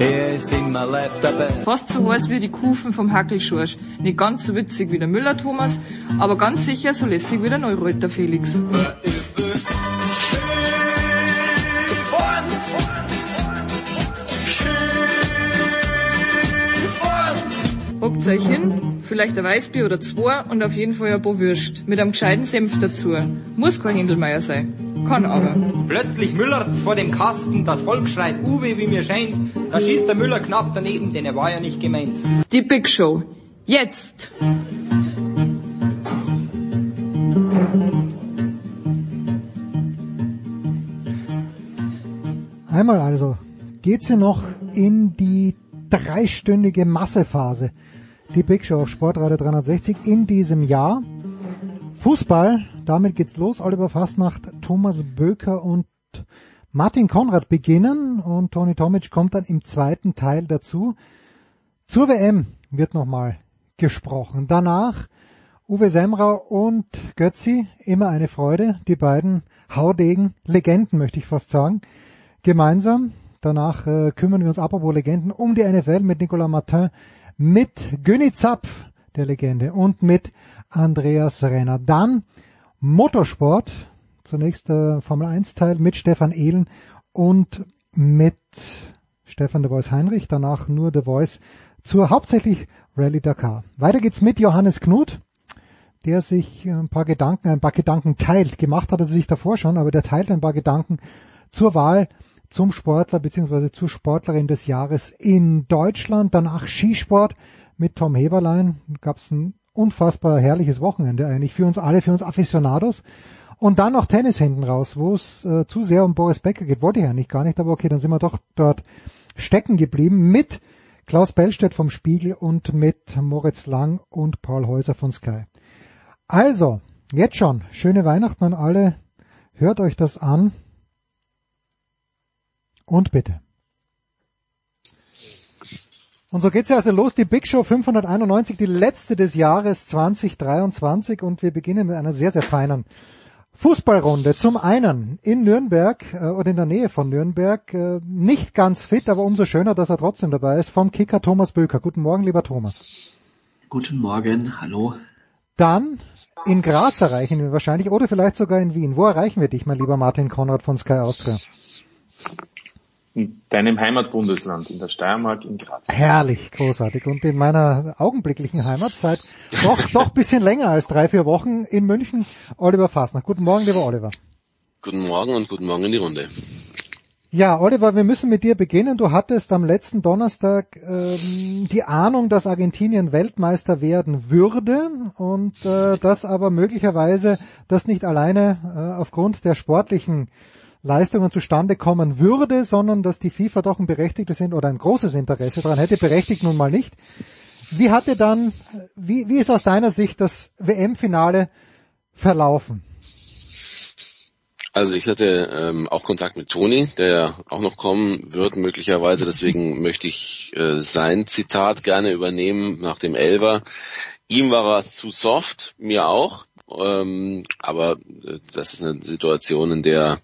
er ist immer live dabei. Fast so heiß wie die Kufen vom Hackelschorsch. Nicht ganz so witzig wie der Müller-Thomas, aber ganz sicher so lässig wie der Neureuter Felix. Hockt euch hin, vielleicht ein Weißbier oder zwei und auf jeden Fall ein paar Würst. Mit einem gescheiten Senf dazu. Muss kein Händelmeier sein. Kann aber. Plötzlich Müller vor dem Kasten, das Volk schreit Uwe, wie mir scheint. Da schießt der Müller knapp daneben, denn er war ja nicht gemeint. Die Big Show. Jetzt! Einmal also geht's hier noch in die dreistündige Massephase. Die Big Show auf Sportradio 360 in diesem Jahr. Fußball, damit geht's los. Oliver Fastnacht, Thomas Böker und Martin Konrad beginnen und Toni Tomic kommt dann im zweiten Teil dazu. Zur WM wird nochmal gesprochen. Danach Uwe Semrau und Götzi, immer eine Freude. Die beiden Haudegen, Legenden möchte ich fast sagen. Gemeinsam. Danach äh, kümmern wir uns apropos Legenden um die NFL mit Nicolas Martin, mit Günni Zapf, der Legende, und mit Andreas Renner. Dann Motorsport, zunächst äh, Formel 1 Teil mit Stefan Ehlen und mit Stefan de Voice Heinrich, danach nur de Voice zur hauptsächlich Rallye Dakar. Weiter geht's mit Johannes Knut, der sich ein paar Gedanken, ein paar Gedanken teilt. Gemacht hat er sich davor schon, aber der teilt ein paar Gedanken zur Wahl zum Sportler bzw. zur Sportlerin des Jahres in Deutschland. Danach Skisport mit Tom Heberlein. Gab es ein unfassbar herrliches Wochenende eigentlich für uns alle, für uns Aficionados. Und dann noch Tennis hinten raus, wo es äh, zu sehr um Boris Becker geht. Wollte ich eigentlich gar nicht, aber okay, dann sind wir doch dort stecken geblieben mit Klaus Bellstedt vom Spiegel und mit Moritz Lang und Paul Häuser von Sky. Also, jetzt schon, schöne Weihnachten an alle. Hört euch das an. Und bitte. Und so geht's ja also los, die Big Show 591, die letzte des Jahres 2023 und wir beginnen mit einer sehr, sehr feinen Fußballrunde. Zum einen in Nürnberg äh, oder in der Nähe von Nürnberg, äh, nicht ganz fit, aber umso schöner, dass er trotzdem dabei ist, vom Kicker Thomas Böker. Guten Morgen, lieber Thomas. Guten Morgen, hallo. Dann in Graz erreichen wir wahrscheinlich oder vielleicht sogar in Wien. Wo erreichen wir dich, mein lieber Martin Konrad von Sky Austria? In deinem Heimatbundesland, in der Steiermark, in Graz. Herrlich, großartig. Und in meiner augenblicklichen Heimat seit doch, doch bisschen länger als drei, vier Wochen in München, Oliver Fasner. Guten Morgen, lieber Oliver. Guten Morgen und guten Morgen in die Runde. Ja, Oliver, wir müssen mit dir beginnen. Du hattest am letzten Donnerstag ähm, die Ahnung, dass Argentinien Weltmeister werden würde und äh, dass aber möglicherweise das nicht alleine äh, aufgrund der sportlichen Leistungen zustande kommen würde, sondern dass die FIFA doch ein berechtigtes sind oder ein großes Interesse daran hätte, berechtigt nun mal nicht. Wie hatte dann, wie, wie ist aus deiner Sicht das WM-Finale verlaufen? Also ich hatte ähm, auch Kontakt mit Toni, der auch noch kommen wird möglicherweise. Deswegen möchte ich äh, sein Zitat gerne übernehmen nach dem Elver. Ihm war er zu soft, mir auch. Ähm, aber äh, das ist eine Situation, in der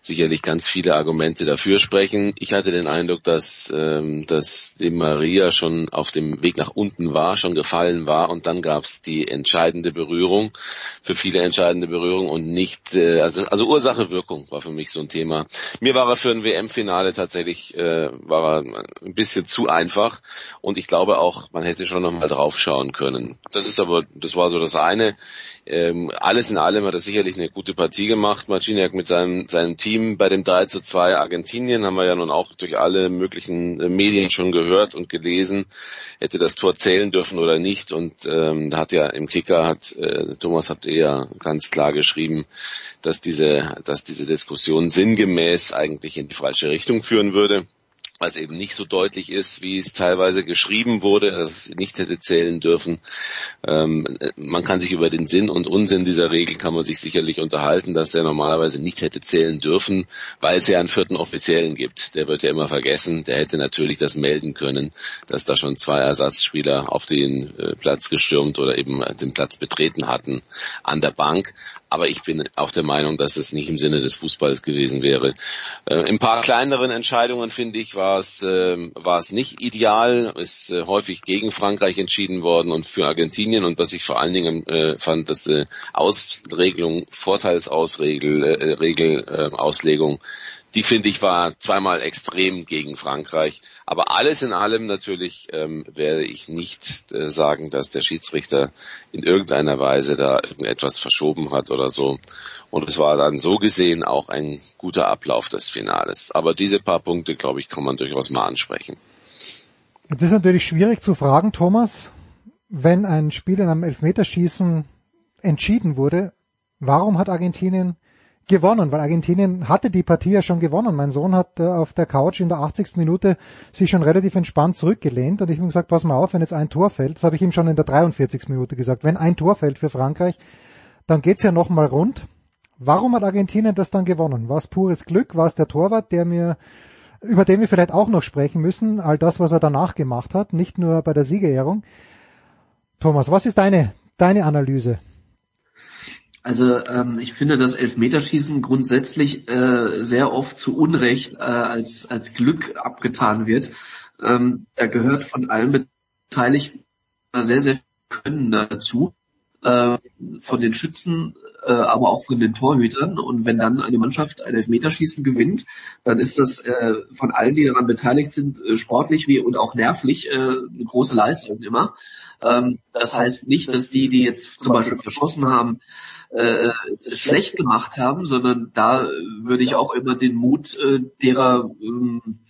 sicherlich ganz viele Argumente dafür sprechen. Ich hatte den Eindruck, dass, ähm, dass die Maria schon auf dem Weg nach unten war, schon gefallen war und dann gab es die entscheidende Berührung, für viele entscheidende Berührung und nicht, äh, also, also Ursache-Wirkung war für mich so ein Thema. Mir war er für ein WM-Finale tatsächlich, äh, war er ein bisschen zu einfach und ich glaube auch, man hätte schon nochmal drauf schauen können. Das ist aber, das war so das eine. Ähm, alles in allem hat er sicherlich eine gute Partie gemacht. Marciniak mit seinem, seinem Team bei dem 3 zu 2 Argentinien haben wir ja nun auch durch alle möglichen äh, Medien schon gehört und gelesen, hätte das Tor zählen dürfen oder nicht. Und ähm, da hat ja im Kicker hat äh, Thomas hat ja ganz klar geschrieben, dass diese, dass diese Diskussion sinngemäß eigentlich in die falsche Richtung führen würde. Weil es eben nicht so deutlich ist, wie es teilweise geschrieben wurde, dass es nicht hätte zählen dürfen. Ähm, man kann sich über den Sinn und Unsinn dieser Regel kann man sich sicherlich unterhalten, dass der normalerweise nicht hätte zählen dürfen, weil es ja einen vierten Offiziellen gibt. Der wird ja immer vergessen. Der hätte natürlich das melden können, dass da schon zwei Ersatzspieler auf den äh, Platz gestürmt oder eben den Platz betreten hatten an der Bank. Aber ich bin auch der Meinung, dass es nicht im Sinne des Fußballs gewesen wäre. Äh, ein paar kleineren Entscheidungen, finde ich, war es, äh, war es nicht ideal. Ist äh, häufig gegen Frankreich entschieden worden und für Argentinien. Und was ich vor allen Dingen äh, fand, dass äh, Ausregelung, Vorteilsausregel, äh, Regel, äh, Auslegung die finde ich war zweimal extrem gegen Frankreich. Aber alles in allem natürlich ähm, werde ich nicht äh, sagen, dass der Schiedsrichter in irgendeiner Weise da irgendetwas verschoben hat oder so. Und es war dann so gesehen auch ein guter Ablauf des Finales. Aber diese paar Punkte, glaube ich, kann man durchaus mal ansprechen. Jetzt ist natürlich schwierig zu fragen, Thomas, wenn ein Spiel in einem Elfmeterschießen entschieden wurde, warum hat Argentinien gewonnen, weil Argentinien hatte die Partie ja schon gewonnen. Mein Sohn hat äh, auf der Couch in der 80. Minute sich schon relativ entspannt zurückgelehnt und ich habe gesagt, pass mal auf, wenn jetzt ein Tor fällt, das habe ich ihm schon in der 43. Minute gesagt, wenn ein Tor fällt für Frankreich, dann geht's ja nochmal rund. Warum hat Argentinien das dann gewonnen? War es pures Glück? War es der Torwart, der mir, über den wir vielleicht auch noch sprechen müssen, all das, was er danach gemacht hat, nicht nur bei der Siegerehrung? Thomas, was ist deine, deine Analyse? Also ähm, ich finde, dass Elfmeterschießen grundsätzlich äh, sehr oft zu Unrecht äh, als, als Glück abgetan wird. Ähm, da gehört von allen Beteiligten sehr, sehr Können dazu. Äh, von den Schützen, äh, aber auch von den Torhütern. Und wenn dann eine Mannschaft ein Elfmeterschießen gewinnt, dann ist das äh, von allen, die daran beteiligt sind, äh, sportlich wie und auch nervlich äh, eine große Leistung immer. Ähm, das heißt nicht, dass die, die jetzt zum Beispiel verschossen haben, äh, schlecht gemacht haben, sondern da würde ich auch immer den Mut äh, derer ähm,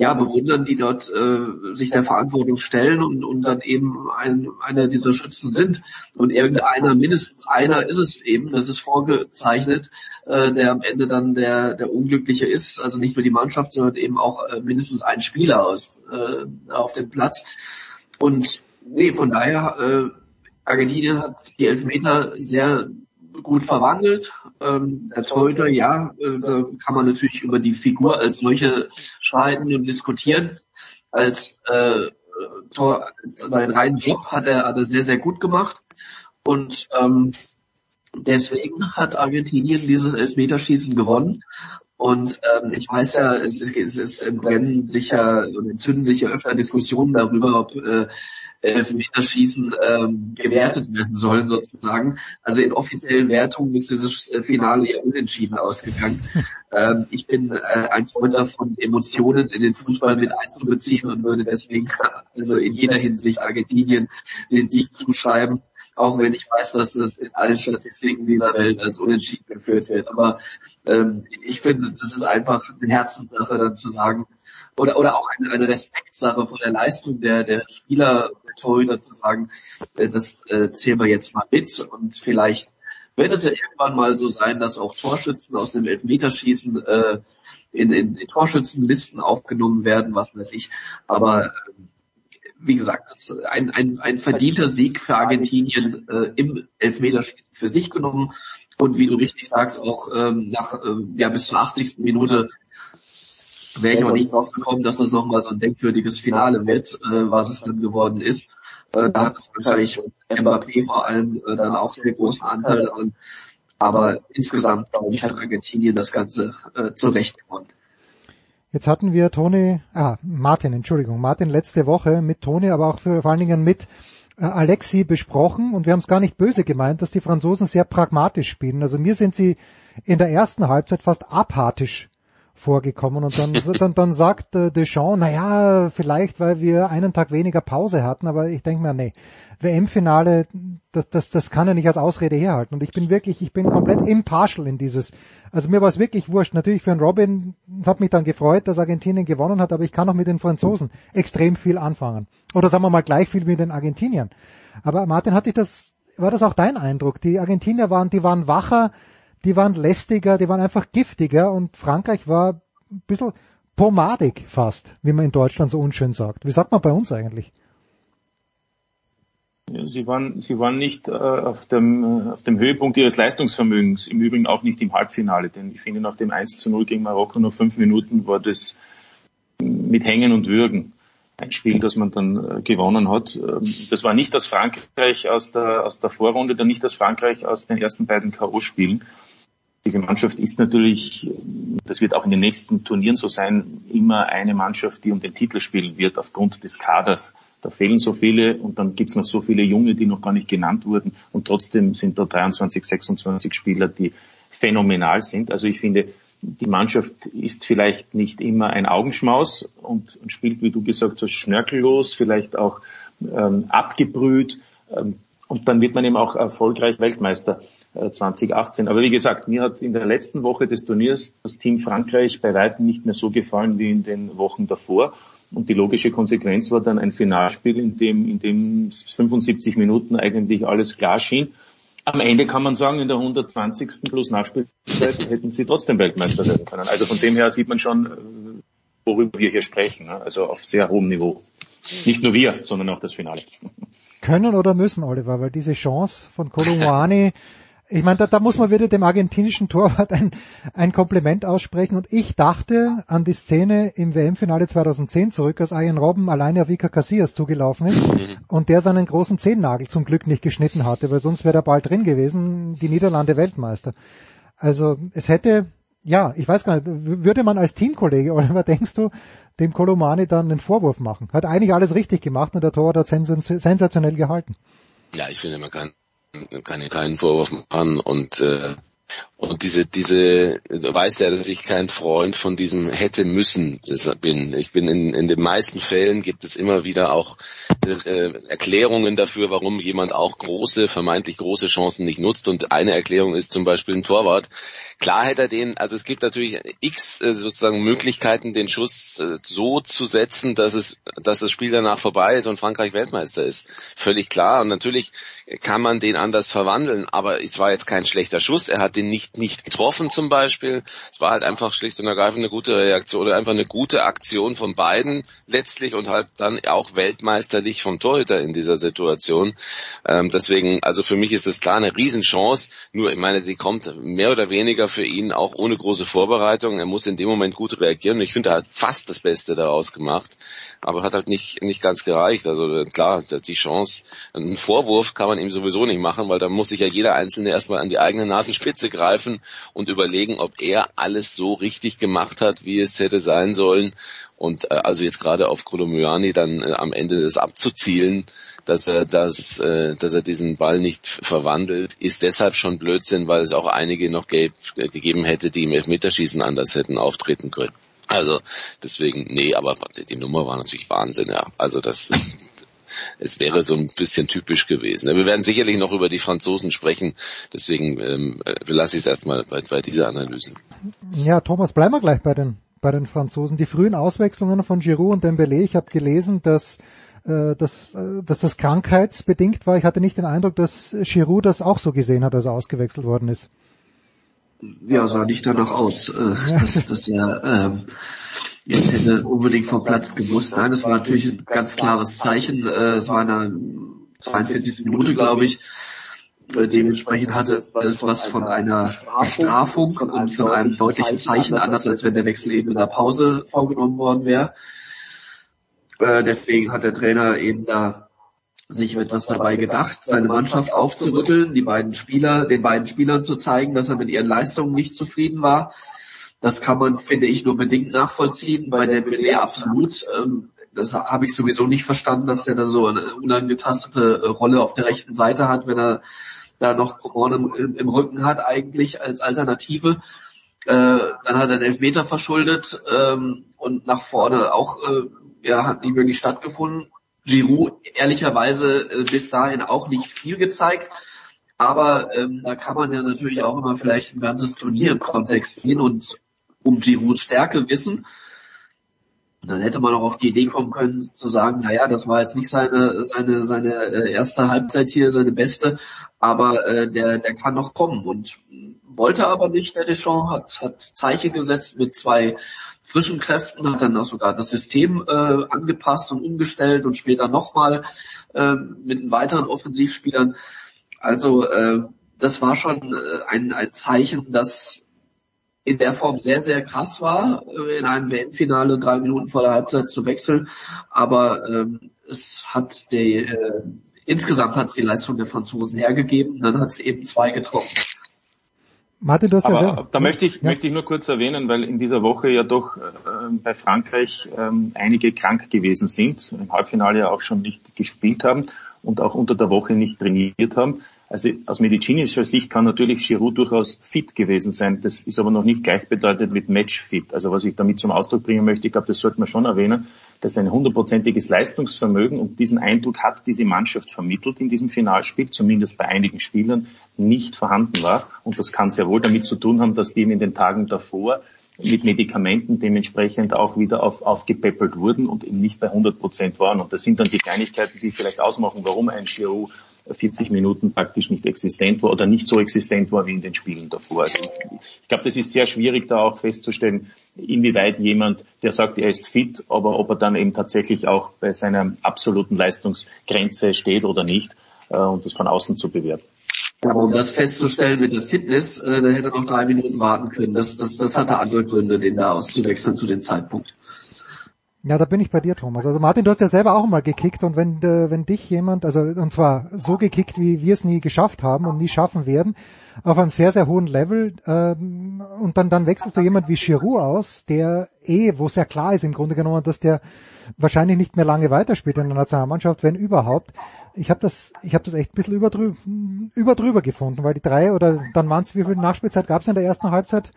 ja, bewundern, die dort äh, sich der Verantwortung stellen und, und dann eben ein, einer dieser Schützen sind. Und irgendeiner, mindestens einer ist es eben, das ist vorgezeichnet, äh, der am Ende dann der, der Unglückliche ist. Also nicht nur die Mannschaft, sondern eben auch äh, mindestens ein Spieler aus, äh, auf dem Platz. Und nee, von daher, äh, Argentinien hat die Elfmeter sehr gut verwandelt. Ähm, der Torhüter, ja, äh, da kann man natürlich über die Figur als solche streiten und diskutieren. Als äh, Tor, seinen reinen Job hat er, hat er sehr, sehr gut gemacht. Und ähm, deswegen hat Argentinien dieses Elfmeterschießen gewonnen. Und ähm, ich weiß ja, es, es, es Brennen sicher und entzünden sich ja öfter Diskussionen darüber, ob äh, Elfmeterschießen ähm, gewertet werden sollen sozusagen. Also in offiziellen Wertungen ist dieses äh, Finale eher unentschieden ausgegangen. ähm, ich bin äh, ein Freund davon, Emotionen in den Fußball mit einzubeziehen und würde deswegen also in jeder Hinsicht Argentinien den Sieg zuschreiben auch wenn ich weiß, dass das in allen Statistiken dieser Welt als unentschieden geführt wird. Aber ähm, ich finde, das ist einfach eine Herzenssache, dann zu sagen, oder, oder auch eine, eine Respektsache von der Leistung der, der Spieler, der Torhüter zu sagen, äh, das äh, zählen wir jetzt mal mit und vielleicht wird es ja irgendwann mal so sein, dass auch Torschützen aus dem Elfmeterschießen äh, in, in, in Torschützenlisten aufgenommen werden, was weiß ich. Aber äh, wie gesagt, ein, ein, ein verdienter Sieg für Argentinien äh, im Elfmeterschießen für sich genommen. Und wie du richtig sagst, auch ähm, nach äh, ja bis zur 80. Minute wäre ich auch nicht drauf gekommen, dass das nochmal so ein denkwürdiges Finale wird, äh, was es dann geworden ist. Äh, da hat Frankreich und Mbappé vor allem äh, dann auch sehr großen Anteil daran. Aber insgesamt, glaube ich, hat Argentinien das Ganze äh, zurecht gewonnen. Jetzt hatten wir Toni, ah, Martin, Entschuldigung, Martin letzte Woche mit Toni, aber auch für, vor allen Dingen mit äh, Alexi besprochen und wir haben es gar nicht böse gemeint, dass die Franzosen sehr pragmatisch spielen. Also mir sind sie in der ersten Halbzeit fast apathisch vorgekommen und dann, dann, dann sagt äh, Deschamps, naja, vielleicht weil wir einen Tag weniger Pause hatten, aber ich denke mir, nee, WM-Finale, das, das, das kann er nicht als Ausrede herhalten und ich bin wirklich, ich bin komplett impartial in dieses, also mir war es wirklich wurscht, natürlich für einen Robin, es hat mich dann gefreut, dass Argentinien gewonnen hat, aber ich kann auch mit den Franzosen extrem viel anfangen oder sagen wir mal gleich viel mit den Argentiniern. Aber Martin, hatte ich das, war das auch dein Eindruck? Die Argentinier waren, die waren wacher, die waren lästiger, die waren einfach giftiger und Frankreich war ein bisschen pomadig fast, wie man in Deutschland so unschön sagt. Wie sagt man bei uns eigentlich? Sie waren, sie waren nicht äh, auf, dem, äh, auf dem Höhepunkt ihres Leistungsvermögens, im Übrigen auch nicht im Halbfinale, denn ich finde nach dem 1 zu 0 gegen Marokko nur fünf Minuten war das mit Hängen und Würgen ein Spiel, das man dann äh, gewonnen hat. Ähm, das war nicht das Frankreich aus der, aus der Vorrunde, dann nicht das Frankreich aus den ersten beiden K.O.-Spielen. Diese Mannschaft ist natürlich, das wird auch in den nächsten Turnieren so sein, immer eine Mannschaft, die um den Titel spielen wird aufgrund des Kaders da fehlen so viele und dann gibt's noch so viele Junge, die noch gar nicht genannt wurden und trotzdem sind da 23, 26 Spieler, die phänomenal sind. Also ich finde, die Mannschaft ist vielleicht nicht immer ein Augenschmaus und, und spielt, wie du gesagt hast, schnörkellos, vielleicht auch ähm, abgebrüht ähm, und dann wird man eben auch erfolgreich Weltmeister. 2018. Äh, Aber wie gesagt, mir hat in der letzten Woche des Turniers das Team Frankreich bei weitem nicht mehr so gefallen wie in den Wochen davor. Und die logische Konsequenz war dann ein Finalspiel, in dem, in dem 75 Minuten eigentlich alles klar schien. Am Ende kann man sagen, in der 120. plus Nachspielzeit hätten sie trotzdem Weltmeister werden können. Also von dem her sieht man schon, äh, worüber wir hier sprechen. Ne? Also auf sehr hohem Niveau. Nicht nur wir, sondern auch das Finale. Können oder müssen, Oliver, weil diese Chance von Kolumani ich meine, da, da muss man wieder dem argentinischen Torwart ein, ein Kompliment aussprechen. Und ich dachte an die Szene im WM-Finale 2010 zurück, als Ian Robben alleine auf Iker Casillas zugelaufen ist mhm. und der seinen großen Zehennagel zum Glück nicht geschnitten hatte, weil sonst wäre der Ball drin gewesen, die Niederlande Weltmeister. Also es hätte, ja, ich weiß gar nicht, würde man als Teamkollege, oder was denkst du, dem Kolomani dann einen Vorwurf machen? Hat eigentlich alles richtig gemacht und der Torwart hat sensationell gehalten. Ja, ich finde, man kann keine, keinen Vorwurf machen und äh, und diese, diese, weißt ja, dass ich kein Freund von diesem hätte müssen bin. Ich bin in, in den meisten Fällen gibt es immer wieder auch äh, Erklärungen dafür, warum jemand auch große, vermeintlich große Chancen nicht nutzt. Und eine Erklärung ist zum Beispiel ein Torwart, Klar hätte er den, also es gibt natürlich x äh, sozusagen Möglichkeiten, den Schuss äh, so zu setzen, dass es, dass das Spiel danach vorbei ist und Frankreich Weltmeister ist. Völlig klar. Und natürlich kann man den anders verwandeln, aber es war jetzt kein schlechter Schuss. Er hat den nicht, nicht getroffen zum Beispiel. Es war halt einfach schlicht und ergreifend eine gute Reaktion oder einfach eine gute Aktion von beiden letztlich und halt dann auch weltmeisterlich vom Torhüter in dieser Situation. Ähm, deswegen, also für mich ist das klar eine Riesenchance. Nur, ich meine, die kommt mehr oder weniger für ihn auch ohne große Vorbereitung. Er muss in dem Moment gut reagieren. Ich finde, er hat fast das Beste daraus gemacht, aber hat halt nicht, nicht ganz gereicht. Also klar, die Chance, einen Vorwurf kann man ihm sowieso nicht machen, weil da muss sich ja jeder Einzelne erstmal an die eigene Nasenspitze greifen und überlegen, ob er alles so richtig gemacht hat, wie es hätte sein sollen. Und äh, also jetzt gerade auf Kolomyani dann äh, am Ende das abzuzielen, dass er das, äh, dass er diesen Ball nicht verwandelt, ist deshalb schon Blödsinn, weil es auch einige noch gelb, äh, gegeben hätte, die im Elfmeterschießen anders hätten auftreten können. Also deswegen, nee, aber die Nummer war natürlich Wahnsinn, ja. Also das es wäre so ein bisschen typisch gewesen. Wir werden sicherlich noch über die Franzosen sprechen, deswegen ähm, belasse ich es erstmal bei, bei dieser Analyse. Ja, Thomas, bleiben wir gleich bei den bei den Franzosen. Die frühen Auswechslungen von Giroud und Dembélé, ich habe gelesen, dass äh, dass, äh, dass das krankheitsbedingt war. Ich hatte nicht den Eindruck, dass Giroud das auch so gesehen hat, als er ausgewechselt worden ist. Ja, sah nicht danach aus, äh, dass, dass er ähm, jetzt hätte unbedingt vom Platz gewusst. Nein, das war natürlich ein ganz klares Zeichen. Äh, es war in der 42. Minute, glaube ich. Äh, dementsprechend hatte es was von einer Bestrafung und von einem deutlichen Zeichen, anders als wenn der Wechsel eben in der Pause vorgenommen worden wäre. Äh, deswegen hat der Trainer eben da sich etwas dabei gedacht, seine Mannschaft aufzurütteln, die beiden Spieler, den beiden Spielern zu zeigen, dass er mit ihren Leistungen nicht zufrieden war. Das kann man, finde ich, nur bedingt nachvollziehen. Bei Dembélé absolut. Ähm, das habe ich sowieso nicht verstanden, dass der da so eine unangetastete Rolle auf der rechten Seite hat, wenn er da noch Coman im, im, Rücken hat eigentlich als Alternative. Äh, dann hat er einen Elfmeter verschuldet ähm, und nach vorne auch äh, ja, hat nicht wirklich stattgefunden. Giroud ehrlicherweise äh, bis dahin auch nicht viel gezeigt. Aber ähm, da kann man ja natürlich auch immer vielleicht ein ganzes Turnier im Kontext sehen und um Girouds Stärke wissen. Und dann hätte man auch auf die Idee kommen können zu sagen, naja, das war jetzt nicht seine, seine, seine äh, erste Halbzeit hier, seine beste, aber äh, der, der kann noch kommen und wollte aber nicht. Der Deschamps hat, hat Zeichen gesetzt mit zwei frischen Kräften, hat dann auch sogar das System äh, angepasst und umgestellt und später nochmal äh, mit weiteren Offensivspielern. Also äh, das war schon äh, ein, ein Zeichen, das in der Form sehr, sehr krass war, äh, in einem WM-Finale drei Minuten vor der Halbzeit zu wechseln. Aber ähm, es hat die, äh, insgesamt hat es die Leistung der Franzosen hergegeben. Dann hat es eben zwei getroffen. Martin, du hast Aber ja da möchte ich, ja. möchte ich nur kurz erwähnen, weil in dieser Woche ja doch äh, bei Frankreich ähm, einige krank gewesen sind, im Halbfinale ja auch schon nicht gespielt haben und auch unter der Woche nicht trainiert haben. Also aus medizinischer Sicht kann natürlich Giroud durchaus fit gewesen sein. Das ist aber noch nicht gleichbedeutend mit Matchfit. Also was ich damit zum Ausdruck bringen möchte, ich glaube, das sollte man schon erwähnen, dass ein hundertprozentiges Leistungsvermögen und diesen Eindruck hat diese Mannschaft vermittelt in diesem Finalspiel, zumindest bei einigen Spielern, nicht vorhanden war. Und das kann sehr wohl damit zu tun haben, dass die in den Tagen davor mit Medikamenten dementsprechend auch wieder auf, aufgepäppelt wurden und eben nicht bei 100 Prozent waren. Und das sind dann die Kleinigkeiten, die vielleicht ausmachen, warum ein Giroud 40 Minuten praktisch nicht existent war oder nicht so existent war wie in den Spielen davor. Also ich, ich glaube, das ist sehr schwierig da auch festzustellen, inwieweit jemand, der sagt, er ist fit, aber ob er dann eben tatsächlich auch bei seiner absoluten Leistungsgrenze steht oder nicht äh, und das von außen zu bewerten. Aber um das festzustellen mit der Fitness, äh, da hätte er noch drei Minuten warten können. Das, das, das hatte andere Gründe, den da auszuwechseln zu dem Zeitpunkt. Ja, da bin ich bei dir, Thomas. Also Martin, du hast ja selber auch mal gekickt und wenn, äh, wenn dich jemand, also und zwar so gekickt, wie wir es nie geschafft haben und nie schaffen werden, auf einem sehr, sehr hohen Level ähm, und dann, dann wechselst du jemand wie Giroud aus, der eh, wo ja klar ist im Grunde genommen, dass der wahrscheinlich nicht mehr lange weiterspielt in der Nationalmannschaft, wenn überhaupt. Ich habe das, ich habe das echt ein bisschen überdrü über drüber gefunden, weil die drei oder dann waren es, wie viel Nachspielzeit gab es in der ersten Halbzeit?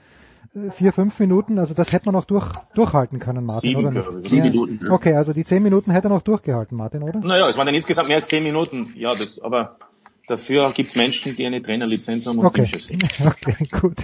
Vier, fünf Minuten, also das hätte man noch durch, durchhalten können, Martin, Sieben, oder nicht? ich. Sieben Ja. Minuten, ja. Okay, also die zehn Minuten hätte er noch durchgehalten, Martin, oder? Naja, es waren dann insgesamt mehr als zehn Minuten. Ja, das, aber dafür gibt's Menschen, die eine Trainerlizenz haben und Okay, okay, gut.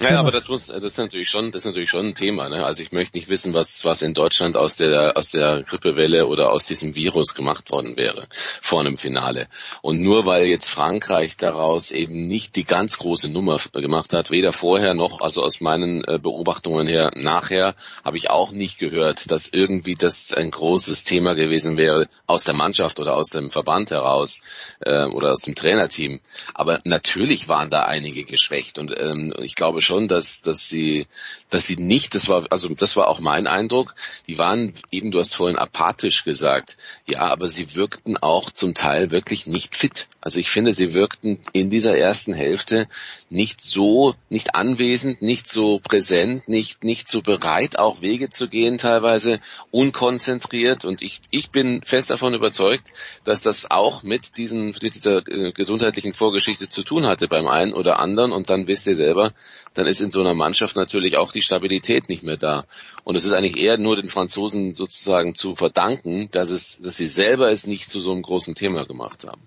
Ja, aber das muss, das ist natürlich schon, das ist natürlich schon ein Thema. Ne? Also ich möchte nicht wissen, was was in Deutschland aus der aus der Grippewelle oder aus diesem Virus gemacht worden wäre vor einem Finale. Und nur weil jetzt Frankreich daraus eben nicht die ganz große Nummer gemacht hat, weder vorher noch, also aus meinen äh, Beobachtungen her, nachher habe ich auch nicht gehört, dass irgendwie das ein großes Thema gewesen wäre aus der Mannschaft oder aus dem Verband heraus äh, oder aus dem Trainerteam. Aber natürlich waren da einige geschwächt und ähm, ich glaube schon, dass dass sie dass sie nicht, das war also das war auch mein Eindruck, die waren eben, du hast vorhin apathisch gesagt, ja, aber sie wirkten auch zum Teil wirklich nicht fit. Also ich finde, sie wirkten in dieser ersten Hälfte nicht so, nicht anwesend, nicht so präsent, nicht nicht so bereit, auch Wege zu gehen, teilweise unkonzentriert. Und ich ich bin fest davon überzeugt, dass das auch mit diesen mit dieser äh, gesundheitlichen Vorgeschichte zu tun hatte beim einen oder anderen. Und dann wisst ihr selber, dann ist in so einer Mannschaft natürlich auch die Stabilität nicht mehr da. Und es ist eigentlich eher nur den Franzosen sozusagen zu verdanken, dass es, dass sie selber es nicht zu so einem großen Thema gemacht haben.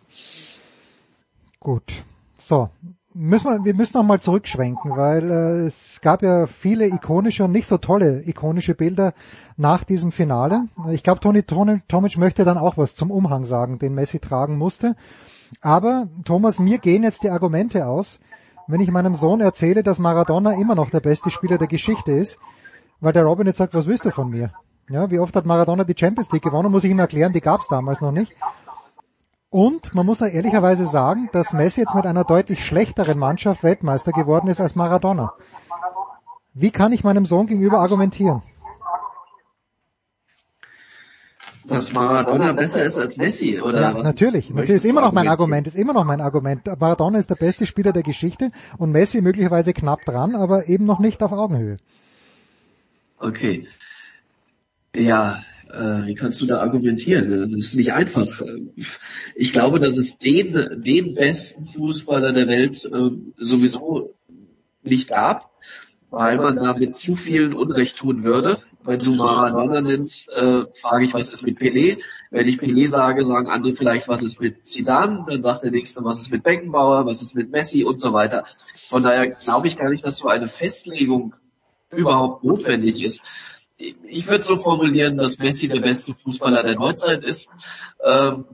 Gut. So. Müssen wir, wir müssen noch mal zurückschwenken, weil äh, es gab ja viele ikonische und nicht so tolle ikonische Bilder nach diesem Finale. Ich glaube, Toni- Tomic möchte dann auch was zum Umhang sagen, den Messi tragen musste. Aber Thomas, mir gehen jetzt die Argumente aus, wenn ich meinem Sohn erzähle, dass Maradona immer noch der beste Spieler der Geschichte ist, weil der Robin jetzt sagt, was willst du von mir? Ja, wie oft hat Maradona die Champions League gewonnen, muss ich ihm erklären, die gab es damals noch nicht. Und man muss ja ehrlicherweise sagen, dass Messi jetzt mit einer deutlich schlechteren Mannschaft Weltmeister geworden ist als Maradona. Wie kann ich meinem Sohn gegenüber argumentieren? Dass Maradona besser ist als Messi, oder Ja, was? natürlich. Natürlich ist immer noch mein? Argument, ist immer noch mein Argument. Maradona ist der beste Spieler der Geschichte und Messi möglicherweise knapp dran, aber eben noch nicht auf Augenhöhe. Okay. Ja, äh, wie kannst du da argumentieren? Das ist nicht einfach. Ich glaube, dass es den, den besten Fußballer der Welt äh, sowieso nicht gab, weil man damit zu vielen Unrecht tun würde. Wenn du Maradona nennst, äh, frage ich, was ist mit Pelé? Wenn ich Pelé sage, sagen andere vielleicht, was ist mit Zidane? Dann sagt der Nächste, was ist mit Beckenbauer? Was ist mit Messi? Und so weiter. Von daher glaube ich gar nicht, dass so eine Festlegung überhaupt notwendig ist. ich würde so formulieren, dass Messi der beste Fußballer der Neuzeit ist. Ähm,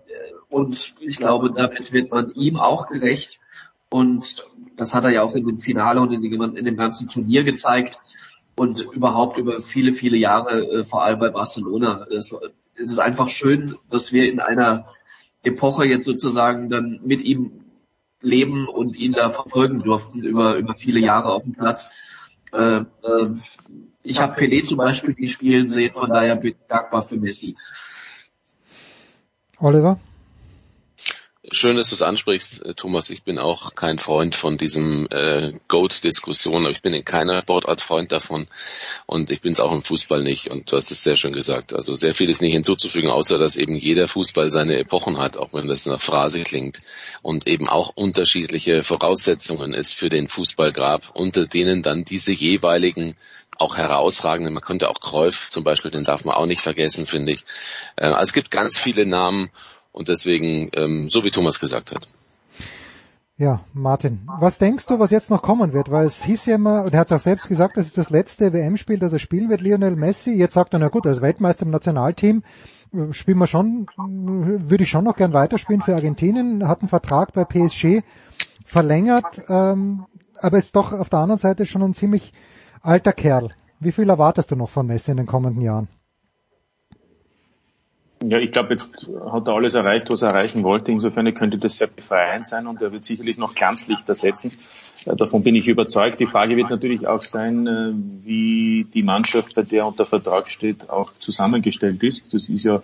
und ich glaube, damit wird man ihm auch gerecht. Und das hat er ja auch in dem Finale und in dem ganzen Turnier gezeigt. Und überhaupt über viele, viele Jahre, äh, vor allem bei Barcelona. Es, es ist einfach schön, dass wir in einer Epoche jetzt sozusagen dann mit ihm leben und ihn da verfolgen durften über, über viele Jahre auf dem Platz. Äh, äh, ich habe Pelé zum Beispiel nie spielen sehen, von daher bin ich dankbar für Messi. Oliver? Schön, dass du es ansprichst, äh, Thomas. Ich bin auch kein Freund von diesem äh, Goat-Diskussion, aber ich bin in keiner Sportart Freund davon und ich bin es auch im Fußball nicht. Und du hast es sehr schön gesagt. Also sehr viel ist nicht hinzuzufügen, außer dass eben jeder Fußball seine Epochen hat, auch wenn das eine Phrase klingt und eben auch unterschiedliche Voraussetzungen ist für den Fußballgrab, unter denen dann diese jeweiligen auch herausragenden, man könnte auch Kräuf zum Beispiel, den darf man auch nicht vergessen, finde ich. Also es gibt ganz viele Namen und deswegen, ähm, so wie Thomas gesagt hat. Ja, Martin, was denkst du, was jetzt noch kommen wird? Weil es hieß ja immer, und er hat es auch selbst gesagt, das ist das letzte WM-Spiel, das er spielen wird, Lionel Messi. Jetzt sagt er, na gut, als Weltmeister im Nationalteam äh, spielen wir schon, äh, würde ich schon noch gern weiterspielen für Argentinien, hat einen Vertrag bei PSG verlängert, ähm, aber ist doch auf der anderen Seite schon ein ziemlich alter Kerl. Wie viel erwartest du noch von Messi in den kommenden Jahren? Ja, ich glaube, jetzt hat er alles erreicht, was er erreichen wollte. Insofern könnte das sehr befreiend sein und er wird sicherlich noch Glanzlichter setzen. Äh, davon bin ich überzeugt. Die Frage wird natürlich auch sein, äh, wie die Mannschaft, bei der unter Vertrag steht, auch zusammengestellt ist. Das ist ja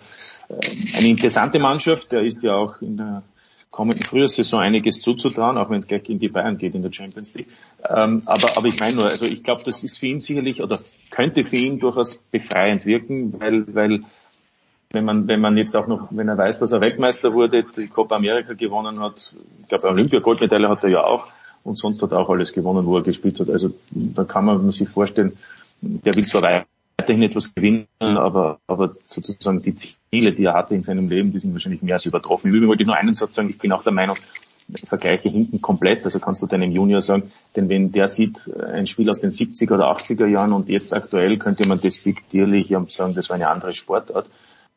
äh, eine interessante Mannschaft. Der ist ja auch in der kommenden Frühjahrssaison einiges zuzutrauen, auch wenn es gleich gegen die Bayern geht in der Champions League. Ähm, aber, aber ich meine nur, also ich glaube, das ist für ihn sicherlich oder könnte für ihn durchaus befreiend wirken, weil, weil wenn man, wenn man jetzt auch noch, wenn er weiß, dass er Weltmeister wurde, die Copa America gewonnen hat, ich glaube Olympia-Goldmedaille hat er ja auch und sonst hat er auch alles gewonnen, wo er gespielt hat. Also da kann man sich vorstellen, der will zwar weiterhin etwas gewinnen, aber, aber sozusagen die Ziele, die er hatte in seinem Leben, die sind wahrscheinlich mehr als übertroffen. Im Übrigen wollte ich nur einen Satz sagen, ich bin auch der Meinung, Vergleiche hinten komplett, also kannst du deinem Junior sagen, denn wenn der sieht ein Spiel aus den 70er oder 80er Jahren und jetzt aktuell könnte man despektierlich sagen, das war eine andere Sportart.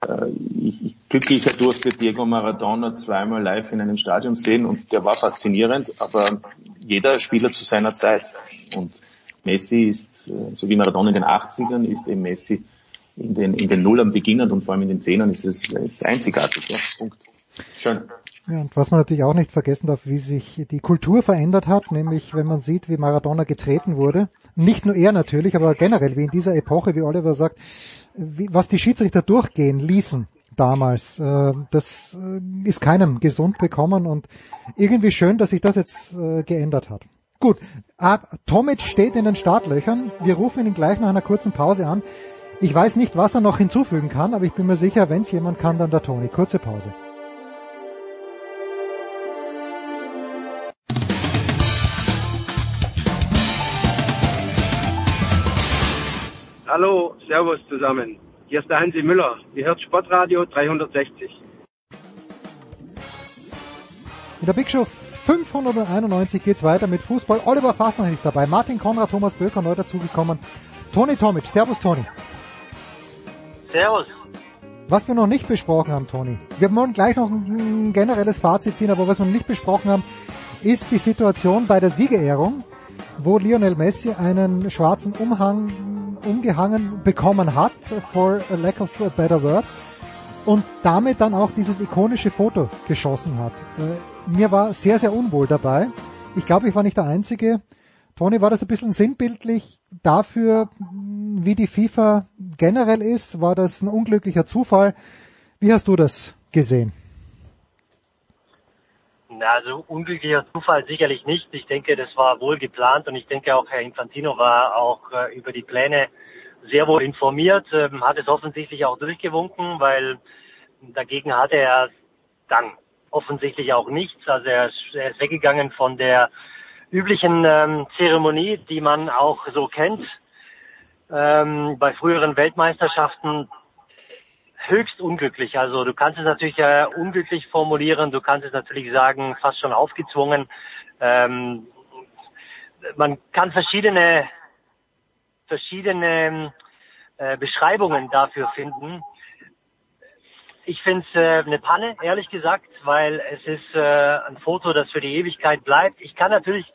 Äh, ich, ich glücklicher durfte Diego Maradona zweimal live in einem Stadion sehen und der war faszinierend, aber jeder Spieler zu seiner Zeit. Und Messi ist, äh, so wie Maradona in den 80ern, ist eben Messi in den, in den Nullern beginnend und vor allem in den Zehnern ist es ist einzigartig. Ja. Punkt. Schön. Ja, und was man natürlich auch nicht vergessen darf, wie sich die Kultur verändert hat, nämlich wenn man sieht, wie Maradona getreten wurde. Nicht nur er natürlich, aber generell, wie in dieser Epoche, wie Oliver sagt, wie, was die Schiedsrichter durchgehen ließen damals, äh, das äh, ist keinem gesund bekommen und irgendwie schön, dass sich das jetzt äh, geändert hat. Gut, Tomic steht in den Startlöchern. Wir rufen ihn gleich nach einer kurzen Pause an. Ich weiß nicht, was er noch hinzufügen kann, aber ich bin mir sicher, wenn es jemand kann, dann der Toni. Kurze Pause. Hallo, Servus zusammen. Hier ist der Hansi Müller. Ihr hört Sportradio 360. In der Big Show 591 geht's weiter mit Fußball. Oliver Fassner ist dabei, Martin Konrad, Thomas Böker neu dazugekommen. Toni Tomic, Servus Toni. Servus. Was wir noch nicht besprochen haben, Toni, wir wollen gleich noch ein generelles Fazit ziehen, aber was wir noch nicht besprochen haben, ist die Situation bei der Siegerehrung, wo Lionel Messi einen schwarzen Umhang umgehangen bekommen hat, for a lack of better words, und damit dann auch dieses ikonische Foto geschossen hat. Äh, mir war sehr, sehr unwohl dabei. Ich glaube, ich war nicht der Einzige. Toni, war das ein bisschen sinnbildlich dafür, wie die FIFA generell ist? War das ein unglücklicher Zufall? Wie hast du das gesehen? Also unglücklicher Zufall sicherlich nicht. Ich denke, das war wohl geplant und ich denke auch Herr Infantino war auch äh, über die Pläne sehr wohl informiert, ähm, hat es offensichtlich auch durchgewunken, weil dagegen hatte er dann offensichtlich auch nichts. Also er ist, er ist weggegangen von der üblichen ähm, Zeremonie, die man auch so kennt. Ähm, bei früheren Weltmeisterschaften höchst unglücklich. Also du kannst es natürlich äh, unglücklich formulieren, du kannst es natürlich sagen, fast schon aufgezwungen. Ähm, man kann verschiedene verschiedene äh, Beschreibungen dafür finden. Ich finde es äh, eine Panne, ehrlich gesagt, weil es ist äh, ein Foto, das für die Ewigkeit bleibt. Ich kann natürlich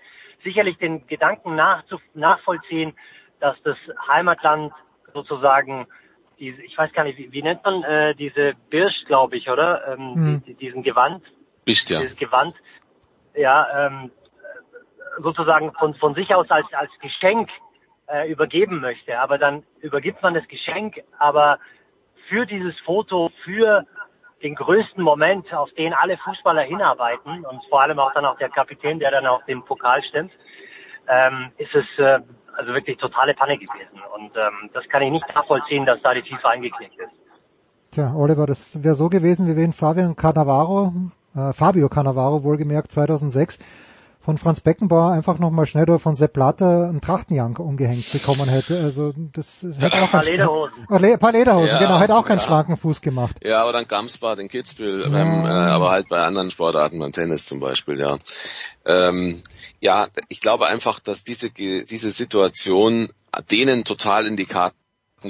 sicherlich den Gedanken nachzu nachvollziehen, dass das Heimatland sozusagen diese, ich weiß gar nicht, wie, wie nennt man äh, diese Birsch, glaube ich, oder? Ähm, Mhm. die, diesen Gewand, Bist ja. dieses Gewand, ja, ähm, sozusagen von, von sich aus als, als Geschenk äh, übergeben möchte. Aber dann übergibt man das Geschenk, aber für dieses Foto, für den größten Moment, auf den alle Fußballer hinarbeiten und vor allem auch dann auch der Kapitän, der dann auch den Pokal stimmt, ähm, ist es äh, also wirklich totale Panne gewesen. Und ähm, das kann ich nicht nachvollziehen, dass da die FIFA eingeknickt ist. Tja, Oliver, das wäre so gewesen, wie wenn Fabian Cannavaro, äh, Fabio Cannavaro wohlgemerkt 2006 von Franz Beckenbauer einfach nochmal schnell oder von Sepp Blatter einen Trachtenjank umgehängt bekommen hätte. Also das hätte auch Ein paar keinen- Lederhosen. Ein paar Lederhosen, Ja, genau, hätte auch keinen ja. schlanken Fuß gemacht. Ja, aber dann Gamsbad in Kitzbühel, ähm, äh, aber halt bei anderen Sportarten, beim Tennis zum Beispiel, ja. Ähm, ja, ich glaube einfach, dass diese, diese Situation denen total in die Karten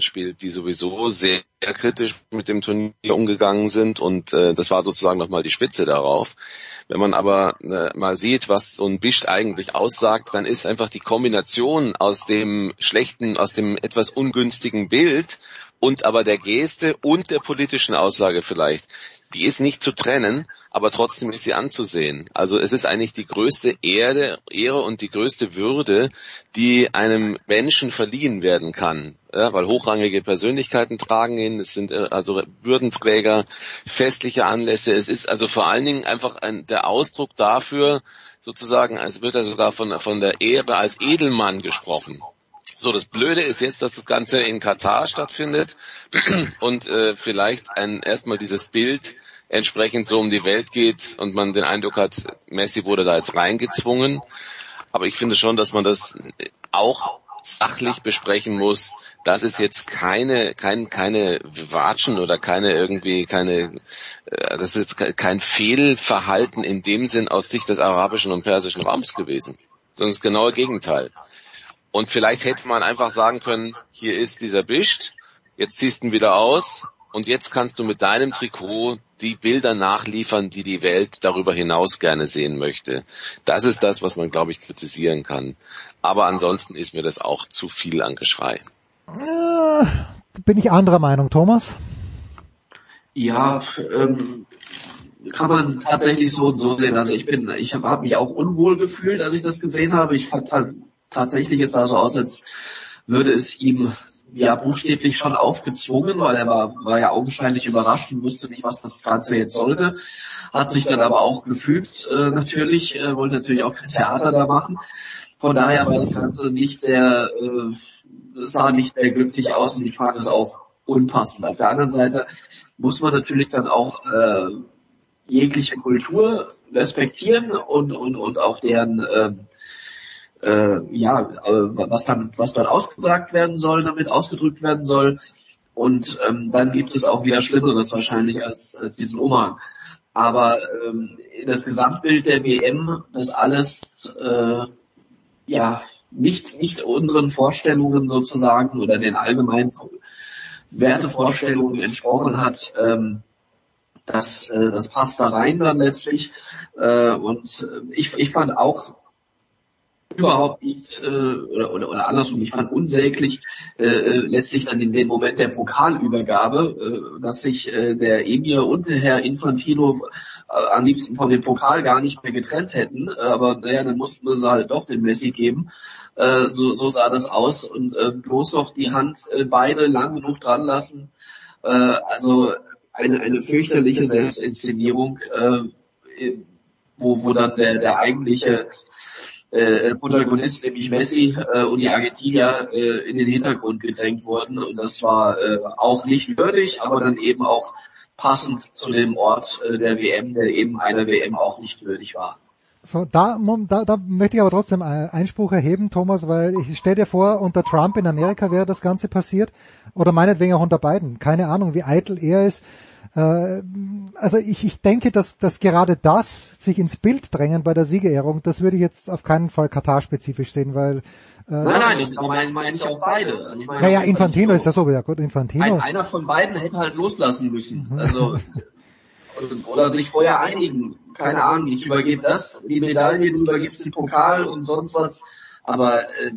spielt, die sowieso sehr kritisch mit dem Turnier umgegangen sind und äh, das war sozusagen nochmal die Spitze darauf. Wenn man aber äh, mal sieht, was so ein Bischt eigentlich aussagt, dann ist einfach die Kombination aus dem schlechten, aus dem etwas ungünstigen Bild und aber der Geste und der politischen Aussage vielleicht, die ist nicht zu trennen, aber trotzdem ist sie anzusehen. Also es ist eigentlich die größte Ehre, Ehre und die größte Würde, die einem Menschen verliehen werden kann. Ja, weil hochrangige Persönlichkeiten tragen ihn, es sind äh, also Würdenträger, festliche Anlässe. Es ist also vor allen Dingen einfach ein, der Ausdruck dafür, sozusagen, es wird ja sogar von, von der Ehre als Edelmann gesprochen. So, das Blöde ist jetzt, dass das Ganze in Katar stattfindet und äh, vielleicht ein erstmal dieses Bild entsprechend so um die Welt geht und man den Eindruck hat, Messi wurde da jetzt reingezwungen. Aber ich finde schon, dass man das auch sachlich besprechen muss. Das ist jetzt keine, kein, keine Watschen oder keine irgendwie, keine, äh, das ist jetzt kein Fehlverhalten in dem Sinn aus Sicht des arabischen und persischen Raums gewesen, sondern das genaue Gegenteil. Und vielleicht hätte man einfach sagen können, hier ist dieser Bischt, jetzt ziehst du ihn wieder aus und jetzt kannst du mit deinem Trikot die Bilder nachliefern, die die Welt darüber hinaus gerne sehen möchte. Das ist das, was man, glaube ich, kritisieren kann. Aber ansonsten ist mir das auch zu viel an Geschrei. Äh, bin ich anderer Meinung, Thomas? Ja, ähm, kann man tatsächlich so und so sehen. Also ich bin, ich habe hab mich auch unwohl gefühlt, als ich das gesehen habe. Ich fand tatsächlich es sah so aus, als würde es ihm ja buchstäblich schon aufgezwungen, weil er war, war ja augenscheinlich überrascht und wusste nicht, was das Ganze jetzt sollte. Hat sich dann aber auch gefügt, äh, natürlich, äh, wollte natürlich auch kein Theater da machen. Von daher war das Ganze nicht sehr, äh, sah nicht sehr glücklich aus und ich fand es auch unpassend. Auf der anderen Seite muss man natürlich dann auch äh, jegliche Kultur respektieren und, und, und auch deren ähm, äh, ja, was dann, was dann ausgesagt werden soll, damit ausgedrückt werden soll. Und ähm, dann gibt es auch wieder Schlimmeres wahrscheinlich als, als diesen Umhang. Aber ähm, das Gesamtbild der WM, das alles äh, ja nicht nicht unseren Vorstellungen sozusagen oder den allgemeinen Wertevorstellungen entsprochen hat, ähm, das, äh, das passt da rein dann letztlich. Äh, und äh, ich, ich fand auch überhaupt nicht, äh, oder, oder, oder andersrum, ich fand unsäglich äh, äh, letztlich dann in dem Moment der Pokalübergabe, äh, dass sich äh, der Emir und der Herr Infantino äh, am liebsten von dem Pokal gar nicht mehr getrennt hätten, aber naja, dann mussten wir sie halt doch den Messi geben. Äh, so, so sah das aus und äh, bloß noch die Hand äh, beide lang genug dran lassen. Äh, also eine, eine fürchterliche Selbstinszenierung, äh, wo, wo dann der, der eigentliche äh, Protagonist, nämlich Messi äh, und die Argentinier äh, in den Hintergrund gedrängt wurden. Und das war äh, auch nicht würdig, aber dann eben auch passend zu dem Ort äh, der WM, der eben einer WM auch nicht würdig war. So, da, da, da möchte ich aber trotzdem Einspruch erheben, Thomas, weil ich stell dir vor, unter Trump in Amerika wäre das Ganze passiert oder meinetwegen auch unter Biden. Keine Ahnung, wie eitel er ist, also ich, ich denke, dass, dass gerade das sich ins Bild drängen bei der Siegerehrung, das würde ich jetzt auf keinen Fall Katar-spezifisch sehen, weil äh, Nein, nein, das meine mein ich auch beide. Also ich meine, naja, Infantino ist ja so, ja gut, Infantino. Ein, einer von beiden hätte halt loslassen müssen. Mhm. Also oder sich vorher einigen. Keine Ahnung, ich übergebe das, die Medaille, du übergibst den Pokal und sonst was. Aber äh,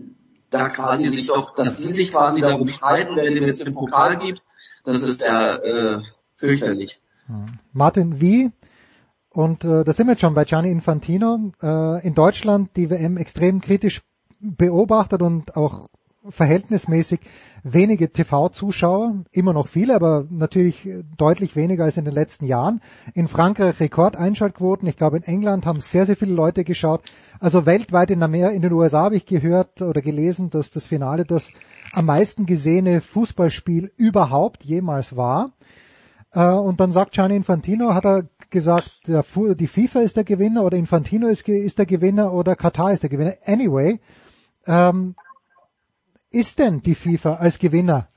da quasi sich doch, dass die sich quasi darum streiten, wer dem jetzt den Pokal gibt, das ist ja äh, fürchterlich. Martin, wie? Und äh, da sind wir jetzt schon bei Gianni Infantino. Äh, in Deutschland die WM extrem kritisch beobachtet und auch verhältnismäßig wenige TV-Zuschauer, immer noch viele, aber natürlich deutlich weniger als in den letzten Jahren. In Frankreich Rekordeinschaltquoten. Ich glaube, in England haben sehr, sehr viele Leute geschaut. Also weltweit in, Amer in den USA habe ich gehört oder gelesen, dass das Finale das am meisten gesehene Fußballspiel überhaupt jemals war. Äh, und dann sagt Gianni Infantino, hat er gesagt, die FIFA ist der Gewinner oder Infantino ist, ist, der Gewinner oder Katar ist der Gewinner. Anyway, ähm, ist denn die FIFA als Gewinner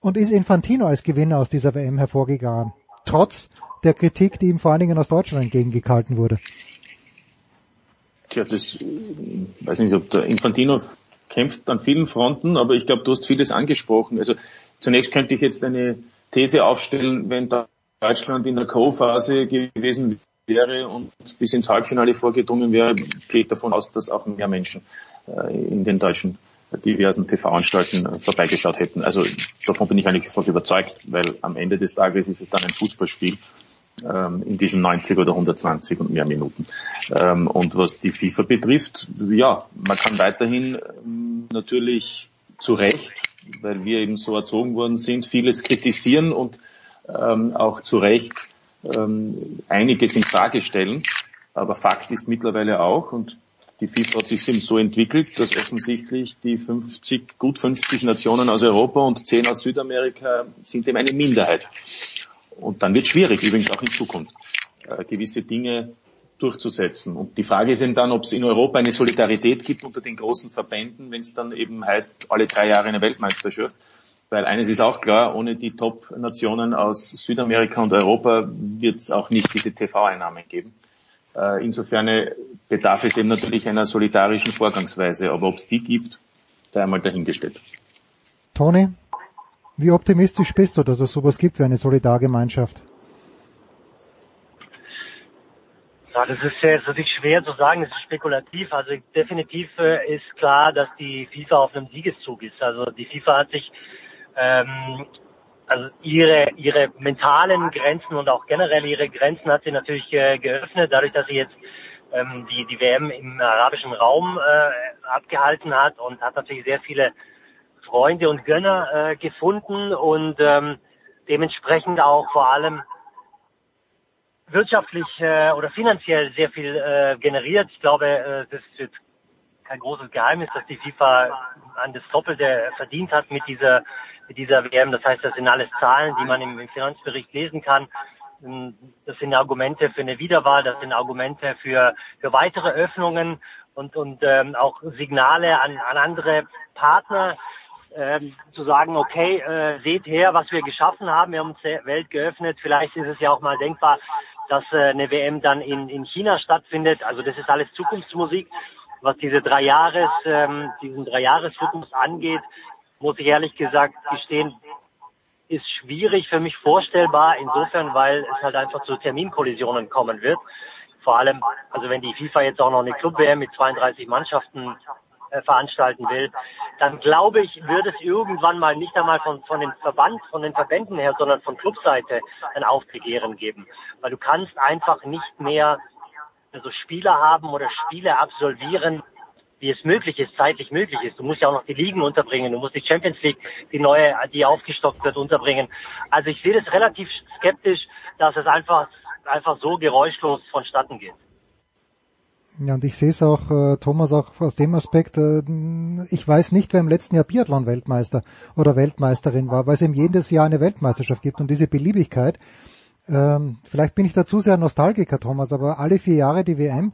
und ist Infantino als Gewinner aus dieser WM hervorgegangen? Trotz der Kritik, die ihm vor allen Dingen aus Deutschland entgegengehalten wurde. Tja, das weiß nicht, ob der Infantino kämpft an vielen Fronten, aber ich glaube, du hast vieles angesprochen. Also zunächst könnte ich jetzt eine These aufstellen, wenn Deutschland in der Co-Phase gewesen wäre und bis ins Halbfinale vorgedrungen wäre, ich davon aus, dass auch mehr Menschen äh, in den deutschen diversen TV-Anstalten äh, vorbeigeschaut hätten. Also davon bin ich eigentlich sofort überzeugt, weil am Ende des Tages ist es dann ein Fußballspiel ähm, in diesen 90 oder 120 und mehr Minuten. Ähm, und was die FIFA betrifft, ja, man kann weiterhin ähm, natürlich zu Recht weil wir eben so erzogen worden sind, vieles kritisieren und ähm, auch zu Recht ähm, einiges in Frage stellen. Aber Fakt ist mittlerweile auch, und die FIFA hat sich eben so entwickelt, dass offensichtlich die 50, gut 50 Nationen aus Europa und 10 aus Südamerika sind eben eine Minderheit. Und dann wird schwierig, übrigens auch in Zukunft, äh, gewisse Dinge durchzusetzen. Und die Frage ist eben dann, ob es in Europa eine Solidarität gibt unter den großen Verbänden, wenn es dann eben heißt, alle drei Jahre eine Weltmeisterschaft. Weil eines ist auch klar, ohne die Top-Nationen aus Südamerika und Europa wird es auch nicht diese TV-Einnahmen geben. Äh, insofern bedarf es eben natürlich einer solidarischen Vorgangsweise. Aber ob es die gibt, sei einmal dahingestellt. Toni, wie optimistisch bist du, dass es sowas gibt wie eine Solidargemeinschaft? Ja, das ist jetzt natürlich schwer zu sagen, es ist spekulativ. Also definitiv äh, ist klar, dass die FIFA auf einem Siegeszug ist. Also die FIFA hat sich ähm, also ihre ihre mentalen Grenzen und auch generell ihre Grenzen hat sie natürlich äh, geöffnet, dadurch, dass sie jetzt ähm, die die WM im arabischen Raum äh, abgehalten hat und hat natürlich sehr viele Freunde und Gönner äh, gefunden und ähm, dementsprechend auch vor allem wirtschaftlich äh, oder finanziell sehr viel äh, generiert. Ich glaube, äh, das ist jetzt kein großes Geheimnis, dass die FIFA an das Doppelte verdient hat mit dieser mit dieser WM. Das heißt, das sind alles Zahlen, die man im, im Finanzbericht lesen kann. Ähm, das sind Argumente für eine Wiederwahl, das sind Argumente für für weitere Öffnungen und und ähm, auch Signale an, an andere Partner, ähm, zu sagen, okay, äh, seht her, was wir geschaffen haben, wir haben uns der Welt geöffnet, vielleicht ist es ja auch mal denkbar, dass äh, eine WM dann in, in China stattfindet. Also das ist alles Zukunftsmusik. Was diese drei Jahres, ähm, diesen drei Jahresrhythmus angeht, muss ich ehrlich gesagt gestehen, ist schwierig für mich vorstellbar. Insofern, weil es halt einfach zu Terminkollisionen kommen wird. Vor allem, also wenn die FIFA jetzt auch noch eine Club-WM mit 32 Mannschaften äh, veranstalten will, dann glaube ich, wird es irgendwann mal nicht einmal von, von den Verband, von den Verbänden her, sondern von Clubseite ein Aufbegehren geben. Weil du kannst einfach nicht mehr so Spiele haben oder Spiele absolvieren, wie es möglich ist, zeitlich möglich ist. Du musst ja auch noch die Ligen unterbringen, du musst die Champions League, die neue, die aufgestockt wird, unterbringen. Also ich sehe das relativ skeptisch, dass es einfach, einfach so geräuschlos vonstatten geht. Ja, und ich sehe es auch, äh, Thomas, auch aus dem Aspekt, äh, ich weiß nicht, wer im letzten Jahr Biathlon-Weltmeister oder Weltmeisterin war, weil es eben jedes Jahr eine Weltmeisterschaft gibt und diese Beliebigkeit, ähm, vielleicht bin ich da zu sehr Nostalgiker, Thomas, aber alle vier Jahre die WM,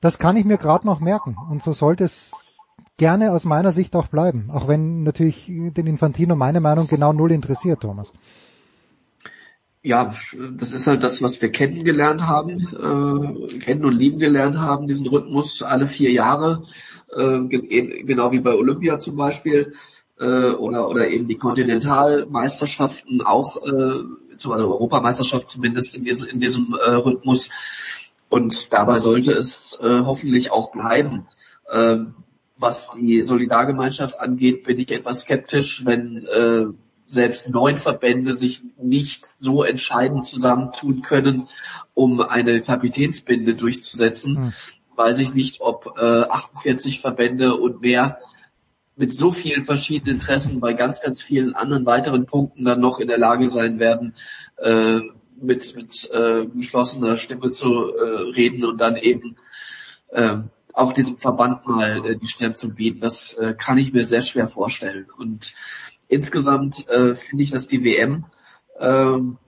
das kann ich mir gerade noch merken und so sollte es gerne aus meiner Sicht auch bleiben, auch wenn natürlich den Infantino meine Meinung genau null interessiert, Thomas. Ja, das ist halt das, was wir kennengelernt haben, äh, kennen und lieben gelernt haben, diesen Rhythmus alle vier Jahre, äh, genau wie bei Olympia zum Beispiel, äh, oder, oder eben die Kontinentalmeisterschaften auch, äh, also Europameisterschaft zumindest in, diese, in diesem äh, Rhythmus. Und dabei sollte es äh, hoffentlich auch bleiben. Ähm, was die Solidargemeinschaft angeht, bin ich etwas skeptisch, wenn äh, selbst neun Verbände sich nicht so entscheidend zusammentun können, um eine Kapitänsbinde durchzusetzen. Hm. Weiß ich nicht, ob äh, 48 Verbände und mehr mit so vielen verschiedenen Interessen bei ganz, ganz vielen anderen weiteren Punkten dann noch in der Lage sein werden, äh, mit, mit äh, geschlossener Stimme zu äh, reden und dann eben äh, auch diesem Verband mal äh, die Stirn zu bieten. Das äh, kann ich mir sehr schwer vorstellen. Und insgesamt äh, finde ich, dass die WM, ähm,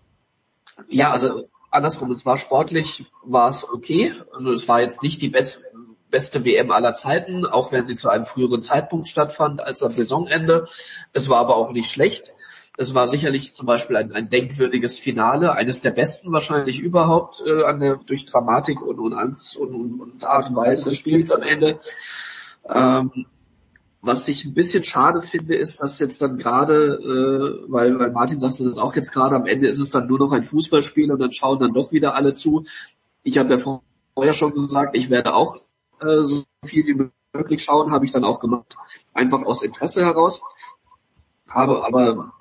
ja, also andersrum, es war sportlich, war es okay. Also es war jetzt nicht die beste, beste WM aller Zeiten, auch wenn sie zu einem früheren Zeitpunkt stattfand als am Saisonende. Es war aber auch nicht schlecht. Es war sicherlich zum Beispiel ein, ein denkwürdiges Finale, eines der besten wahrscheinlich überhaupt äh, an der, durch Dramatik und, und, und, und, und Art und Weise des Spiels am Ende. Ähm, was ich ein bisschen schade finde, ist, dass jetzt dann gerade, äh, weil, weil Martin sagte das auch jetzt gerade, am Ende ist es dann nur noch ein Fußballspiel und dann schauen dann doch wieder alle zu. Ich habe ja vorher schon gesagt, ich werde auch äh, so viel wie möglich schauen, habe ich dann auch gemacht. Einfach aus Interesse heraus. Habe aber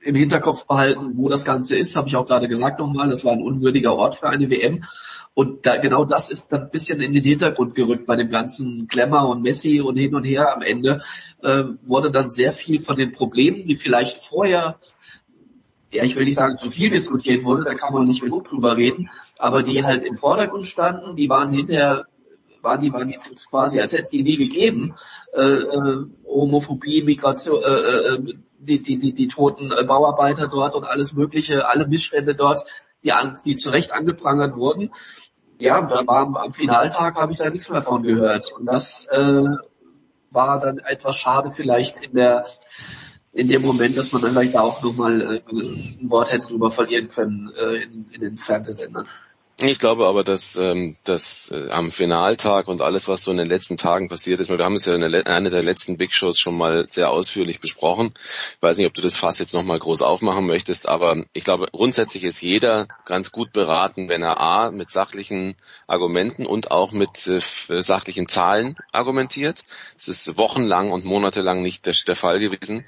im Hinterkopf behalten, wo das Ganze ist, habe ich auch gerade gesagt nochmal, das war ein unwürdiger Ort für eine WM. Und da, genau das ist dann ein bisschen in den Hintergrund gerückt bei dem ganzen Klemmer und Messi und hin und her am Ende, äh, wurde dann sehr viel von den Problemen, die vielleicht vorher, ja, ich will nicht sagen zu viel diskutiert wurde, da kann man nicht genug drüber reden, aber die halt im Vordergrund standen, die waren hinterher waren die, waren die quasi, als hätte es die nie gegeben. Äh, äh, Homophobie, Migration, äh, äh, die, die, die, die toten äh, Bauarbeiter dort und alles mögliche, alle Missstände dort, die, an, die zu Recht angeprangert wurden. Ja, da war am, Finaltag habe ich da nichts mehr von gehört. Und das äh, war dann etwas schade vielleicht in der in dem Moment, dass man dann vielleicht da auch nochmal äh, ein Wort hätte drüber verlieren können äh, in, in den Fernsehsendern. Ich glaube aber, dass, ähm, dass äh, am Finaltag und alles, was so in den letzten Tagen passiert ist, wir haben es ja in einer der letzten Big Shows schon mal sehr ausführlich besprochen. Ich weiß nicht, ob du das Fass jetzt nochmal groß aufmachen möchtest, aber ich glaube, grundsätzlich ist jeder ganz gut beraten, wenn er A, mit sachlichen Argumenten und auch mit äh, sachlichen Zahlen argumentiert. Das ist wochenlang und monatelang nicht der, der Fall gewesen.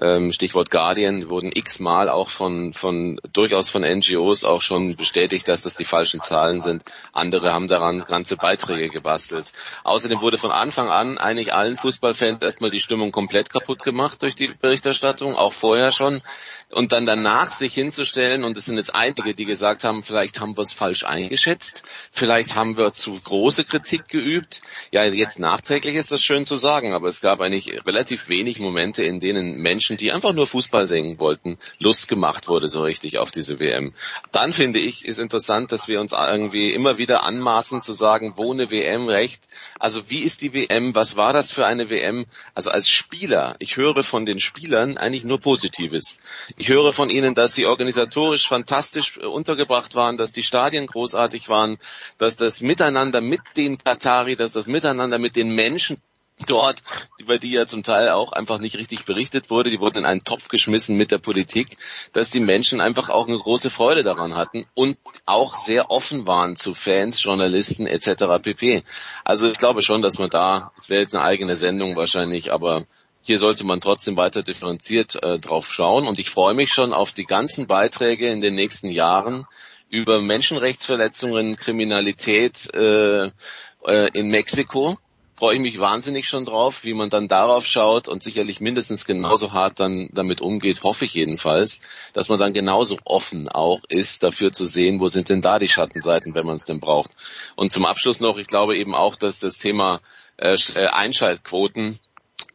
Ähm, Stichwort Guardian wurden x-mal auch von, von, durchaus von NGOs auch schon bestätigt, dass das die falschen Zahlen sind. Andere haben daran ganze Beiträge gebastelt. Außerdem wurde von Anfang an eigentlich allen Fußballfans erstmal die Stimmung komplett kaputt gemacht durch die Berichterstattung, auch vorher schon. Und dann danach sich hinzustellen, und es sind jetzt einige, die gesagt haben, vielleicht haben wir es falsch eingeschätzt, vielleicht haben wir zu große Kritik geübt. Ja, jetzt nachträglich ist das schön zu sagen, aber es gab eigentlich relativ wenig Momente, in denen Menschen, die einfach nur Fußball singen wollten, Lust gemacht wurde so richtig auf diese WM. Dann finde ich, ist interessant, dass wir uns irgendwie immer wieder anmaßen zu sagen, wo eine WM recht. Also wie ist die WM? Was war das für eine WM? Also als Spieler, ich höre von den Spielern eigentlich nur Positives. Ich höre von ihnen, dass sie organisatorisch fantastisch untergebracht waren, dass die Stadien großartig waren, dass das Miteinander mit den Katari, dass das Miteinander mit den Menschen dort, über die ja zum Teil auch einfach nicht richtig berichtet wurde, die wurden in einen Topf geschmissen mit der Politik, dass die Menschen einfach auch eine große Freude daran hatten und auch sehr offen waren zu Fans, Journalisten etc. pp. Also ich glaube schon, dass man da, es wäre jetzt eine eigene Sendung wahrscheinlich, aber hier sollte man trotzdem weiter differenziert äh, drauf schauen und ich freue mich schon auf die ganzen Beiträge in den nächsten Jahren über Menschenrechtsverletzungen, Kriminalität äh, äh, in Mexiko freue ich mich wahnsinnig schon drauf, wie man dann darauf schaut und sicherlich mindestens genauso hart dann damit umgeht, hoffe ich jedenfalls, dass man dann genauso offen auch ist, dafür zu sehen, wo sind denn da die Schattenseiten, wenn man es denn braucht. Und zum Abschluss noch, ich glaube eben auch, dass das Thema äh, äh, Einschaltquoten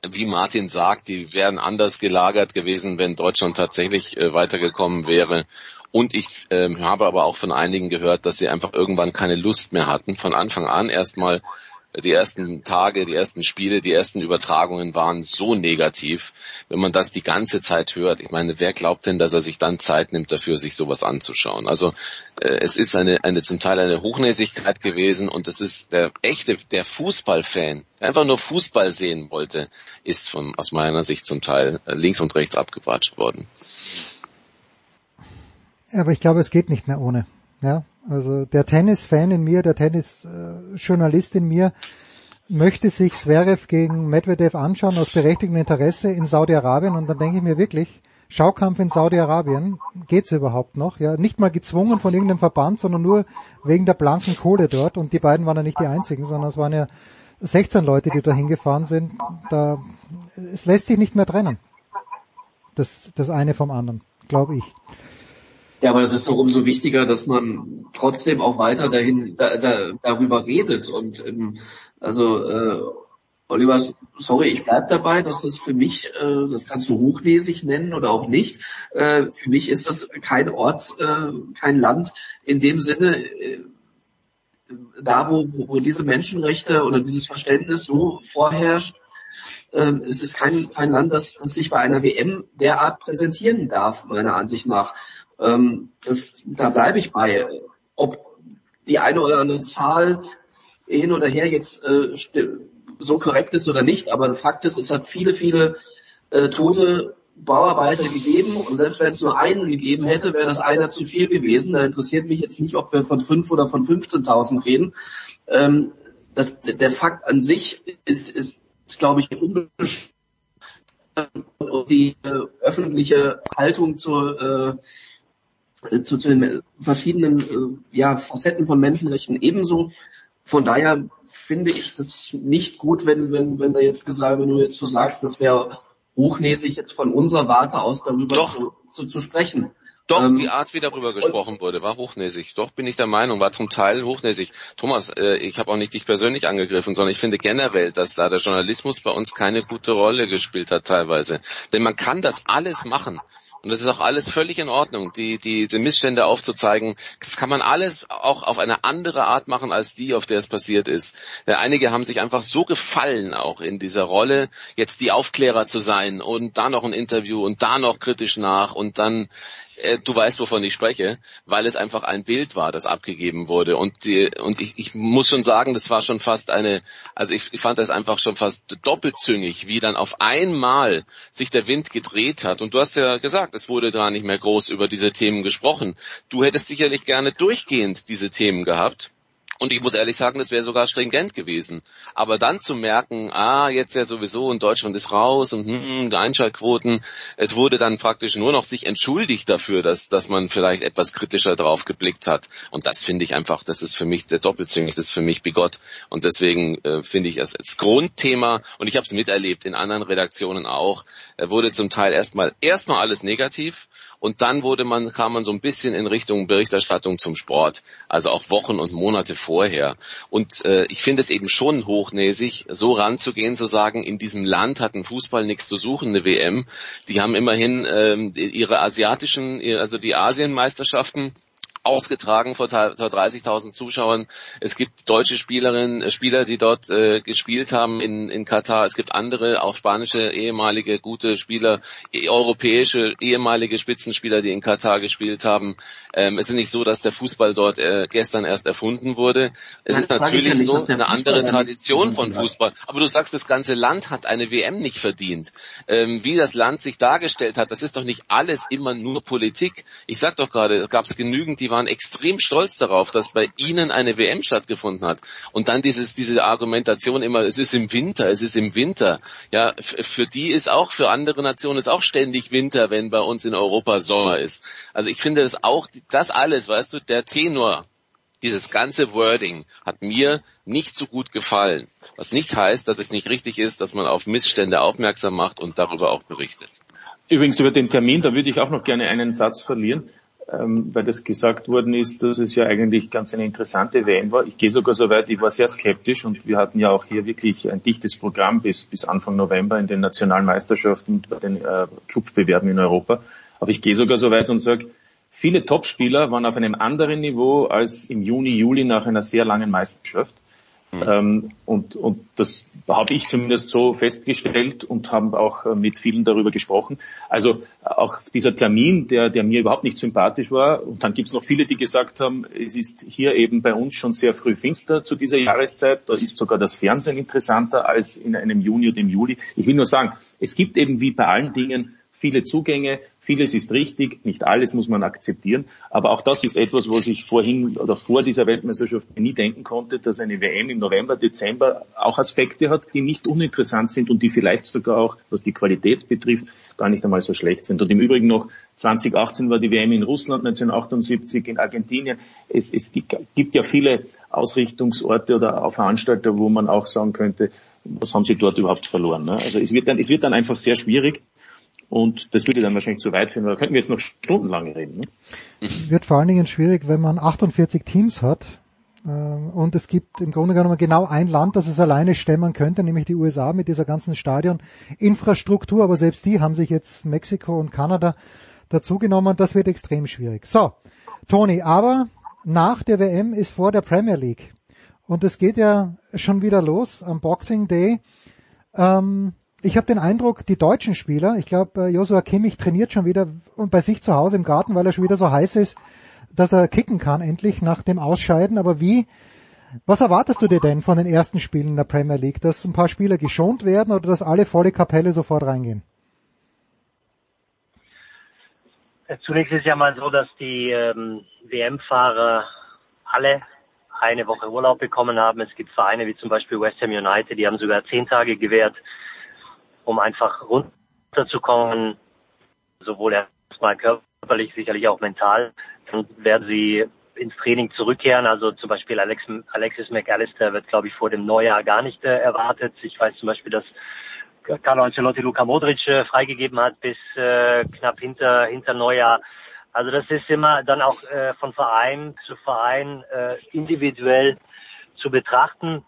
wie Martin sagt, die wären anders gelagert gewesen, wenn Deutschland tatsächlich äh, weitergekommen wäre. Und ich äh, habe aber auch von einigen gehört, dass sie einfach irgendwann keine Lust mehr hatten, von Anfang an erstmal die ersten Tage, die ersten Spiele, die ersten Übertragungen waren so negativ. Wenn man das die ganze Zeit hört, ich meine, wer glaubt denn, dass er sich dann Zeit nimmt dafür, sich sowas anzuschauen? Also äh, es ist eine, eine zum Teil eine Hochnäsigkeit gewesen und es ist der echte, der Fußballfan, der einfach nur Fußball sehen wollte, ist von, aus meiner Sicht zum Teil äh, links und rechts abgewatscht worden. Aber ich glaube, es geht nicht mehr ohne. Ja, also der Tennis-Fan in mir, der Tennis-Journalist in mir möchte sich Zverev gegen Medvedev anschauen aus berechtigtem Interesse in Saudi-Arabien und dann denke ich mir wirklich, Schaukampf in Saudi-Arabien, geht's überhaupt noch? Ja, nicht mal gezwungen von irgendeinem Verband, sondern nur wegen der blanken Kohle dort und die beiden waren ja nicht die einzigen, sondern es waren ja 16 Leute, die da hingefahren sind. Da, es lässt sich nicht mehr trennen. Das, das eine vom anderen, glaube ich. Ja, aber das ist doch umso wichtiger, dass man trotzdem auch weiter dahin da, da, darüber redet. Und ähm, also äh, Oliver, sorry, ich bleib dabei, dass das für mich, äh, das kannst du hochnäsig nennen oder auch nicht. Äh, für mich ist das kein Ort, äh, kein Land in dem Sinne, äh, da wo, wo diese Menschenrechte oder dieses Verständnis so vorherrscht. Äh, es ist kein, kein Land, das, das sich bei einer WM derart präsentieren darf, meiner Ansicht nach. Ähm, das, da bleibe ich bei. Ob die eine oder andere Zahl hin oder her jetzt äh, so korrekt ist oder nicht, aber Fakt ist, es hat viele, viele äh, tote Bauarbeiter gegeben und selbst wenn es nur einen gegeben hätte, wäre das einer zu viel gewesen. Da interessiert mich jetzt nicht, ob wir von fünf oder von 15.000 reden. Ähm, das, der Fakt an sich ist, ist, ist glaube ich, unbestritten. Und die äh, öffentliche Haltung zur äh, zu, zu den verschiedenen äh, ja, Facetten von Menschenrechten ebenso. Von daher finde ich das nicht gut, wenn, wenn, wenn da jetzt gesagt, wenn du jetzt so sagst, das wäre hochnäsig jetzt von unserer Warte aus darüber Doch. zu, zu, zu sprechen. Doch, Ähm, die Art, wie darüber gesprochen wurde, war hochnäsig. Doch, bin ich der Meinung, war zum Teil hochnäsig. Thomas, äh, ich habe auch nicht dich persönlich angegriffen, sondern ich finde generell, dass da der Journalismus bei uns keine gute Rolle gespielt hat teilweise. Denn man kann das alles machen. Und das ist auch alles völlig in Ordnung, die, die, die Missstände aufzuzeigen. Das kann man alles auch auf eine andere Art machen, als die, auf der es passiert ist. Ja, einige haben sich einfach so gefallen auch in dieser Rolle, jetzt die Aufklärer zu sein und da noch ein Interview und da noch kritisch nach und dann du weißt, wovon ich spreche, weil es einfach ein Bild war, das abgegeben wurde. Und, die, und ich, ich muss schon sagen, das war schon fast eine, also ich, ich fand das einfach schon fast doppelzüngig, wie dann auf einmal sich der Wind gedreht hat. Und du hast ja gesagt, es wurde da nicht mehr groß über diese Themen gesprochen. Du hättest sicherlich gerne durchgehend diese Themen gehabt. Und ich muss ehrlich sagen, das wäre sogar stringent gewesen. Aber dann zu merken, ah, jetzt ja sowieso und Deutschland ist raus und hm, die Einschaltquoten, es wurde dann praktisch nur noch sich entschuldigt dafür, dass, dass man vielleicht etwas kritischer drauf geblickt hat. Und das finde ich einfach, das ist für mich der doppelzüngig, das ist für mich bigott. Und deswegen äh, finde ich es als Grundthema, und ich habe es miterlebt in anderen Redaktionen auch, äh, wurde zum Teil erstmal erstmal alles negativ und dann wurde man, kam man so ein bisschen in Richtung Berichterstattung zum Sport. Also auch Wochen und Monate vorher. Und äh, ich finde es eben schon hochnäsig, so ranzugehen, zu sagen, in diesem Land hat ein Fußball nichts zu suchen, eine WM. Die haben immerhin ähm, ihre asiatischen, also die Asienmeisterschaften ausgetragen vor, vor 30.000 Zuschauern. Es gibt deutsche Spielerinnen, äh, Spieler, die dort äh, gespielt haben in, in Katar. Es gibt andere, auch spanische ehemalige gute Spieler, e europäische ehemalige Spitzenspieler, die in Katar gespielt haben. Ähm, es ist nicht so, dass der Fußball dort äh, gestern erst erfunden wurde. Es ist das ich natürlich ja nicht, so eine andere Tradition von. Fußball. Aber du sagst, das ganze Land hat eine WM nicht verdient. Ähm, wie das Land sich dargestellt hat, das ist doch nicht alles immer nur Politik. Ich sag doch gerade, es gab genügend, die waren extrem stolz darauf, dass bei ihnen eine WM stattgefunden hat. Und dann dieses, diese Argumentation immer, es ist im Winter, es ist im Winter. Ja, für die ist auch, für andere Nationen ist auch ständig Winter, wenn bei uns in Europa Sommer ist. Also ich finde das auch, das alles, weißt du, der Tenor, dieses ganze Wording hat mir nicht so gut gefallen. Was nicht heißt, dass es nicht richtig ist, dass man auf Missstände aufmerksam macht und darüber auch berichtet. Übrigens über den Termin, da würde ich auch noch gerne einen Satz verlieren, ähm, weil das gesagt worden ist, dass es ja eigentlich ganz eine interessante WM war. Ich gehe sogar so weit, ich war sehr skeptisch und wir hatten ja auch hier wirklich ein dichtes Programm bis, bis Anfang November in den nationalen Meisterschaften und bei den äh, Clubbewerben in Europa. Aber ich gehe sogar so weit und sage, viele Topspieler waren auf einem anderen Niveau als im Juni, Juli nach einer sehr langen Meisterschaft. Ähm, und, und das habe ich zumindest so festgestellt und haben auch äh, mit vielen darüber gesprochen. Also auch dieser Termin, der, der mir überhaupt nicht sympathisch war. Und dann gibt es noch viele, die gesagt haben, es ist hier eben bei uns schon sehr früh finster zu dieser Jahreszeit. Da ist sogar das Fernsehen interessanter als in einem Juni oder im Juli. Ich will nur sagen, es gibt eben wie bei allen Dingen viele Zugänge, vieles ist richtig, nicht alles muss man akzeptieren, aber auch das ist etwas, was ich vorhin oder vor dieser Weltmeisterschaft nie denken konnte, dass eine WM im November, Dezember auch Aspekte hat, die nicht uninteressant sind und die vielleicht sogar auch, was die Qualität betrifft, gar nicht einmal so schlecht sind. Und im Übrigen noch 2018 war die WM in Russland, 1978 in Argentinien. Es, es gibt ja viele Ausrichtungsorte oder Veranstalter, wo man auch sagen könnte, was haben sie dort überhaupt verloren. Ne? Also es wird, dann, es wird dann einfach sehr schwierig. Und das würde dann wahrscheinlich zu weit führen. Da könnten wir jetzt noch stundenlang reden. Ne? Wird vor allen Dingen schwierig, wenn man 48 Teams hat. äh, Und es gibt im Grunde genommen genau ein Land, das es alleine stemmen könnte, nämlich die USA mit dieser ganzen Stadioninfrastruktur. Aber selbst die haben sich jetzt Mexiko und Kanada dazugenommen. Das wird extrem schwierig. So, Toni, aber nach der WM ist vor der Premier League. Und es geht ja schon wieder los am Boxing Day. Ähm, ich habe den Eindruck, die deutschen Spieler, ich glaube, Joshua Kimmich trainiert schon wieder bei sich zu Hause im Garten, weil er schon wieder so heiß ist, dass er kicken kann endlich nach dem Ausscheiden. Aber wie, was erwartest du dir denn von den ersten Spielen in der Premier League? Dass ein paar Spieler geschont werden oder dass alle volle Kapelle sofort reingehen? Zunächst ist ja mal so, dass die ähm, WM-Fahrer alle eine Woche Urlaub bekommen haben. Es gibt Vereine wie zum Beispiel West Ham United, die haben sogar zehn Tage gewährt um einfach runterzukommen, sowohl erstmal körperlich, sicherlich auch mental. Dann werden sie ins Training zurückkehren. Also zum Beispiel Alex, Alexis McAllister wird, glaube ich, vor dem Neujahr gar nicht äh, erwartet. Ich weiß zum Beispiel, dass Carlo Ancelotti Luka Modric äh, freigegeben hat bis äh, knapp hinter, hinter Neujahr. Also das ist immer dann auch äh, von Verein zu Verein äh, individuell zu betrachten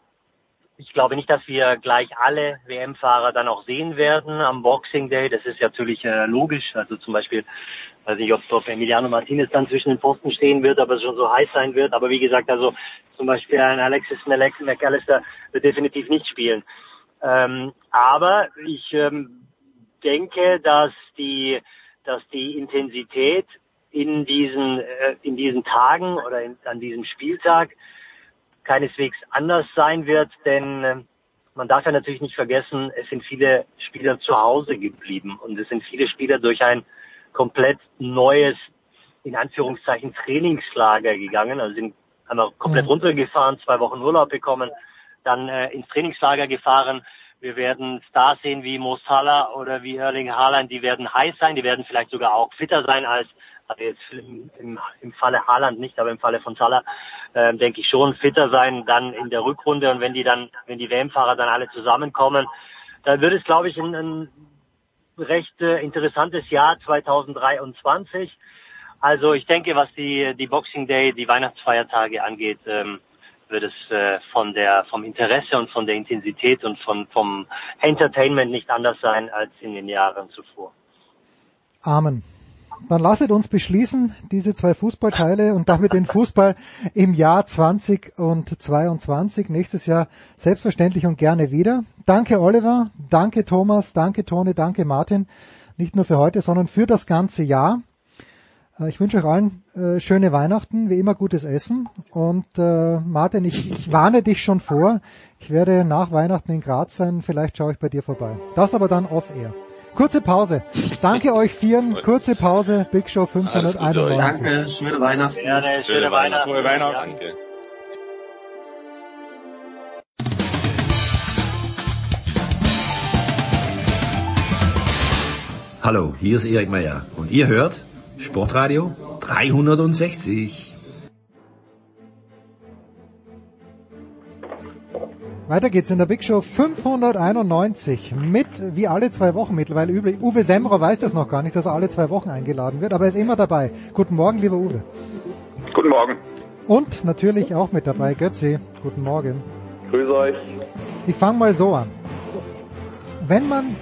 ich glaube nicht, dass wir gleich alle WM-Fahrer dann auch sehen werden am Boxing Day. Das ist natürlich äh, logisch. Also zum Beispiel, weiß nicht, ob, ob Emiliano Martinez dann zwischen den Posten stehen wird, aber es schon so heiß sein wird. Aber wie gesagt, also zum Beispiel ein Alexis McAllister wird definitiv nicht spielen. Ähm, aber ich ähm, denke, dass die, dass die Intensität in diesen, äh, in diesen Tagen oder in, an diesem Spieltag keineswegs anders sein wird, denn äh, man darf ja natürlich nicht vergessen, es sind viele Spieler zu Hause geblieben und es sind viele Spieler durch ein komplett neues, in Anführungszeichen, Trainingslager gegangen, also sind einmal komplett mhm. runtergefahren, zwei Wochen Urlaub bekommen, dann äh, ins Trainingslager gefahren. Wir werden Stars sehen wie Mo Salah oder wie Erling Haaland, die werden heiß sein, die werden vielleicht sogar auch fitter sein als also jetzt im, im, im Falle Haaland nicht, aber im Falle von Salah äh, denke ich schon fitter sein dann in der Rückrunde und wenn die dann, wenn die WM-Fahrer dann alle zusammenkommen, dann wird es, glaube ich, ein, ein recht äh, interessantes Jahr 2023. Also ich denke, was die, die Boxing Day, die Weihnachtsfeiertage angeht, ähm, wird es äh, von der vom Interesse und von der Intensität und von vom Entertainment nicht anders sein als in den Jahren zuvor. Amen. Dann lasset uns beschließen, diese zwei Fußballteile und damit den Fußball im Jahr 2022, nächstes Jahr selbstverständlich und gerne wieder. Danke Oliver, danke Thomas, danke Tone, danke Martin, nicht nur für heute, sondern für das ganze Jahr. Äh, ich wünsche euch allen äh, schöne Weihnachten, wie immer gutes Essen. Und äh, Martin, ich, ich warne dich schon vor, ich werde nach Weihnachten in Graz sein, vielleicht schaue ich bei dir vorbei. Das aber dann off-air. Kurze Pause. Danke euch vieren. Kurze Pause. Big Show 591. Danke. Schöne Weihnachten. Ja, schöne, schöne Weihnachten. Frohe Weihnachten. Danke. Hallo, hier ist Erik Meyer und ihr hört Sportradio 360. Weiter geht's in der Big Show 591 mit, wie alle zwei Wochen mittlerweile üblich. Uwe Semmerer weiß das noch gar nicht, dass er alle zwei Wochen eingeladen wird, aber er ist immer dabei. Guten Morgen, lieber Uwe. Guten Morgen. Und natürlich auch mit dabei Götzi. Guten Morgen. Grüß euch. Ich fange mal so an. Wenn man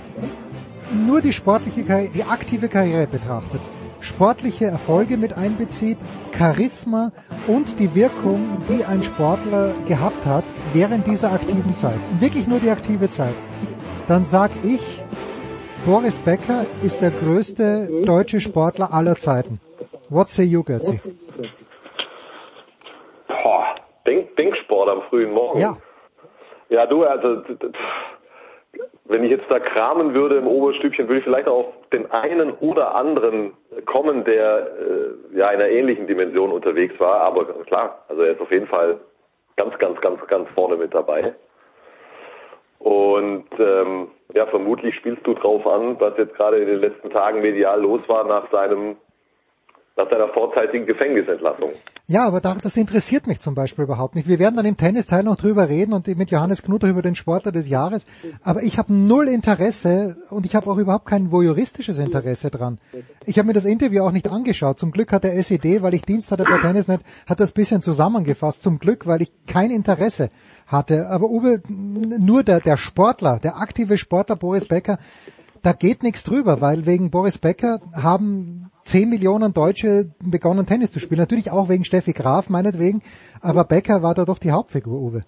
nur die sportliche, Karriere, die aktive Karriere betrachtet, sportliche Erfolge mit einbezieht, Charisma und die Wirkung, die ein Sportler gehabt hat während dieser aktiven Zeit, wirklich nur die aktive Zeit, dann sag ich, Boris Becker ist der größte deutsche Sportler aller Zeiten. What say you, Götzi? Boah, Denk, Denksport am frühen Morgen. Ja. Ja, du, also wenn ich jetzt da kramen würde im Oberstübchen, würde ich vielleicht auf den einen oder anderen kommen, der äh, ja in einer ähnlichen Dimension unterwegs war. Aber klar, also er ist auf jeden Fall ganz, ganz, ganz, ganz vorne mit dabei. Und ähm, ja, vermutlich spielst du drauf an, was jetzt gerade in den letzten Tagen medial los war nach seinem nach seiner vorzeitigen Gefängnisentlassung. Ja, aber da- das interessiert mich zum Beispiel überhaupt nicht. Wir werden dann im Tennisteil noch drüber reden und mit Johannes Knutter über den Sportler des Jahres. Aber ich habe null Interesse und ich habe auch überhaupt kein voyeuristisches Interesse dran. Ich habe mir das Interview auch nicht angeschaut. Zum Glück hat der SED, weil ich Dienst hatte bei Tennisnet, hat das bisschen zusammengefasst. Zum Glück, weil ich kein Interesse hatte. Aber Uwe, nur der, der Sportler, der aktive Sportler Boris Becker, da geht nichts drüber, weil wegen Boris Becker haben 10 Millionen Deutsche begonnen Tennis zu spielen. Natürlich auch wegen Steffi Graf meinetwegen, aber Becker war da doch die Hauptfigur, Uwe.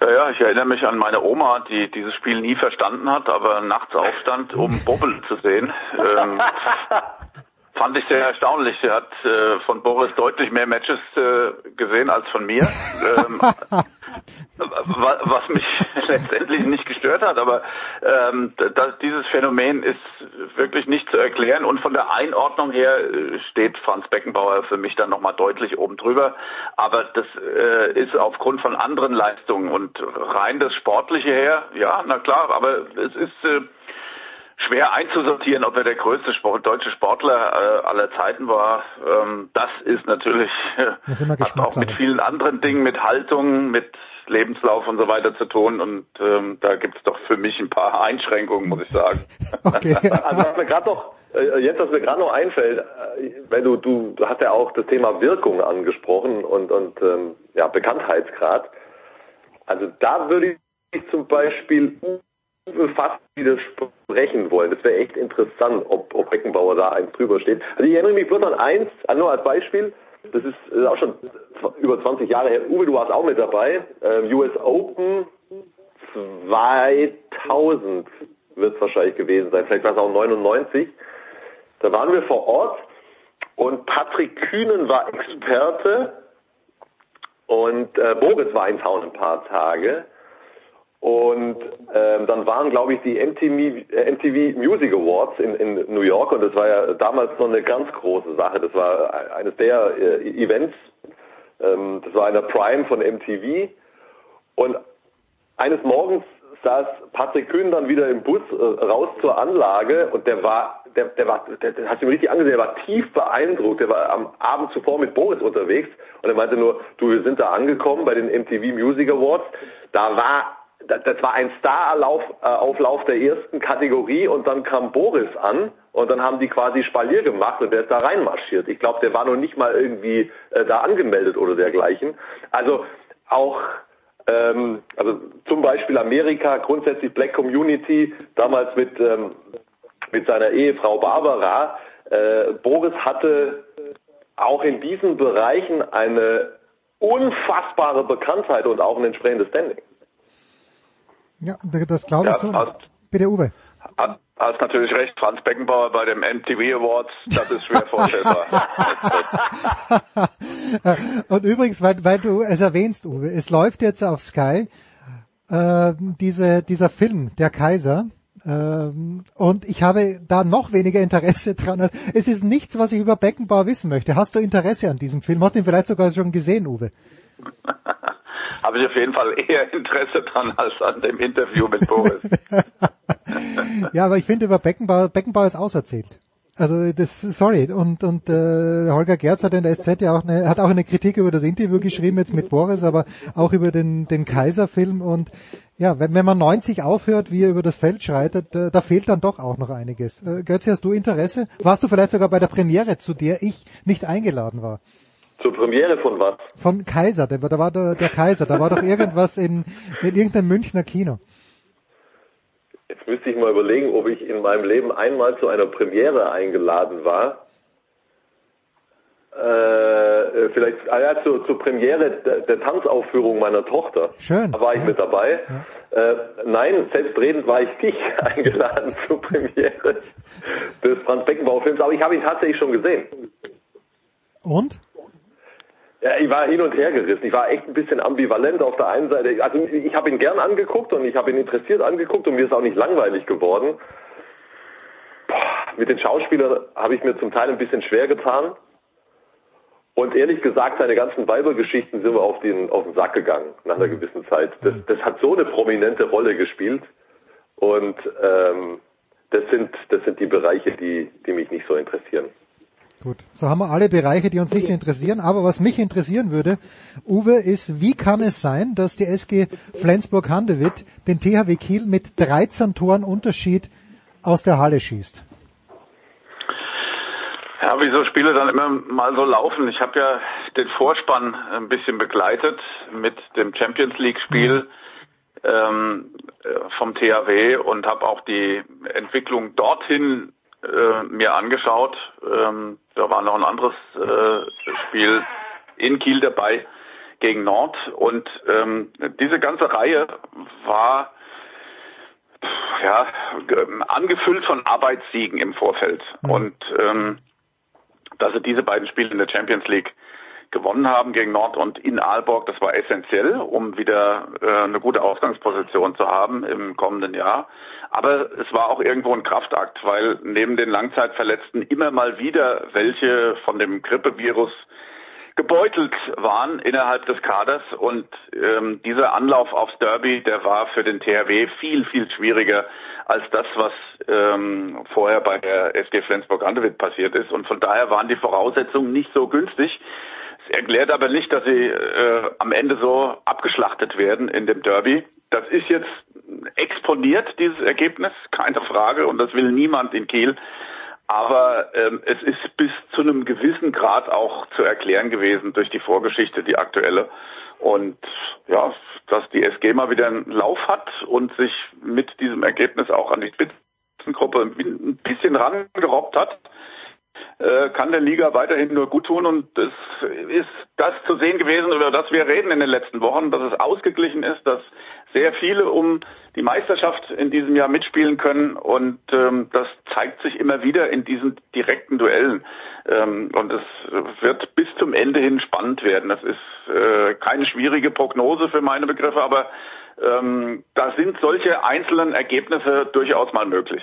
Ja, ja, ich erinnere mich an meine Oma, die dieses Spiel nie verstanden hat, aber nachts aufstand, um Bobbel zu sehen. Ähm, fand ich sehr erstaunlich. Sie hat äh, von Boris deutlich mehr Matches äh, gesehen als von mir. Ähm, wa- was mich letztendlich nicht gestört hat, aber ähm, das, dieses Phänomen ist wirklich nicht zu erklären und von der Einordnung her äh, steht Franz Beckenbauer für mich dann nochmal deutlich oben drüber, aber das äh, ist aufgrund von anderen Leistungen und rein das Sportliche her, ja, na klar, aber es ist äh, schwer einzusortieren, ob er der größte Sport, deutsche Sportler äh, aller Zeiten war. Ähm, das ist natürlich Das ist hat auch mit vielen anderen Dingen, mit Haltung, mit Lebenslauf und so weiter zu tun. Und ähm, da gibt es doch für mich ein paar Einschränkungen, muss ich sagen. Okay. Also was mir gerade noch, äh, jetzt was mir gerade noch einfällt, äh, weil du, du, du hast ja auch das Thema Wirkung angesprochen und, und ähm, ja, Bekanntheitsgrad. Also da würde ich zum Beispiel Uwe fast widersprechen wollen. Das wäre echt interessant, ob, ob Beckenbauer da eins drüber steht. Also ich erinnere mich bloß an eins, nur als Beispiel. Das ist äh, auch schon über 20 Jahre her. Uwe, du warst auch mit dabei. Ähm, US Open 2000 wird es wahrscheinlich gewesen sein. Vielleicht war es auch 99. Da waren wir vor Ort und Patrick Kühnen war Experte und äh, Boris war in Town ein paar Tage. Und ähm, dann waren, glaube ich, die MTV, äh, MTV Music Awards in, in New York und das war ja damals noch eine ganz große Sache. Das war eines der äh, Events. Ähm, das war einer Prime von MTV. Und eines Morgens saß Patrick Kühn dann wieder im Bus äh, raus zur Anlage und der war, der, der war, der, der hat sich richtig angesehen, der war tief beeindruckt. Der war am Abend zuvor mit Boris unterwegs und er meinte nur, du, wir sind da angekommen bei den MTV Music Awards. Da war das war ein Starauflauf äh, der ersten Kategorie und dann kam Boris an und dann haben die quasi Spalier gemacht und der ist da reinmarschiert. Ich glaube, der war noch nicht mal irgendwie äh, da angemeldet oder dergleichen. Also auch ähm, also zum Beispiel Amerika, grundsätzlich Black Community, damals mit ähm, mit seiner Ehefrau Barbara. Äh, Boris hatte auch in diesen Bereichen eine unfassbare Bekanntheit und auch ein entsprechendes Standing. Ja, das glaube ich Ja, so. hast- Bitte Uwe. Ha- Hast natürlich recht, Franz Beckenbauer bei dem MTV Awards, das ist schwer vorstellbar. Und übrigens, weil, weil du es erwähnst, Uwe, es läuft jetzt auf Sky äh, diese, dieser Film, Der Kaiser. Ähm, und ich habe da noch weniger Interesse dran. Es ist nichts, was ich über Beckenbauer wissen möchte. Hast du Interesse an diesem Film? Hast du ihn vielleicht sogar schon gesehen, Uwe? Habe ich auf jeden Fall eher Interesse dran als an dem Interview mit Boris. Ja, aber ich finde über Beckenbauer, Beckenbauer ist auserzählt. Also das, sorry. Und und äh, Holger Gerz hat in der SZ ja auch eine, hat auch eine Kritik über das Interview geschrieben jetzt mit Boris, aber auch über den den Kaiser-Film. Und ja, wenn, wenn man 90 aufhört, wie er über das Feld schreitet, äh, da fehlt dann doch auch noch einiges. Äh, Götzi, hast du Interesse? Warst du vielleicht sogar bei der Premiere, zu der ich nicht eingeladen war? Zur Premiere von was? Von Kaiser, da war der, der Kaiser, da war doch irgendwas in, in irgendeinem Münchner Kino. Jetzt müsste ich mal überlegen, ob ich in meinem Leben einmal zu einer Premiere eingeladen war. Äh, vielleicht ah ja, zur, zur Premiere der, der Tanzaufführung meiner Tochter. Schön. Da war ich mit dabei. Äh, nein, selbstredend war ich nicht eingeladen zur Premiere des Franz Beckenbauer Films, aber ich habe ihn tatsächlich schon gesehen. Und? Ja, ich war hin und her gerissen. Ich war echt ein bisschen ambivalent auf der einen Seite. Also ich habe ihn gern angeguckt und ich habe ihn interessiert angeguckt und mir ist auch nicht langweilig geworden. Boah, mit den Schauspielern habe ich mir zum Teil ein bisschen schwer getan. Und ehrlich gesagt, seine ganzen Weibergeschichten sind wir auf den, auf den Sack gegangen nach einer gewissen Zeit. Das, das hat so eine prominente Rolle gespielt. Und ähm, das sind das sind die Bereiche, die, die mich nicht so interessieren. Gut, so haben wir alle Bereiche, die uns nicht interessieren. Aber was mich interessieren würde, Uwe, ist, wie kann es sein, dass die SG Flensburg-Handewitt den THW Kiel mit 13 Toren Unterschied aus der Halle schießt? Ja, wie so Spiele dann immer mal so laufen. Ich habe ja den Vorspann ein bisschen begleitet mit dem Champions League Spiel ähm, äh, vom THW und habe auch die Entwicklung dorthin äh, mir angeschaut. Ähm, da war noch ein anderes äh, Spiel in Kiel dabei gegen Nord. Und ähm, diese ganze Reihe war ja angefüllt von Arbeitssiegen im Vorfeld. Und ähm, dass sie diese beiden Spiele in der Champions League gewonnen haben gegen Nord und in Aalborg, das war essentiell, um wieder äh, eine gute Ausgangsposition zu haben im kommenden Jahr. Aber es war auch irgendwo ein Kraftakt, weil neben den Langzeitverletzten immer mal wieder welche von dem Grippevirus gebeutelt waren innerhalb des Kaders und ähm, dieser Anlauf aufs Derby, der war für den THW viel, viel schwieriger als das, was ähm, vorher bei der SG Flensburg-Handewitt passiert ist. Und von daher waren die Voraussetzungen nicht so günstig. Erklärt aber nicht, dass sie äh, am Ende so abgeschlachtet werden in dem Derby. Das ist jetzt exponiert, dieses Ergebnis, keine Frage, und das will niemand in Kiel. Aber ähm, es ist bis zu einem gewissen Grad auch zu erklären gewesen durch die Vorgeschichte, die aktuelle. Und ja, dass die SG mal wieder einen Lauf hat und sich mit diesem Ergebnis auch an die Spitzengruppe ein bisschen rangerobbt hat, kann der Liga weiterhin nur gut tun und es ist das zu sehen gewesen, über das wir reden in den letzten Wochen, dass es ausgeglichen ist, dass sehr viele um die Meisterschaft in diesem Jahr mitspielen können und ähm, das zeigt sich immer wieder in diesen direkten Duellen ähm, und es wird bis zum Ende hin spannend werden. Das ist äh, keine schwierige Prognose für meine Begriffe, aber ähm, da sind solche einzelnen Ergebnisse durchaus mal möglich.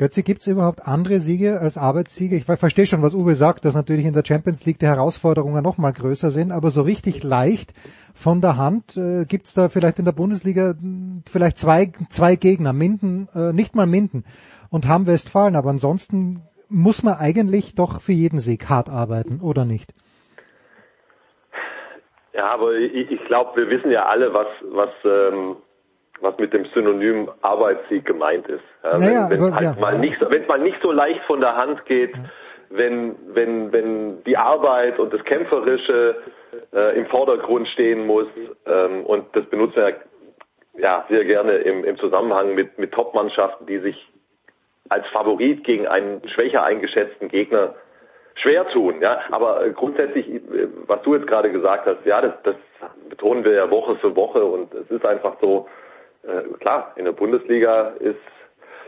Götze, gibt es überhaupt andere Siege als Arbeitssiege? Ich verstehe schon, was Uwe sagt, dass natürlich in der Champions League die Herausforderungen noch mal größer sind, aber so richtig leicht von der Hand äh, gibt es da vielleicht in der Bundesliga hm, vielleicht zwei, zwei Gegner, Minden, äh, nicht mal Minden und Hamm Westfalen, aber ansonsten muss man eigentlich doch für jeden Sieg hart arbeiten, oder nicht? Ja, aber ich, ich glaube, wir wissen ja alle, was, was ähm, was mit dem Synonym Arbeitssieg gemeint ist. Ja, naja, wenn es halt ja. mal nicht, wenn es mal nicht so leicht von der Hand geht, ja. wenn wenn wenn die Arbeit und das Kämpferische äh, im Vordergrund stehen muss ähm, und das benutzen wir ja sehr gerne im, im Zusammenhang mit mit Top-Mannschaften, die sich als Favorit gegen einen schwächer eingeschätzten Gegner schwer tun, ja. Aber grundsätzlich, äh, was du jetzt gerade gesagt hast, ja, das, das betonen wir ja Woche für Woche und es ist einfach so, äh, klar, in der Bundesliga ist,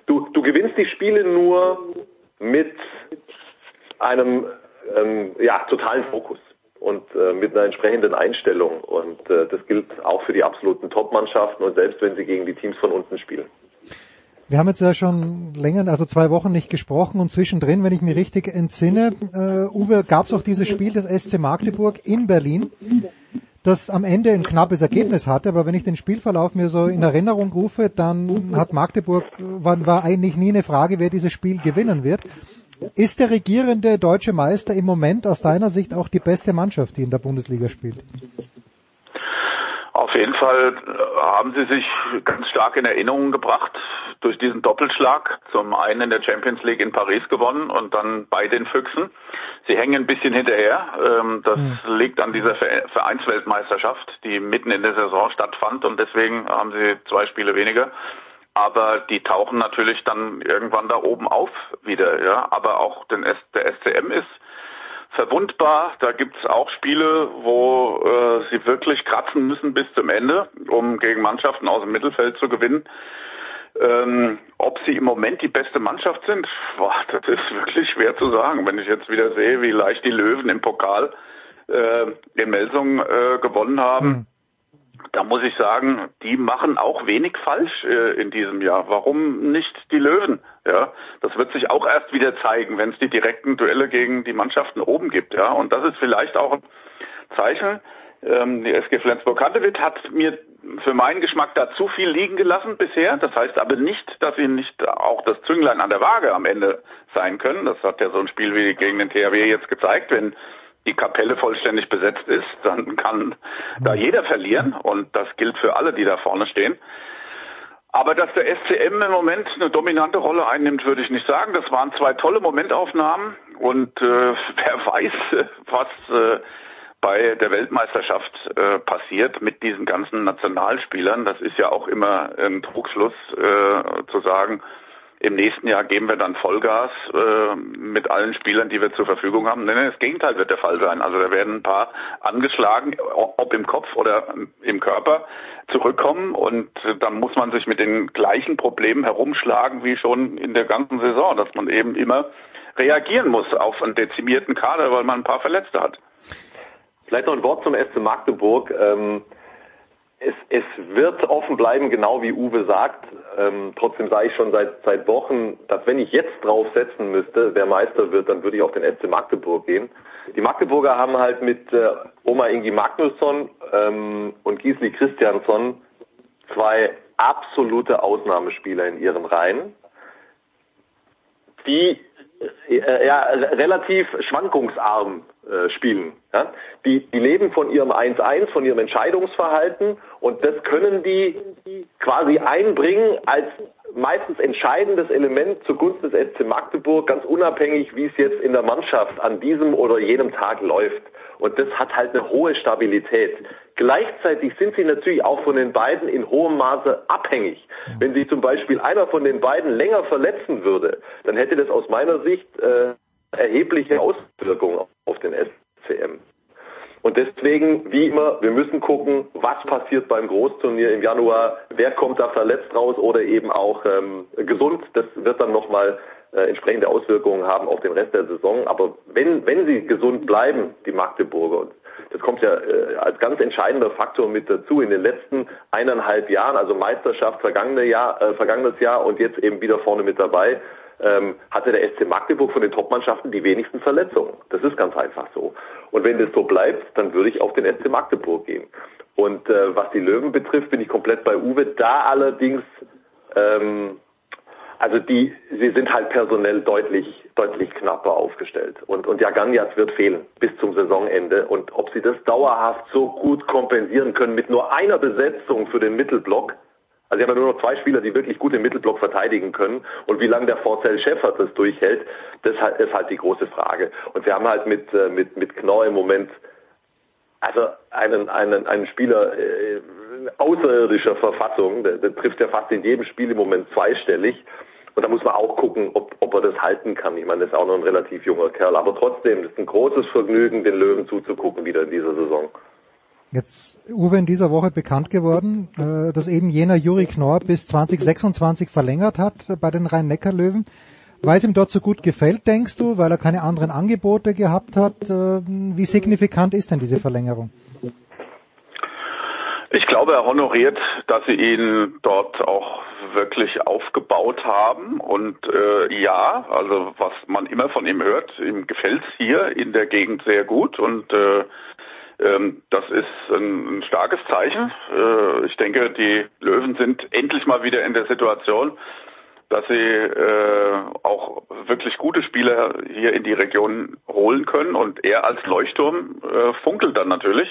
du, du gewinnst die Spiele nur mit einem ähm, ja, totalen Fokus und äh, mit einer entsprechenden Einstellung. Und äh, das gilt auch für die absoluten Top-Mannschaften und selbst wenn sie gegen die Teams von unten spielen. Wir haben jetzt ja schon länger, also zwei Wochen nicht gesprochen und zwischendrin, wenn ich mich richtig entsinne, äh, Uwe, gab es auch dieses Spiel des SC Magdeburg in Berlin das am Ende ein knappes Ergebnis hatte, aber wenn ich den Spielverlauf mir so in Erinnerung rufe, dann hat Magdeburg, war, war eigentlich nie eine Frage, wer dieses Spiel gewinnen wird. Ist der regierende deutsche Meister im Moment aus deiner Sicht auch die beste Mannschaft, die in der Bundesliga spielt? Auf jeden Fall äh, haben sie sich ganz stark in Erinnerung gebracht durch diesen Doppelschlag. Zum einen in der Champions League in Paris gewonnen und dann bei den Füchsen. Sie hängen ein bisschen hinterher. Ähm, das mhm. liegt an dieser Vereinsweltmeisterschaft, die mitten in der Saison stattfand und deswegen haben sie zwei Spiele weniger. aber die tauchen natürlich dann irgendwann da oben auf wieder, ja. Aber auch den der SCM ist verwundbar. Da gibt's auch Spiele, wo äh, sie wirklich kratzen müssen bis zum Ende, um gegen Mannschaften aus dem Mittelfeld zu gewinnen. Ähm, ob sie im Moment die beste Mannschaft sind, boah, das ist wirklich schwer zu sagen. Wenn ich jetzt wieder sehe, wie leicht die Löwen im Pokal äh, in Melsung äh, gewonnen haben, mhm. Da muss ich sagen, die machen auch wenig falsch äh, in diesem Jahr. Warum nicht die Löwen? Ja, das wird sich auch erst wieder zeigen, wenn es die direkten Duelle gegen die Mannschaften oben gibt. Ja, und das ist vielleicht auch ein Zeichen. Ähm, die SG Flensburg-Handewitt hat mir für meinen Geschmack da zu viel liegen gelassen bisher. Das heißt aber nicht, dass sie nicht auch das Zünglein an der Waage am Ende sein können. Das hat ja so ein Spiel wie gegen den THW jetzt gezeigt. Wenn die Kapelle vollständig besetzt ist, dann kann da jeder verlieren und das gilt für alle, die da vorne stehen. Aber dass der SCM im Moment eine dominante Rolle einnimmt, würde ich nicht sagen. Das waren zwei tolle Momentaufnahmen und äh, wer weiß, was äh, bei der Weltmeisterschaft äh, passiert mit diesen ganzen Nationalspielern. Das ist ja auch immer ein Trugschluss äh, zu sagen, im nächsten Jahr geben wir dann Vollgas äh, mit allen Spielern, die wir zur Verfügung haben. Nein, das Gegenteil wird der Fall sein. Also da werden ein paar angeschlagen, ob im Kopf oder im Körper, zurückkommen und dann muss man sich mit den gleichen Problemen herumschlagen wie schon in der ganzen Saison, dass man eben immer reagieren muss auf einen dezimierten Kader, weil man ein paar Verletzte hat. Vielleicht noch ein Wort zum SC Magdeburg. Ähm, es, es wird offen bleiben, genau wie Uwe sagt. Ähm, trotzdem sage ich schon seit, seit Wochen, dass wenn ich jetzt draufsetzen müsste, wer Meister wird, dann würde ich auf den SC Magdeburg gehen. Die Magdeburger haben halt mit äh, Oma Ingi Magnusson ähm, und Gisli Christiansson zwei absolute Ausnahmespieler in ihren Reihen, die ja, relativ schwankungsarm äh, spielen. Ja? Die, die leben von ihrem 1-1, von ihrem Entscheidungsverhalten und das können die quasi einbringen als meistens entscheidendes Element zugunsten des SC Magdeburg, ganz unabhängig, wie es jetzt in der Mannschaft an diesem oder jenem Tag läuft. Und das hat halt eine hohe Stabilität. Gleichzeitig sind sie natürlich auch von den beiden in hohem Maße abhängig. Wenn sich zum Beispiel einer von den beiden länger verletzen würde, dann hätte das aus meiner Sicht äh, erhebliche Auswirkungen auf den SCM. Und deswegen, wie immer, wir müssen gucken, was passiert beim Großturnier im Januar, wer kommt da verletzt raus oder eben auch ähm, gesund. Das wird dann nochmal äh, entsprechende Auswirkungen haben auf den Rest der Saison. Aber wenn, wenn sie gesund bleiben, die Magdeburger, das kommt ja äh, als ganz entscheidender Faktor mit dazu in den letzten eineinhalb Jahren, also Meisterschaft vergangene Jahr, äh, vergangenes Jahr und jetzt eben wieder vorne mit dabei, ähm, hatte der SC Magdeburg von den Topmannschaften die wenigsten Verletzungen. Das ist ganz einfach so. Und wenn das so bleibt, dann würde ich auf den SC Magdeburg gehen. Und äh, was die Löwen betrifft, bin ich komplett bei Uwe. Da allerdings, ähm, also die, sie sind halt personell deutlich, deutlich knapper aufgestellt. Und, und Jaganjat wird fehlen bis zum Saisonende. Und ob sie das dauerhaft so gut kompensieren können mit nur einer Besetzung für den Mittelblock, also sie haben ja nur noch zwei Spieler, die wirklich gut im Mittelblock verteidigen können. Und wie lange der Forcell Schäffert das durchhält, das ist halt die große Frage. Und wir haben halt mit, äh, mit, mit Knorr im Moment also einen, einen, einen Spieler äh, außerirdischer Verfassung, der, der trifft ja fast in jedem Spiel im Moment zweistellig. Und da muss man auch gucken, ob, ob er das halten kann. Ich meine, das ist auch noch ein relativ junger Kerl. Aber trotzdem, das ist ein großes Vergnügen, den Löwen zuzugucken wieder in dieser Saison. Jetzt, Uwe, in dieser Woche bekannt geworden, äh, dass eben jener Juri Knorr bis 2026 verlängert hat bei den Rhein-Neckar-Löwen. Weil es ihm dort so gut gefällt, denkst du, weil er keine anderen Angebote gehabt hat? Äh, wie signifikant ist denn diese Verlängerung? Ich glaube, er honoriert, dass sie ihn dort auch wirklich aufgebaut haben. Und äh, ja, also was man immer von ihm hört, ihm gefällt es hier in der Gegend sehr gut und äh, ähm, das ist ein, ein starkes Zeichen. Äh, ich denke, die Löwen sind endlich mal wieder in der Situation, dass sie äh, auch wirklich gute Spieler hier in die Region holen können und er als Leuchtturm äh, funkelt dann natürlich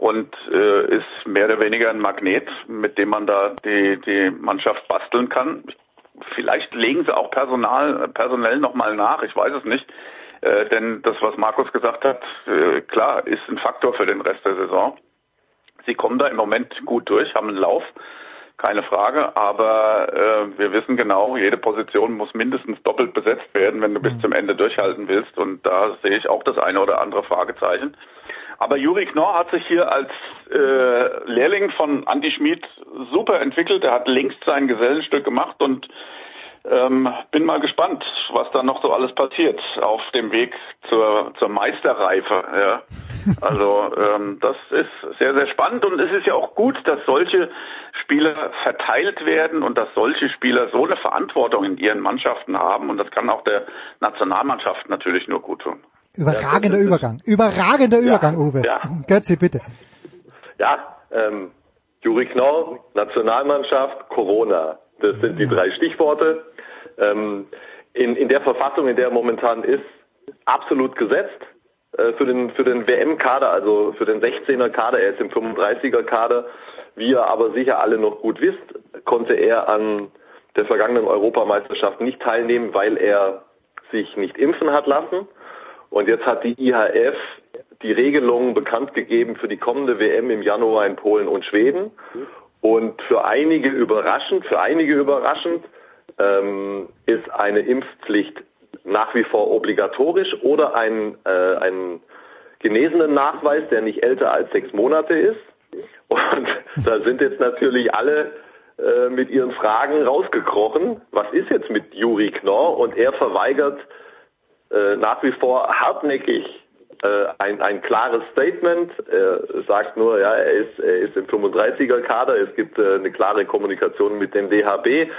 und äh, ist mehr oder weniger ein Magnet, mit dem man da die, die Mannschaft basteln kann. Vielleicht legen sie auch Personal, personell nochmal nach, ich weiß es nicht. Äh, denn das, was Markus gesagt hat, äh, klar, ist ein Faktor für den Rest der Saison. Sie kommen da im Moment gut durch, haben einen Lauf, keine Frage. Aber äh, wir wissen genau, jede Position muss mindestens doppelt besetzt werden, wenn du bis zum Ende durchhalten willst. Und da sehe ich auch das eine oder andere Fragezeichen. Aber Juri Knorr hat sich hier als äh, Lehrling von Andy Schmid super entwickelt. Er hat längst sein Gesellenstück gemacht und ähm, bin mal gespannt, was da noch so alles passiert auf dem Weg zur, zur Meisterreife. Ja. Also ähm, das ist sehr, sehr spannend und es ist ja auch gut, dass solche Spieler verteilt werden und dass solche Spieler so eine Verantwortung in ihren Mannschaften haben und das kann auch der Nationalmannschaft natürlich nur gut tun. Überragender ja, Übergang. Überragender Übergang, Uwe. Ja. Götzi, bitte. Ja, ähm, Juri Knorr, Nationalmannschaft, Corona. Das sind die drei Stichworte. Ähm, in, in der Verfassung, in der er momentan ist, absolut gesetzt äh, für den, für den WM-Kader, also für den 16er Kader. Er ist im 35er Kader. Wie ihr aber sicher alle noch gut wisst, konnte er an der vergangenen Europameisterschaft nicht teilnehmen, weil er sich nicht impfen hat lassen. Und jetzt hat die IHF die Regelungen bekannt gegeben für die kommende WM im Januar in Polen und Schweden. Und für einige überraschend, für einige überraschend, ähm, ist eine Impfpflicht nach wie vor obligatorisch oder ein, äh, ein genesenen Nachweis, der nicht älter als sechs Monate ist. Und da sind jetzt natürlich alle äh, mit ihren Fragen rausgekrochen. Was ist jetzt mit Juri Knorr? Und er verweigert äh, nach wie vor hartnäckig äh, ein, ein klares Statement. Er sagt nur, ja, er ist, er ist im 35er Kader. Es gibt äh, eine klare Kommunikation mit dem DHB.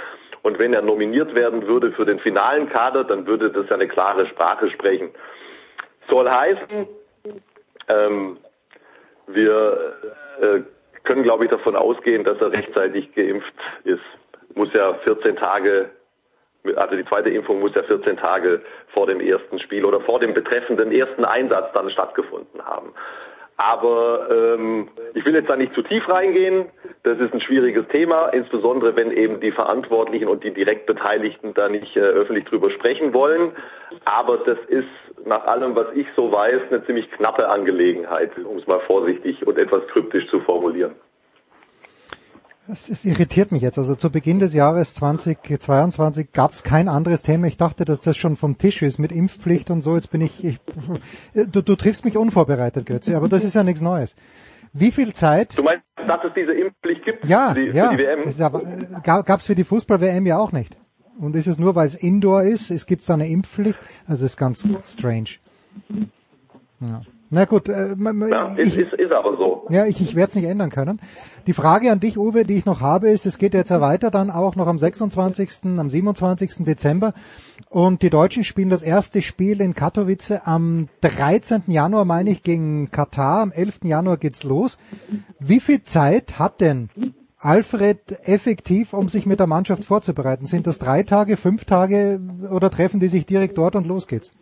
Und wenn er nominiert werden würde für den finalen Kader, dann würde das ja eine klare Sprache sprechen. Soll heißen, ähm, wir äh, können, glaube ich, davon ausgehen, dass er rechtzeitig geimpft ist. Muss ja 14 Tage also die zweite Impfung muss ja 14 Tage vor dem ersten Spiel oder vor dem betreffenden ersten Einsatz dann stattgefunden haben. Aber ähm, ich will jetzt da nicht zu tief reingehen. Das ist ein schwieriges Thema, insbesondere wenn eben die Verantwortlichen und die direkt Beteiligten da nicht äh, öffentlich drüber sprechen wollen. Aber das ist nach allem, was ich so weiß, eine ziemlich knappe Angelegenheit, um es mal vorsichtig und etwas kryptisch zu formulieren. Es, es irritiert mich jetzt. Also zu Beginn des Jahres 2022 gab es kein anderes Thema. Ich dachte, dass das schon vom Tisch ist mit Impfpflicht und so. Jetzt bin ich, ich du, du triffst mich unvorbereitet, Götze, aber das ist ja nichts Neues. Wie viel Zeit? Du meinst, dass es diese Impfpflicht gibt ja, für die, ja, für die WM? Ja, gab es für die Fußball-WM ja auch nicht. Und ist es nur, weil es Indoor ist, es gibt da eine Impfpflicht? Also ist ganz strange. Ja. Na gut, äh, ja, ich, ist, ist aber so. Ja, ich, ich werde es nicht ändern können. Die Frage an dich, Uwe, die ich noch habe, ist, es geht jetzt ja weiter dann auch noch am 26., am 27. Dezember und die Deutschen spielen das erste Spiel in Katowice am 13. Januar, meine ich, gegen Katar. Am 11. Januar geht's los. Wie viel Zeit hat denn Alfred effektiv, um sich mit der Mannschaft vorzubereiten? Sind das drei Tage, fünf Tage oder treffen die sich direkt dort und los geht's?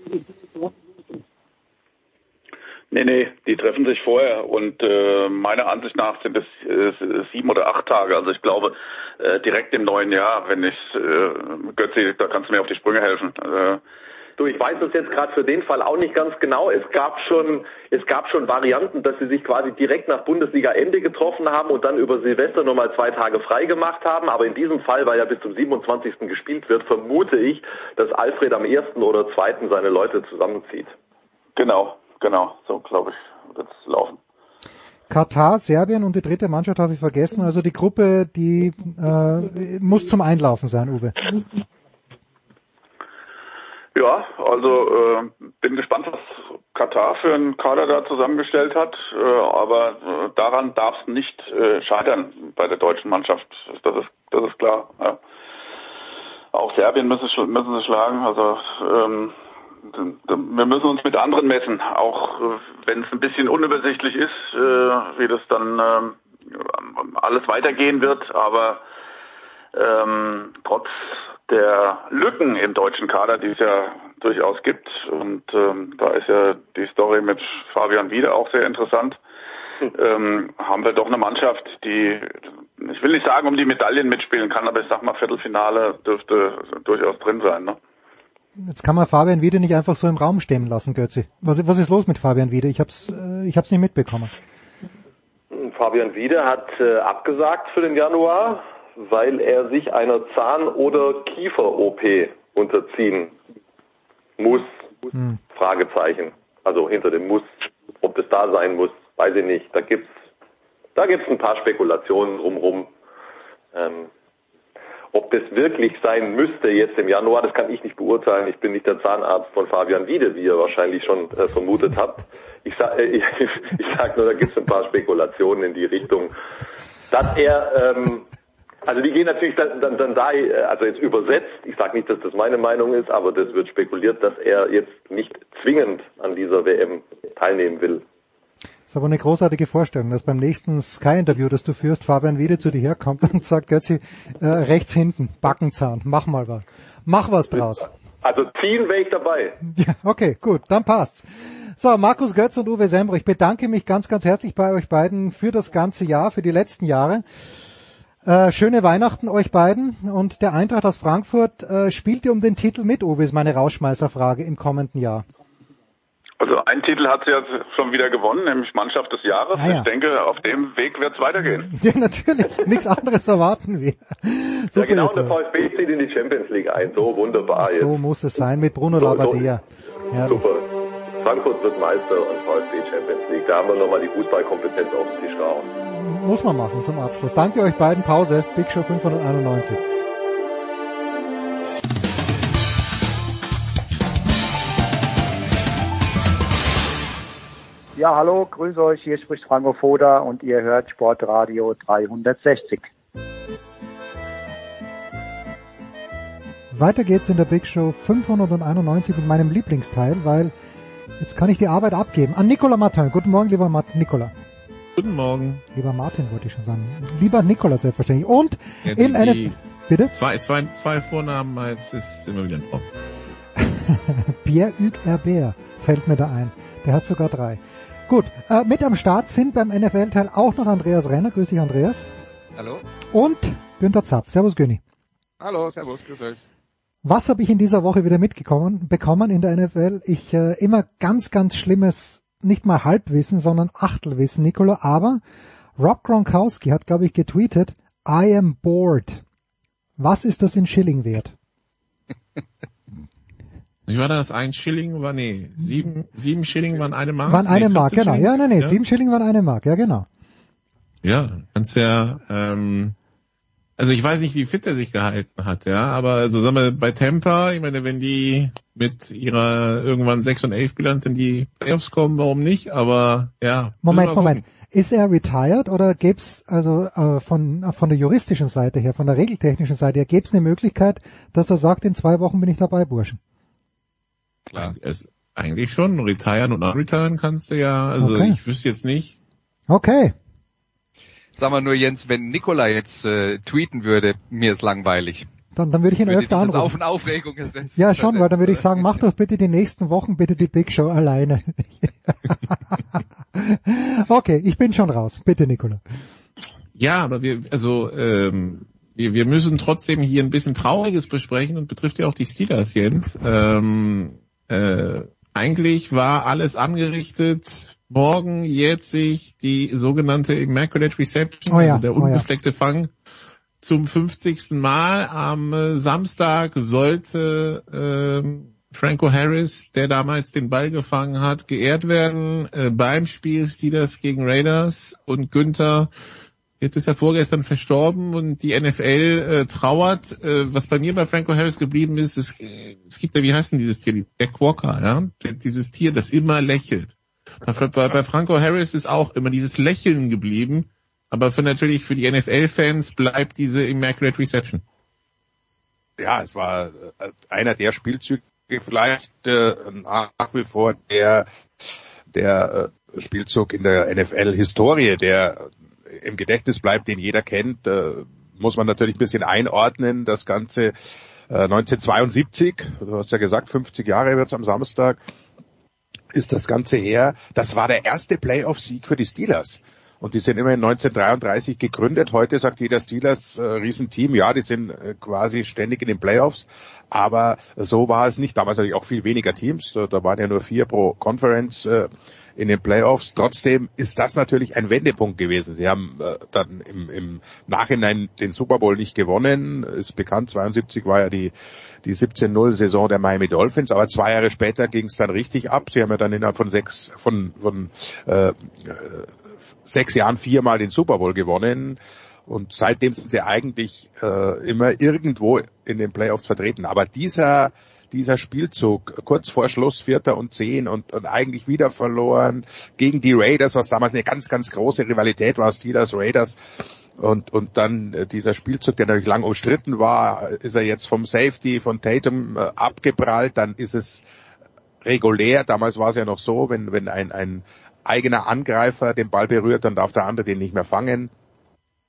Nee, nee, die treffen sich vorher und äh, meiner Ansicht nach sind es äh, sieben oder acht Tage. Also ich glaube äh, direkt im neuen Jahr, wenn ich äh, Götzi, da kannst du mir auf die Sprünge helfen. Äh, Du, ich weiß das jetzt gerade für den Fall auch nicht ganz genau. Es gab schon, es gab schon Varianten, dass sie sich quasi direkt nach Bundesliga-Ende getroffen haben und dann über Silvester nochmal zwei Tage frei gemacht haben. Aber in diesem Fall, weil ja bis zum 27. gespielt wird, vermute ich, dass Alfred am ersten oder zweiten seine Leute zusammenzieht. Genau, Genau, so glaube ich, wird es laufen. Katar, Serbien und die dritte Mannschaft habe ich vergessen. Also die Gruppe, die äh, muss zum Einlaufen sein, Uwe. Ja, also äh, bin gespannt, was Katar für einen Kader da zusammengestellt hat. Äh, aber äh, daran darf es nicht äh, scheitern bei der deutschen Mannschaft. Das ist, das ist klar. Ja. Auch Serbien müssen, müssen sie schlagen. Also ähm, wir müssen uns mit anderen messen, auch äh, wenn es ein bisschen unübersichtlich ist, äh, wie das dann ähm, alles weitergehen wird. Aber ähm, trotz der Lücken im deutschen Kader, die es ja durchaus gibt, und ähm, da ist ja die Story mit Fabian Wieder auch sehr interessant, ähm, haben wir doch eine Mannschaft, die, ich will nicht sagen, um die Medaillen mitspielen kann, aber ich sag mal, Viertelfinale dürfte durchaus drin sein. Ne? Jetzt kann man Fabian Wiede nicht einfach so im Raum stehen lassen, Götzi. Was, was ist los mit Fabian Wiede? Ich hab's, äh, ich hab's nicht mitbekommen. Fabian Wiede hat äh, abgesagt für den Januar, weil er sich einer Zahn- oder Kiefer-OP unterziehen muss. Hm. Fragezeichen. Also hinter dem Muss. Ob das da sein muss, weiß ich nicht. Da gibt's, da gibt's ein paar Spekulationen drumherum. Ähm, ob das wirklich sein müsste jetzt im Januar, das kann ich nicht beurteilen. Ich bin nicht der Zahnarzt von Fabian Wiede, wie ihr wahrscheinlich schon äh, vermutet habt. Ich sage äh, ich, ich sag nur, da gibt es ein paar Spekulationen in die Richtung, dass er, ähm, also die gehen natürlich dann, dann, dann da, äh, also jetzt übersetzt, ich sage nicht, dass das meine Meinung ist, aber das wird spekuliert, dass er jetzt nicht zwingend an dieser WM teilnehmen will. Das ist aber eine großartige Vorstellung, dass beim nächsten Sky-Interview, das du führst, Fabian wieder zu dir herkommt und sagt, Götzi, äh, rechts hinten, Backenzahn, mach mal was. Mach was draus. Also ziehen wäre ich dabei. Ja, okay, gut, dann passt's. So, Markus Götz und Uwe Sember, ich bedanke mich ganz, ganz herzlich bei euch beiden für das ganze Jahr, für die letzten Jahre. Äh, schöne Weihnachten euch beiden und der Eintracht aus Frankfurt äh, spielt ihr um den Titel mit, Uwe, ist meine Rauschmeißerfrage im kommenden Jahr. Also ein Titel hat sie ja schon wieder gewonnen, nämlich Mannschaft des Jahres. Ah, ja. Ich denke, auf dem Weg wird es weitergehen. Ja, natürlich, nichts anderes erwarten wir. Ja Super, genau, jetzt der. VfB zieht in die Champions League ein. So wunderbar jetzt. so muss es sein mit Bruno So, so. Labbadia. Ja, Super. Frankfurt wird Meister und VfB Champions League. Da haben wir nochmal die Fußballkompetenz auf den Tisch gehauen. muss man machen zum Abschluss. Danke euch beiden. Pause. Big Show 591. Ja, hallo, grüße euch, hier spricht Franco Foda und ihr hört Sportradio 360. Weiter geht's in der Big Show 591 mit meinem Lieblingsteil, weil jetzt kann ich die Arbeit abgeben. An Nicolas Martin. Guten Morgen, lieber Martin. Nicolas. Guten Morgen. Lieber Martin wollte ich schon sagen. Lieber Nicolas selbstverständlich. Und Ja, im die- NFL... die- Bitte? Zwei, zwei, zwei Vornamen als ist immer wieder ein Traum. Pierre-Hugues Herbert fällt mir da ein. Der hat sogar drei. Gut, äh, mit am Start sind beim NFL-Teil auch noch Andreas Renner. Grüß dich, Andreas. Hallo? Und Günther Zapf. Servus, Günni. Hallo, servus, grüß euch. Was habe ich in dieser Woche wieder mitgekommen, bekommen in der NFL? Ich äh, immer ganz, ganz schlimmes, nicht mal Halbwissen, sondern Achtelwissen, Nicola. Aber Rob Gronkowski hat, glaube ich, getweetet, I am bored. Was ist das in Schilling wert? Wie war das? Ein Schilling war, nee, sieben, sieben Schilling waren eine Mark? Waren eine nee, Mark, 14 genau. Schilling? Ja, nein, nee, ja? sieben Schilling waren eine Mark, ja, genau. Ja, kannst ja, ähm, also ich weiß nicht, wie fit er sich gehalten hat, ja, aber also sagen wir, bei Tampa, ich meine, wenn die mit ihrer irgendwann 6 und 11 Bilanz in die Playoffs kommen, warum nicht, aber ja. Moment, Moment. Ist er retired oder gäb's also äh, von von der juristischen Seite her, von der regeltechnischen Seite her, gäb's eine Möglichkeit, dass er sagt, in zwei Wochen bin ich dabei, Burschen? Klar, es, eigentlich schon, retiren und unretiren kannst du ja, also Okay. ich wüsste jetzt nicht, Okay. Sag mal nur, Jens, wenn Nikola jetzt äh, tweeten würde, mir ist langweilig. Dann, dann würde ich ihn würde öfter dieses Auf anrufen. und Aufregung ersetzen. Ja, schon, weil dann würde ich sagen, mach doch bitte die nächsten Wochen bitte die Big Show alleine. okay, ich bin schon raus. Bitte, Nicola. Ja, aber wir, also ähm, wir, wir müssen trotzdem hier ein bisschen Trauriges besprechen und betrifft ja auch die Steelers, Jens. Ähm, äh, eigentlich war alles angerichtet. Morgen jährt sich die sogenannte Immaculate Reception, Oh ja, also der oh ja. unbefleckte Fang, zum 50. Mal. Am äh, Samstag sollte ähm, Franco Harris, der damals den Ball gefangen hat, geehrt werden äh, beim Spiel Steelers gegen Raiders und Günther Jetzt ist er vorgestern verstorben und die NFL äh, trauert. Äh, was bei mir bei Franco Harris geblieben ist, es, äh, es gibt ja, wie heißt denn dieses Tier? Der Quokka, ja? Dieses Tier, das immer lächelt. Bei, bei, bei Franco Harris ist auch immer dieses Lächeln geblieben. Aber für natürlich für die NFL-Fans bleibt diese Immaculate Reception. ja, es war äh, einer der Spielzüge vielleicht äh, nach wie vor der der äh, Spielzug in der NFL-Historie, der im Gedächtnis bleibt, den jeder kennt, äh, muss man natürlich ein bisschen einordnen. Das Ganze äh, 1972, du hast ja gesagt, 50 Jahre wird's am Samstag, ist das Ganze her. Das war der erste Playoff-Sieg für die Steelers. Und die sind immerhin 1933 gegründet. Heute sagt jeder Steelers äh, Riesenteam, ja, die sind äh, quasi ständig in den Playoffs. Aber so war es nicht. Damals natürlich auch viel weniger Teams. Da, da waren ja nur vier pro Conference äh, in den Playoffs. Trotzdem ist das natürlich ein Wendepunkt gewesen. Sie haben äh, dann im, im Nachhinein den Super Bowl nicht gewonnen. Ist bekannt, 72 war ja die, die 17-0-Saison der Miami Dolphins, aber zwei Jahre später ging es dann richtig ab. Sie haben ja dann innerhalb von sechs, von, von äh, sechs Jahren viermal den Super Bowl gewonnen. Und seitdem sind sie eigentlich äh, immer irgendwo in den Playoffs vertreten. Aber dieser dieser Spielzug kurz vor Schluss Vierter und Zehn und, und eigentlich wieder verloren gegen die Raiders, was damals eine ganz, ganz große Rivalität war, Steelers, Raiders. Und, und dann äh, dieser Spielzug, der natürlich lang umstritten war, ist er jetzt vom Safety von Tatum äh, abgeprallt, dann ist es regulär. Damals war es ja noch so, wenn, wenn ein, ein eigener Angreifer den Ball berührt, dann darf der andere den nicht mehr fangen.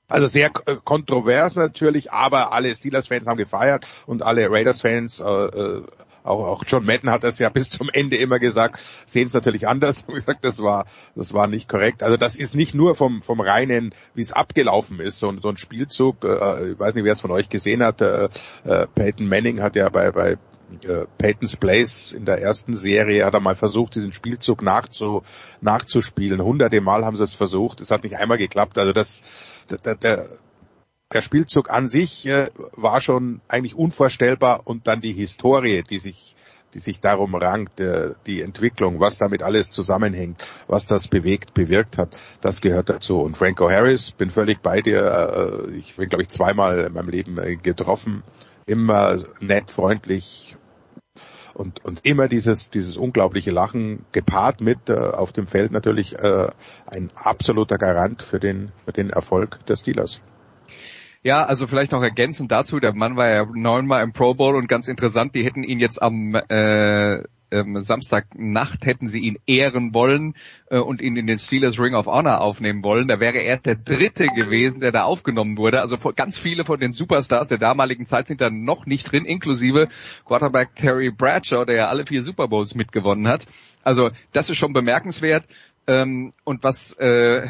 Also sehr äh, kontrovers natürlich, aber alle Steelers-Fans haben gefeiert und alle Raiders-Fans, äh, äh, auch, auch John Madden hat das ja bis zum Ende immer gesagt, sehen es natürlich anders. Wie gesagt, das war, das war nicht korrekt. Also das ist nicht nur vom, vom reinen, wie es abgelaufen ist, so, so ein Spielzug. Äh, ich weiß nicht, wer es von euch gesehen hat. Äh, äh, Peyton Manning hat ja bei, bei äh, Peyton's Place in der ersten Serie hat er mal versucht, diesen Spielzug nachzu, nachzuspielen. Hunderte Mal haben sie es versucht. Es hat nicht einmal geklappt. Also das, der, der, der Spielzug an sich äh, war schon eigentlich unvorstellbar und dann die Historie, die sich die sich darum rankt, äh, die Entwicklung, was damit alles zusammenhängt, was das bewegt, bewirkt hat, das gehört dazu. Und Franco Harris, bin völlig bei dir. Äh, ich bin, glaube ich, zweimal in meinem Leben äh, getroffen. Immer nett, freundlich, und, und immer dieses, dieses unglaubliche Lachen gepaart mit äh, auf dem Feld natürlich äh, ein absoluter Garant für den, für den Erfolg der Steelers. Ja, also vielleicht noch ergänzend dazu, der Mann war ja neunmal im Pro Bowl und ganz interessant, die hätten ihn jetzt am äh, ähm, Samstagnacht hätten sie ihn ehren wollen äh, und ihn in den Steelers Ring of Honor aufnehmen wollen. Da wäre er der dritte gewesen, der da aufgenommen wurde. Also ganz viele von den Superstars der damaligen Zeit sind da noch nicht drin, inklusive Quarterback Terry Bradshaw, der ja alle vier Super Bowls mitgewonnen hat. Also das ist schon bemerkenswert. Ähm, und was äh,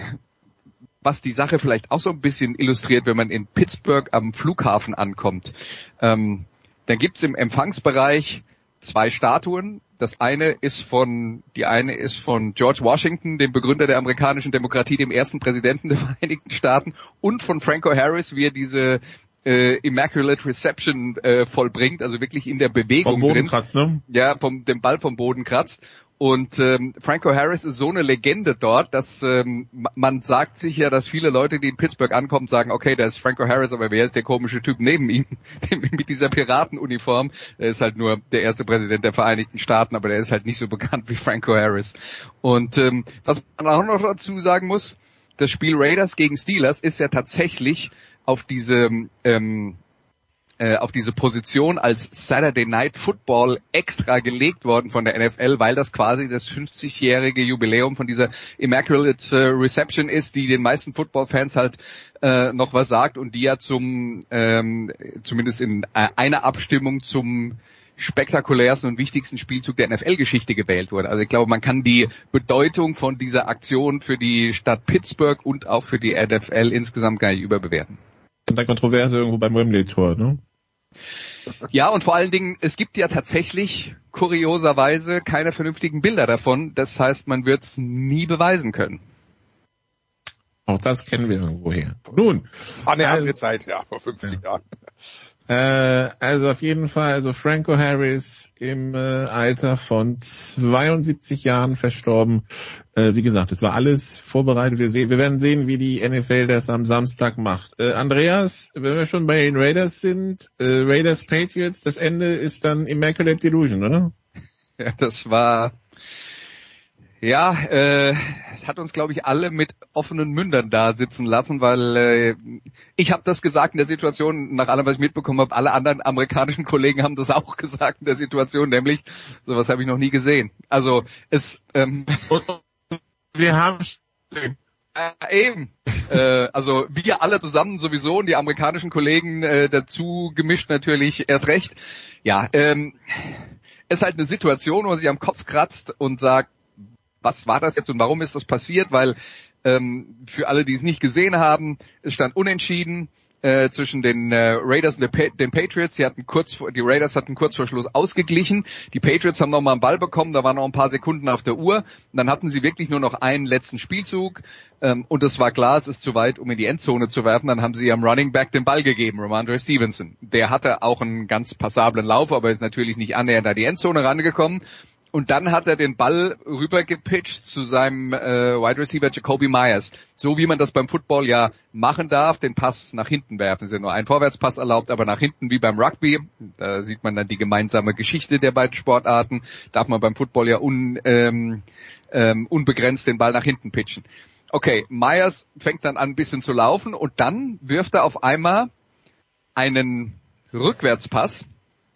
was die Sache vielleicht auch so ein bisschen illustriert, wenn man in Pittsburgh am Flughafen ankommt. Ähm, dann gibt's im Empfangsbereich zwei Statuen. Das eine ist von, die eine ist von George Washington, dem Begründer der amerikanischen Demokratie, dem ersten Präsidenten der Vereinigten Staaten, und von Franco Harris, wie er diese äh, Immaculate Reception äh, vollbringt, also wirklich in der Bewegung vom Boden drin. kratzt, ne? Ja, vom dem Ball vom Boden kratzt. Und ähm, Franco Harris ist so eine Legende dort, dass ähm, man sagt sich ja, dass viele Leute, die in Pittsburgh ankommen, sagen, okay, da ist Franco Harris, aber wer ist der komische Typ neben ihm mit dieser Piratenuniform? Er ist halt nur der erste Präsident der Vereinigten Staaten, aber der ist halt nicht so bekannt wie Franco Harris. Und ähm, was man auch noch dazu sagen muss, das Spiel Raiders gegen Steelers ist ja tatsächlich auf diese ähm, äh, auf diese Position als Saturday Night Football extra gelegt worden von der NFL, weil das quasi das 50-jährige Jubiläum von dieser Immaculate äh, Reception ist, die den meisten Football-Fans halt äh, noch was sagt und die ja zum ähm, zumindest in äh, einer Abstimmung zum spektakulärsten und wichtigsten Spielzug der NFL-Geschichte gewählt wurde. Also ich glaube, man kann die Bedeutung von dieser Aktion für die Stadt Pittsburgh und auch für die NFL insgesamt gar nicht überbewerten. Und der Kontroverse irgendwo beim Wembley-Tor, ne? Ja, und vor allen Dingen, es gibt ja tatsächlich kurioserweise keine vernünftigen Bilder davon. Das heißt, man wird es nie beweisen können. Auch das kennen wir irgendwoher. Nun. An der also, Zeit, ja, vor 50 ja. Jahren. Äh, also auf jeden Fall, also Franco Harris im äh, Alter von 72 Jahren verstorben. Äh, wie gesagt, es war alles vorbereitet. Wir, sehen, wir werden sehen, wie die NFL das am Samstag macht. Äh, Andreas, wenn wir schon bei den Raiders sind, äh, Raiders Patriots, das Ende ist dann Immaculate Delusion, oder? Ja, das war ja, äh, hat uns, glaube ich, alle mit offenen Mündern da sitzen lassen, weil äh, ich habe das gesagt in der Situation, nach allem, was ich mitbekommen habe, alle anderen amerikanischen Kollegen haben das auch gesagt in der Situation, nämlich, sowas habe ich noch nie gesehen. Also es ähm, wir haben äh, eben. äh, also wir alle zusammen sowieso und die amerikanischen Kollegen äh, dazu gemischt natürlich erst recht. Ja, ähm, ist halt eine Situation, wo man sich am Kopf kratzt und sagt, was war das jetzt und warum ist das passiert? Weil Ähm, für alle, die es nicht gesehen haben, es stand unentschieden äh, zwischen den äh, Raiders und den Patriots. Sie hatten kurz vor, die Raiders hatten kurz vor Schluss ausgeglichen. Die Patriots haben nochmal einen Ball bekommen, da waren noch ein paar Sekunden auf der Uhr. Und dann hatten sie wirklich nur noch einen letzten Spielzug. Ähm, und es war klar, es ist zu weit, um in die Endzone zu werfen. Dann haben sie am Running Back den Ball gegeben, Ramondre Stevenson. Der hatte auch einen ganz passablen Lauf, aber ist natürlich nicht annähernd an die Endzone rangekommen. Und dann hat er den Ball rübergepitcht zu seinem äh, Wide Receiver Jacoby Myers. So wie man das beim Football ja machen darf, den Pass nach hinten werfen. Es ist ja nur ein Vorwärtspass erlaubt, aber nach hinten wie beim Rugby. Da sieht man dann die gemeinsame Geschichte der beiden Sportarten. Darf man beim Football ja un, ähm, ähm, unbegrenzt den Ball nach hinten pitchen. Okay, Myers fängt dann an ein bisschen zu laufen und dann wirft er auf einmal einen Rückwärtspass,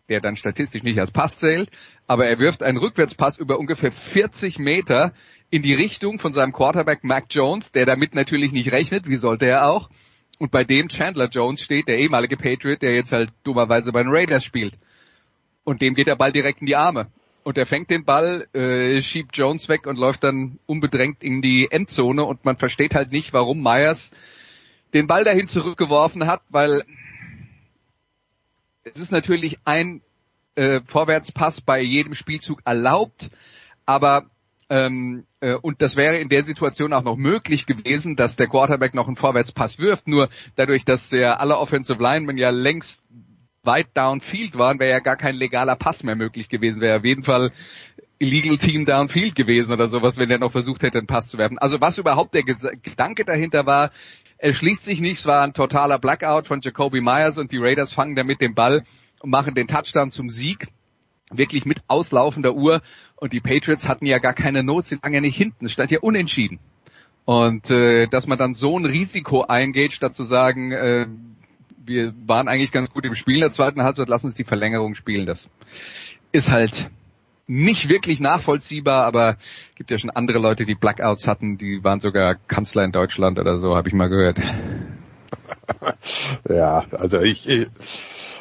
der dann statistisch nicht als Pass zählt, aber er wirft einen Rückwärtspass über ungefähr 40 Meter in die Richtung von seinem Quarterback Mac Jones, der damit natürlich nicht rechnet, wie sollte er auch, und bei dem Chandler Jones steht, der ehemalige Patriot, der jetzt halt dummerweise bei den Raiders spielt. Und dem geht der Ball direkt in die Arme. Und er fängt den Ball, äh, schiebt Jones weg und läuft dann unbedrängt in die Endzone und man versteht halt nicht, warum Myers den Ball dahin zurückgeworfen hat, weil es ist natürlich ein äh, Vorwärtspass bei jedem Spielzug erlaubt, aber ähm, äh, und das wäre in der Situation auch noch möglich gewesen, dass der Quarterback noch einen Vorwärtspass wirft. Nur dadurch, dass ja alle Offensive Linemen ja längst weit downfield waren, wäre ja gar kein legaler Pass mehr möglich gewesen. Wäre auf jeden Fall illegal Team downfield gewesen oder sowas, wenn er noch versucht hätte, einen Pass zu werfen. Also was überhaupt der Gedanke dahinter war, erschließt sich nicht. Es war ein totaler Blackout von Jacoby Myers und die Raiders fangen damit den Ball und machen den Touchdown zum Sieg. Wirklich mit auslaufender Uhr. Und die Patriots hatten ja gar keine Not, lagen ja nicht hinten. Es stand ja unentschieden. Und äh, dass man dann so ein Risiko eingeht, statt zu sagen, äh, wir waren eigentlich ganz gut im Spiel in der zweiten Halbzeit, lass uns die Verlängerung spielen. Das ist halt nicht wirklich nachvollziehbar, aber gibt ja schon andere Leute, die Blackouts hatten, die waren sogar Kanzler in Deutschland oder so, habe ich mal gehört. ja, also ich, ich,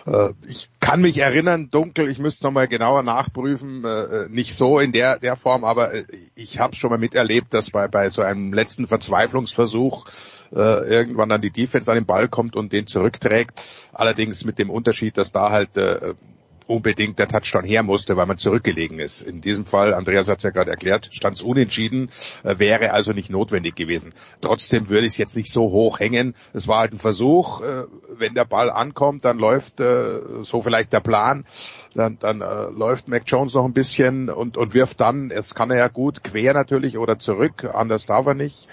äh, ich kann mich erinnern, dunkel, ich müsste nochmal genauer nachprüfen, äh, nicht so in der, der Form, aber äh, ich habe schon mal miterlebt, dass bei, bei so einem letzten Verzweiflungsversuch äh, irgendwann dann die Defense an den Ball kommt und den zurückträgt. Allerdings mit dem Unterschied, dass da halt äh, unbedingt der Touchdown her musste, weil man zurückgelegen ist. In diesem Fall, Andreas hat es ja gerade erklärt, stand es unentschieden, äh, wäre also nicht notwendig gewesen. Trotzdem würde ich es jetzt nicht so hoch hängen. Es war halt ein Versuch, äh, wenn der Ball ankommt, dann läuft äh, so vielleicht der Plan, dann, dann läuft Mac Jones noch ein bisschen und, und wirft dann, es kann er ja gut, quer natürlich oder zurück, anders darf er nicht.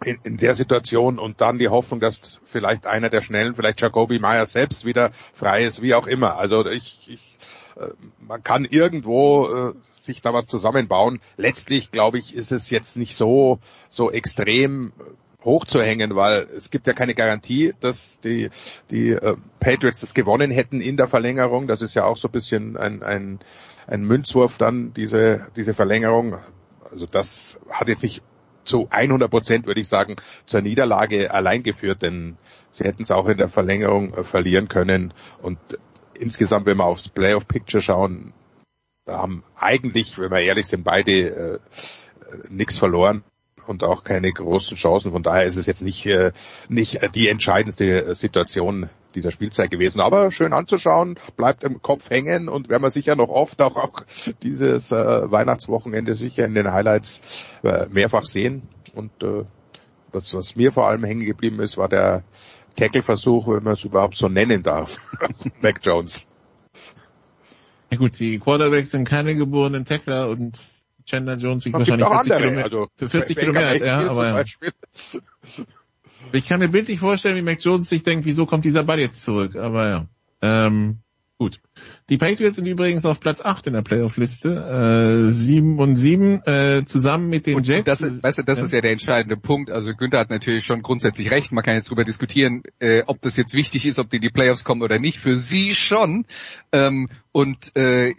Äh, in, in der Situation und dann die Hoffnung, dass vielleicht einer der Schnellen, vielleicht Jacoby Meyer selbst wieder frei ist, wie auch immer. Also ich, ich äh, man kann irgendwo äh, sich da was zusammenbauen. Letztlich glaube ich, ist es jetzt nicht so so extrem hochzuhängen, weil es gibt ja keine Garantie, dass die die äh, Patriots das gewonnen hätten in der Verlängerung. Das ist ja auch so ein bisschen ein ein, ein Münzwurf dann diese diese Verlängerung. Also das hat jetzt nicht zu 100 Prozent, würde ich sagen, zur Niederlage allein geführt, denn sie hätten es auch in der Verlängerung äh, verlieren können. Und insgesamt, wenn wir aufs Playoff Picture schauen, haben eigentlich, wenn wir ehrlich sind, beide äh, nichts verloren und auch keine großen Chancen. Von daher ist es jetzt nicht, äh, nicht die entscheidendste Situation dieser Spielzeit gewesen. Aber schön anzuschauen, bleibt im Kopf hängen und werden wir sicher noch oft auch, auch dieses äh, Weihnachtswochenende sicher in den Highlights äh, mehrfach sehen. Und äh, das, was mir vor allem hängen geblieben ist, war der Tackle-Versuch, wenn man es überhaupt so nennen darf, Mac Jones. Ja gut, die Quarterbacks sind keine geborenen Tackler und Chandler Jones wiegt wahrscheinlich 40 Kilometer, also, für 40 Kilometer als er, aber ja. Ich kann mir bildlich vorstellen, wie Mac Jones sich denkt, wieso kommt dieser Ball jetzt zurück, aber ja. Ähm, gut. Die Patriots sind übrigens auf Platz 8 in der Playoff-Liste, äh, 7 und 7, äh, zusammen mit den und Jets. Das ist, weißt du, das ja. ist ja der entscheidende Punkt. Also Günther hat natürlich schon grundsätzlich recht. Man kann jetzt darüber diskutieren, äh, ob das jetzt wichtig ist, ob die in die Playoffs kommen oder nicht. Für sie schon. Ähm, und äh,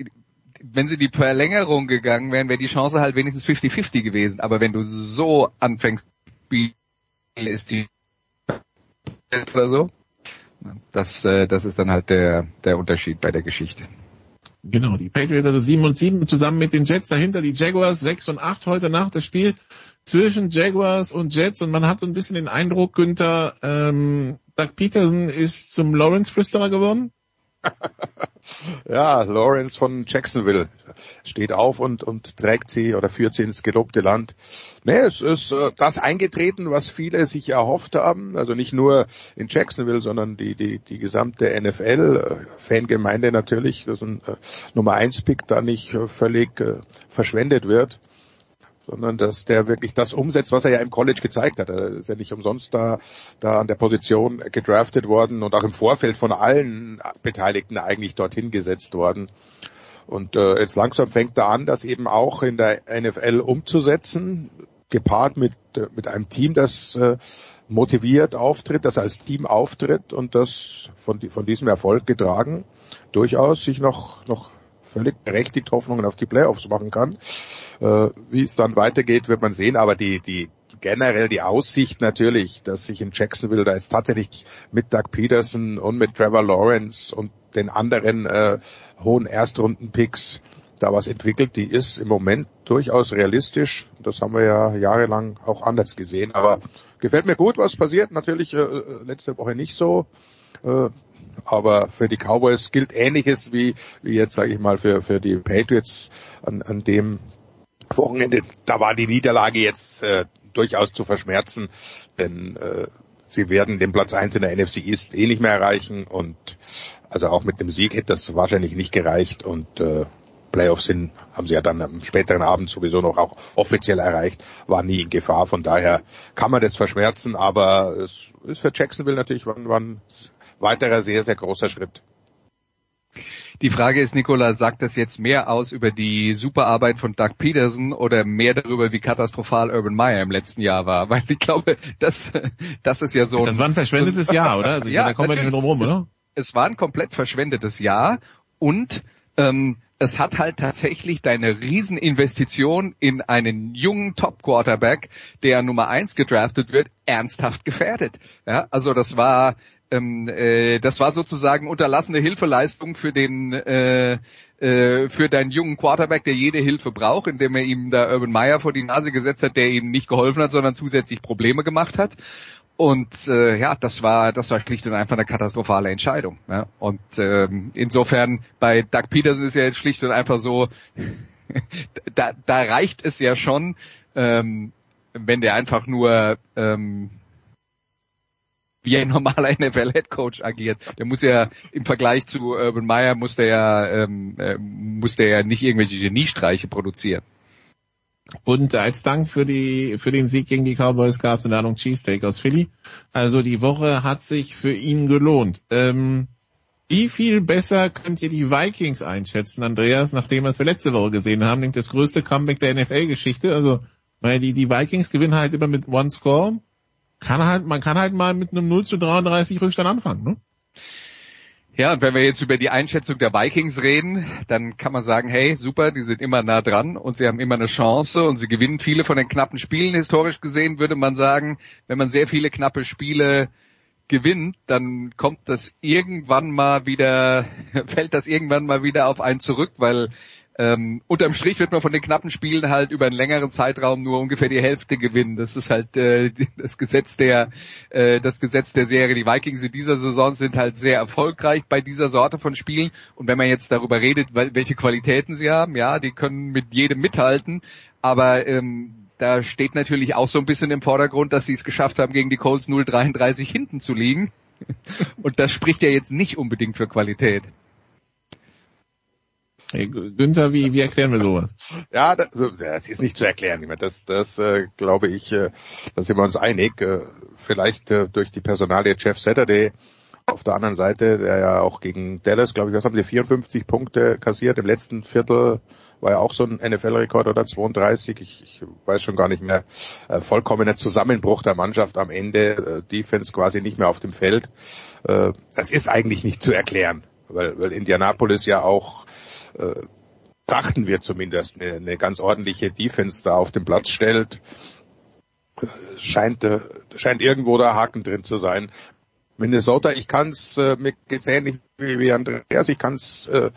wenn sie die Verlängerung gegangen wären, wäre die Chance halt wenigstens 50-50 gewesen. Aber wenn du so anfängst, ist die oder so, das, äh, das ist dann halt der, der Unterschied bei der Geschichte. Genau, die Patriots also 7 und 7 zusammen mit den Jets dahinter, die Jaguars 6 und 8 heute Nacht das Spiel zwischen Jaguars und Jets und man hat so ein bisschen den Eindruck, Günther, ähm, Doug Peterson ist zum Lawrence Fristerer geworden. ja, Lawrence von Jacksonville steht auf und, und trägt sie oder führt sie ins gelobte Land. Nee, es ist äh, das eingetreten, was viele sich erhofft haben. Also nicht nur in Jacksonville, sondern die, die, die gesamte NFL-Fangemeinde äh, natürlich, dass ein äh, Nummer 1 Pick da nicht äh, völlig äh, verschwendet wird sondern dass der wirklich das umsetzt, was er ja im College gezeigt hat. Er ist ja nicht umsonst da, da an der Position gedraftet worden und auch im Vorfeld von allen Beteiligten eigentlich dorthin gesetzt worden. Und äh, jetzt langsam fängt er an, das eben auch in der NFL umzusetzen, gepaart mit, äh, mit einem Team, das äh, motiviert auftritt, das als Team auftritt und das von, von diesem Erfolg getragen durchaus sich noch, noch völlig berechtigt Hoffnungen auf die Playoffs machen kann. Äh, wie es dann weitergeht, wird man sehen, aber die, die generell die Aussicht natürlich, dass sich in Jacksonville da jetzt tatsächlich mit Doug Peterson und mit Trevor Lawrence und den anderen äh, hohen Erstrunden-Picks da was entwickelt, die ist im Moment durchaus realistisch. Das haben wir ja jahrelang auch anders gesehen. Aber gefällt mir gut, was passiert. Natürlich äh, äh letzte Woche nicht so. Äh, aber für die Cowboys gilt Ähnliches wie, wie jetzt, sage ich mal, für, für die Patriots an, an dem Wochenende. Da war die Niederlage jetzt äh, durchaus zu verschmerzen, denn äh, sie werden den Platz eins in der NFC East eh nicht mehr erreichen und also auch mit dem Sieg hätte das wahrscheinlich nicht gereicht und äh, Playoffs sind, haben sie ja dann am späteren Abend sowieso noch auch offiziell erreicht, war nie in Gefahr. Von daher kann man das verschmerzen, aber es ist für Jacksonville natürlich ein weiterer sehr, sehr großer Schritt. Die Frage ist, Nicola, sagt das jetzt mehr aus über die Superarbeit von Doug Peterson oder mehr darüber, wie katastrophal Urban Meyer im letzten Jahr war? Weil ich glaube, das, das ist ja so. Das war ein verschwendetes so, Jahr, oder? Also ja, da kommen wir nicht drum rum, oder? Es, es war ein komplett verschwendetes Jahr und ähm, es hat halt tatsächlich deine Rieseninvestition in einen jungen Top-Quarterback, der Nummer eins gedraftet wird, ernsthaft gefährdet. Ja, also das war ähm, äh, das war sozusagen unterlassene Hilfeleistung für den äh, äh, für deinen jungen Quarterback, der jede Hilfe braucht, indem er ihm da Urban Meyer vor die Nase gesetzt hat, der ihm nicht geholfen hat, sondern zusätzlich Probleme gemacht hat. Und äh, ja, das war das war schlicht und einfach eine katastrophale Entscheidung. Ja? Und ähm, insofern bei Doug Peterson ist ja jetzt schlicht und einfach so, da, da reicht es ja schon, ähm, wenn der einfach nur ähm, wie ein normaler NFL-Headcoach agiert. Der muss ja im Vergleich zu Urban Meyer muss der ja ähm, äh, muss der ja nicht irgendwelche Geniestreiche produzieren. Und als Dank für die für den Sieg gegen die Cowboys gab es eine Ladung Cheesesteak aus Philly. Also die Woche hat sich für ihn gelohnt. Ähm, wie viel besser könnt ihr die Vikings einschätzen, Andreas, nachdem wir es letzte Woche gesehen haben, nämlich das größte Comeback der NFL-Geschichte. Also weil die, die Vikings gewinnen halt immer mit One Score kann halt, man kann halt mal mit einem 0 zu 33 Rückstand anfangen, ne? Ja, und wenn wir jetzt über die Einschätzung der Vikings reden, dann kann man sagen, hey, super, die sind immer nah dran und sie haben immer eine Chance und sie gewinnen viele von den knappen Spielen. Historisch gesehen würde man sagen, wenn man sehr viele knappe Spiele gewinnt, dann kommt das irgendwann mal wieder, fällt das irgendwann mal wieder auf einen zurück, weil ähm, unterm Strich wird man von den knappen Spielen halt über einen längeren Zeitraum nur ungefähr die Hälfte gewinnen. Das ist halt äh, das Gesetz der äh, das Gesetz der Serie. Die Vikings in dieser Saison sind halt sehr erfolgreich bei dieser Sorte von Spielen. Und wenn man jetzt darüber redet, welche Qualitäten sie haben, ja, die können mit jedem mithalten. Aber ähm, da steht natürlich auch so ein bisschen im Vordergrund, dass sie es geschafft haben, gegen die Colts 0-33 hinten zu liegen. Und das spricht ja jetzt nicht unbedingt für Qualität. Günther, wie, wie erklären wir sowas? Ja, das, das ist nicht zu erklären. Das, das äh, glaube ich, äh, da sind wir uns einig. Äh, vielleicht äh, durch die Personalie Jeff Saturday auf der anderen Seite, der ja auch gegen Dallas, glaube ich, was haben sie, 54 Punkte kassiert. Im letzten Viertel war ja auch so ein NFL-Rekord oder 32. Ich, ich weiß schon gar nicht mehr. Äh, vollkommener Zusammenbruch der Mannschaft am Ende. Äh, Defense quasi nicht mehr auf dem Feld. Äh, das ist eigentlich nicht zu erklären, weil, weil Indianapolis ja auch äh, dachten wir zumindest, eine, eine ganz ordentliche Defense da auf den Platz stellt. Scheint, äh, scheint irgendwo da Haken drin zu sein. Minnesota, ich kann es, äh, mir geht's ähnlich wie, Andreas, ich kann es äh,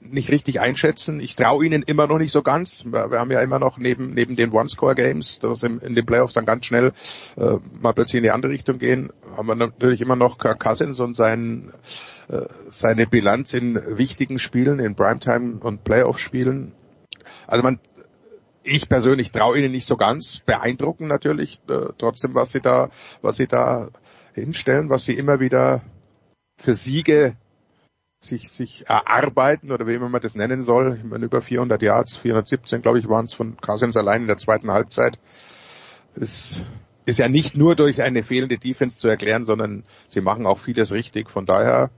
nicht richtig einschätzen. Ich traue ihnen immer noch nicht so ganz. Wir, haben ja immer noch neben neben den One-Score-Games, dass in, in den Playoffs dann ganz schnell äh, mal plötzlich in die andere Richtung gehen, haben wir natürlich immer noch Kirk Cousins und sein, äh, seine Bilanz in wichtigen Spielen, in Primetime und Playoff-Spielen. Also man, ich persönlich traue ihnen nicht so ganz. Beeindruckend natürlich, äh, trotzdem, was sie da, was sie da hinstellen, was sie immer wieder für Siege sich, sich erarbeiten oder wie immer man das nennen soll. Ich meine, über 400 Yards, 417 glaube ich waren es von Cousins allein in der zweiten Halbzeit. Es ist ja nicht nur durch eine fehlende Defense zu erklären, sondern sie machen auch vieles richtig. Von daher,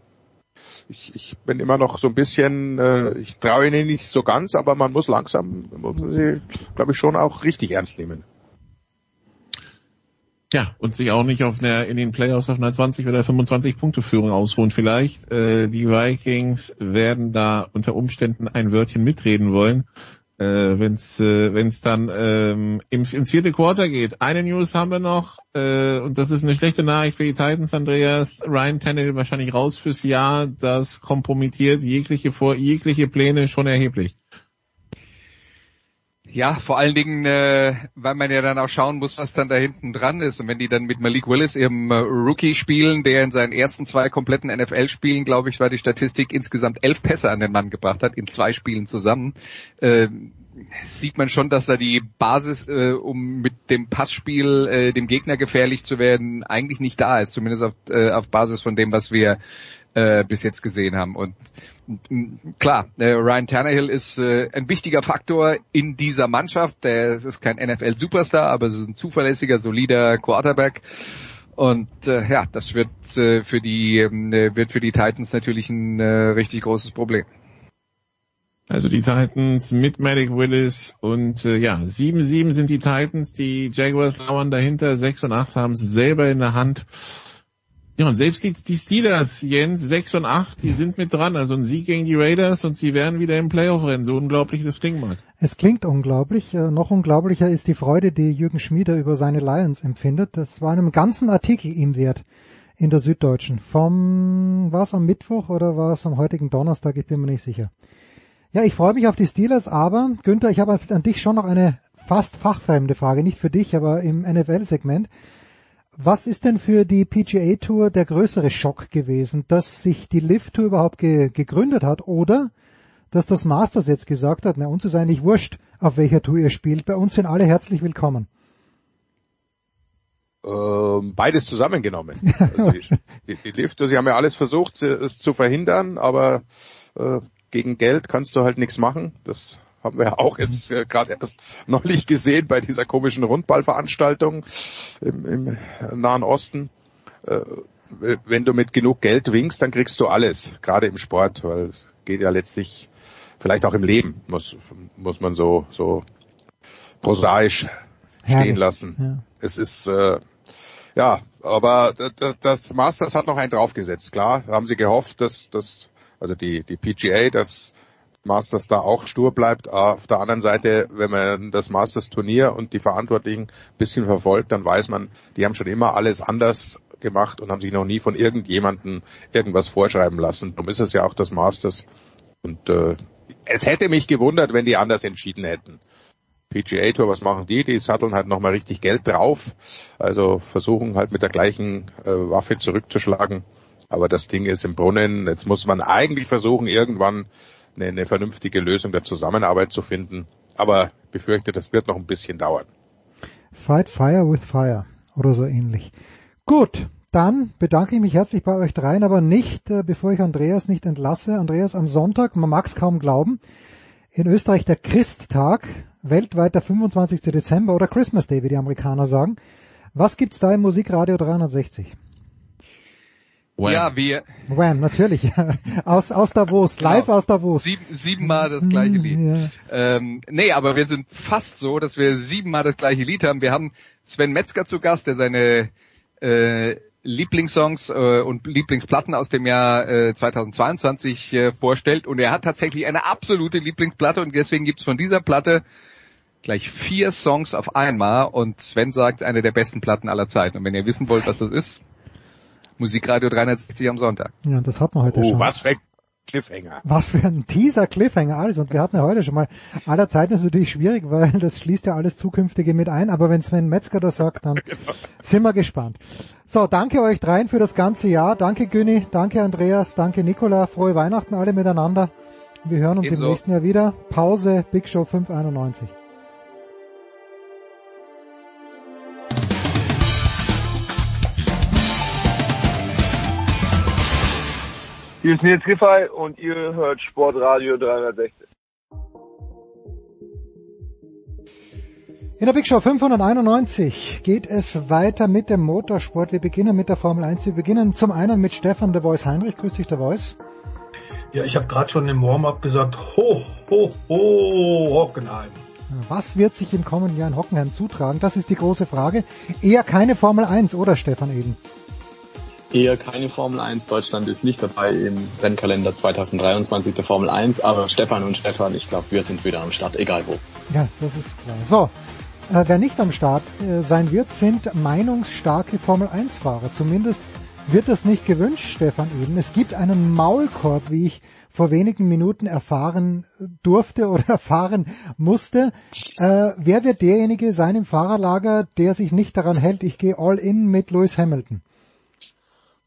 ich, ich bin immer noch so ein bisschen, äh, ich traue ihnen nicht so ganz, aber man muss langsam, muss sie, glaube ich, schon auch richtig ernst nehmen. Ja, und sich auch nicht auf einer, in den Playoffs auf einer 20 oder 25 Punkte Führung ausruhen vielleicht. Äh, die Vikings werden da unter Umständen ein Wörtchen mitreden wollen, äh, wenn es äh, wenn's dann ähm, ins vierte Quarter geht. Eine News haben wir noch, äh, und das ist eine schlechte Nachricht für die Titans, Andreas. Ryan Tannehill wahrscheinlich raus fürs Jahr. Das kompromittiert jegliche vor jegliche Pläne schon erheblich. Ja, vor allen Dingen, äh, weil man ja dann auch schauen muss, was dann da hinten dran ist. Und wenn die dann mit Malik Willis ihrem äh, Rookie spielen, der in seinen ersten zwei kompletten NFL-Spielen, glaube ich, war die Statistik insgesamt elf Pässe an den Mann gebracht hat, in zwei Spielen zusammen, äh, sieht man schon, dass da die Basis, äh, um mit dem Passspiel äh, dem Gegner gefährlich zu werden, eigentlich nicht da ist. Zumindest auf, äh, auf Basis von dem, was wir äh, bis jetzt gesehen haben. Und klar, äh, Ryan Tannehill ist äh, ein wichtiger Faktor in dieser Mannschaft. Der ist kein NFL-Superstar, aber es ist ein zuverlässiger, solider Quarterback. Und äh, ja, das wird äh, für die äh, wird für die Titans natürlich ein äh, richtig großes Problem. Also die Titans mit Medic Willis und äh, ja, 7-7 sind die Titans, die Jaguars lauern dahinter, 6 und 8 haben es selber in der Hand. Ja, und selbst die, die Steelers, Jens, 6 und 8, die sind mit dran. Also ein Sieg gegen die Raiders und sie werden wieder im Playoff rennen. So unglaublich das klingt mal. Es klingt unglaublich. Äh, noch unglaublicher ist die Freude, die Jürgen Schmieder über seine Lions empfindet. Das war einem ganzen Artikel ihm wert in der Süddeutschen. Vom, war es am Mittwoch oder war es am heutigen Donnerstag? Ich bin mir nicht sicher. Ja, ich freue mich auf die Steelers, aber Günther, ich habe an dich schon noch eine fast fachfremde Frage. Nicht für dich, aber im NFL-Segment. Was ist denn für die PGA Tour der größere Schock gewesen, dass sich die Lift Tour überhaupt ge gegründet hat oder dass das Masters jetzt gesagt hat, na uns ist eigentlich wurscht, auf welcher Tour ihr spielt, bei uns sind alle herzlich willkommen. Ähm, beides zusammengenommen. Also die, die, die Lift, sie haben ja alles versucht, es zu verhindern, aber äh, gegen Geld kannst du halt nichts machen. Das haben wir ja auch jetzt äh, gerade erst neulich gesehen bei dieser komischen Rundballveranstaltung im, im Nahen Osten. Äh, wenn du mit genug Geld winkst, dann kriegst du alles, gerade im Sport, weil es geht ja letztlich, vielleicht auch im Leben, muss, muss man so, so prosaisch Herrlich. stehen lassen. Ja. Es ist, äh, ja, aber das Masters hat noch einen draufgesetzt, klar, haben sie gehofft, dass, dass also die, die PGA, dass Masters da auch stur bleibt. Auf der anderen Seite, wenn man das Masters Turnier und die Verantwortlichen ein bisschen verfolgt, dann weiß man, die haben schon immer alles anders gemacht und haben sich noch nie von irgendjemandem irgendwas vorschreiben lassen. Darum ist es ja auch das Masters. Und äh, es hätte mich gewundert, wenn die anders entschieden hätten. PGA Tour, was machen die? Die satteln halt nochmal richtig Geld drauf. Also versuchen halt mit der gleichen äh, Waffe zurückzuschlagen. Aber das Ding ist im Brunnen. Jetzt muss man eigentlich versuchen, irgendwann eine, eine vernünftige Lösung der Zusammenarbeit zu finden. Aber befürchte, das wird noch ein bisschen dauern. Fight Fire with Fire oder so ähnlich. Gut, dann bedanke ich mich herzlich bei euch dreien, aber nicht, äh, bevor ich Andreas nicht entlasse. Andreas, am Sonntag, man mag es kaum glauben, in Österreich der Christtag, weltweit der 25. Dezember oder Christmas Day, wie die Amerikaner sagen. Was gibt's da im Musikradio 360? Wham. Ja, wir. Wham, natürlich. aus, aus Davos, genau. live aus Davos. Sieben, siebenmal das gleiche Lied. Ja. Ähm, nee, aber wir sind fast so, dass wir siebenmal das gleiche Lied haben. Wir haben Sven Metzger zu Gast, der seine äh, Lieblingssongs äh, und Lieblingsplatten aus dem Jahr äh, 2022 äh, vorstellt. Und er hat tatsächlich eine absolute Lieblingsplatte und deswegen gibt's von dieser Platte gleich vier Songs auf einmal und Sven sagt, eine der besten Platten aller Zeiten. Und wenn ihr wissen wollt, was das ist, Musikradio 360 am Sonntag. Ja, das hat man heute Oh, schon. was für ein Cliffhanger. Was für ein Teaser Cliffhanger alles. Und wir hatten ja heute schon mal, aller Zeiten ist natürlich schwierig, weil das schließt ja alles Zukünftige mit ein. Aber wenn Sven Metzger das sagt, dann sind wir gespannt. So, danke euch dreien für das ganze Jahr. Danke Günni, danke Andreas, danke Nikola. Frohe Weihnachten alle miteinander. Wir hören uns Ebenso. im nächsten Jahr wieder. Pause, Big Show 591. Hier ist Nils Giffey und ihr hört Sportradio 360. In der Big Show 591 geht es weiter mit dem Motorsport. Wir beginnen mit der Formel 1. Wir beginnen zum einen mit Stefan de Voice Heinrich. Grüß dich, de Voice. Ja, ich habe gerade schon im Warm-up gesagt, ho, ho, ho, Hockenheim. Was wird sich im kommenden Jahr in Hockenheim zutragen? Das ist die große Frage. Eher keine Formel 1, oder Stefan Eden? Eher keine Formel 1. Deutschland ist nicht dabei im Rennkalender 2023 der Formel 1, aber Stefan und Stefan, ich glaube, wir sind wieder am Start, egal wo. Ja, das ist klar. So, äh, wer nicht am Start äh, sein wird, sind meinungsstarke Formel 1-Fahrer. Zumindest wird das nicht gewünscht, Stefan Eden. Es gibt einen Maulkorb, wie ich vor wenigen Minuten erfahren durfte oder erfahren musste. Äh, wer wird derjenige sein im Fahrerlager, der sich nicht daran hält, ich gehe all in mit Lewis Hamilton?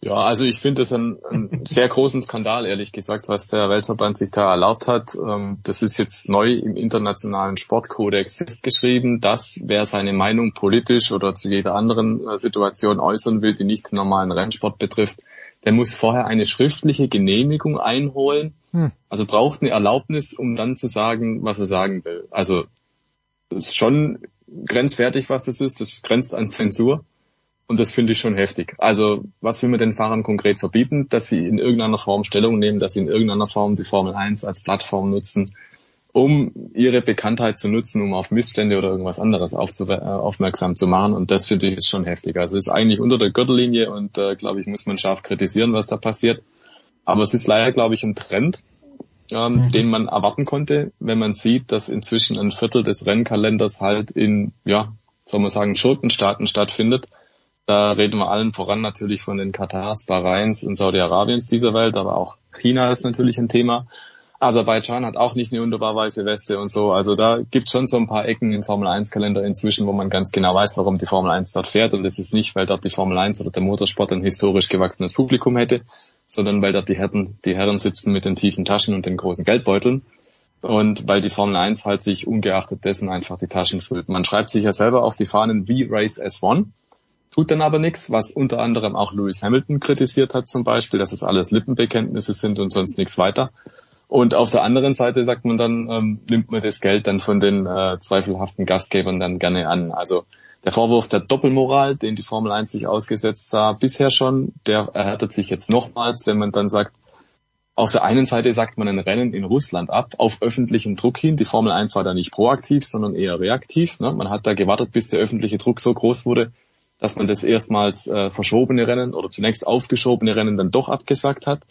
Ja, also ich finde das einen, einen sehr großen Skandal, ehrlich gesagt, was der Weltverband sich da erlaubt hat. Ähm, Das ist jetzt neu im internationalen Sportkodex festgeschrieben, dass wer seine Meinung politisch oder zu jeder anderen äh, Situation äußern will, die nicht den normalen Rennsport betrifft, der muss vorher eine schriftliche Genehmigung einholen. Hm. Also braucht eine Erlaubnis, um dann zu sagen, was er sagen will. Also das ist schon grenzwertig, was das ist. Das grenzt an Zensur. Und das finde ich schon heftig. Also was will man den Fahrern konkret verbieten? Dass sie in irgendeiner Form Stellung nehmen, dass sie in irgendeiner Form die Formel 1 als Plattform nutzen, um ihre Bekanntheit zu nutzen, um auf Missstände oder irgendwas anderes äh, aufmerksam zu machen. Und das finde ich ist schon heftig. Also es ist eigentlich unter der Gürtellinie und äh, glaube ich, muss man scharf kritisieren, was da passiert. Aber es ist leider, glaube ich, ein Trend, ähm, den man erwarten konnte, wenn man sieht, dass inzwischen ein Viertel des Rennkalenders halt in, ja, soll man sagen, Schurkenstaaten stattfindet. Da reden wir allen voran natürlich von den Katars, Bahrains und Saudi-Arabiens dieser Welt, aber auch China ist natürlich ein Thema. Aserbaidschan hat auch nicht eine wunderbar weiße Weste und so. Also da gibt schon so ein paar Ecken im Formel 1 Kalender inzwischen, wo man ganz genau weiß, warum die Formel 1 dort fährt. Und das ist nicht, weil dort die Formel 1 oder der Motorsport ein historisch gewachsenes Publikum hätte, sondern weil dort die Herren, die Herren sitzen mit den tiefen Taschen und den großen Geldbeuteln. Und weil die Formel 1 halt sich ungeachtet dessen einfach die Taschen füllt. Man schreibt sich ja selber auf die Fahnen wie Race S1 tut dann aber nichts, was unter anderem auch Lewis Hamilton kritisiert hat zum Beispiel, dass es alles Lippenbekenntnisse sind und sonst nichts weiter. Und auf der anderen Seite sagt man dann, ähm, nimmt man das Geld dann von den äh, zweifelhaften Gastgebern dann gerne an. Also der Vorwurf der Doppelmoral, den die Formel 1 sich ausgesetzt sah bisher schon, der erhärtet sich jetzt nochmals, wenn man dann sagt, auf der einen Seite sagt man ein Rennen in Russland ab, auf öffentlichen Druck hin. Die Formel 1 war da nicht proaktiv, sondern eher reaktiv. Ne? Man hat da gewartet, bis der öffentliche Druck so groß wurde, dass man das erstmals äh, verschobene Rennen oder zunächst aufgeschobene Rennen dann doch abgesagt hat.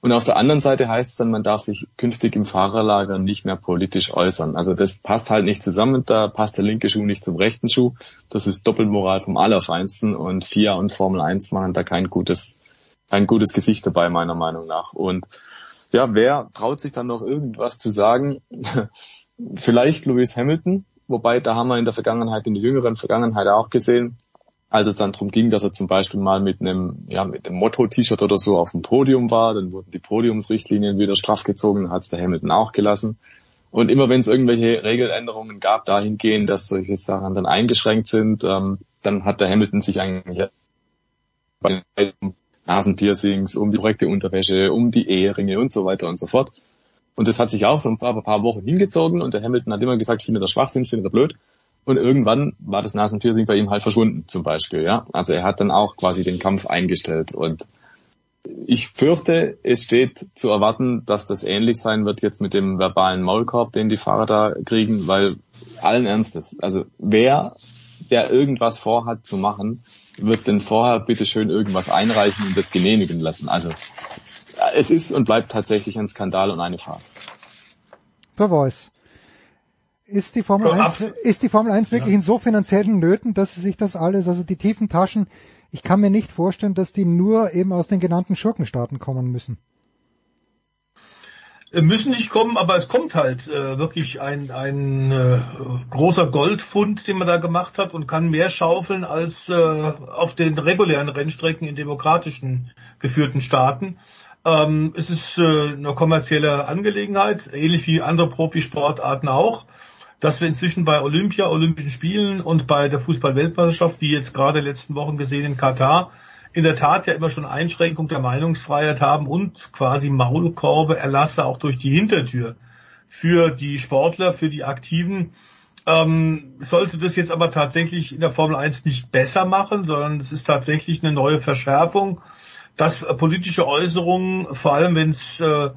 Und auf der anderen Seite heißt es dann, man darf sich künftig im Fahrerlager nicht mehr politisch äußern. Also das passt halt nicht zusammen, da passt der linke Schuh nicht zum rechten Schuh. Das ist Doppelmoral vom Allerfeinsten und FIA und Formel 1 machen da kein gutes, kein gutes Gesicht dabei, meiner Meinung nach. Und ja, wer traut sich dann noch irgendwas zu sagen? Vielleicht Lewis Hamilton, wobei da haben wir in der Vergangenheit, in der jüngeren Vergangenheit auch gesehen, als es dann darum ging, dass er zum Beispiel mal mit einem, ja, mit einem Motto-T-Shirt oder so auf dem Podium war, dann wurden die Podiumsrichtlinien wieder straff gezogen, hat es der Hamilton auch gelassen. Und immer wenn es irgendwelche Regeländerungen gab, dahingehend, dass solche Sachen dann eingeschränkt sind, ähm, dann hat der Hamilton sich eigentlich bei den Nasenpiercings, um die korrekte Unterwäsche, um die Eheringe und so weiter und so fort. Und das hat sich auch so ein paar, ein paar Wochen hingezogen und der Hamilton hat immer gesagt, findet er Schwachsinn, findet er blöd. Und irgendwann war das Nasenpiercing bei ihm halt verschwunden, zum Beispiel, ja. Also er hat dann auch quasi den Kampf eingestellt. Und ich fürchte, es steht zu erwarten, dass das ähnlich sein wird jetzt mit dem verbalen Maulkorb, den die Fahrer da kriegen, weil allen Ernstes, also wer, der irgendwas vorhat zu machen, wird denn vorher bitte schön irgendwas einreichen und das genehmigen lassen. Also es ist und bleibt tatsächlich ein Skandal und eine Farce. The Voice. Ist die Formel 1, ist die Formel 1 wirklich in so finanziellen Nöten, dass sie sich das alles, also die tiefen Taschen, ich kann mir nicht vorstellen, dass die nur eben aus den genannten Schurkenstaaten kommen müssen. Äh, müssen nicht kommen, aber es kommt halt äh, wirklich ein, ein äh, großer Goldfund, den man da gemacht hat und kann mehr schaufeln als äh, auf den regulären Rennstrecken in demokratischen geführten Staaten. Ähm, es ist äh, eine kommerzielle Angelegenheit, ähnlich wie andere Profisportarten auch, dass wir inzwischen bei Olympia, Olympischen Spielen und bei der Fußball-Weltmeisterschaft, wie jetzt gerade letzten Wochen gesehen in Katar, in der Tat ja immer schon Einschränkung der Meinungsfreiheit haben und quasi Maulkorbe Erlasse auch durch die Hintertür für die Sportler, für die Aktiven. Ähm, sollte das jetzt aber tatsächlich in der Formel 1 nicht besser machen, sondern es ist tatsächlich eine neue Verschärfung, dass politische Äußerungen, vor allem wenn es äh,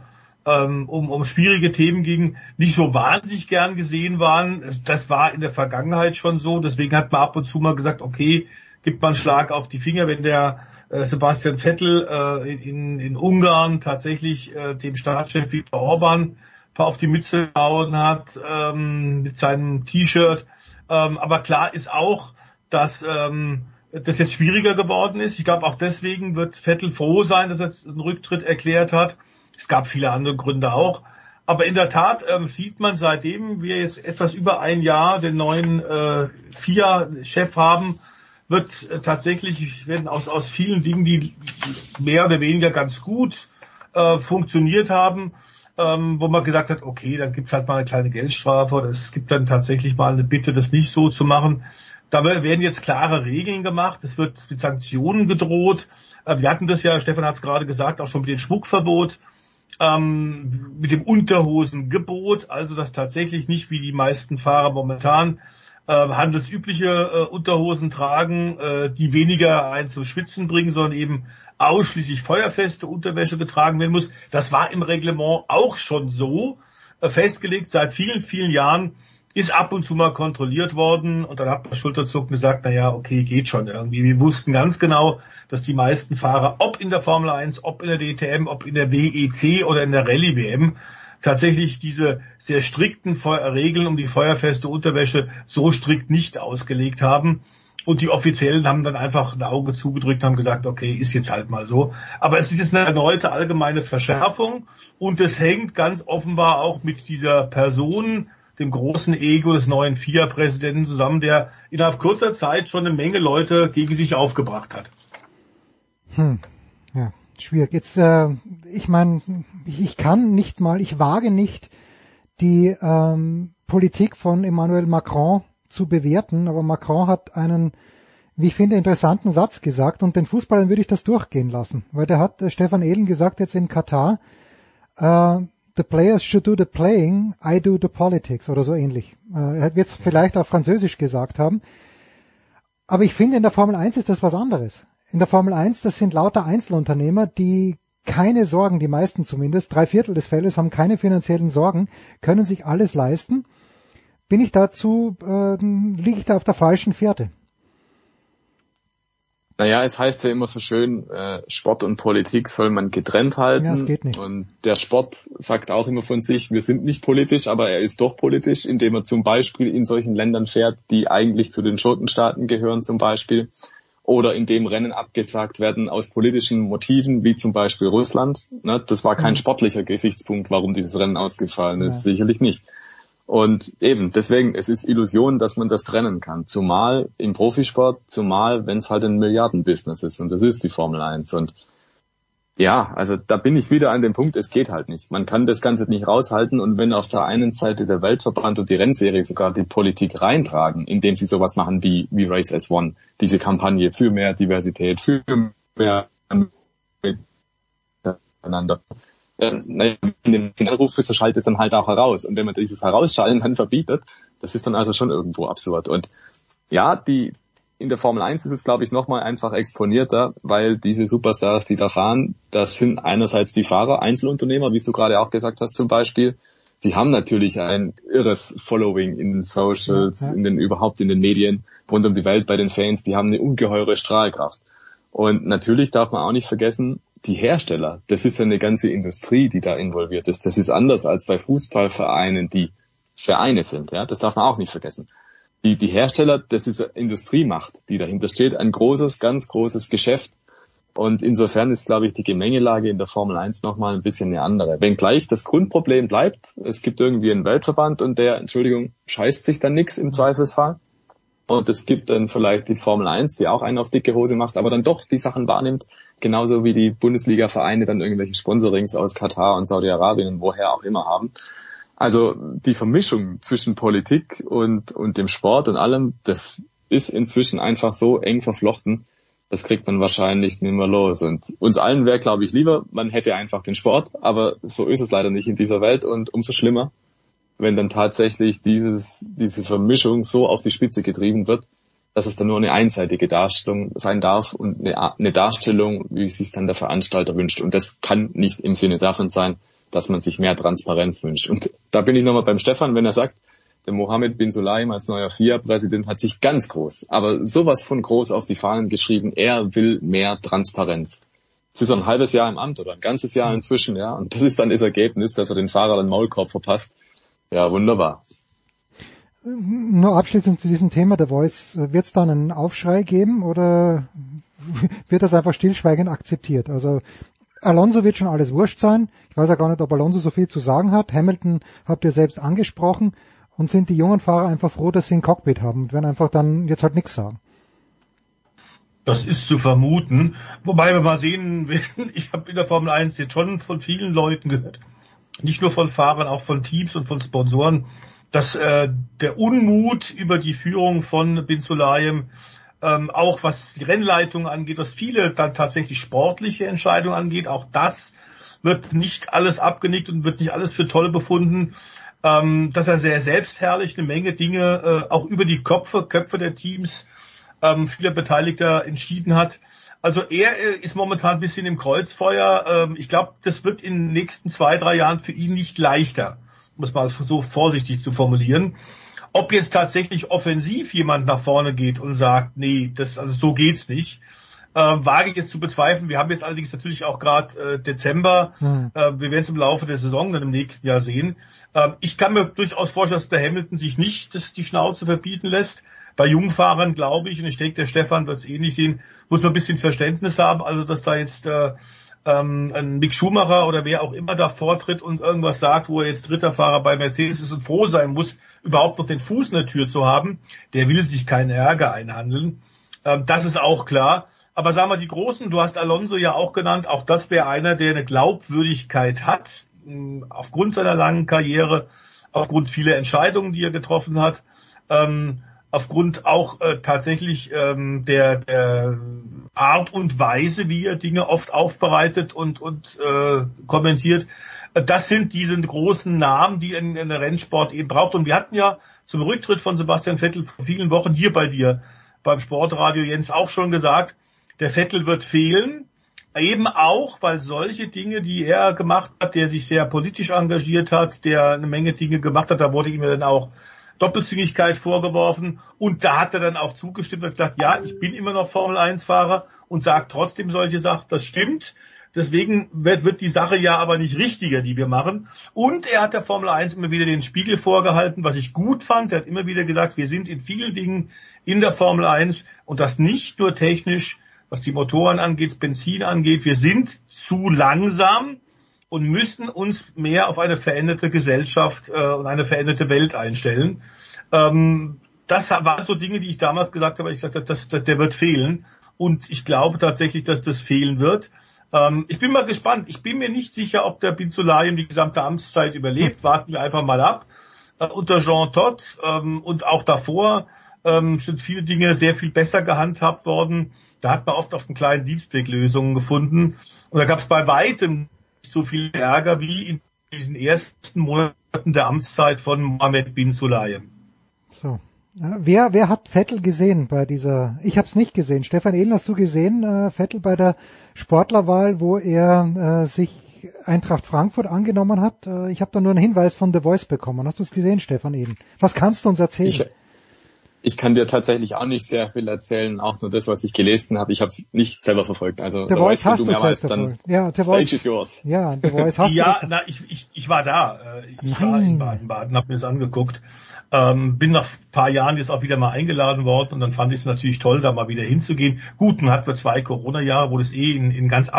ähm, um, um schwierige Themen ging, nicht so wahnsinnig gern gesehen waren. Das war in der Vergangenheit schon so. Deswegen hat man ab und zu mal gesagt, okay, gibt man einen Schlag auf die Finger, wenn der äh, Sebastian Vettel äh, in, in Ungarn tatsächlich äh, dem Staatschef Viktor Orban auf die Mütze gehauen hat ähm, mit seinem T-Shirt. Ähm, aber klar ist auch, dass ähm, das jetzt schwieriger geworden ist. Ich glaube, auch deswegen wird Vettel froh sein, dass er einen Rücktritt erklärt hat. Es gab viele andere Gründe auch. Aber in der Tat ähm, sieht man, seitdem wir jetzt etwas über ein Jahr den neuen äh, FIA-Chef haben, wird äh, tatsächlich, werden aus, aus vielen Dingen, die mehr oder weniger ganz gut äh, funktioniert haben, ähm, wo man gesagt hat, okay, dann gibt's halt mal eine kleine Geldstrafe oder es gibt dann tatsächlich mal eine Bitte, das nicht so zu machen. Da werden jetzt klare Regeln gemacht, es wird mit Sanktionen gedroht. Äh, wir hatten das ja, Stefan hat es gerade gesagt, auch schon mit dem Schmuckverbot, ähm, mit dem Unterhosengebot, also dass tatsächlich nicht wie die meisten Fahrer momentan äh, handelsübliche äh, Unterhosen tragen, äh, die weniger ein zum Schwitzen bringen, sondern eben ausschließlich feuerfeste Unterwäsche getragen werden muss. Das war im Reglement auch schon so äh, festgelegt seit vielen, vielen Jahren. Ist ab und zu mal kontrolliert worden und dann hat man Schulterzucken gesagt, na ja, okay, geht schon irgendwie. Wir wussten ganz genau, dass die meisten Fahrer, ob in der Formel 1, ob in der DTM, ob in der WEC oder in der Rallye WM, tatsächlich diese sehr strikten Regeln um die feuerfeste Unterwäsche so strikt nicht ausgelegt haben. Und die Offiziellen haben dann einfach ein Auge zugedrückt und haben gesagt, okay, ist jetzt halt mal so. Aber es ist jetzt eine erneute allgemeine Verschärfung und es hängt ganz offenbar auch mit dieser Person, dem großen Ego des neuen FIA-Präsidenten zusammen, der innerhalb kurzer Zeit schon eine Menge Leute gegen sich aufgebracht hat. Hm. Ja schwierig. Jetzt, äh, ich meine, ich kann nicht mal, ich wage nicht, die ähm, Politik von Emmanuel Macron zu bewerten, aber Macron hat einen, wie ich finde, interessanten Satz gesagt und den Fußballern würde ich das durchgehen lassen, weil der hat äh, Stefan Ehlen gesagt jetzt in Katar, äh, the players should do the playing, I do the politics oder so ähnlich. Äh, er wird es vielleicht auf Französisch gesagt haben. Aber ich finde, in der Formel 1 ist das was anderes in der Formel 1, das sind lauter Einzelunternehmer, die keine Sorgen, die meisten zumindest, drei Viertel des Fälles haben keine finanziellen Sorgen, können sich alles leisten. Bin ich dazu, äh, liege ich da auf der falschen Fährte? Naja, es heißt ja immer so schön, äh, Sport und Politik soll man getrennt halten. Ja, das geht nicht. Und der Sport sagt auch immer von sich, wir sind nicht politisch, aber er ist doch politisch, indem er zum Beispiel in solchen Ländern fährt, die eigentlich zu den Schurkenstaaten gehören zum Beispiel oder in dem Rennen abgesagt werden aus politischen Motiven, wie zum Beispiel Russland. Ne, das war kein mhm. sportlicher Gesichtspunkt, warum dieses Rennen ausgefallen ist, ja. sicherlich nicht. Und eben, deswegen, es ist Illusion, dass man das trennen kann. Zumal im Profisport, zumal wenn es halt ein Milliardenbusiness ist und das ist die Formel 1. Und ja, also da bin ich wieder an dem Punkt, es geht halt nicht. Man kann das Ganze nicht raushalten und wenn auf der einen Seite der Weltverband und die Rennserie sogar die Politik reintragen, indem sie sowas machen wie, wie Race S1, diese Kampagne für mehr Diversität, für mehr miteinander. Ähm, wenn den Finalruf ist, so schaltet es dann halt auch heraus. Und wenn man dieses Herausschalten dann verbietet, das ist dann also schon irgendwo absurd. Und ja, die, in der Formel 1 ist es, glaube ich, nochmal einfach exponierter, weil diese Superstars, die da fahren, das sind einerseits die Fahrer, Einzelunternehmer, wie du gerade auch gesagt hast zum Beispiel, die haben natürlich ein irres Following in den Socials, in den überhaupt in den Medien, rund um die Welt bei den Fans, die haben eine ungeheure Strahlkraft. Und natürlich darf man auch nicht vergessen, die Hersteller, das ist eine ganze Industrie, die da involviert ist. Das ist anders als bei Fußballvereinen, die Vereine sind. Ja, das darf man auch nicht vergessen. Die, die Hersteller, das ist Industriemacht, die dahinter steht, ein großes, ganz großes Geschäft. Und insofern ist, glaube ich, die Gemengelage in der Formel 1 nochmal ein bisschen eine andere. Wenngleich das Grundproblem bleibt, es gibt irgendwie einen Weltverband und der, Entschuldigung, scheißt sich dann nix im Zweifelsfall. Und es gibt dann vielleicht die Formel 1, die auch einen auf dicke Hose macht, aber dann doch die Sachen wahrnimmt, genauso wie die Bundesliga-Vereine dann irgendwelche Sponsorings aus Katar und Saudi-Arabien und woher auch immer haben. Also die Vermischung zwischen Politik und, und dem Sport und allem, das ist inzwischen einfach so eng verflochten, das kriegt man wahrscheinlich nicht mehr los. Und uns allen wäre, glaube ich, lieber, man hätte einfach den Sport, aber so ist es leider nicht in dieser Welt und umso schlimmer, wenn dann tatsächlich dieses, diese Vermischung so auf die Spitze getrieben wird, dass es dann nur eine einseitige Darstellung sein darf und eine, eine Darstellung, wie es sich dann der Veranstalter wünscht. Und das kann nicht im Sinne davon sein, dass man sich mehr Transparenz wünscht. Und da bin ich nochmal beim Stefan, wenn er sagt, der Mohammed bin Sulaim als neuer FIA-Präsident hat sich ganz groß, aber sowas von groß auf die Fahnen geschrieben, er will mehr Transparenz. Es ist ein halbes Jahr im Amt oder ein ganzes Jahr inzwischen, ja, und das ist dann das Ergebnis, dass er den Fahrer den Maulkorb verpasst. Ja, wunderbar. Nur abschließend zu diesem Thema der Voice. Wird es dann einen Aufschrei geben oder wird das einfach stillschweigend akzeptiert? Also Alonso wird schon alles wurscht sein. Ich weiß ja gar nicht, ob Alonso so viel zu sagen hat. Hamilton habt ihr selbst angesprochen. Und sind die jungen Fahrer einfach froh, dass sie ein Cockpit haben und werden einfach dann jetzt halt nichts sagen. Das ist zu vermuten. Wobei wir mal sehen werden, ich habe in der Formel 1 jetzt schon von vielen Leuten gehört, nicht nur von Fahrern, auch von Teams und von Sponsoren, dass äh, der Unmut über die Führung von Bin Sulayem ähm, auch was die Rennleitung angeht, was viele dann tatsächlich sportliche Entscheidungen angeht, auch das wird nicht alles abgenickt und wird nicht alles für toll befunden, ähm, dass er sehr selbstherrlich eine Menge Dinge äh, auch über die Köpfe, Köpfe der Teams ähm, vieler Beteiligter entschieden hat. Also er äh, ist momentan ein bisschen im Kreuzfeuer. Ähm, ich glaube, das wird in den nächsten zwei, drei Jahren für ihn nicht leichter um es mal so vorsichtig zu formulieren. Ob jetzt tatsächlich offensiv jemand nach vorne geht und sagt, nee, das, also so geht's nicht, äh, wage ich jetzt zu bezweifeln. Wir haben jetzt allerdings natürlich auch gerade äh, Dezember. Mhm. Äh, wir werden es im Laufe der Saison dann im nächsten Jahr sehen. Äh, ich kann mir durchaus vorstellen, dass der Hamilton sich nicht das, die Schnauze verbieten lässt. Bei Jungfahrern glaube ich, und ich denke, der Stefan wird es ähnlich sehen, muss man ein bisschen Verständnis haben. Also, dass da jetzt äh, ähm, ein Mick Schumacher oder wer auch immer da vortritt und irgendwas sagt, wo er jetzt dritter Fahrer bei Mercedes ist und froh sein muss, überhaupt noch den Fuß in der Tür zu haben, der will sich keinen Ärger einhandeln. Ähm, das ist auch klar. Aber sagen wir die Großen, du hast Alonso ja auch genannt, auch das wäre einer, der eine Glaubwürdigkeit hat, aufgrund seiner langen Karriere, aufgrund vieler Entscheidungen, die er getroffen hat. Ähm, aufgrund auch äh, tatsächlich ähm, der, der Art und Weise, wie er Dinge oft aufbereitet und, und äh, kommentiert. Das sind diese großen Namen, die in, in der Rennsport eben braucht. Und wir hatten ja zum Rücktritt von Sebastian Vettel vor vielen Wochen hier bei dir beim Sportradio Jens auch schon gesagt, der Vettel wird fehlen. Eben auch, weil solche Dinge, die er gemacht hat, der sich sehr politisch engagiert hat, der eine Menge Dinge gemacht hat, da wurde ihm dann auch Doppelzüngigkeit vorgeworfen und da hat er dann auch zugestimmt und gesagt, ja, ich bin immer noch Formel 1 Fahrer und sagt trotzdem solche Sachen, das stimmt. Deswegen wird, wird die Sache ja aber nicht richtiger, die wir machen. Und er hat der Formel 1 immer wieder den Spiegel vorgehalten, was ich gut fand. Er hat immer wieder gesagt, wir sind in vielen Dingen in der Formel 1 und das nicht nur technisch, was die Motoren angeht, Benzin angeht. Wir sind zu langsam und müssen uns mehr auf eine veränderte Gesellschaft äh, und eine veränderte Welt einstellen. Ähm, das waren so Dinge, die ich damals gesagt habe, ich sagte, das, das, der wird fehlen. Und ich glaube tatsächlich, dass das fehlen wird. Ähm, ich bin mal gespannt. Ich bin mir nicht sicher, ob der Bin Sulayem die gesamte Amtszeit überlebt. Warten wir einfach mal ab. Äh, unter Jean Todt ähm, und auch davor ähm, sind viele Dinge sehr viel besser gehandhabt worden. Da hat man oft auf den kleinen Dienstweg Lösungen gefunden. Und da gab es bei weitem so viel Ärger wie in diesen ersten Monaten der Amtszeit von Mohammed bin Sulayem. So. Ja, wer, wer hat Vettel gesehen bei dieser, ich habe es nicht gesehen. Stefan Ehlen, hast du gesehen, äh, Vettel bei der Sportlerwahl, wo er äh, sich Eintracht Frankfurt angenommen hat? Äh, ich habe da nur einen Hinweis von The Voice bekommen. Hast du es gesehen, Stefan Ehlen? Was kannst du uns erzählen? Ich, Ich kann dir tatsächlich auch nicht sehr viel erzählen, auch nur das, was ich gelesen habe. Ich habe es nicht selber verfolgt. Also The Voice hast du selbst weißt, dann verfolgt. Ja, The Stage Voice. is yours. Ja, The Voice hast ja, du. na, ich, ich, ich war da. Äh, Ich war in Baden-Baden, habe mir das angeguckt. Ähm, bin nach ein paar Jahren jetzt auch wieder mal eingeladen worden und dann fand ich es natürlich toll, da mal wieder hinzugehen. Gut, nun hatten wir zwei Corona-Jahre, wo das eh in, in ganz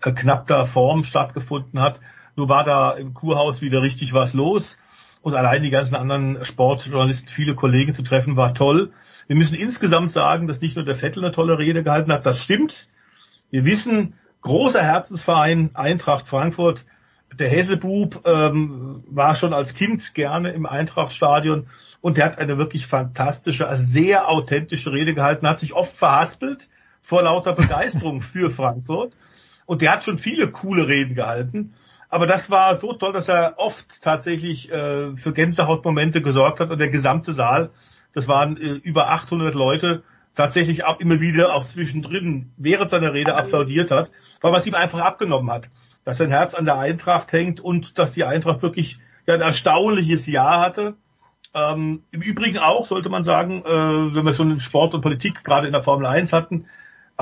abgeknappter Form stattgefunden hat. Nur war da im Kurhaus wieder richtig was los. Und allein die ganzen anderen Sportjournalisten, viele Kollegen zu treffen, war toll. Wir müssen insgesamt sagen, dass nicht nur der Vettel eine tolle Rede gehalten hat, das stimmt. Wir wissen, großer Herzensverein Eintracht Frankfurt, der Hessebub ähm, war schon als Kind gerne im Eintrachtstadion und der hat eine wirklich fantastische, sehr authentische Rede gehalten, hat sich oft verhaspelt vor lauter Begeisterung für Frankfurt und der hat schon viele coole Reden gehalten. Aber das war so toll, dass er oft tatsächlich äh, für Gänsehautmomente gesorgt hat und der gesamte Saal, das waren äh, über 800 Leute, tatsächlich auch immer wieder auch zwischendrin während seiner Rede applaudiert hat, weil man es ihm einfach abgenommen hat, dass sein Herz an der Eintracht hängt und dass die Eintracht wirklich ja, ein erstaunliches Jahr hatte. Ähm, Im Übrigen auch, sollte man sagen, äh, wenn wir schon Sport und Politik gerade in der Formel 1 hatten,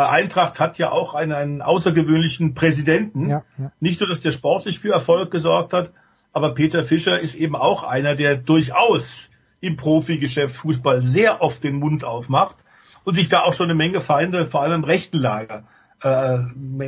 Eintracht hat ja auch einen, einen außergewöhnlichen Präsidenten. Ja, ja. Nicht nur, dass der sportlich für Erfolg gesorgt hat, aber Peter Fischer ist eben auch einer, der durchaus im Profigeschäft Fußball sehr oft den Mund aufmacht und sich da auch schon eine Menge Feinde, vor allem im rechten Lager, äh,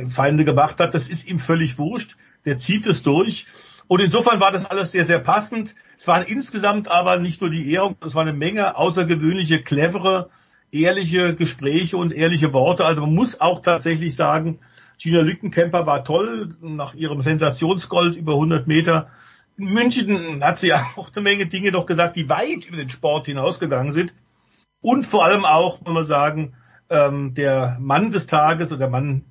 Feinde gemacht hat. Das ist ihm völlig wurscht. Der zieht es durch. Und insofern war das alles sehr, sehr passend. Es waren insgesamt aber nicht nur die Ehrung, es war eine Menge außergewöhnliche, clevere, ehrliche Gespräche und ehrliche Worte. Also man muss auch tatsächlich sagen, Gina Lückenkämper war toll nach ihrem Sensationsgold über 100 Meter. In München hat sie auch eine Menge Dinge doch gesagt, die weit über den Sport hinausgegangen sind. Und vor allem auch, muss man sagen, ähm, der Mann des Tages oder der Mann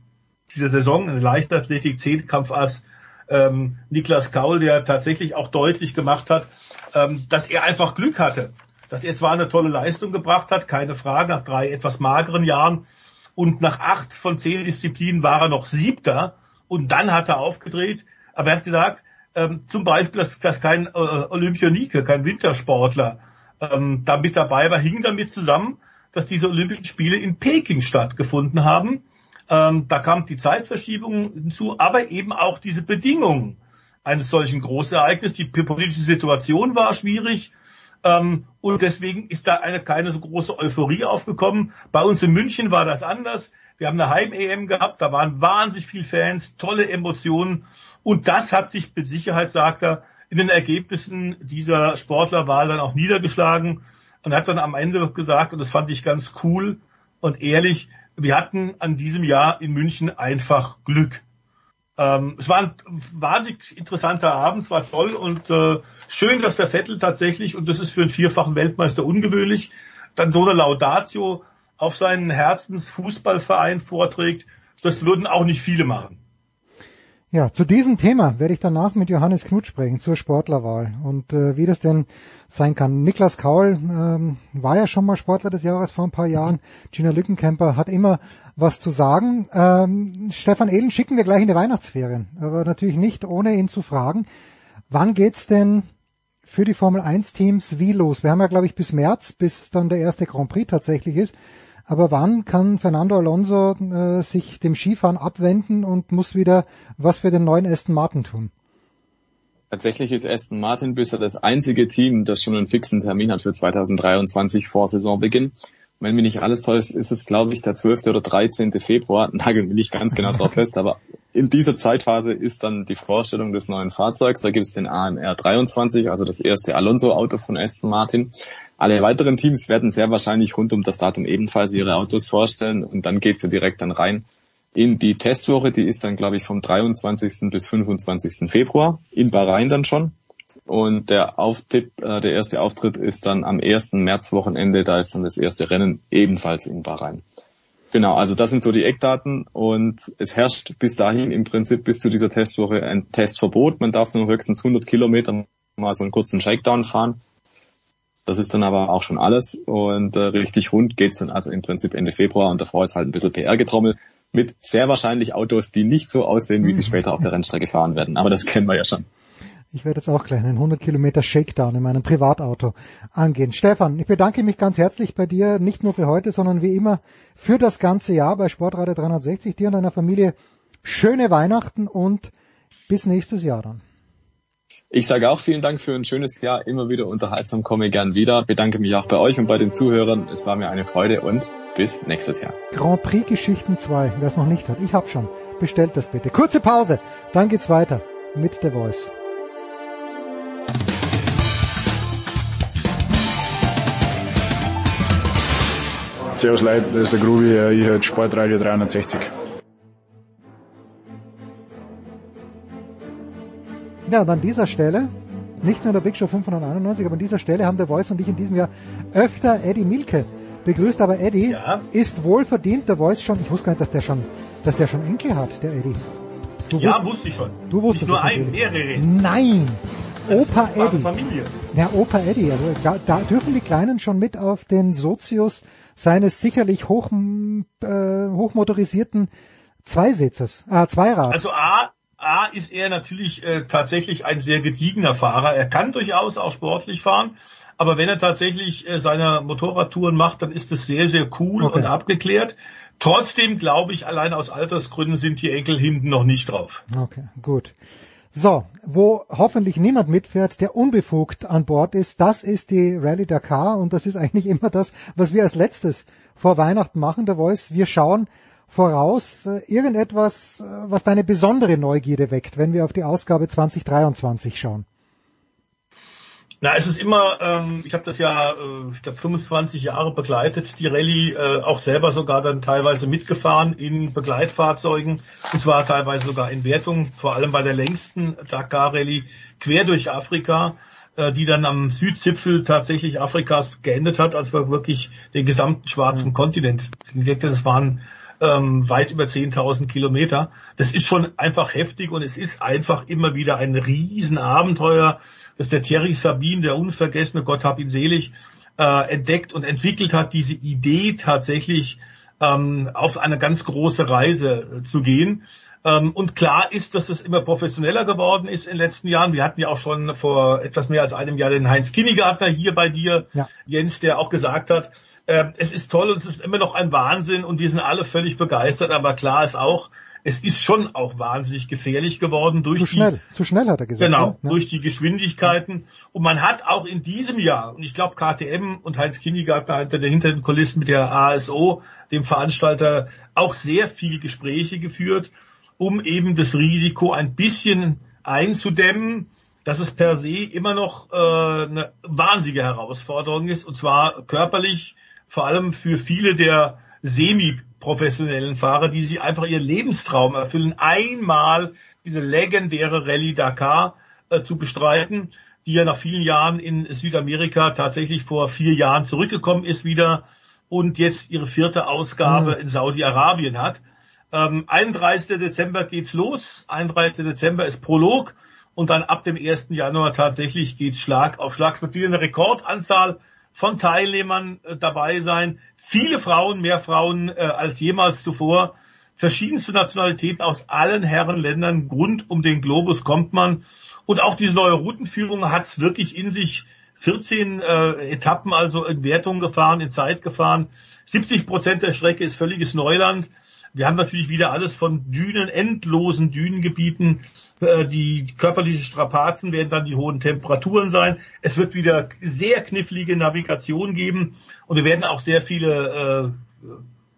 dieser Saison, eine Leichtathletik, Zehnkampfass, ähm, Niklas Kaul, der tatsächlich auch deutlich gemacht hat, ähm, dass er einfach Glück hatte. Dass er zwar eine tolle Leistung gebracht hat, keine Frage, nach drei etwas mageren Jahren. Und nach acht von zehn Disziplinen war er noch Siebter. Und dann hat er aufgedreht. Aber er hat gesagt, ähm, zum Beispiel, dass, dass kein äh, Olympionike, kein Wintersportler ähm, da mit dabei war, hing damit zusammen, dass diese Olympischen Spiele in Peking stattgefunden haben. Ähm, da kam die Zeitverschiebung hinzu, aber eben auch diese Bedingungen eines solchen Großereignisses. Die politische Situation war schwierig. Ähm, und deswegen ist da eine keine so große Euphorie aufgekommen. Bei uns in München war das anders. Wir haben eine Heim-EM gehabt, da waren wahnsinnig viele Fans, tolle Emotionen. Und das hat sich mit Sicherheit, sagt er, in den Ergebnissen dieser Sportlerwahl dann auch niedergeschlagen und hat dann am Ende gesagt, und das fand ich ganz cool und ehrlich, wir hatten an diesem Jahr in München einfach Glück. Ähm, es war ein wahnsinnig interessanter Abend, es war toll und äh, schön, dass der Vettel tatsächlich, und das ist für einen vierfachen Weltmeister ungewöhnlich, dann so eine Laudatio auf seinen Herzensfußballverein vorträgt. Das würden auch nicht viele machen. Ja, zu diesem Thema werde ich danach mit Johannes Knut sprechen, zur Sportlerwahl und äh, wie das denn sein kann. Niklas Kaul ähm, war ja schon mal Sportler des Jahres vor ein paar Jahren. Gina Lückenkämper hat immer was zu sagen. Ähm, Stefan Ehlen schicken wir gleich in die Weihnachtsferien, aber natürlich nicht, ohne ihn zu fragen. Wann geht's denn für die Formel 1 Teams wie los? Wir haben ja, glaube ich, bis März, bis dann der erste Grand Prix tatsächlich ist. Aber wann kann Fernando Alonso äh, sich dem Skifahren abwenden und muss wieder was für den neuen Aston Martin tun? Tatsächlich ist Aston Martin bisher das einzige Team, das schon einen fixen Termin hat für 2023 vor Saisonbeginn. Wenn mich nicht alles täuscht, ist es, glaube ich, der 12. oder 13. Februar. Nagel mich nicht ganz genau drauf fest, aber in dieser Zeitphase ist dann die Vorstellung des neuen Fahrzeugs. Da gibt es den AMR 23, also das erste Alonso-Auto von Aston Martin. Alle weiteren Teams werden sehr wahrscheinlich rund um das Datum ebenfalls ihre Autos vorstellen und dann geht's ja direkt dann rein in die Testwoche. Die ist dann, glaube ich, vom 23. bis 25. Februar in Bahrain dann schon. Und der Auftritt, äh, der erste Auftritt ist dann am 1. Märzwochenende, da ist dann das erste Rennen ebenfalls in Bahrain. Genau, also das sind so die Eckdaten und es herrscht bis dahin im Prinzip bis zu dieser Testwoche ein Testverbot. Man darf nur höchstens 100 Kilometer mal so einen kurzen Shakedown fahren. Das ist dann aber auch schon alles und äh, richtig rund geht's dann also im Prinzip Ende Februar und davor ist halt ein bisschen PR-Getrommel mit sehr wahrscheinlich Autos, die nicht so aussehen, wie sie später auf der Rennstrecke fahren werden. Aber das kennen wir ja schon. Ich werde jetzt auch gleich einen 100 Kilometer Shakedown in meinem Privatauto angehen. Stefan, ich bedanke mich ganz herzlich bei dir, nicht nur für heute, sondern wie immer für das ganze Jahr bei Sportradio 360. Dir und deiner Familie schöne Weihnachten und bis nächstes Jahr dann. Ich sage auch vielen Dank für ein schönes Jahr, immer wieder unterhaltsam, komme gern wieder. Bedanke mich auch bei euch und bei den Zuhörern. Es war mir eine Freude und bis nächstes Jahr. Grand Prix Geschichten 2, wer es noch nicht hat, ich hab schon. Bestellt das bitte. Kurze Pause, dann geht's weiter mit The Voice. Servus Leute, das ist der Grubi, ich höre Sportradio 360. Ja, und an dieser Stelle, nicht nur der Big Show 591, aber an dieser Stelle haben der Voice und ich in diesem Jahr öfter Eddie Milke begrüßt, aber Eddie ja. ist wohl verdient der Voice schon, ich wusste gar nicht, dass der schon, dass der schon Enkel hat, der Eddie. Du ja, wusst, wusste ich schon. Du wusstest Nicht nur ein, mehrere. Nein! Opa Eddie. Familie. Ja, Opa Eddie. Also da, da dürfen die Kleinen schon mit auf den Sozius seines sicherlich hoch, äh, hochmotorisierten Zweisitzes, äh, Zweirad. Also A, A ist er natürlich äh, tatsächlich ein sehr gediegener Fahrer. Er kann durchaus auch sportlich fahren, aber wenn er tatsächlich äh, seine Motorradtouren macht, dann ist es sehr, sehr cool Okay. und abgeklärt. Trotzdem glaube ich, allein aus Altersgründen sind die Enkel hinten noch nicht drauf. Okay, gut. So, wo hoffentlich niemand mitfährt, der unbefugt an Bord ist, das ist die Rallye Dakar und das ist eigentlich immer das, was wir als letztes vor Weihnachten machen, der Voice. Wir schauen voraus äh, irgendetwas, äh, was deine besondere Neugierde weckt, wenn wir auf die Ausgabe 2023 schauen. Na, es ist immer, ähm, ich habe das ja, äh, ich glaube, 25 Jahre begleitet, die Rallye, äh, auch selber sogar dann teilweise mitgefahren in Begleitfahrzeugen, und zwar teilweise sogar in Wertung, vor allem bei der längsten Dakar-Rallye quer durch Afrika, äh, die dann am Südzipfel tatsächlich Afrikas geendet hat, als wir wirklich den gesamten schwarzen Kontinent entdeckt haben. Das waren ähm, weit über 10.000 Kilometer. Das ist schon einfach heftig und es ist einfach immer wieder ein Riesenabenteuer, das der Thierry Sabine, der unvergessene, Gott hab ihn selig, äh, entdeckt und entwickelt hat, diese Idee tatsächlich ähm, auf eine ganz große Reise äh, zu gehen. Ähm, und klar ist, dass es immer professioneller geworden ist in den letzten Jahren. Wir hatten ja auch schon vor etwas mehr als einem Jahr den Heinz Kinnigartner hier bei dir, Ja. Jens, der auch gesagt hat, äh, es ist toll und es ist immer noch ein Wahnsinn und wir sind alle völlig begeistert, aber klar ist auch, es ist schon auch wahnsinnig gefährlich geworden durch Zu die schnell, zu schnell hat er gesagt. Genau, ne? durch die Geschwindigkeiten. Und man hat auch in diesem Jahr, und ich glaube KTM und Heinz Kinnigartner hinter den, hinter den Kulissen mit der ASO, dem Veranstalter, auch sehr viel Gespräche geführt, um eben das Risiko ein bisschen einzudämmen, dass es per se immer noch äh, eine wahnsinnige Herausforderung ist, und zwar körperlich, vor allem für viele der semi-professionellen Fahrer, die sich einfach ihren Lebenstraum erfüllen, einmal diese legendäre Rallye Dakar äh, zu bestreiten, die ja nach vielen Jahren in Südamerika tatsächlich vor vier Jahren zurückgekommen ist wieder und jetzt ihre vierte Ausgabe Mhm. in Saudi-Arabien hat. Ähm, 31. Dezember geht's los, 31. Dezember ist Prolog und dann ab dem 1. Januar tatsächlich geht's Schlag auf Schlag. Es wird wieder eine Rekordanzahl von Teilnehmern äh, dabei sein. Viele Frauen, mehr Frauen äh, als jemals zuvor. Verschiedenste Nationalitäten aus allen Herrenländern rund um den Globus kommt man. Und auch diese neue Routenführung hat's wirklich in sich. 14 äh, Etappen also in Wertung gefahren, in Zeit gefahren. 70 Prozent der Strecke ist völliges Neuland. Wir haben natürlich wieder alles von Dünen, endlosen Dünengebieten. Äh, Die körperlichen Strapazen werden dann die hohen Temperaturen sein. Es wird wieder sehr knifflige Navigation geben und wir werden auch sehr viele äh,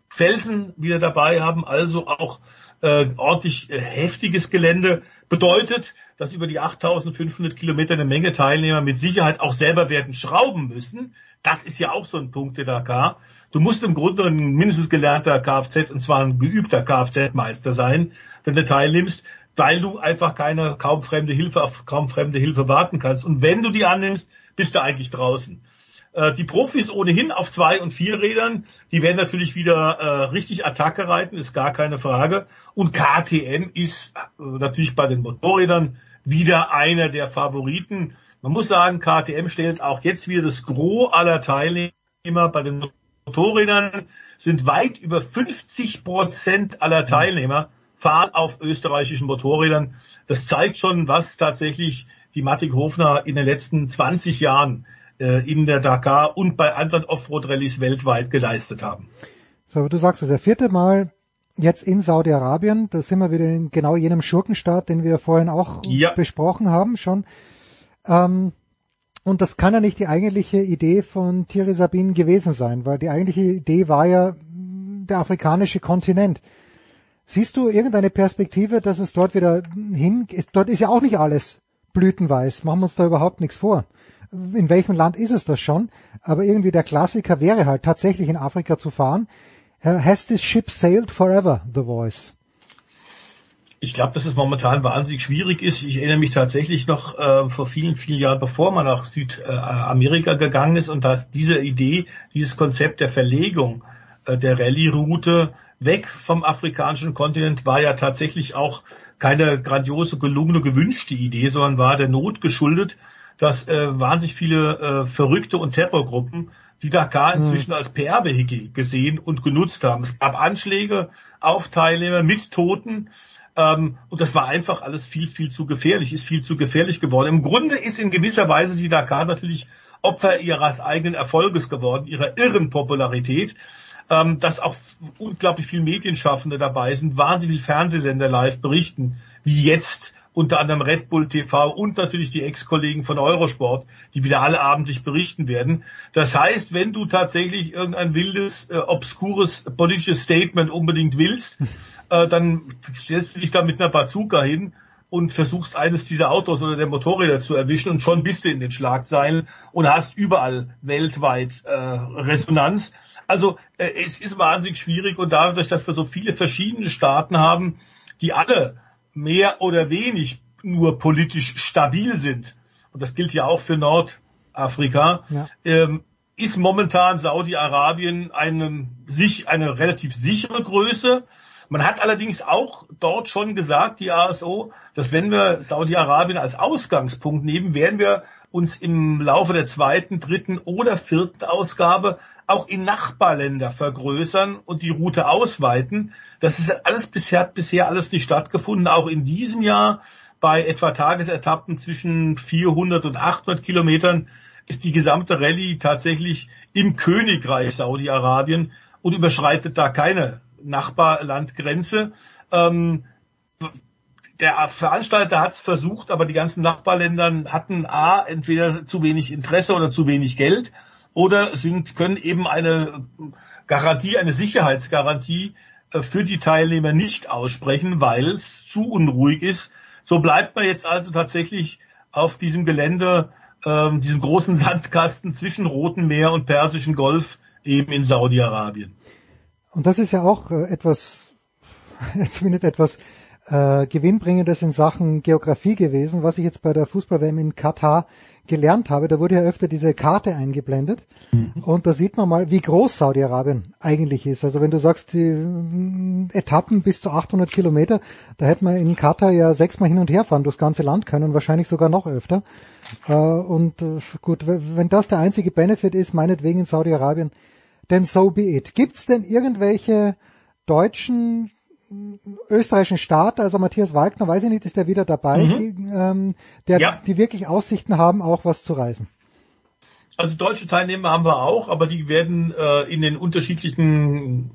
Felsen wieder dabei haben, also auch äh, ordentlich äh, heftiges Gelände. Bedeutet, dass über die 8500 Kilometer eine Menge Teilnehmer mit Sicherheit auch selber werden schrauben müssen. Das ist ja auch so ein Punkt der Dakar. Du musst im Grunde ein mindestens gelernter Kfz und zwar ein geübter Kfz-Meister sein, wenn du teilnimmst, weil du einfach keine kaum fremde Hilfe auf kaum fremde Hilfe warten kannst. Und wenn du die annimmst, bist du eigentlich draußen. Äh, Die Profis ohnehin auf zwei und vier Rädern, die werden natürlich wieder äh, richtig Attacke reiten, ist gar keine Frage. Und KTM ist äh, natürlich bei den Motorrädern wieder einer der Favoriten. Man muss sagen, KTM stellt auch jetzt wieder das Gros aller Teilnehmer bei den Motorrädern sind weit über 50 Prozent aller Teilnehmer fahren auf österreichischen Motorrädern. Das zeigt schon, was tatsächlich die Matik Hofner in den letzten 20 Jahren äh, in der Dakar und bei anderen Offroad-Rallyes weltweit geleistet haben. So, du sagst es, der vierte Mal jetzt in Saudi-Arabien, da sind wir wieder in genau jenem Schurkenstaat, den wir vorhin auch ja. besprochen haben schon. Ähm, und das kann ja nicht die eigentliche Idee von Thierry Sabine gewesen sein, weil die eigentliche Idee war ja der afrikanische Kontinent. Siehst du irgendeine Perspektive, dass es dort wieder hin, dort ist ja auch nicht alles blütenweiß, machen wir uns da überhaupt nichts vor. In welchem Land ist es das schon? Aber irgendwie der Klassiker wäre halt tatsächlich in Afrika zu fahren. Has this ship sailed forever, The Voice? Ich glaube, dass es momentan wahnsinnig schwierig ist. Ich erinnere mich tatsächlich noch äh, vor vielen, vielen Jahren, bevor man nach Südamerika gegangen ist und dass diese Idee, dieses Konzept der Verlegung äh, der Rallye-Route weg vom afrikanischen Kontinent war ja tatsächlich auch keine grandiose, gelungene, gewünschte Idee, sondern war der Not geschuldet, dass äh, wahnsinnig viele äh, Verrückte und Terrorgruppen die Dakar hm. inzwischen als PR-Vehikel gesehen und genutzt haben. Es gab Anschläge auf Teilnehmer mit Toten. Ähm, und das war einfach alles viel, viel zu gefährlich, ist viel zu gefährlich geworden. Im Grunde ist in gewisser Weise die Dakar natürlich Opfer ihres eigenen Erfolges geworden, ihrer irren Popularität, ähm, dass auch unglaublich viele Medienschaffende dabei sind, wahnsinnig viele Fernsehsender live berichten, wie jetzt unter anderem Red Bull TV und natürlich die Ex-Kollegen von Eurosport, die wieder alle abendlich berichten werden. Das heißt, wenn du tatsächlich irgendein wildes, äh, obskures politisches Statement unbedingt willst, äh, dann stellst du dich da mit einer Bazooka hin und versuchst eines dieser Autos oder der Motorräder zu erwischen und schon bist du in den Schlagzeilen und hast überall weltweit äh, Resonanz. Also äh, es ist wahnsinnig schwierig und dadurch, dass wir so viele verschiedene Staaten haben, die alle mehr oder wenig nur politisch stabil sind, und das gilt ja auch für Nordafrika, ja. ähm, ist momentan Saudi-Arabien eine, sich, eine relativ sichere Größe. Man hat allerdings auch dort schon gesagt, die ASO, dass wenn wir Saudi-Arabien als Ausgangspunkt nehmen, werden wir uns im Laufe der zweiten, dritten oder vierten Ausgabe auch in Nachbarländer vergrößern und die Route ausweiten. Das ist alles bisher, bisher alles nicht stattgefunden. Auch in diesem Jahr bei etwa Tagesetappen zwischen 400 und 800 Kilometern ist die gesamte Rallye tatsächlich im Königreich Saudi-Arabien und überschreitet da keine Nachbarlandgrenze. Ähm, der Veranstalter hat es versucht, aber die ganzen Nachbarländer hatten A, entweder zu wenig Interesse oder zu wenig Geld oder sind, können eben eine Garantie, eine Sicherheitsgarantie äh, für die Teilnehmer nicht aussprechen, weil es zu unruhig ist. So bleibt man jetzt also tatsächlich auf diesem Gelände, ähm, diesem großen Sandkasten zwischen Rotem Meer und Persischen Golf eben in Saudi-Arabien. Und das ist ja auch äh, etwas, zumindest etwas äh, Gewinnbringendes in Sachen Geografie gewesen, was ich jetzt bei der Fußball-WM in Katar gelernt habe. Da wurde ja öfter diese Karte eingeblendet mhm. und da sieht man mal, wie groß Saudi-Arabien eigentlich ist. Also wenn du sagst, die mm, Etappen bis zu 800 Kilometer, da hätte man in Katar ja sechsmal hin und her fahren durchs ganze Land können, wahrscheinlich sogar noch öfter. Äh, und äh, gut, wenn das der einzige Benefit ist, meinetwegen in Saudi-Arabien, denn so be it. Gibt es denn irgendwelche deutschen österreichischen Staat, also Matthias Wagner, weiß ich nicht, ist der wieder dabei, mhm. die, ähm, der, ja. die wirklich Aussichten haben, auch was zu reisen? Also deutsche Teilnehmer haben wir auch, aber die werden äh, in den unterschiedlichen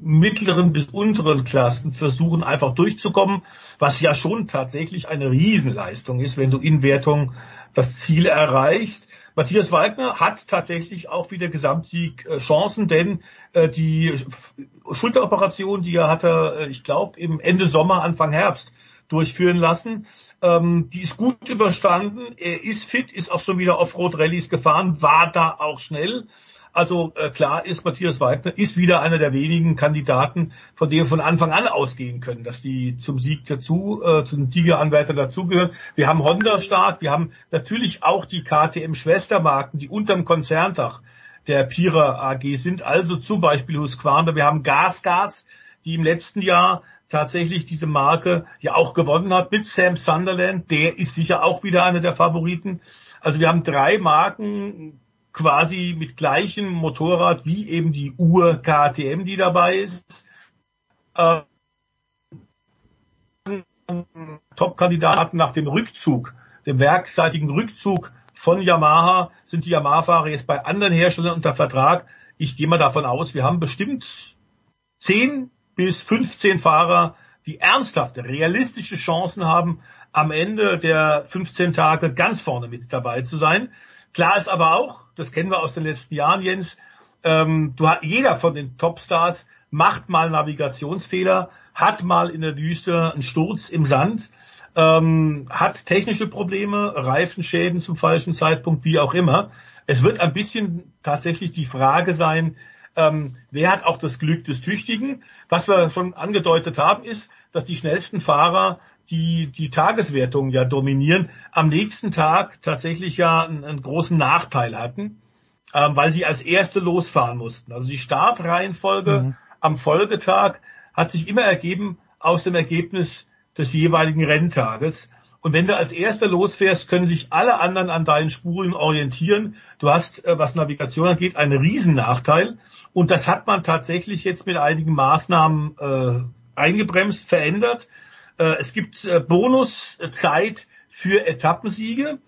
mittleren bis unteren Klassen versuchen einfach durchzukommen, was ja schon tatsächlich eine Riesenleistung ist, wenn du in Wertung das Ziel erreichst. Matthias Wagner hat tatsächlich auch wieder Gesamtsieg äh, denn äh, die Schulteroperation, die er hatte, äh, ich glaube, im Ende Sommer, Anfang Herbst durchführen lassen, ähm, die ist gut überstanden. Er ist fit, ist auch schon wieder Offroad-Rallyes gefahren, war da auch schnell. Also äh, klar ist, Matthias Wagner ist wieder einer der wenigen Kandidaten, von denen wir von Anfang an ausgehen können, dass die zum Sieg dazu, äh, zum Siegeranwärter dazugehören. Wir haben Honda stark, wir haben natürlich auch die KTM-Schwestermarken, die unterm Konzerntag der Pira AG sind, also zum Beispiel Husqvarna. Wir haben GasGas, die im letzten Jahr tatsächlich diese Marke ja auch gewonnen hat mit Sam Sunderland. Der ist sicher auch wieder einer der Favoriten. Also wir haben drei Marken, quasi mit gleichem Motorrad wie eben die Uhr KTM, die dabei ist. Äh, Top-Kandidaten nach dem Rückzug dem werkseitigen Rückzug von Yamaha sind die Yamaha-Fahrer jetzt bei anderen Herstellern unter Vertrag. Ich gehe mal davon aus, wir haben bestimmt 10 bis 15 Fahrer, die ernsthafte, realistische Chancen haben, am Ende der 15 Tage ganz vorne mit dabei zu sein. Klar ist aber auch, das kennen wir aus den letzten Jahren, Jens, ähm, du, jeder von den Topstars macht mal Navigationsfehler, hat mal in der Wüste einen Sturz im Sand, ähm, hat technische Probleme, Reifenschäden zum falschen Zeitpunkt, wie auch immer. Es wird ein bisschen tatsächlich die Frage sein, ähm, wer hat auch das Glück des Tüchtigen? Was wir schon angedeutet haben, ist, dass die schnellsten Fahrer, die die Tageswertung ja dominieren, am nächsten Tag tatsächlich ja einen, einen großen Nachteil hatten, ähm, weil sie als Erste losfahren mussten. Also die Startreihenfolge mhm. am Folgetag hat sich immer ergeben aus dem Ergebnis des jeweiligen Renntages. Und wenn du als Erster losfährst, können sich alle anderen an deinen Spuren orientieren. Du hast, äh, was Navigation angeht, einen Riesennachteil. Und das hat man tatsächlich jetzt mit einigen Maßnahmen äh, eingebremst, verändert. Äh, es gibt äh, Bonuszeit für Etappensiege.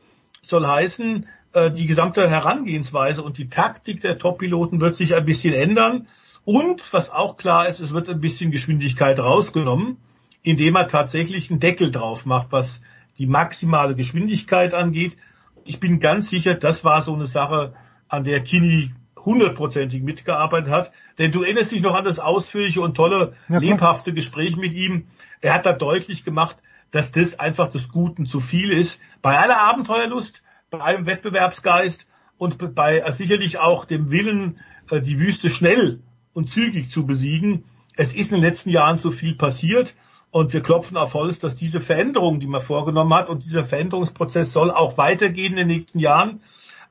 Soll heißen, äh, die gesamte Herangehensweise und die Taktik der Top-Piloten wird sich ein bisschen ändern. Und was auch klar ist, es wird ein bisschen Geschwindigkeit rausgenommen, indem er tatsächlich einen Deckel drauf macht, was die maximale Geschwindigkeit angeht. Ich bin ganz sicher, das war so eine Sache, an der Kini hundertprozentig mitgearbeitet hat. Denn du erinnerst dich noch an das ausführliche und tolle, ja, lebhafte Gespräch mit ihm. Er hat da deutlich gemacht, dass das einfach des Guten zu viel ist. Bei aller Abenteuerlust, bei allem Wettbewerbsgeist und bei sicherlich auch dem Willen, äh, die Wüste schnell und zügig zu besiegen. Es ist in den letzten Jahren so viel passiert und wir klopfen auf Holz, dass diese Veränderung, die man vorgenommen hat und dieser Veränderungsprozess soll auch weitergehen in den nächsten Jahren.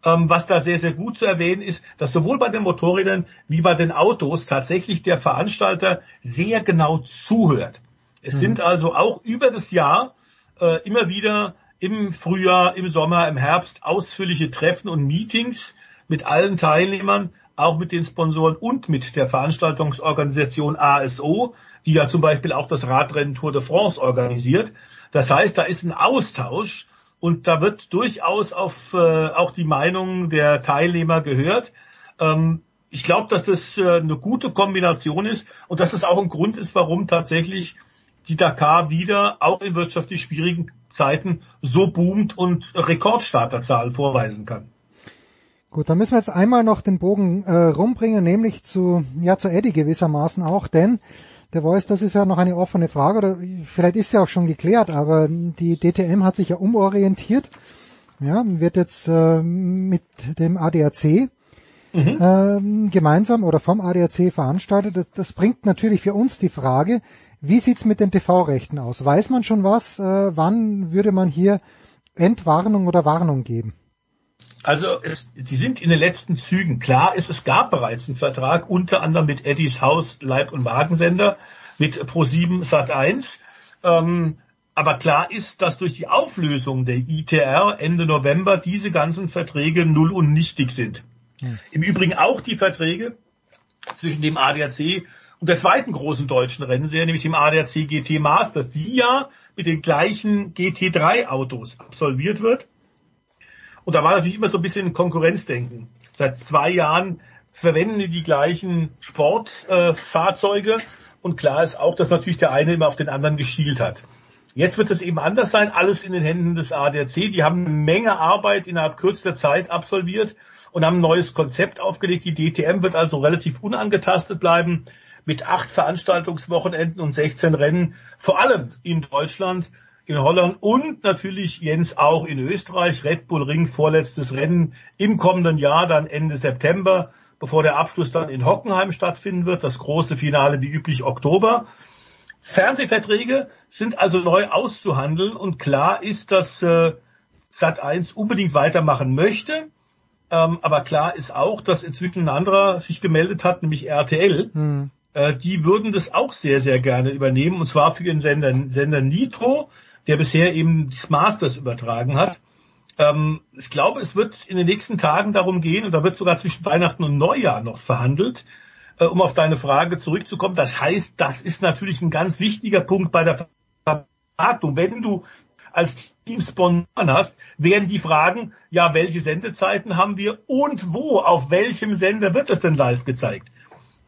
Ähm, was da sehr, sehr gut zu erwähnen ist, dass sowohl bei den Motorrädern wie bei den Autos tatsächlich der Veranstalter sehr genau zuhört. Es mhm. sind also auch über das Jahr äh, immer wieder im Frühjahr, im Sommer, im Herbst ausführliche Treffen und Meetings mit allen Teilnehmern, auch mit den Sponsoren und mit der Veranstaltungsorganisation ASO, die ja zum Beispiel auch das Radrennen Tour de France organisiert. Das heißt, da ist ein Austausch und da wird durchaus auf äh, auch die Meinung der Teilnehmer gehört. Ähm, ich glaube, dass das äh, eine gute Kombination ist und dass es auch ein Grund ist, warum tatsächlich die Dakar wieder auch in wirtschaftlich schwierigen Zeiten so boomt und Rekordstarterzahlen vorweisen kann. Gut, dann müssen wir jetzt einmal noch den Bogen äh, rumbringen, nämlich zu, ja, zu Eddie gewissermaßen auch, denn der Voice, das ist ja noch eine offene Frage, oder vielleicht ist ja auch schon geklärt, aber die DTM hat sich ja umorientiert, ja, wird jetzt äh, mit dem ADAC mhm. äh, gemeinsam oder vom ADAC veranstaltet. Das, das bringt natürlich für uns die Frage, wie sieht's mit den TV-Rechten aus? Weiß man schon was? Äh, wann würde man hier Entwarnung oder Warnung geben? Also es, sie sind in den letzten Zügen. Klar ist, es gab bereits einen Vertrag, unter anderem mit Eddies Haus, Leib- und Magensender, mit Pro7 Sat1. Ähm, aber klar ist, dass durch die Auflösung der ITR Ende November diese ganzen Verträge null und nichtig sind. Hm. Im Übrigen auch die Verträge zwischen dem ADAC und der zweiten großen deutschen Rennserie, nämlich dem ADAC GT Masters, die ja mit den gleichen GT3 Autos absolviert wird. Und da war natürlich immer so ein bisschen Konkurrenzdenken. Seit zwei Jahren verwenden die die gleichen Sportfahrzeuge äh, und klar ist auch, dass natürlich der eine immer auf den anderen geschielt hat. Jetzt wird es eben anders sein, alles in den Händen des ADAC. Die haben eine Menge Arbeit innerhalb kürzester Zeit absolviert und haben ein neues Konzept aufgelegt. Die DTM wird also relativ unangetastet bleiben mit acht Veranstaltungswochenenden und 16 Rennen, vor allem in Deutschland in Holland und natürlich Jens auch in Österreich. Red Bull Ring, vorletztes Rennen im kommenden Jahr, dann Ende September, bevor der Abschluss dann in Hockenheim stattfinden wird. Das große Finale wie üblich Oktober. Fernsehverträge sind also neu auszuhandeln und klar ist, dass äh, Sat1 unbedingt weitermachen möchte. Ähm, aber klar ist auch, dass inzwischen ein anderer sich gemeldet hat, nämlich RTL. Hm. Äh, die würden das auch sehr, sehr gerne übernehmen und zwar für den Sender, Sender Nitro der bisher eben das Masters übertragen hat. Ähm, ich glaube, es wird in den nächsten Tagen darum gehen, und da wird sogar zwischen Weihnachten und Neujahr noch verhandelt, äh, um auf deine Frage zurückzukommen. Das heißt, das ist natürlich ein ganz wichtiger Punkt bei der Vermarktung. Wenn du als Team spontan hast, werden die fragen, ja, welche Sendezeiten haben wir und wo, auf welchem Sender wird das denn live gezeigt?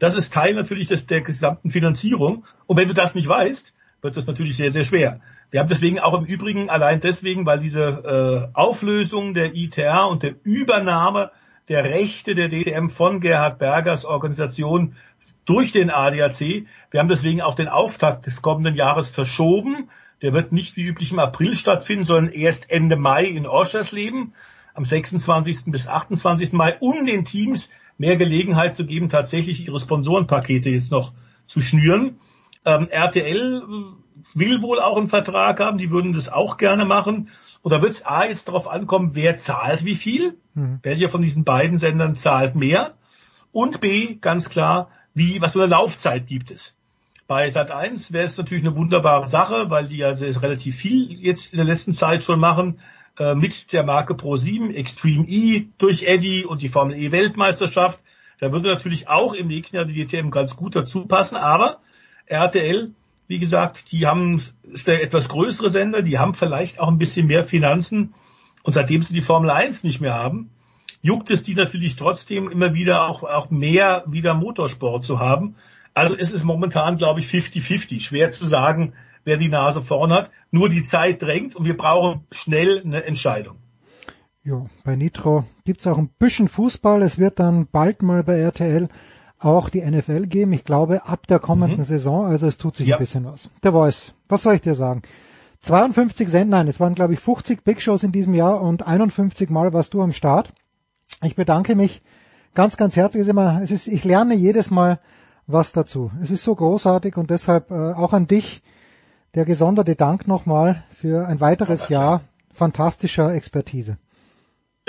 Das ist Teil natürlich des, der gesamten Finanzierung. Und wenn du das nicht weißt, wird das natürlich sehr, sehr schwer. Wir haben deswegen auch im Übrigen, allein deswegen, weil diese äh, Auflösung der ITR und der Übernahme der Rechte der DTM von Gerhard Bergers Organisation durch den ADAC, wir haben deswegen auch den Auftakt des kommenden Jahres verschoben. Der wird nicht wie üblich im April stattfinden, sondern erst Ende Mai in Oschersleben, am 26. bis 28. Mai, um den Teams mehr Gelegenheit zu geben, tatsächlich ihre Sponsorenpakete jetzt noch zu schnüren. Ähm, RTL will wohl auch einen Vertrag haben, die würden das auch gerne machen. Und da wird es A jetzt darauf ankommen, wer zahlt wie viel, mhm. welcher von diesen beiden Sendern zahlt mehr und B, ganz klar, wie, was für eine Laufzeit gibt es. Bei Sat 1 wäre es natürlich eine wunderbare Sache, weil die ja relativ viel jetzt in der letzten Zeit schon machen, äh, mit der Marke Pro 7, Extreme E durch Eddy und die Formel E Weltmeisterschaft. Da würde natürlich auch im nächsten Jahr die DTM ganz gut dazu passen, aber RTL wie gesagt, die haben etwas größere Sender, die haben vielleicht auch ein bisschen mehr Finanzen. Und seitdem sie die Formel 1 nicht mehr haben, juckt es die natürlich trotzdem immer wieder auch, auch mehr wieder Motorsport zu haben. Also es ist momentan, glaube ich, 50-50. Schwer zu sagen, wer die Nase vorn hat. Nur die Zeit drängt und wir brauchen schnell eine Entscheidung. Ja, bei Nitro gibt's auch ein bisschen Fußball. Es wird dann bald mal bei RTL auch die NFL geben. Ich glaube, ab der kommenden mhm. Saison, also es tut sich ja. ein bisschen was. Der Voice, was soll ich dir sagen? 52 Senden, nein, es waren glaube ich 50 Big Shows in diesem Jahr und 51 Mal warst du am Start. Ich bedanke mich ganz, ganz herzlich. Es ist immer, es ist, ich lerne jedes Mal was dazu. Es ist so großartig und deshalb äh, auch an dich der gesonderte Dank nochmal für ein weiteres Jahr fantastischer Expertise.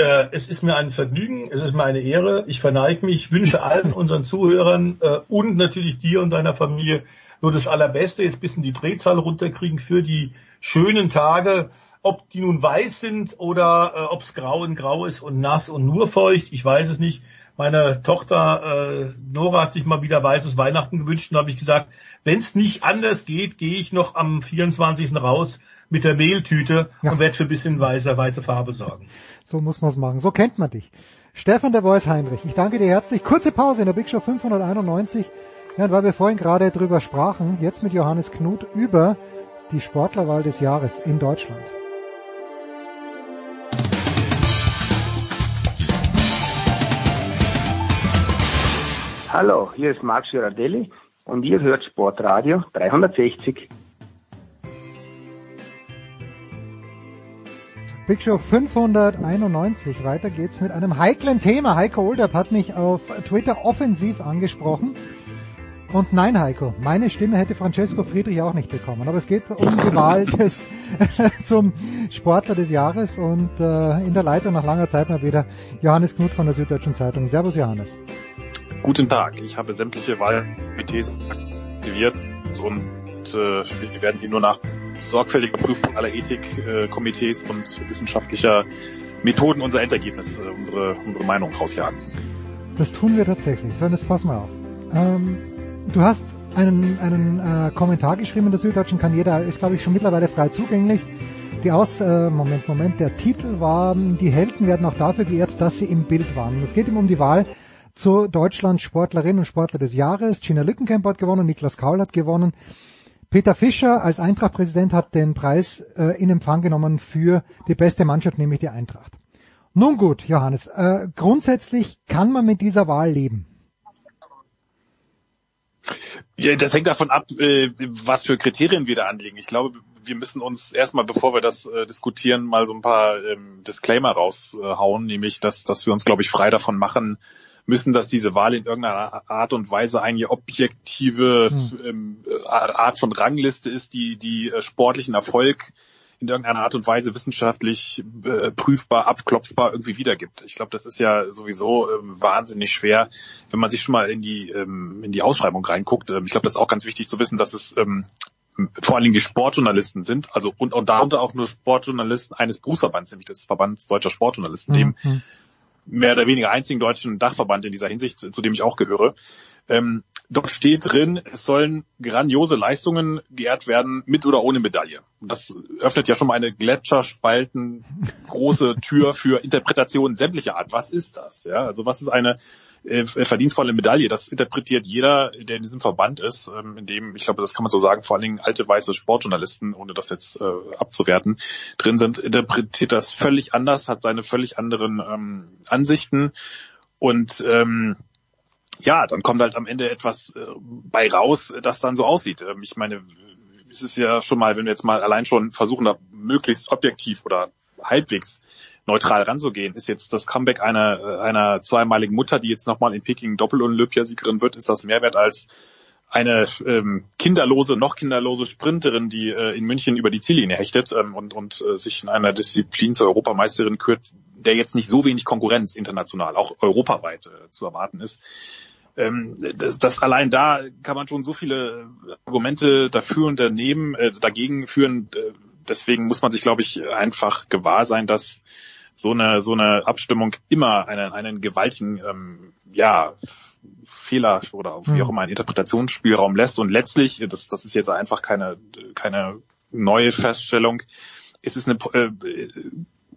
Äh, es ist mir ein Vergnügen, es ist mir eine Ehre. Ich verneige mich, wünsche allen unseren Zuhörern äh, und natürlich dir und deiner Familie nur das Allerbeste. Jetzt bisschen die Drehzahl runterkriegen für die schönen Tage. Ob die nun weiß sind oder äh, ob es grau in grau ist und nass und nur feucht, ich weiß es nicht. Meine Tochter äh, Nora hat sich mal wieder weißes Weihnachten gewünscht und habe ich gesagt, wenn es nicht anders geht, gehe ich noch am 24. raus mit der Mehltüte ja. und werde für ein bisschen weiße, weiße Farbe sorgen. So muss man es machen. So kennt man dich. Stefan der Voice Heinrich, ich danke dir herzlich. Kurze Pause in der Big Show 591. Ja, weil wir vorhin gerade drüber sprachen, jetzt mit Johannes Knut über die Sportlerwahl des Jahres in Deutschland. Hallo, hier ist Max Girardelli und ihr hört Sportradio 360. Big Show 591. Weiter geht's mit einem heiklen Thema. Heiko Olderb hat mich auf Twitter offensiv angesprochen. Und nein, Heiko, meine Stimme hätte Francesco Friedrich auch nicht bekommen. Aber es geht um die Wahl des zum Sportler des Jahres und äh, in der Leitung nach langer Zeit mal wieder Johannes Knut von der Süddeutschen Zeitung. Servus Johannes. Guten Tag, ich habe sämtliche Wahlkomitees aktiviert und äh, wir werden die nur nach sorgfältiger Prüfung aller Ethikkomitees und wissenschaftlicher Methoden unser Endergebnis, äh, unsere, unsere Meinung rausjagen. Das tun wir tatsächlich. So, jetzt pass mal auf. Ähm, du hast einen, einen äh, Kommentar geschrieben in der Süddeutschen, kann jeder, ist glaube ich schon mittlerweile frei zugänglich. Die Aus, äh, Moment, Moment, der Titel war, die Helden werden auch dafür geehrt, dass sie im Bild waren. Es geht ihm um die Wahl zur Deutschland Sportlerin und Sportler des Jahres. Gina Lückenkamp hat gewonnen, Niklas Kaul hat gewonnen. Peter Fischer als Eintracht-Präsident hat den Preis äh, in Empfang genommen für die beste Mannschaft, nämlich die Eintracht. Nun gut, Johannes, äh, grundsätzlich kann man mit dieser Wahl leben. Ja, das hängt davon ab, äh, was für Kriterien wir da anlegen. Ich glaube, wir müssen uns erstmal, bevor wir das äh, diskutieren, mal so ein paar ähm, Disclaimer raushauen, nämlich, dass, dass wir uns, glaube ich, frei davon machen, müssen, dass diese Wahl in irgendeiner Art und Weise eine objektive hm. äh, Art von Rangliste ist, die die äh, sportlichen Erfolg in irgendeiner Art und Weise wissenschaftlich äh, prüfbar, abklopfbar irgendwie wiedergibt. Ich glaube, das ist ja sowieso ähm, wahnsinnig schwer, wenn man sich schon mal in die ähm, in die Ausschreibung reinguckt. Ähm, ich glaube, das ist auch ganz wichtig zu wissen, dass es ähm, vor allen Dingen die Sportjournalisten sind, also und, und darunter auch nur Sportjournalisten eines Berufsverbands, nämlich des Verbands deutscher Sportjournalisten, dem mhm mehr oder weniger einzigen deutschen Dachverband in dieser Hinsicht, zu dem ich auch gehöre. Ähm, dort steht drin, es sollen grandiose Leistungen geehrt werden, mit oder ohne Medaille. Das öffnet ja schon mal eine gletscherspalten große Tür für Interpretationen sämtlicher Art. Was ist das? Ja, also was ist eine äh, verdienstvolle Medaille? Das interpretiert jeder, der in diesem Verband ist, ähm, in dem, ich glaube, das kann man so sagen, vor allen Dingen alte weiße Sportjournalisten, ohne das jetzt äh, abzuwerten, drin sind, interpretiert das völlig anders, hat seine völlig anderen ähm, Ansichten und ähm, ja, dann kommt halt am Ende etwas äh, bei raus, das dann so aussieht. Ähm, ich meine, es ist ja schon mal, wenn wir jetzt mal allein schon versuchen, da möglichst objektiv oder halbwegs neutral ranzugehen, ist jetzt das Comeback einer, äh, einer zweimaligen Mutter, die jetzt nochmal in Peking Doppel-Olympiasiegerin wird, ist das Mehrwert als eine ähm, kinderlose, noch kinderlose Sprinterin, die äh, in München über die Ziellinie hechtet ähm, und, und äh, sich in einer Disziplin zur Europameisterin kürt, der jetzt nicht so wenig Konkurrenz international, auch europaweit äh, zu erwarten ist. Ähm, das, das allein da kann man schon so viele Argumente dafür und daneben, äh, dagegen führen. Äh, deswegen muss man sich, glaube ich, einfach gewahr sein, dass so eine so eine Abstimmung immer einen einen gewaltigen ähm, ja Fehler oder wie auch immer einen Interpretationsspielraum lässt. Und letztlich das das ist jetzt einfach keine keine neue Feststellung. Es ist eine äh,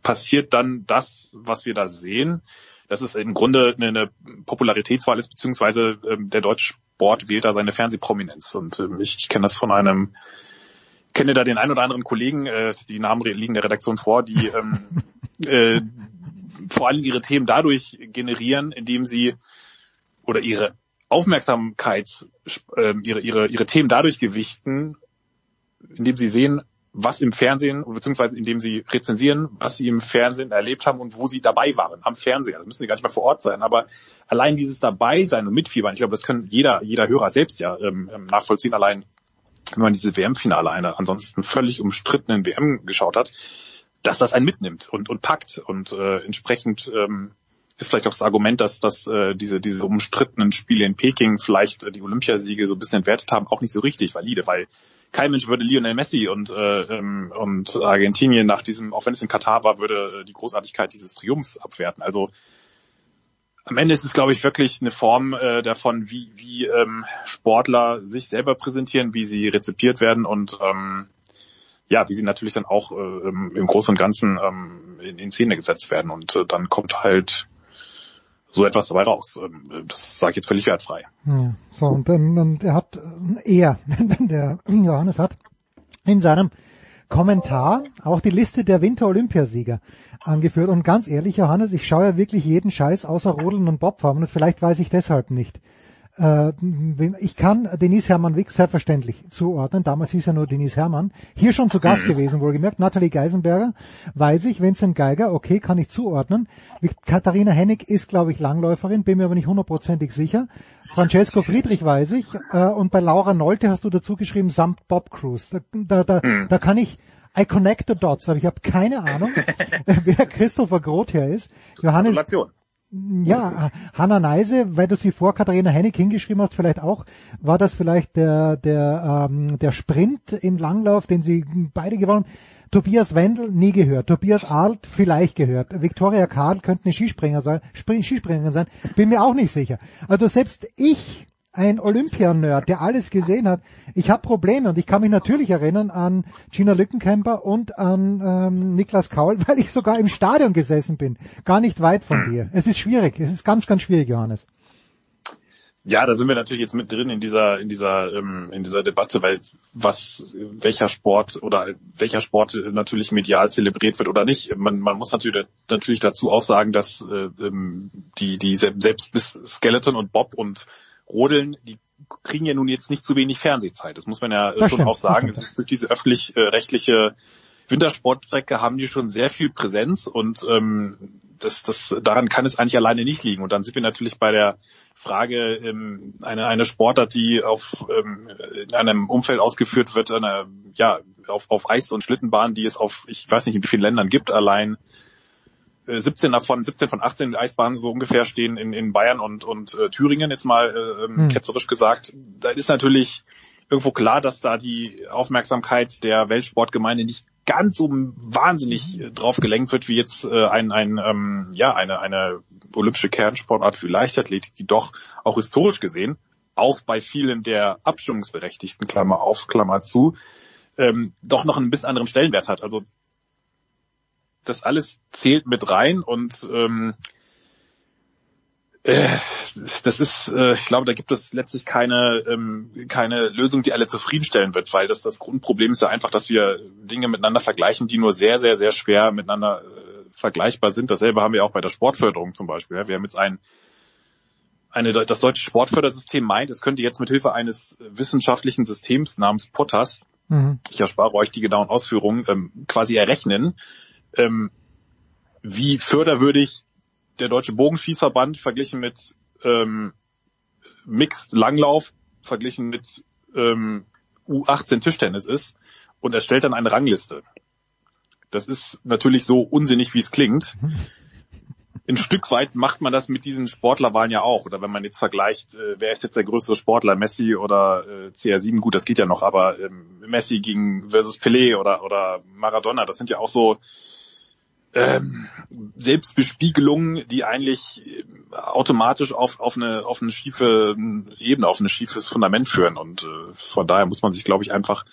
passiert dann das was wir da sehen. Dass es im Grunde eine Popularitätswahl ist, beziehungsweise ähm, der deutsche Sport wählt da seine Fernsehprominenz. Und ähm, ich, ich kenne das von einem, kenne da den ein oder anderen Kollegen, äh, die Namen liegen der Redaktion vor, die ähm, äh, vor allem ihre Themen dadurch generieren, indem sie oder ihre Aufmerksamkeits, äh, ihre, ihre, ihre Themen dadurch gewichten, indem sie sehen, was im Fernsehen, beziehungsweise indem sie rezensieren, was sie im Fernsehen erlebt haben und wo sie dabei waren, am Fernseher. Das müssen sie gar nicht mal vor Ort sein, aber allein dieses dabei sein und mitfiebern, ich glaube, das kann jeder, jeder Hörer selbst ja ähm, ähm nachvollziehen, allein wenn man diese WM-Finale einer ansonsten völlig umstrittenen WM geschaut hat, dass das einen mitnimmt und, und packt und äh, entsprechend ähm, ist vielleicht auch das Argument, dass, dass äh, diese, diese umstrittenen Spiele in Peking vielleicht äh, die Olympiasiege so ein bisschen entwertet haben, auch nicht so richtig valide, weil kein Mensch würde Lionel Messi und, äh, ähm, und Argentinien nach diesem, auch wenn es in Katar war, würde äh, die Großartigkeit dieses Triumphs abwerten. Also am Ende ist es, glaube ich, wirklich eine Form äh, davon, wie, wie ähm, Sportler sich selber präsentieren, wie sie rezipiert werden und ähm, ja, wie sie natürlich dann auch äh, im Großen und Ganzen ähm, in, in Szene gesetzt werden. Und äh, dann kommt halt so etwas dabei raus. Ähm, das sage ich jetzt völlig wertfrei. Ja, so, und, ähm, und er hat, äh, er, der Johannes hat in seinem Kommentar auch die Liste der Winter-Olympiasieger angeführt. Und ganz ehrlich, Johannes, ich schaue ja wirklich jeden Scheiß außer Rodeln und Bobfahren und vielleicht weiß ich deshalb nicht, äh, ich kann Denise Hermann Wick selbstverständlich zuordnen. Damals hieß er nur Denise Hermann. Hier schon zu Gast mhm. gewesen, wohlgemerkt. Nathalie Geisenberger weiß ich. Vincent Geiger, okay, kann ich zuordnen. Katharina Hennig ist, glaube ich, Langläuferin, bin mir aber nicht hundertprozentig sicher. Francesco Friedrich weiß ich. Äh, und bei Laura Nolte hast du dazu geschrieben, samt Bob Cruise. Da, da, da, mhm. da kann ich I connect the dots, aber ich habe keine Ahnung, wer Christopher Groth hier ist. Johannes, ja, Hanna Neise, weil du sie vor Katharina Hennig hingeschrieben hast, vielleicht auch, war das vielleicht der, der, ähm, der Sprint im Langlauf, den sie beide gewonnen haben. Tobias Wendel nie gehört. Tobias Arlt vielleicht gehört. Victoria Karl könnte eine Skispringer sein, Skispringerin sein. Bin mir auch nicht sicher. Also selbst ich ein Olympianerd, der alles gesehen hat. Ich habe Probleme und ich kann mich natürlich erinnern an Gina Lückenkämper und an ähm, Niklas Kaul, weil ich sogar im Stadion gesessen bin, gar nicht weit von hm. dir. Es ist schwierig, es ist ganz, ganz schwierig, Johannes. Ja, da sind wir natürlich jetzt mit drin in dieser in dieser ähm, in dieser Debatte, weil was welcher Sport oder welcher Sport natürlich medial zelebriert wird oder nicht. Man, man muss natürlich natürlich dazu auch sagen, dass äh, ähm, die die selbst bis Skeleton und Bob und Rodeln, die kriegen ja nun jetzt nicht zu wenig Fernsehzeit. Das muss man ja das schon stimmt, auch sagen. Es ist durch diese öffentlich-rechtliche Wintersportstrecke haben die schon sehr viel Präsenz und ähm, das, das, daran kann es eigentlich alleine nicht liegen. Und dann sind wir natürlich bei der Frage, ähm, eine, eine Sportart, die auf ähm, in einem Umfeld ausgeführt wird, eine, ja, auf, auf Eis- und Schlittenbahn, die es auf, ich weiß nicht, in wie vielen Ländern gibt, allein 17 davon, 17 von 18 Eisbahnen so ungefähr stehen in, in Bayern und, und äh, Thüringen, jetzt mal äh, hm. ketzerisch gesagt. Da ist natürlich irgendwo klar, dass da die Aufmerksamkeit der Weltsportgemeinde nicht ganz so wahnsinnig äh, drauf gelenkt wird, wie jetzt äh, ein, ein ähm, ja, eine, eine olympische Kernsportart wie Leichtathletik, die doch auch historisch gesehen auch bei vielen der Abstimmungsberechtigten, Klammer auf, Klammer zu, ähm, doch noch ein bisschen anderen Stellenwert hat. Also das alles zählt mit rein und ähm, äh, das ist, äh, ich glaube, da gibt es letztlich keine ähm, keine Lösung, die alle zufriedenstellen wird, weil das das Grundproblem ist ja einfach, dass wir Dinge miteinander vergleichen, die nur sehr sehr sehr schwer miteinander äh, vergleichbar sind. Dasselbe haben wir auch bei der Sportförderung zum Beispiel. Ja. Wir haben jetzt ein eine, das deutsche Sportfördersystem meint, es könnte jetzt mit Hilfe eines wissenschaftlichen Systems namens POTAS, Mhm. ich erspare euch die genauen Ausführungen, ähm, quasi errechnen, ähm, wie förderwürdig der Deutsche Bogenschießverband verglichen mit ähm, Mixed Langlauf verglichen mit ähm, U18 Tischtennis ist und erstellt dann eine Rangliste. Das ist natürlich so unsinnig, wie es klingt. Ein Stück weit macht man das mit diesen Sportlerwahlen ja auch. Oder wenn man jetzt vergleicht, äh, wer ist jetzt der größere Sportler, Messi oder äh, CR7, gut, das geht ja noch, aber ähm, Messi gegen versus Pelé oder, oder Maradona, das sind ja auch so ähm, Selbstbespiegelungen, die eigentlich äh, automatisch auf, auf, eine, auf eine schiefe Ebene, auf ein schiefes Fundament führen. Und äh, von daher muss man sich, glaube ich, einfach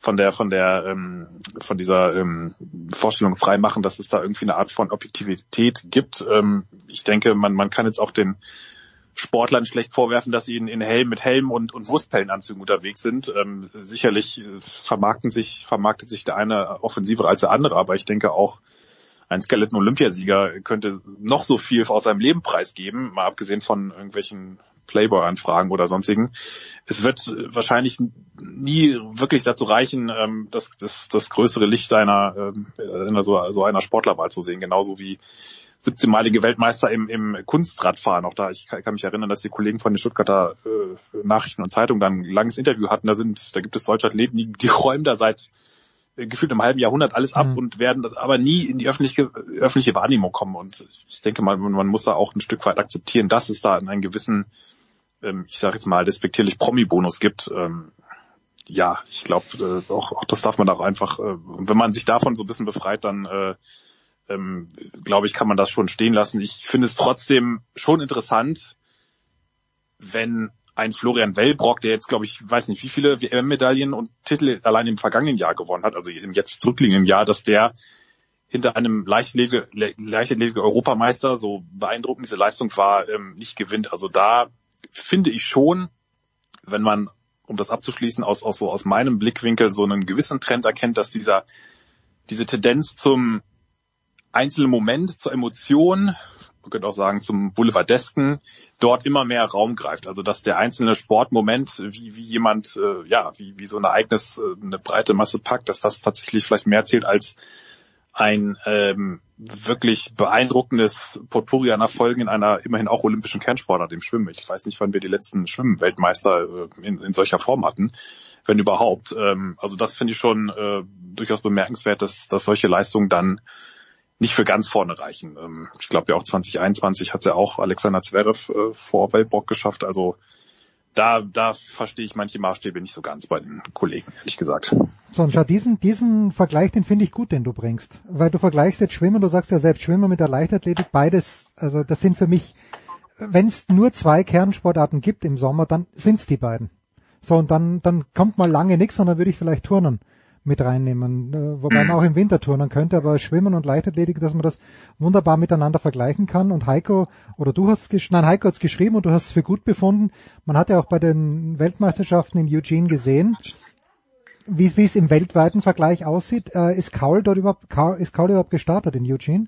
von der von der ähm, von dieser ähm, Vorstellung frei machen, dass es da irgendwie eine Art von Objektivität gibt. Ähm, ich denke, man man kann jetzt auch den Sportlern schlecht vorwerfen, dass sie in, in Helm mit Helm und, und Wurstpellenanzügen unterwegs sind. Ähm, sicherlich äh, vermarkten sich, vermarktet sich der eine offensiver als der andere, aber ich denke auch, ein Skeleton-Olympiasieger könnte noch so viel aus seinem Leben preisgeben, mal abgesehen von irgendwelchen Playboy-Anfragen oder sonstigen. Es wird wahrscheinlich nie wirklich dazu reichen, ähm, das, das, das größere Licht einer, ähm, einer so, so einer Sportlerwahl zu sehen, genauso wie 17-malige Weltmeister im, im Kunstradfahren. Auch da, ich kann, kann mich erinnern, dass die Kollegen von den Stuttgarter äh, Nachrichten und Zeitungen dann ein langes Interview hatten. Da sind, da gibt es deutsche Athleten, die, die räumen da seit äh, gefühlt im halben Jahrhundert alles ab Mhm. und werden aber nie in die öffentliche, öffentliche Wahrnehmung kommen. Und ich denke mal, man muss da auch ein Stück weit akzeptieren, dass es da einen gewissen, ähm, ich sage jetzt mal despektierlich Promi-Bonus gibt. Ähm, ja, ich glaube, äh, auch, auch das darf man auch einfach, äh, wenn man sich davon so ein bisschen befreit, dann äh, ähm, glaube ich, kann man das schon stehen lassen. Ich finde es trotzdem schon interessant, wenn ein Florian Wellbrock, der jetzt, glaube ich, weiß nicht, wie viele WM-Medaillen und Titel allein im vergangenen Jahr gewonnen hat, also im jetzt zurückliegenden Jahr, dass der hinter einem leichtathletigen Leichtathletik Europameister, so beeindruckend diese Leistung war, ähm, nicht gewinnt. Also da finde ich schon, wenn man, um das abzuschließen, aus, aus, so aus meinem Blickwinkel so einen gewissen Trend erkennt, dass dieser, diese Tendenz zum einzelnen Moment, zur Emotion, man könnte auch sagen zum Boulevardesken, dort immer mehr Raum greift. Also dass der einzelne Sportmoment, wie, wie jemand, äh, ja, wie, wie so ein Ereignis äh, eine breite Masse packt, dass das tatsächlich vielleicht mehr zählt als ein ähm, wirklich beeindruckendes Potpourri an Erfolgen in einer immerhin auch olympischen Kernsportart, dem Schwimmen. Ich weiß nicht, wann wir die letzten Schwimmen-Weltmeister äh, in, in solcher Form hatten, wenn überhaupt. Ähm, also das finde ich schon äh, durchaus bemerkenswert, dass, dass solche Leistungen dann nicht für ganz vorne reichen. Ähm, ich glaube ja auch 2021 hat ja auch Alexander Zverev äh, vor Weltbock geschafft. Also da, da verstehe ich manche Maßstäbe nicht so ganz bei den Kollegen, ehrlich gesagt. So, und schau, diesen, diesen Vergleich, den finde ich gut, den du bringst. Weil du vergleichst jetzt Schwimmen, du sagst ja selbst Schwimmen mit der Leichtathletik, beides, also das sind für mich, wenn es nur zwei Kernsportarten gibt im Sommer, dann sind's die beiden. So, und dann, dann kommt mal lange nichts und dann würde ich vielleicht Turnen mit reinnehmen, äh, wobei man auch im Winter turnen könnte, aber Schwimmen und Leichtathletik, dass man das wunderbar miteinander vergleichen kann. Und Heiko, oder du hast nein, Heiko hat's geschrieben und du hast es für gut befunden. Man hat ja auch bei den Weltmeisterschaften in Eugene gesehen, wie wie es im weltweiten Vergleich aussieht. Äh, ist Kaul dort überhaupt, Kaul, ist Kaul überhaupt gestartet in Eugene?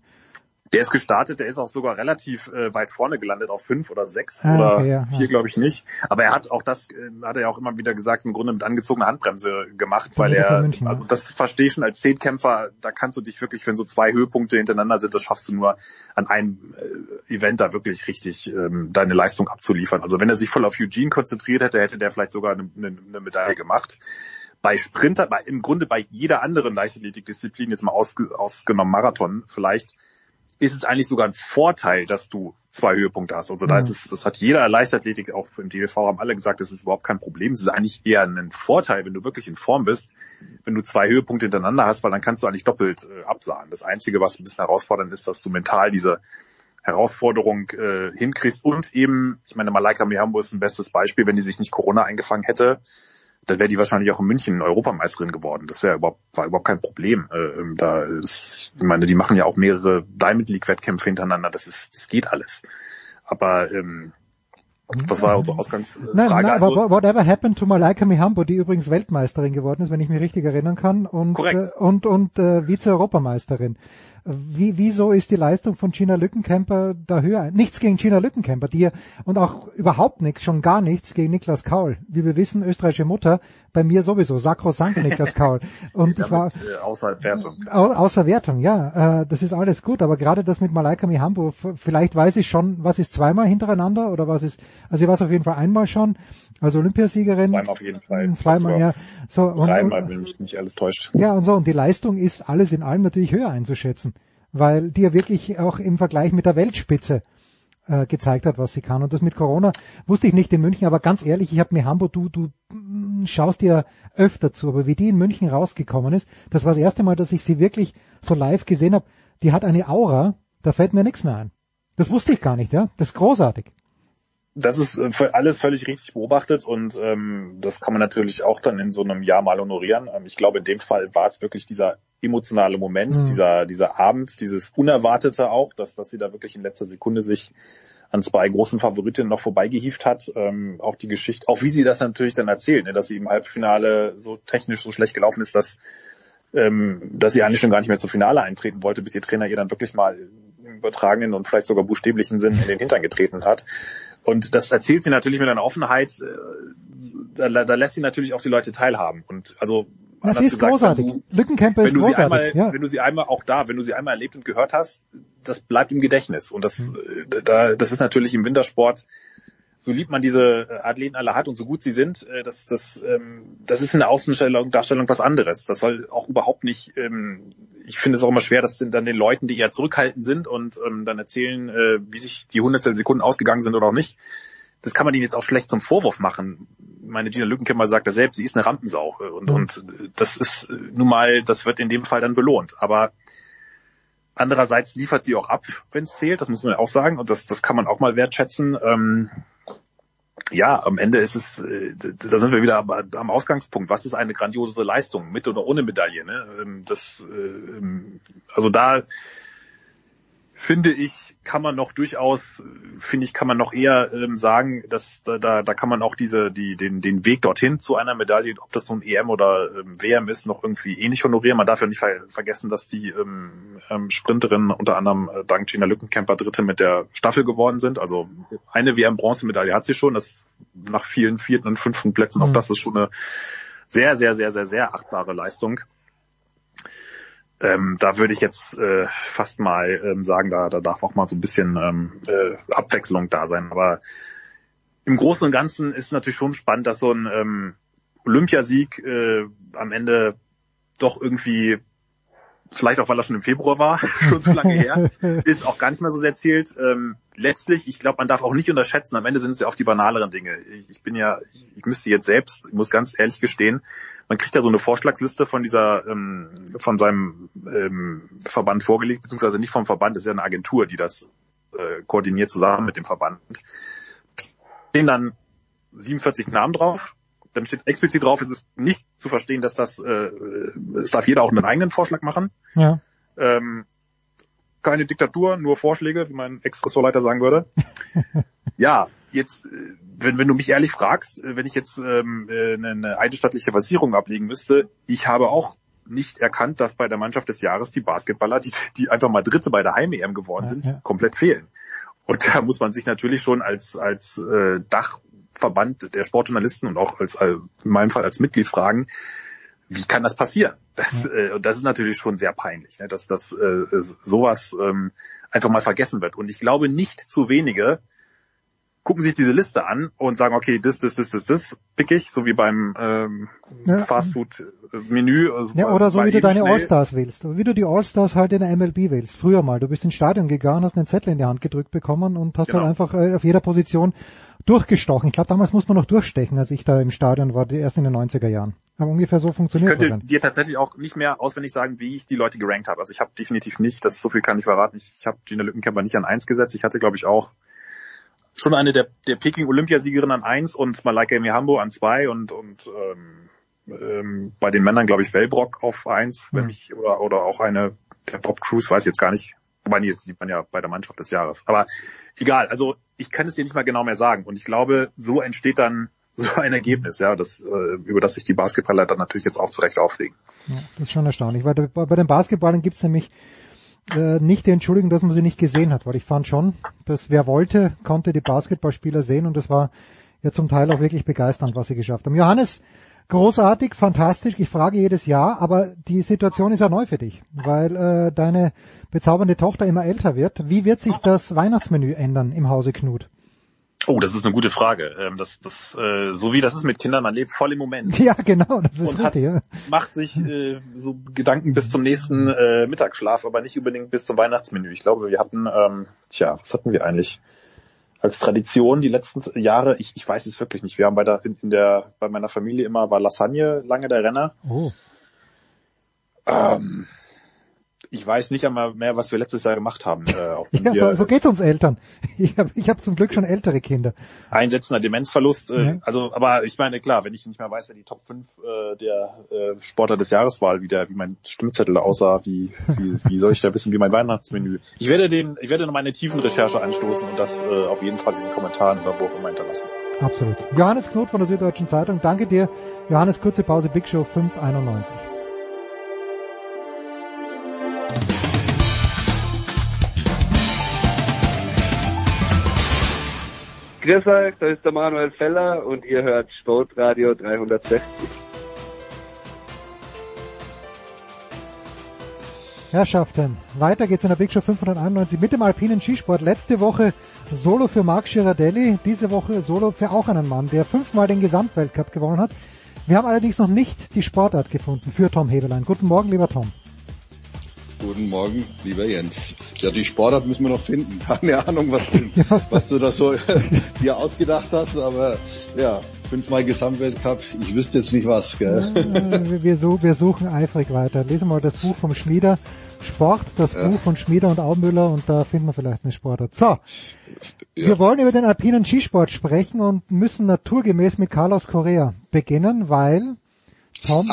Der ist gestartet, der ist auch sogar relativ äh, weit vorne gelandet, auf fünf oder sechs Ah, oder okay, ja, vier, ja. glaube ich nicht. Aber er hat auch das, äh, hat er ja auch immer wieder gesagt, im Grunde mit angezogener Handbremse gemacht, weil er, München, ja. also das verstehe ich schon als Zehnkämpfer, da kannst du dich wirklich, wenn so zwei Höhepunkte hintereinander sind, das schaffst du nur an einem äh, Event da wirklich richtig ähm, deine Leistung abzuliefern. Also wenn er sich voll auf Eugene konzentriert hätte, hätte der vielleicht sogar eine, eine, eine Medaille gemacht. Bei Sprinter, bei, im Grunde bei jeder anderen Leichtathletikdisziplin, jetzt mal ausge, ausgenommen Marathon, vielleicht ist es eigentlich sogar ein Vorteil, dass du zwei Höhepunkte hast. Also da Mhm. ist es, das hat jeder Leichtathletik, auch im DLV haben alle gesagt, das ist überhaupt kein Problem. Es ist eigentlich eher ein Vorteil, wenn du wirklich in Form bist, wenn du zwei Höhepunkte hintereinander hast, weil dann kannst du eigentlich doppelt äh, absahen. Das Einzige, was ein bisschen herausfordernd ist, dass du mental diese Herausforderung äh, hinkriegst und eben, ich meine, Malaika Mihambo ist ein bestes Beispiel, wenn die sich nicht Corona eingefangen hätte, dann wäre die wahrscheinlich auch in München Europameisterin geworden. Das wäre überhaupt, war überhaupt kein Problem. Äh, ähm, da ist, ich meine, die machen ja auch mehrere Diamond League Wettkämpfe hintereinander. Das ist, das geht alles. Aber ähm, was war unsere Ausgangsfrage? Nein, nein, aber Also- whatever happened to Malaika Mihambo, die übrigens Weltmeisterin geworden ist, wenn ich mich richtig erinnern kann, und Korrekt. äh, und und äh, Vize-Europameisterin. Wie, wieso ist die Leistung von Gina Lückenkämper da höher? Nichts gegen Gina Lückenkämper, die ja- und auch überhaupt nichts, schon gar nichts gegen Niklas Kaul. Wie wir wissen, österreichische Mutter, bei mir sowieso, sakrosankt Niklas Kaul. Und ich war, äh, außer Wertung. Au- Außer Wertung, ja, äh, das ist alles gut, aber gerade das mit Malaika Mihambo, vielleicht weiß ich schon, was ist zweimal hintereinander oder was ist, also ich weiß auf jeden Fall einmal schon, also Olympiasiegerin. Zweimal auf jeden Fall. Zweimal, ja. So, und, Dreimal, wenn mich nicht alles täuscht. ja, und so, und die Leistung ist alles in allem natürlich höher einzuschätzen, weil die ja wirklich auch im Vergleich mit der Weltspitze äh, gezeigt hat, was sie kann. Und das mit Corona wusste ich nicht in München, aber ganz ehrlich, ich habe mir Hamburg, du, du mm, schaust dir öfter zu, aber wie die in München rausgekommen ist, das war das erste Mal, dass ich sie wirklich so live gesehen habe. Die hat eine Aura, da fällt mir nichts mehr ein. Das wusste ich gar nicht, ja. Das ist großartig. Das ist äh, alles völlig richtig beobachtet und ähm, das kann man natürlich auch dann in so einem Jahr mal honorieren. Ähm, ich glaube, in dem Fall war es wirklich dieser emotionale Moment, Mhm. dieser, dieser Abend, dieses Unerwartete auch, dass, dass sie da wirklich in letzter Sekunde sich an zwei großen Favoritinnen noch vorbeigehieft hat. Ähm, auch die Geschichte, auch wie sie das natürlich dann erzählt, ne, dass sie im Halbfinale so technisch so schlecht gelaufen ist, dass ähm, dass sie eigentlich schon gar nicht mehr zum Finale eintreten wollte, bis ihr Trainer ihr dann wirklich mal übertragenen und vielleicht sogar buchstäblichen Sinn in den Hintern getreten hat. Und das erzählt sie natürlich mit einer Offenheit, äh, da, da lässt sie natürlich auch die Leute teilhaben. Und also Das ist gesagt, großartig. Wenn du, Lückenkämper ist wenn du sie einmal, großartig. Ja. wenn du sie einmal auch da, wenn du sie einmal erlebt und gehört hast, das bleibt im Gedächtnis. Und das, Mhm. da, das ist natürlich im Wintersport so lieb man diese äh, Athleten alle hat und so gut sie sind, äh, das, das, ähm, das ist in der Außenstellung, Darstellung was anderes. Das soll auch überhaupt nicht, ähm, ich finde es auch immer schwer, dass dann den Leuten, die eher zurückhaltend sind und ähm, dann erzählen, äh, wie sich die Hundertstel Sekunden ausgegangen sind oder auch nicht. Das kann man ihnen jetzt auch schlecht zum Vorwurf machen. Meine Gina Lückenkämper sagt das selbst, sie ist eine Rampensau. äh, Und, Mhm. und das ist nun mal, das wird in dem Fall dann belohnt. Aber andererseits liefert sie auch ab, wenn es zählt, das muss man ja auch sagen. Und das, das kann man auch mal wertschätzen. Ähm, ja, am Ende ist es, äh, da sind wir wieder am, Ausgangspunkt. Was ist eine grandiose Leistung, mit oder ohne Medaille? Ne? Ähm, Das, äh, ähm, also da finde ich, kann man noch durchaus, finde ich, kann man noch eher ähm, sagen, dass da, da, da kann man auch diese, die, den, den Weg dorthin zu einer Medaille, ob das so ein EM oder ähm, WM ist, noch irgendwie ähnlich honorieren. Man darf ja nicht ver vergessen, dass die ähm, ähm, Sprinterinnen unter anderem äh, dank Gina Lückenkämper Dritte mit der Staffel geworden sind. Also eine WM-Bronzemedaille hat sie schon, das nach vielen vierten und fünften Plätzen, auch Mhm. das ist schon eine sehr, sehr, sehr, sehr, sehr achtbare Leistung. Ähm, da würde ich jetzt äh, fast mal ähm, sagen, da, da darf auch mal so ein bisschen ähm, äh, Abwechslung da sein. Aber im Großen und Ganzen ist natürlich schon spannend, dass so ein ähm, Olympiasieg äh, am Ende doch irgendwie, vielleicht auch weil er schon im Februar war, schon zu lange her, ist auch gar nicht mehr so sehr zählt. Ähm, letztlich, ich glaube, man darf auch nicht unterschätzen, am Ende sind es ja auch die banaleren Dinge. Ich, ich bin ja, ich, ich müsste jetzt selbst, ich muss ganz ehrlich gestehen, man kriegt ja so eine Vorschlagsliste von dieser, ähm, von seinem ähm, Verband vorgelegt, beziehungsweise nicht vom Verband, das ist ja eine Agentur, die das äh, koordiniert zusammen mit dem Verband. Stehen dann 47 Namen drauf, dann steht explizit drauf, es ist nicht zu verstehen, dass das, äh, es darf jeder auch einen eigenen Vorschlag machen. Ja. Ähm, keine Diktatur, nur Vorschläge, wie mein Ex-Ressortleiter sagen würde. ja, jetzt, äh, wenn, wenn du mich ehrlich fragst, äh, wenn ich jetzt ähm, äh, eine, eidesstattliche Versicherung ablegen müsste, ich habe auch nicht erkannt, dass bei der Mannschaft des Jahres die Basketballer, die, die einfach mal Dritte bei der Heim-EM geworden sind, ja. komplett fehlen. Und da muss man sich natürlich schon als, als äh, Dachverband der Sportjournalisten und auch als, äh, in meinem Fall als Mitglied fragen, wie kann das passieren? Das, äh, und das ist natürlich schon sehr peinlich, ne? dass, dass äh, sowas ähm, einfach mal vergessen wird. Und ich glaube, nicht zu wenige gucken sich diese Liste an und sagen, okay, das, das, das, das, das pick ich, so wie beim ähm, Ja. Fastfood-Menü. Also Ja, oder so wie du deine Allstars willst. Wie du die Allstars halt in der MLB willst. Früher mal. Du bist ins Stadion gegangen, hast einen Zettel in die Hand gedrückt bekommen und hast Genau. halt einfach äh, auf jeder Position durchgestochen. Ich glaube, damals musste man noch durchstechen, als ich da im Stadion war, die- erst in den 90er Jahren. Aber ungefähr so Ich funktioniert könnte das. dir tatsächlich auch nicht mehr auswendig sagen, wie ich die Leute gerankt habe. Also ich habe definitiv nicht, das so viel kann ich verraten. Ich, ich habe Gina Lückenkämper nicht an eins gesetzt. Ich hatte, glaube ich, auch schon eine der, der Peking-Olympiasiegerin an eins und Malaika Mihambo an zwei und, und ähm, ähm, bei den Männern, glaube ich, Wellbrock auf eins, wenn Ja. mich, oder, oder auch eine der Bob Cruz, weiß jetzt gar nicht. Wobei, jetzt sieht man ja bei der Mannschaft des Jahres. Aber egal, also ich kann es dir nicht mal genau mehr sagen. Und ich glaube, so entsteht dann so ein Ergebnis, ja, das, äh, über das sich die Basketballer dann natürlich jetzt auch zurecht aufregen. Ja, das ist schon erstaunlich, weil bei bei den Basketballern gibt's nämlich äh, nicht die Entschuldigung, dass man sie nicht gesehen hat, weil ich fand schon, dass wer wollte, konnte die Basketballspieler sehen und das war ja zum Teil auch wirklich begeisternd, was sie geschafft haben. Johannes, großartig, fantastisch, ich frage jedes Jahr, aber die Situation ist ja neu für dich, weil äh, deine bezaubernde Tochter immer älter wird. Wie wird sich das Weihnachtsmenü ändern im Hause Knut? Oh, das ist eine gute Frage. Ähm, das, das, äh, so wie das ist mit Kindern, man lebt voll im Moment. Ja, genau, das ist und hat, richtig. Ja. macht sich äh, so Gedanken bis zum nächsten äh, Mittagsschlaf, aber nicht unbedingt bis zum Weihnachtsmenü. Ich glaube, wir hatten, ähm, tja, was hatten wir eigentlich als Tradition die letzten Jahre? Ich, ich weiß es wirklich nicht. Wir haben bei der, in, der, bei meiner Familie immer war Lasagne lange der Renner. Oh. Ähm, ich weiß nicht einmal mehr, was wir letztes Jahr gemacht haben. Äh, Ja, so, so geht's uns Eltern. Ich habe ich hab zum Glück schon ältere Kinder. einsetzender Demenzverlust. Äh, Ja. Also, aber ich meine, klar, wenn ich nicht mehr weiß, wer die Top 5 äh, der äh, Sportler des Jahres war, wie, der, wie mein Stimmzettel aussah, wie, wie, wie soll ich da wissen, wie mein Weihnachtsmenü. Ich werde den, ich werde noch meine Tiefenrecherche anstoßen und das äh, auf jeden Fall in den Kommentaren oder wo auch immer hinterlassen. Absolut. Johannes Knut von der Süddeutschen Zeitung, danke dir. Johannes, kurze Pause, Big Show 591. Grüß euch, da ist der Manuel Feller und ihr hört Sportradio 360. Herrschaften, weiter geht's in der Big Show 591 mit dem alpinen Skisport. Letzte Woche Solo für Marc Girardelli, diese Woche Solo für auch einen Mann, der fünfmal den Gesamtweltcup gewonnen hat. Wir haben allerdings noch nicht die Sportart gefunden für Tom Heberlein. Guten Morgen, lieber Tom. Guten Morgen, lieber Jens. Ja, die Sportart müssen wir noch finden. Keine Ahnung, was, was du da so dir ausgedacht hast, aber ja, fünfmal Gesamtweltcup, ich wüsste jetzt nicht was, gell? Wir, so, wir suchen eifrig weiter. Lesen wir mal das Buch vom Schmieder. Sport, das Ja. Buch von Schmieder und Aubüller und da finden wir vielleicht eine Sportart. So, wir wollen über den alpinen Skisport sprechen und müssen naturgemäß mit Carlos Correa beginnen, weil Tom,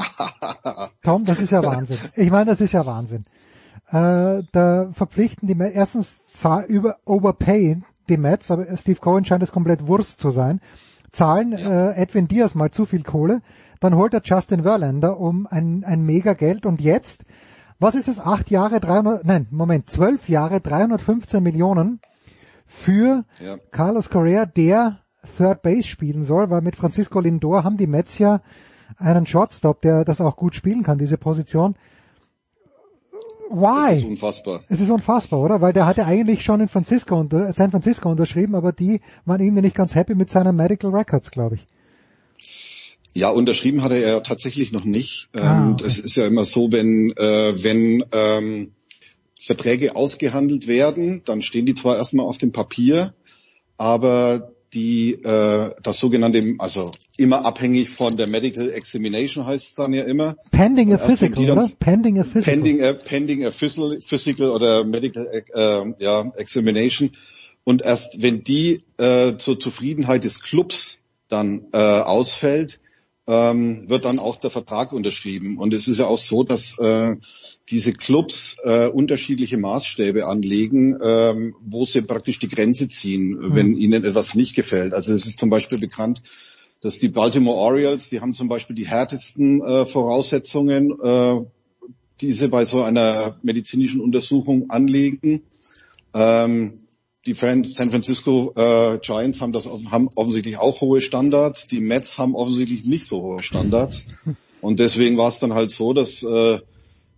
Tom, das ist ja Wahnsinn. Ich meine, das ist ja Wahnsinn. Äh, da verpflichten die Mets, erstens über overpayen die Mets, aber Steve Cohen scheint es komplett Wurst zu sein, zahlen äh, Edwin Diaz mal zu viel Kohle, dann holt er Justin Verlander um ein, ein mega Geld und jetzt, was ist es, acht Jahre, 300, nein, Moment, zwölf Jahre, 315 Millionen für Ja. Carlos Correa, der Third Base spielen soll, weil mit Francisco Lindor haben die Mets ja einen Shortstop, der das auch gut spielen kann, diese Position. Why? Das ist unfassbar. Es ist unfassbar, oder? Weil der hatte eigentlich schon in Francisco unter, San Francisco unterschrieben, aber die waren irgendwie nicht ganz happy mit seinen Medical Records, glaube ich. Ja, unterschrieben hatte er tatsächlich noch nicht. Ah, Ähm, okay. Das ist ja immer so, wenn, äh, wenn ähm, Verträge ausgehandelt werden, dann stehen die zwar erstmal auf dem Papier, aber die äh, das sogenannte, also immer abhängig von der Medical Examination heißt es dann ja immer. Pending a physical, dann- oder? Pending a physical. Pending a, pending a physical, physical oder medical äh, ja, examination. Und erst wenn die äh, zur Zufriedenheit des Clubs dann äh, ausfällt, ähm, wird dann auch der Vertrag unterschrieben. Und es ist ja auch so, dass äh, diese Clubs äh, unterschiedliche Maßstäbe anlegen, ähm, wo sie praktisch die Grenze ziehen, wenn ihnen etwas nicht gefällt. Also es ist zum Beispiel bekannt, dass die Baltimore Orioles, die haben zum Beispiel die härtesten äh, Voraussetzungen, äh, die sie bei so einer medizinischen Untersuchung anlegen. Ähm, die San Francisco äh, Giants haben das haben offensichtlich auch hohe Standards. Die Mets haben offensichtlich nicht so hohe Standards. Und deswegen war es dann halt so, dass äh,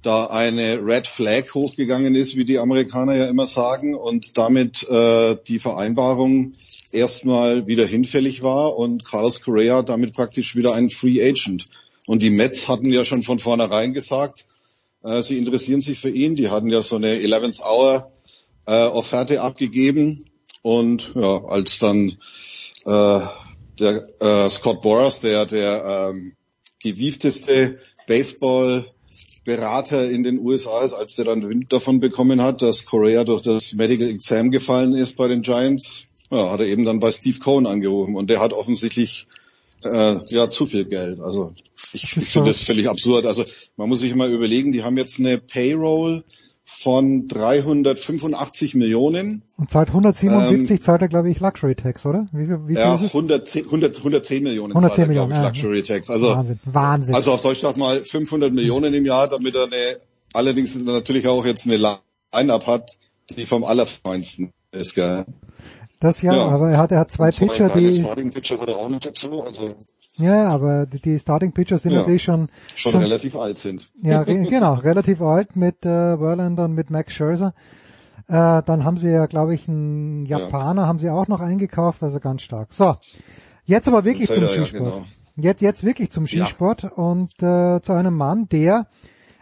da eine Red Flag hochgegangen ist, wie die Amerikaner ja immer sagen, und damit äh, die Vereinbarung erstmal wieder hinfällig war und Carlos Correa damit praktisch wieder ein Free Agent. Und die Mets hatten ja schon von vornherein gesagt, äh, sie interessieren sich für ihn. Die hatten ja so eine 11th Hour äh, Offerte abgegeben und ja, als dann äh, der äh, Scott Boras, der der ähm, gewiefteste Baseball-Berater in den USA ist, als der dann Wind davon bekommen hat, dass Correa durch das Medical Exam gefallen ist bei den Giants, ja, hat er eben dann bei Steve Cohen angerufen und der hat offensichtlich äh, ja zu viel Geld. Also ich, ich finde das völlig absurd. Also man muss sich mal überlegen, die haben jetzt eine Payroll von 385 Millionen. Und zahlt 177 ähm, zahlt er, glaube ich, Luxury Tax, oder? Wie, wie viel ja, 110, 100, 110 Millionen 110 zahlt er, Millionen, glaube ich, ja. Luxury Tax. Also, Wahnsinn, Wahnsinn. Also auf Deutsch sagt mal 500 Millionen im Jahr, damit er eine, allerdings natürlich auch jetzt eine Line-Up hat, die vom Allerfeinsten ist, gell. Das ja, Ja. aber er hat, er hat zwei Pitcher, die, Starting Pitcher hat er auch noch dazu, also ja, aber die, die Starting Pitcher sind Ja. natürlich schon, schon, relativ alt sind. ja, re- genau, relativ alt mit äh, Verlander und mit Max Scherzer. Äh, dann haben sie ja, glaube ich, einen Japaner haben sie auch noch eingekauft, also ganz stark. So, jetzt aber wirklich zum Taylor, ja, Skisport. genau. Jetzt, jetzt wirklich zum Ja. Skisport und äh, zu einem Mann, der,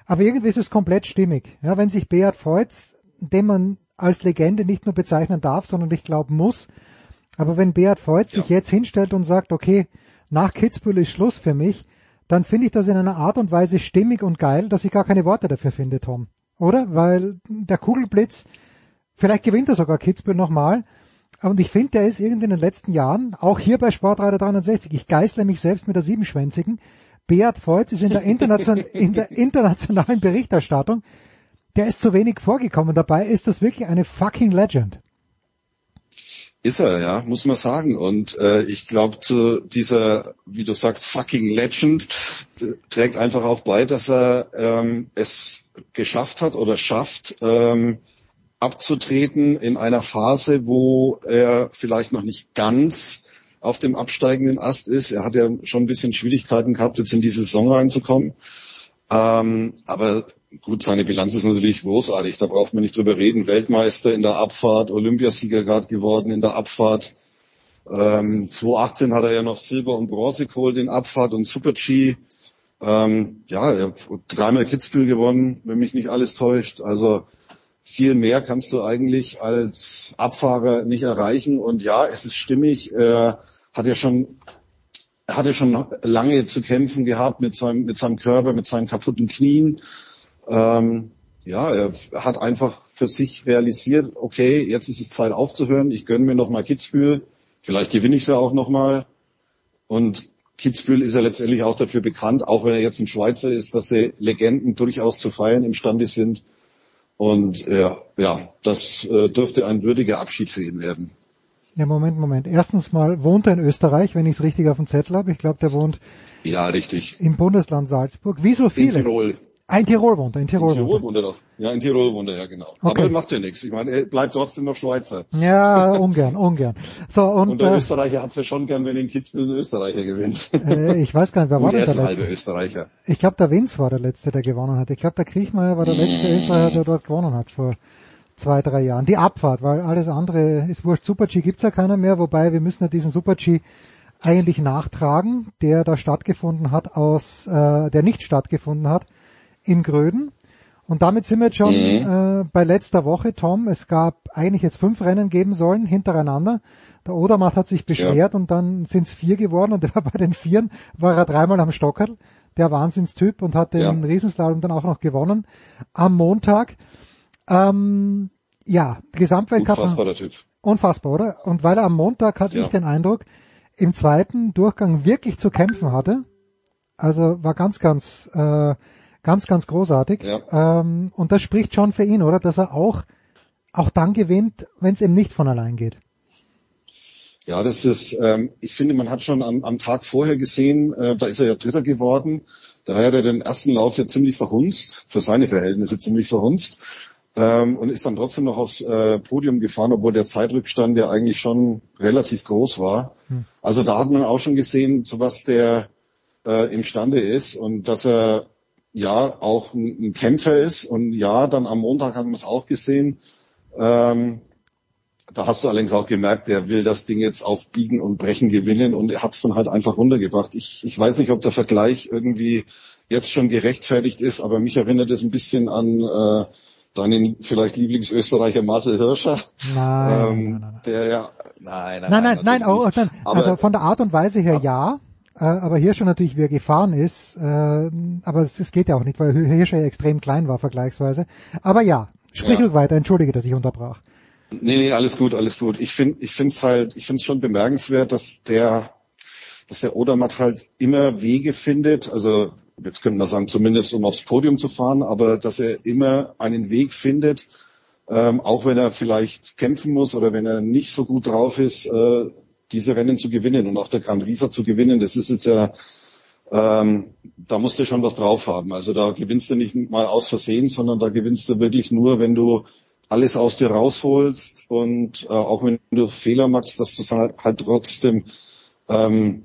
aber irgendwie ist es komplett stimmig. Ja, wenn sich Beat Feutz, den man als Legende nicht nur bezeichnen darf, sondern ich glaube muss, aber wenn Beat Feutz sich jetzt hinstellt und sagt, okay, nach Kitzbühel ist Schluss für mich, dann finde ich das in einer Art und Weise stimmig und geil, dass ich gar keine Worte dafür finde, Tom. Oder? Weil der Kugelblitz, vielleicht gewinnt er sogar Kitzbühel nochmal. Und ich finde, der ist irgendwie in den letzten Jahren, auch hier bei Sportreiter 360, ich geißle mich selbst mit der Siebenschwänzigen, Beat Feutz ist in der, internation in der internationalen Berichterstattung, der ist zu wenig vorgekommen. Dabei ist das wirklich eine fucking Legend. Ist er, ja, muss man sagen. Und äh, ich glaube, zu dieser, wie du sagst, fucking Legend äh, trägt einfach auch bei, dass er ähm, es geschafft hat oder schafft, ähm, abzutreten in einer Phase, wo er vielleicht noch nicht ganz auf dem absteigenden Ast ist. Er hat ja schon ein bisschen Schwierigkeiten gehabt, jetzt in die Saison reinzukommen. Ähm, aber gut, seine Bilanz ist natürlich großartig. Da braucht man nicht drüber reden. Weltmeister in der Abfahrt, Olympiasieger gerade geworden in der Abfahrt. Ähm, 2018 hat er ja noch Silber und Bronze geholt in Abfahrt und Super-G. Ähm, ja, er hat dreimal Kitzbühel gewonnen, wenn mich nicht alles täuscht. Also viel mehr kannst du eigentlich als Abfahrer nicht erreichen. Und ja, es ist stimmig. Er hat ja schon er hatte schon lange zu kämpfen gehabt mit seinem, mit seinem Körper, mit seinen kaputten Knien. Ähm, ja, er hat einfach für sich realisiert, okay, jetzt ist es Zeit aufzuhören. Ich gönne mir noch mal Kitzbühel. Vielleicht gewinne ich sie auch noch mal. Und Kitzbühel ist ja letztendlich auch dafür bekannt, auch wenn er jetzt ein Schweizer ist, dass sie Legenden durchaus zu feiern imstande sind. Und äh, ja, das äh, dürfte ein würdiger Abschied für ihn werden. Ja, Moment, Moment. Erstens mal wohnt er in Österreich, wenn ich es richtig auf dem Zettel habe. Ich glaube, der wohnt Ja, richtig. im Bundesland Salzburg. Wie so In viele. Tirol. Ein Tirol wohnt er, in Tirol, In Tirol wohnt er doch. Ja, in Tirol wohnt er, ja genau. Okay. Aber macht ja nichts. Ich meine, er bleibt trotzdem noch Schweizer. er. Ja, ungern, ungern. So, und, Und der äh, Österreicher hat's ja schon gern, wenn in Kitzbühel ein Österreicher gewinnt. äh, ich weiß gar nicht, wer war er der Letzte? Österreicher. Ich glaube, der Vince war der Letzte, der gewonnen hat. Ich glaube, der Kriechmeier war der letzte Österreicher, der dort gewonnen hat vor zwei, drei Jahren. Die Abfahrt, weil alles andere ist wurscht. Super-G gibt's ja keiner mehr, wobei wir müssen ja diesen Super-G eigentlich nachtragen, der da stattgefunden hat aus, äh, der nicht stattgefunden hat in Gröden. Und damit sind wir jetzt schon Mhm. äh, bei letzter Woche, Tom. Es gab eigentlich jetzt fünf Rennen geben sollen hintereinander. Der Odermatt hat sich beschwert und dann sind es vier geworden und war bei den Vieren war er dreimal am Stockerl. Der Wahnsinnstyp und hat den Ja. Riesenslalom dann auch noch gewonnen. Am Montag, ähm, ja, Gesamtweltcup. Unfassbarer Typ. Unfassbar, oder? Und weil er am Montag hatte Ja. ich den Eindruck, im zweiten Durchgang wirklich zu kämpfen hatte. Also war ganz, ganz, äh, ganz, ganz großartig. Ähm, und das spricht schon für ihn, oder? Dass er auch, auch dann gewinnt, wenn es eben nicht von allein geht. Ja, das ist, ähm, ich finde, man hat schon am, am Tag vorher gesehen, äh, da ist er ja Dritter geworden. Da hat er den ersten Lauf ja ziemlich verhunzt, für seine Verhältnisse ziemlich verhunzt. Ähm, und ist dann trotzdem noch aufs äh, Podium gefahren, obwohl der Zeitrückstand ja eigentlich schon relativ groß war. Hm. Also da hat man auch schon gesehen, zu was der äh, imstande ist und dass er ja auch ein, ein Kämpfer ist. Und ja, dann am Montag haben wir es auch gesehen. Ähm, da hast du allerdings auch gemerkt, der will das Ding jetzt auf Biegen und Brechen gewinnen und er hat es dann halt einfach runtergebracht. Ich, ich weiß nicht, ob der Vergleich irgendwie jetzt schon gerechtfertigt ist, aber mich erinnert es ein bisschen an äh, deinen vielleicht Lieblingsösterreicher Marcel Hirscher. Nein, ähm, Der ja, nein, nein, Nein, nein, nein, natürlich oh, nicht. nein. Aber- also von der Art und Weise her ja, äh, aber Hirscher natürlich, wie er gefahren ist, äh, aber es, es geht ja auch nicht, weil Hirscher ja extrem klein war vergleichsweise. Aber ja, sprich Ja. weiter, entschuldige, dass ich unterbrach. Nee, nee, alles gut, alles gut. Ich finde, ich finde es halt, ich finde es schon bemerkenswert, dass der, dass der Odermatt halt immer Wege findet. Also jetzt könnte man sagen, zumindest um aufs Podium zu fahren, aber dass er immer einen Weg findet, ähm, auch wenn er vielleicht kämpfen muss oder wenn er nicht so gut drauf ist, äh, diese Rennen zu gewinnen und auch der Gran Risa zu gewinnen. Das ist jetzt ja, ähm, da musst du schon was drauf haben. Also da gewinnst du nicht mal aus Versehen, sondern da gewinnst du wirklich nur, wenn du alles aus dir rausholst und äh, auch wenn du Fehler machst, dass du halt, halt trotzdem ähm,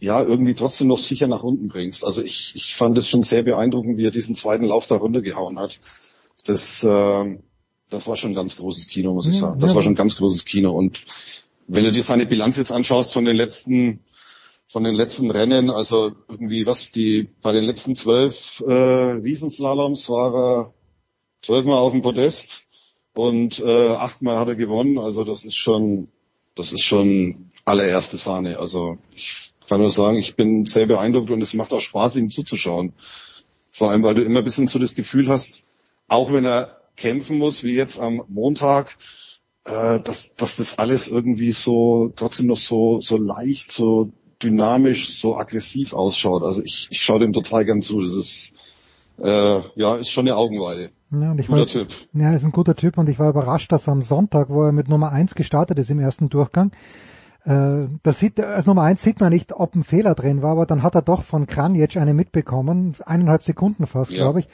ja irgendwie trotzdem noch sicher nach unten bringst. Also ich, ich fand es schon sehr beeindruckend, wie er diesen zweiten Lauf da runtergehauen hat. Das äh, das war schon ein ganz großes Kino, muss ich Ja, sagen. Das ja. war schon ein ganz großes Kino. Und wenn du dir seine Bilanz jetzt anschaust von den letzten von den letzten Rennen, also irgendwie was die bei den letzten zwölf äh, Riesenslaloms war er zwölfmal auf dem Podest und äh, achtmal hat er gewonnen. Also das ist schon das ist schon allererste Sahne. Also ich kann nur sagen, ich bin sehr beeindruckt und es macht auch Spaß, ihm zuzuschauen. Vor allem, weil du immer ein bisschen so das Gefühl hast, auch wenn er kämpfen muss, wie jetzt am Montag, äh, dass, dass das alles irgendwie so trotzdem noch so, so leicht, so dynamisch, so aggressiv ausschaut. Also ich, ich schaue dem total gern zu. Das ist äh, ja ist schon eine Augenweide. Ja, und ich Guter war, Typ. Ja, ist ein guter Typ und ich war überrascht, dass am Sonntag, wo er mit Nummer eins gestartet ist im ersten Durchgang, äh, das sieht, als Nummer eins sieht man nicht, ob ein Fehler drin war, aber dann hat er doch von Kranjec eine mitbekommen, eineinhalb Sekunden fast, Ja. glaube ich.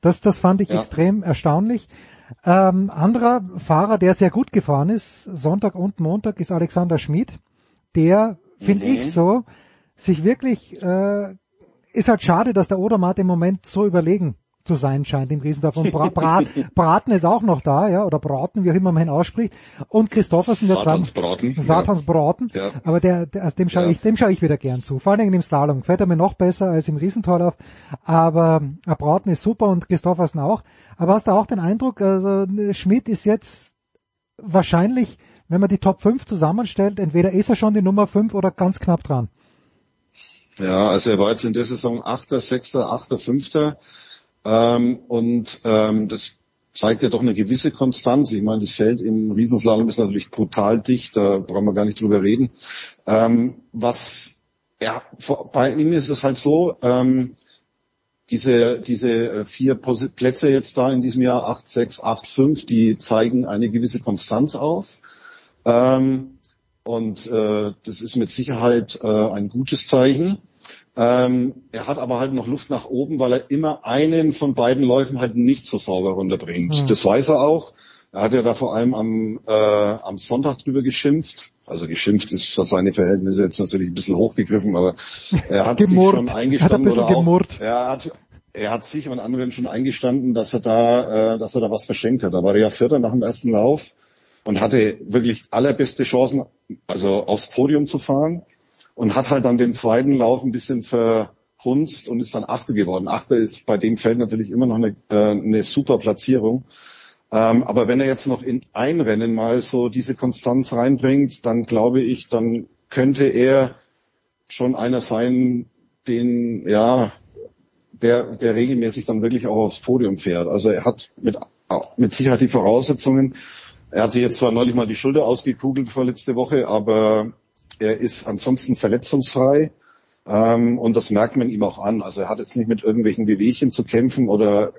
Das, das fand ich Ja. extrem erstaunlich. Ähm, anderer Fahrer, der sehr gut gefahren ist, Sonntag und Montag, ist Alexander Schmid. Der, finde Mhm. ich so, sich wirklich, äh, ist halt schade, dass der Odermatt im Moment so überlegen zu sein scheint im Riesendorf. Und Bra Brat, Braten ist auch noch da, ja, oder Braten, wie auch immer man ihn ausspricht. Und Christoffersen, der zwar Satansbraten, ja. Satansbraten, Ja. aber der, der also dem schaue Ja. ich, dem schaue ich wieder gern zu. Vor allen Dingen im Slalom. Gefällt er mir noch besser als im Riesentorlauf. Aber äh, Braten ist super und Christoffersen auch. Aber hast du auch den Eindruck, also Schmidt ist jetzt wahrscheinlich, wenn man die Top 5 zusammenstellt, entweder ist er schon die Nummer 5 oder ganz knapp dran. Ja, also er war jetzt in der Saison Achter, Sechster, Achter, Fünfter. Ähm, und ähm, das zeigt ja doch eine gewisse Konstanz. Ich meine, das Feld im Riesenslalom ist natürlich brutal dicht, da brauchen wir gar nicht drüber reden. Ähm, was ja, bei ihm ist es halt so, ähm, diese, diese äh, vier Plätze jetzt da in diesem Jahr, 8, 6, 8, 5, die zeigen eine gewisse Konstanz auf. Ähm, und äh, das ist mit Sicherheit äh, ein gutes Zeichen. Ähm, er hat aber halt noch Luft nach oben, weil er immer einen von beiden Läufen halt nicht so sauber runterbringt. Mhm. Das weiß er auch. Er hat ja da vor allem am, äh, am Sonntag drüber geschimpft. Also geschimpft ist für seine Verhältnisse jetzt natürlich ein bisschen hochgegriffen, aber er hat sich schon Hat ein eingestanden bisschen oder auch, gemurrt. er hat, er hat sich und anderen schon eingestanden, dass er da, äh, dass er da was verschenkt hat. Da war er ja Vierter nach dem ersten Lauf und hatte wirklich allerbeste Chancen, also aufs Podium zu fahren und hat halt dann den zweiten Lauf ein bisschen verhunzt und ist dann Achter geworden. Achter ist bei dem Feld natürlich immer noch eine, äh, eine super Platzierung. Ähm, aber wenn er jetzt noch in ein Rennen mal so diese Konstanz reinbringt, dann glaube ich, dann könnte er schon einer sein, den, ja, der, der regelmäßig dann wirklich auch aufs Podium fährt. Also er hat mit, mit Sicherheit die Voraussetzungen. Er hat sich jetzt zwar neulich mal die Schulter ausgekugelt vorletzte Woche, aber er ist ansonsten verletzungsfrei. Ähm, und das merkt man ihm auch an. Also er hat jetzt nicht mit irgendwelchen Wehwehchen zu kämpfen oder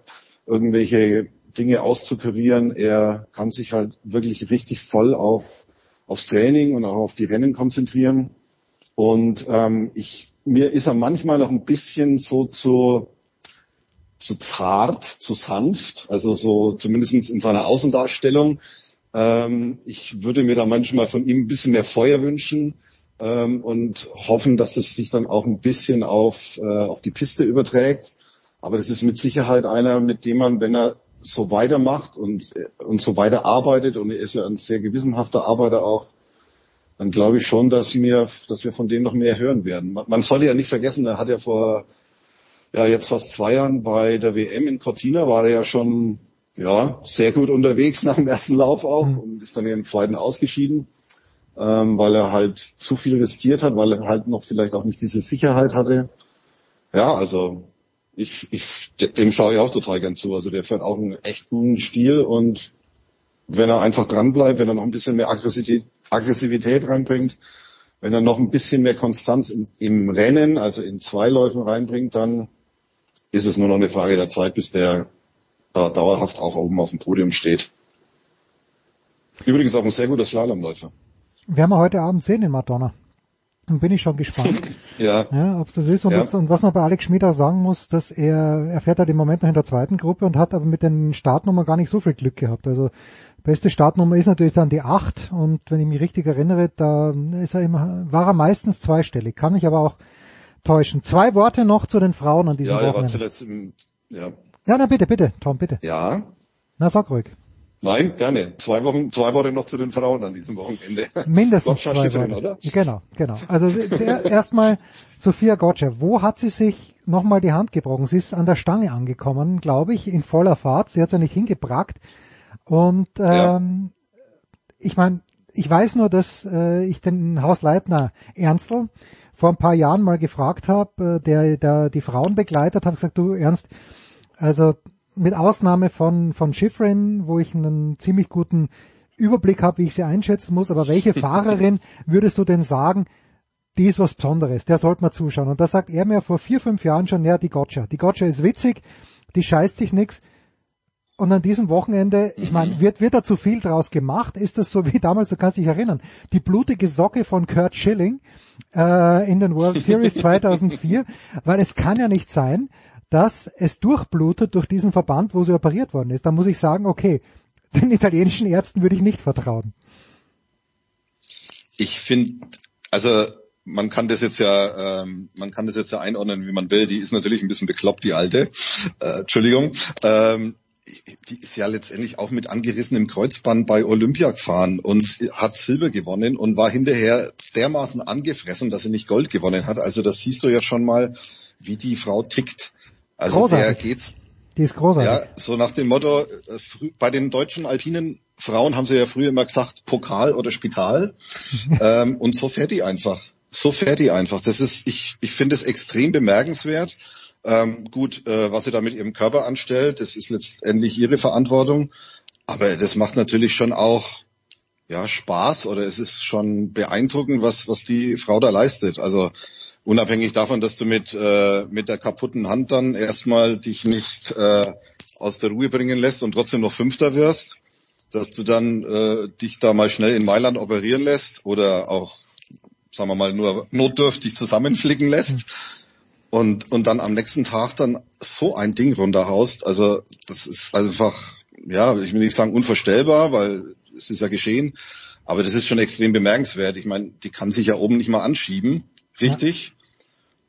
irgendwelche Dinge auszukurieren. Er kann sich halt wirklich richtig voll auf, aufs Training und auch auf die Rennen konzentrieren. Und ähm, ich, mir ist er manchmal noch ein bisschen so zu, zu zart, zu sanft, also so zumindest in seiner Außendarstellung. Ähm, ich würde mir da manchmal von ihm ein bisschen mehr Feuer wünschen ähm, und hoffen, dass es sich dann auch ein bisschen auf, äh, auf die Piste überträgt. Aber das ist mit Sicherheit einer, mit dem man, wenn er so weitermacht und, und so weiter arbeitet, und er ist ja ein sehr gewissenhafter Arbeiter auch, dann glaube ich schon, dass wir, dass wir von dem noch mehr hören werden. Man, man sollte ja nicht vergessen, er hat ja vor ja jetzt fast zwei Jahren bei der WM in Cortina war er ja schon ja sehr gut unterwegs nach dem ersten Lauf auch und ist dann im zweiten ausgeschieden. Ähm, weil er halt zu viel riskiert hat, weil er halt noch vielleicht auch nicht diese Sicherheit hatte. Ja, also ich, ich dem schaue ich auch total gern zu. Also der fährt auch einen echt guten Stil und wenn er einfach dran bleibt, wenn er noch ein bisschen mehr Aggressivität, Aggressivität reinbringt, wenn er noch ein bisschen mehr Konstanz im, im Rennen, also in zwei Läufen reinbringt, dann ist es nur noch eine Frage der Zeit, bis der da dauerhaft auch oben auf dem Podium steht. Übrigens auch ein sehr guter Slalomläufer. Werden wir heute Abend sehen in Madonna. Dann bin ich schon gespannt. ja. ja. Ob das ist und, Ja. was, und was man bei Alex Schmid auch sagen muss, dass er, er fährt halt im Moment noch in der zweiten Gruppe und hat aber mit den Startnummern gar nicht so viel Glück gehabt. Also beste Startnummer ist natürlich dann die 8 und wenn ich mich richtig erinnere, da ist er immer, war er meistens zweistellig. Kann mich aber auch täuschen. Zwei Worte noch zu den Frauen an diesem Ja, der war Wochenende. zuletzt im, ja. Ja, na bitte, bitte, Tom, bitte. Ja. Na, sag ruhig. Nein, gerne. Zwei Wochen, zwei Worte noch zu den Frauen an diesem Wochenende. Mindestens zwei Worte. oder? Genau, genau. Also erstmal Sophia Gotcha. Wo hat sie sich nochmal die Hand gebrochen? Sie ist an der Stange angekommen, glaube ich, in voller Fahrt. Sie hat ja nicht hingebrackt. Und ähm, ich meine, ich weiß nur, dass äh, ich den Hausleitner Ernstl vor ein paar Jahren mal gefragt habe, äh, der, der die Frauen begleitet hat, gesagt, du Ernst, also mit Ausnahme von, von Schifrin, wo ich einen ziemlich guten Überblick habe, wie ich sie einschätzen muss, aber welche Fahrerin würdest du denn sagen, die ist was Besonderes, der sollte man zuschauen. Und da sagt er mir vor vier, fünf Jahren schon, ja, die Gotcha. Die Gotcha ist witzig, die scheißt sich nix. Und an diesem Wochenende, ich meine, wird, wird da zu viel draus gemacht? Ist das so wie damals, du kannst dich erinnern, die blutige Socke von Kurt Schilling äh, in den World Series 2004? Weil es kann ja nicht sein, dass es durchblutet durch diesen Verband, wo sie operiert worden ist. Da muss ich sagen, okay, den italienischen Ärzten würde ich nicht vertrauen. Ich finde, also man kann das jetzt ja, ähm, man kann das jetzt ja einordnen, wie man will. Die ist natürlich ein bisschen bekloppt, die alte. Äh, Entschuldigung. Ähm, die ist ja letztendlich auch mit angerissenem Kreuzband bei Olympia gefahren und hat Silber gewonnen und war hinterher dermaßen angefressen, dass sie nicht Gold gewonnen hat. Also das siehst du ja schon mal, wie die Frau tickt. Also der Großartig. geht's Die ist großartig. ja, so nach dem Motto, äh, bei den deutschen alpinen Frauen haben sie ja früher immer gesagt, Pokal oder Spital. ähm, und so fährt die einfach. So fährt die einfach. Das ist, ich, ich finde es extrem bemerkenswert. Ähm, gut, äh, was sie da mit ihrem Körper anstellt, das ist letztendlich ihre Verantwortung. Aber das macht natürlich schon auch ja, Spaß oder es ist schon beeindruckend, was, was die Frau da leistet. Also unabhängig davon, dass du mit, äh, mit der kaputten Hand dann erstmal dich nicht äh, aus der Ruhe bringen lässt und trotzdem noch Fünfter wirst, dass du dann äh, dich da mal schnell in Mailand operieren lässt oder auch, sagen wir mal, nur notdürftig zusammenflicken lässt und, und dann am nächsten Tag dann so ein Ding runterhaust. Also das ist einfach, ja, ich will nicht sagen unvorstellbar, weil es ist ja geschehen, aber das ist schon extrem bemerkenswert. Ich meine, die kann sich ja oben nicht mal anschieben, richtig?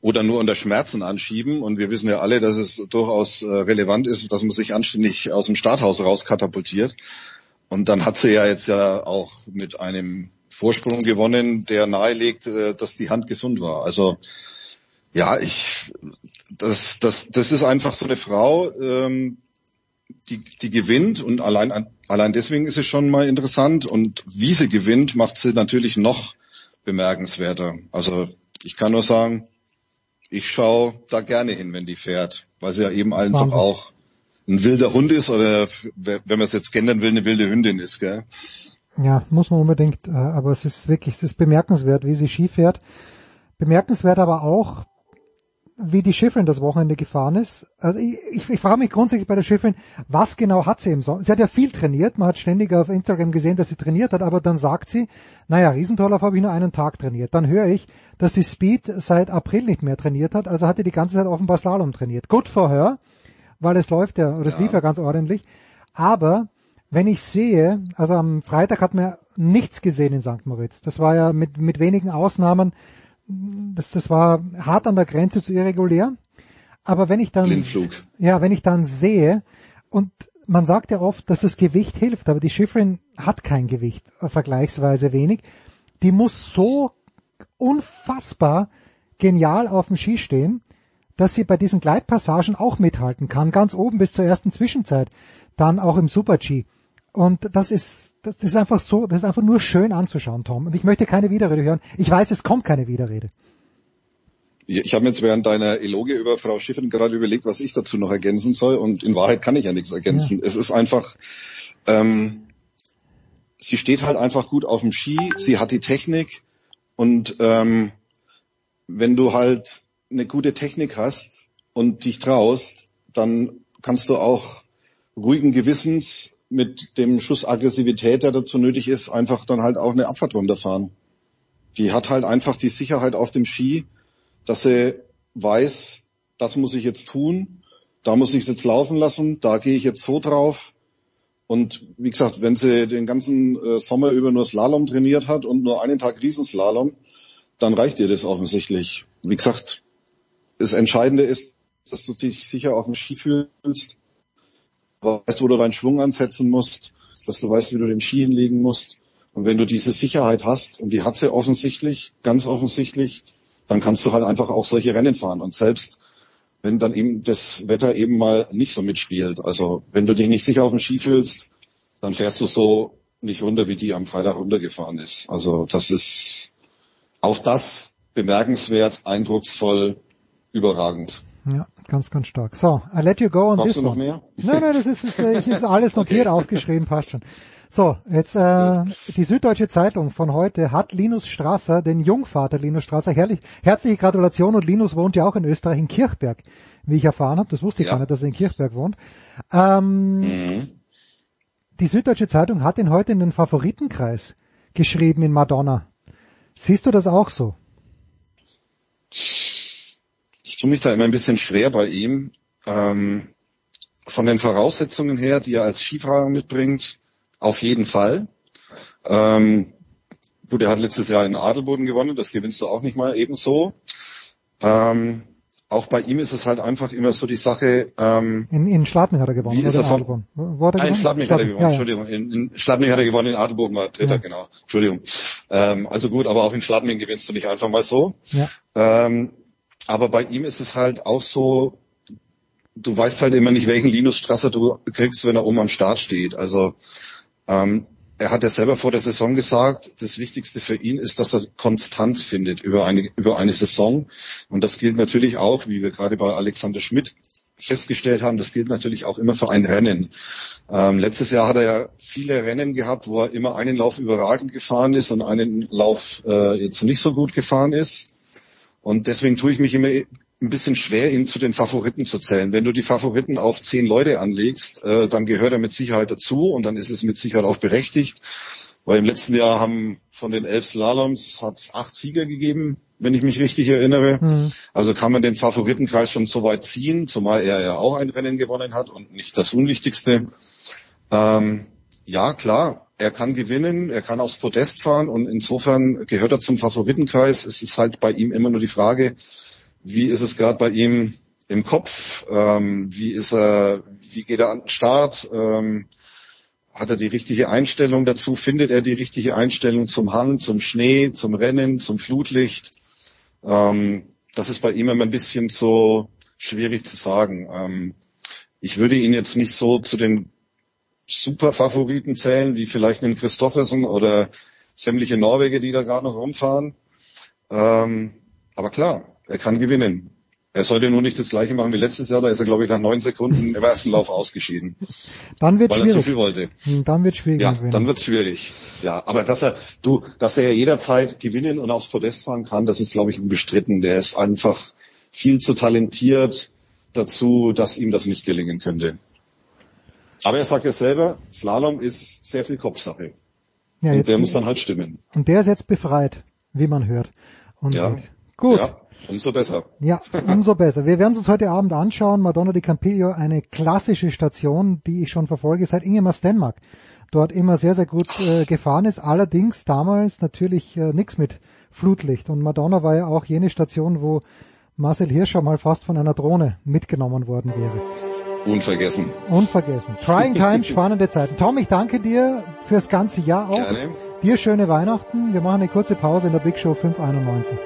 Oder nur unter Schmerzen anschieben. Und wir wissen ja alle, dass es durchaus äh, relevant ist, dass man sich anständig aus dem Starthaus rauskatapultiert. Und dann hat sie ja jetzt ja auch mit einem Vorsprung gewonnen, der nahelegt, äh, dass die Hand gesund war. Also ja, ich das das das ist einfach so eine Frau, ähm, die die gewinnt und allein allein deswegen ist es schon mal interessant und wie sie gewinnt, macht sie natürlich noch bemerkenswerter. Also ich kann nur sagen, ich schaue da gerne hin, wenn die fährt, weil sie ja eben einfach Wahnsinn. auch ein wilder Hund ist oder wenn man es jetzt kennen will, eine wilde Hündin ist, gell? Ja, muss man unbedingt, äh, aber es ist wirklich, es ist bemerkenswert, wie sie Ski fährt. Bemerkenswert aber auch, wie die Schifferin das Wochenende gefahren ist. Also ich, ich, ich frage mich grundsätzlich bei der Schifferin, was genau hat sie im Sommer? Sie hat ja viel trainiert, man hat ständig auf Instagram gesehen, dass sie trainiert hat, aber dann sagt sie, naja, Riesentorlauf habe ich nur einen Tag trainiert. Dann höre ich, dass sie Speed seit April nicht mehr trainiert hat, also hat sie die ganze Zeit offenbar Slalom trainiert. Gut for her, weil es läuft ja, oder es lief ja ganz ordentlich. Aber wenn ich sehe, also am Freitag hat man ja nichts gesehen in St. Moritz. Das war ja mit, mit wenigen Ausnahmen, das, das war hart an der Grenze zu irregulär. Aber wenn ich dann, Blindflug. ja, wenn ich dann sehe, und man sagt ja oft, dass das Gewicht hilft, aber die Schifferin hat kein Gewicht, äh, vergleichsweise wenig. Die muss so unfassbar genial auf dem Ski stehen, dass sie bei diesen Gleitpassagen auch mithalten kann, ganz oben bis zur ersten Zwischenzeit, dann auch im Super-G. Und das ist, das ist einfach so, das ist einfach nur schön anzuschauen, Tom. Und ich möchte keine Widerrede hören. Ich weiß, es kommt keine Widerrede. Ich habe jetzt während deiner Eloge über Frau Schiffen gerade überlegt, was ich dazu noch ergänzen soll. Und in Wahrheit kann ich ja nichts ergänzen. Ja. Es ist einfach, ähm, sie steht halt einfach gut auf dem Ski. Sie hat die Technik. Und ähm, wenn du halt eine gute Technik hast und dich traust, dann kannst du auch ruhigen Gewissens mit dem Schuss Aggressivität, der dazu nötig ist, einfach dann halt auch eine Abfahrt runterfahren. Die hat halt einfach die Sicherheit auf dem Ski dass sie weiß, das muss ich jetzt tun, da muss ich es jetzt laufen lassen, da gehe ich jetzt so drauf. Und wie gesagt, wenn sie den ganzen äh, Sommer über nur Slalom trainiert hat und nur einen Tag Riesenslalom, dann reicht ihr das offensichtlich. Wie gesagt, das Entscheidende ist, dass du dich sicher auf dem Ski fühlst, weißt, wo du deinen Schwung ansetzen musst, dass du weißt, wie du den Ski hinlegen musst. Und wenn du diese Sicherheit hast, und die hat sie offensichtlich, ganz offensichtlich, dann kannst du halt einfach auch solche Rennen fahren. Und selbst wenn dann eben das Wetter eben mal nicht so mitspielt, also wenn du dich nicht sicher auf dem Ski fühlst, dann fährst du so nicht runter, wie die am Freitag runtergefahren ist. Also das ist auch das bemerkenswert, eindrucksvoll, überragend. Ja, ganz, ganz stark. So, I let you go on Brauchst this one. mehr? Nein, nein, das ist, ist, ist alles notiert, okay. aufgeschrieben, passt schon. So, jetzt äh, die Süddeutsche Zeitung von heute hat Linus Strasser, den Jungvater Linus Strasser, herrlich, herzliche Gratulation und Linus wohnt ja auch in Österreich in Kirchberg, wie ich erfahren habe. Das wusste ich ja. gar nicht, dass er in Kirchberg wohnt. Ähm, mhm. Die Süddeutsche Zeitung hat ihn heute in den Favoritenkreis geschrieben in Madonna. Siehst du das auch so? Ich tue mich da immer ein bisschen schwer bei ihm. Ähm, von den Voraussetzungen her, die er als Skifahrer mitbringt, auf jeden Fall. Ähm, gut, er hat letztes Jahr in Adelboden gewonnen, das gewinnst du auch nicht mal ebenso. Ähm, auch bei ihm ist es halt einfach immer so die Sache. Ähm, in, in Schladming hat er gewonnen. Wie ist er von, Wo, wo hat er Nein, gewonnen? in Schladming hat er gewonnen. Ja, ja. Entschuldigung, in, in Schladming hat er gewonnen, in Adelboden war er Dritter, ja. genau. Entschuldigung. Ähm, also gut, aber auch in Schladming gewinnst du nicht einfach mal so. Ja. Ähm, aber bei ihm ist es halt auch so, du weißt halt immer nicht, welchen Linus Strasser du kriegst, wenn er oben am Start steht. Also ähm, er hat ja selber vor der Saison gesagt, das Wichtigste für ihn ist, dass er Konstanz findet über eine, über eine Saison. Und das gilt natürlich auch, wie wir gerade bei Alexander Schmidt festgestellt haben, das gilt natürlich auch immer für ein Rennen. Ähm, letztes Jahr hat er ja viele Rennen gehabt, wo er immer einen Lauf überragend gefahren ist und einen Lauf äh, jetzt nicht so gut gefahren ist. Und deswegen tue ich mich immer ein bisschen schwer, ihn zu den Favoriten zu zählen. Wenn du die Favoriten auf zehn Leute anlegst, äh, dann gehört er mit Sicherheit dazu und dann ist es mit Sicherheit auch berechtigt. Weil im letzten Jahr haben von den elf Slaloms hat acht Sieger gegeben, wenn ich mich richtig erinnere. Mhm. Also kann man den Favoritenkreis schon so weit ziehen, zumal er ja auch ein Rennen gewonnen hat und nicht das Unwichtigste. Ähm, ja, klar, er kann gewinnen, er kann aufs Podest fahren und insofern gehört er zum Favoritenkreis. Es ist halt bei ihm immer nur die Frage, wie ist es gerade bei ihm im Kopf? Ähm, wie ist er, wie geht er an den Start? Ähm, hat er die richtige Einstellung dazu? Findet er die richtige Einstellung zum Hang, zum Schnee, zum Rennen, zum Flutlicht? Ähm, das ist bei ihm immer ein bisschen so schwierig zu sagen. Ähm, ich würde ihn jetzt nicht so zu den Superfavoriten zählen, wie vielleicht einen Christoffersen oder sämtliche Norweger, die da gerade noch rumfahren. Ähm, aber klar, er kann gewinnen. Er sollte nur nicht das gleiche machen wie letztes Jahr, da ist er, glaube ich, nach neun Sekunden im ersten Lauf ausgeschieden. Dann wird weil schwierig. er zu viel wollte. Dann wird schwierig. Ja, dann wird schwierig. Ja, aber dass er, du, dass er jederzeit gewinnen und aufs Podest fahren kann, das ist, glaube ich, unbestritten. Der ist einfach viel zu talentiert dazu, dass ihm das nicht gelingen könnte. Aber er sagt ja selber, Slalom ist sehr viel Kopfsache. Ja, und der muss dann halt stimmen. und der ist jetzt befreit, wie man hört. Und Ja. Gut. Ja, umso besser. Ja, umso besser. Wir werden es uns heute Abend anschauen. Madonna di Campiglio, eine klassische Station, die ich schon verfolge seit Ingemar Stenmark. Dort immer sehr, sehr gut äh, gefahren ist. Allerdings damals natürlich äh, nichts mit Flutlicht. Und Madonna war ja auch jene Station, wo Marcel Hirscher mal fast von einer Drohne mitgenommen worden wäre. Unvergessen. Unvergessen. Trying Times, spannende Zeiten. Tom, ich danke dir fürs ganze Jahr auch. Gerne. Dir schöne Weihnachten. Wir machen eine kurze Pause in der Big Show 591.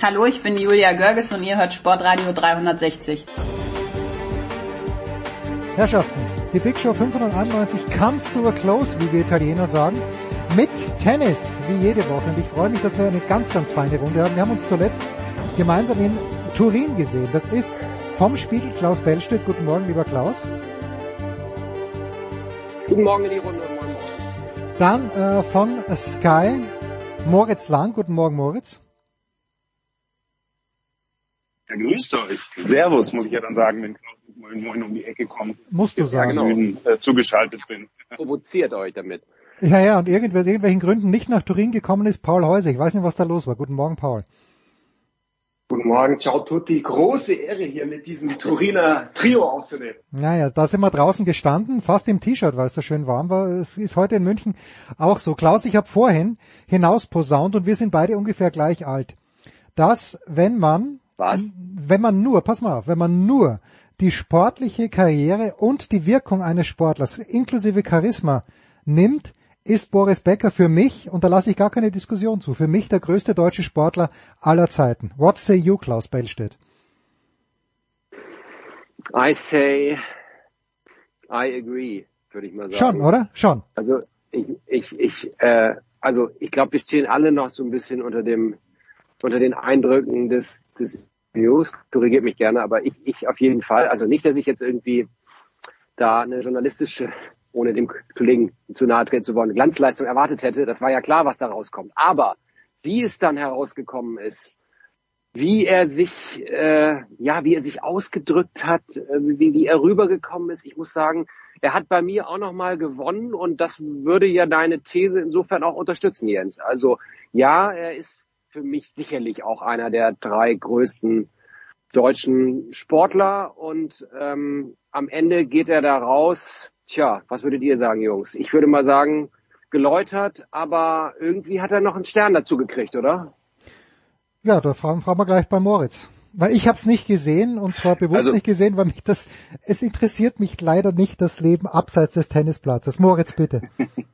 Hallo, ich bin Julia Görges und ihr hört Sportradio 360. Herrschaften, die Big Show 591 comes to a close, wie wir Italiener sagen, mit Tennis, wie jede Woche. Und ich freue mich, dass wir eine ganz, ganz feine Runde haben. Wir haben uns zuletzt gemeinsam in Turin gesehen. Das ist vom Spiegel Klaus Bellstedt. Guten Morgen, lieber Klaus. Guten Morgen in die Runde. Dann äh, von Sky Moritz Lang. Guten Morgen, Moritz. Ja, grüßt euch. Servus, muss ich ja dann sagen, wenn Klaus mit Moin Moin um die Ecke kommt. Musst du sagen. Süden, äh, zugeschaltet bin. Provoziert euch damit. Ja, ja, und irgendwer aus irgendwelchen Gründen nicht nach Turin gekommen ist, Paul Häuser. Ich weiß nicht, was da los war. Guten Morgen, Paul. Guten Morgen, ciao tutti. Große Ehre hier mit diesem Turiner Trio aufzunehmen. Naja, da sind wir draußen gestanden, fast im T-Shirt, weil es so schön warm war. Es ist heute in München auch so. Klaus, ich habe vorhin hinausposaunt und wir sind beide ungefähr gleich alt. Dass, wenn man, Was? wenn man nur, pass mal auf, wenn man nur die sportliche Karriere und die Wirkung eines Sportlers inklusive Charisma nimmt, ist Boris Becker für mich, und da lasse ich gar keine Diskussion zu, für mich der größte deutsche Sportler aller Zeiten. What say you, Klaus Bellstedt? I say, I agree, würde ich mal sagen. Schon, oder? Schon. Also ich, ich, ich, äh, also ich glaube, wir stehen alle noch so ein bisschen unter dem, unter den Eindrücken des, des News. Korrigiert mich gerne, aber ich, ich auf jeden Fall. Also nicht, dass ich jetzt irgendwie da eine journalistische ohne dem Kollegen zu nahe treten zu wollen, Glanzleistung erwartet hätte. Das war ja klar, was da rauskommt. Aber wie es dann herausgekommen ist, wie er sich, äh, ja, wie er sich ausgedrückt hat, äh, wie, wie er rübergekommen ist. Ich muss sagen, er hat bei mir auch nochmal gewonnen und das würde ja deine These insofern auch unterstützen, Jens. Also ja, er ist für mich sicherlich auch einer der drei größten deutschen Sportler und ähm, am Ende geht er da raus Tja, was würdet ihr sagen, Jungs? Ich würde mal sagen, geläutert, aber irgendwie hat er noch einen Stern dazu gekriegt, oder? Ja, da fragen, fragen wir gleich bei Moritz. Weil ich habe es nicht gesehen und zwar bewusst Also- nicht gesehen, weil mich das es interessiert mich leider nicht das Leben abseits des Tennisplatzes. Moritz, bitte.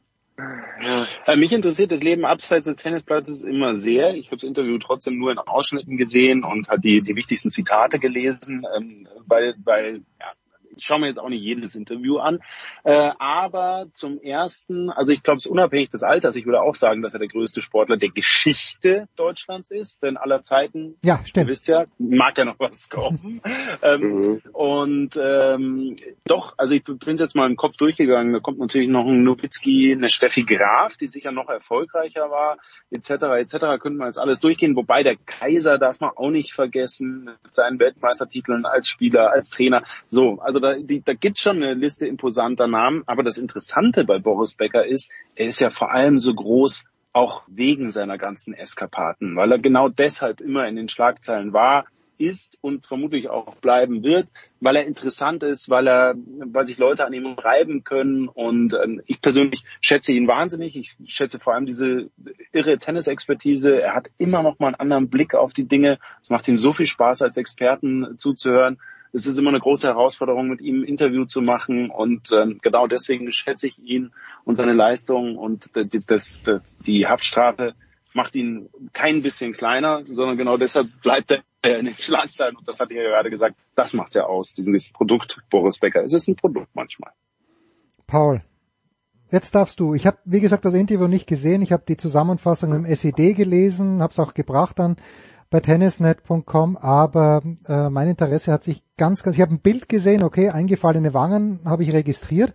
Äh, mich interessiert das Leben abseits des Tennisplatzes immer sehr. Ich habe das Interview trotzdem nur in Ausschnitten gesehen und hat die, die wichtigsten Zitate gelesen, ähm, weil, weil ja, ich schaue mir jetzt auch nicht jedes Interview an. Äh, aber zum ersten, also ich glaube, es ist unabhängig des Alters, ich würde auch sagen, dass er der größte Sportler der Geschichte Deutschlands ist, denn aller Zeiten, Ja, stimmt. ihr wisst ja, mag ja noch was kommen. ähm, und ähm, doch, also ich bin jetzt mal im Kopf durchgegangen, da kommt natürlich noch ein Nowitzki, eine Steffi Graf, die sicher noch erfolgreicher war, etc. etc. Könnte man jetzt alles durchgehen, wobei der Kaiser darf man auch nicht vergessen, mit seinen Weltmeistertiteln als Spieler, als Trainer. So, also da, die, da gibt schon eine Liste imposanter Namen, aber das Interessante bei Boris Becker ist, er ist ja vor allem so groß auch wegen seiner ganzen Eskapaden, weil er genau deshalb immer in den Schlagzeilen war, ist und vermutlich auch bleiben wird, weil er interessant ist, weil er, weil sich Leute an ihm reiben können und ähm, ich persönlich schätze ihn wahnsinnig. Ich schätze vor allem diese irre Tennisexpertise. Er hat immer noch mal einen anderen Blick auf die Dinge. Es macht ihm so viel Spaß, als Experten zuzuhören. Es ist immer eine große Herausforderung, mit ihm ein Interview zu machen und ähm, genau deswegen schätze ich ihn und seine Leistung und d- d- das, d- die Haftstrafe macht ihn kein bisschen kleiner, sondern genau deshalb bleibt er in den Schlagzeilen und das hat er ja gerade gesagt, das macht's ja aus, dieses Produkt Boris Becker. Es ist ein Produkt manchmal. Paul, jetzt darfst du. Ich habe, wie gesagt, das Interview nicht gesehen. Ich habe die Zusammenfassung im SED gelesen, habe es auch gebracht dann bei tennisnet.com, aber äh, mein Interesse hat sich ganz, ganz, ich habe ein Bild gesehen, okay, eingefallene Wangen habe ich registriert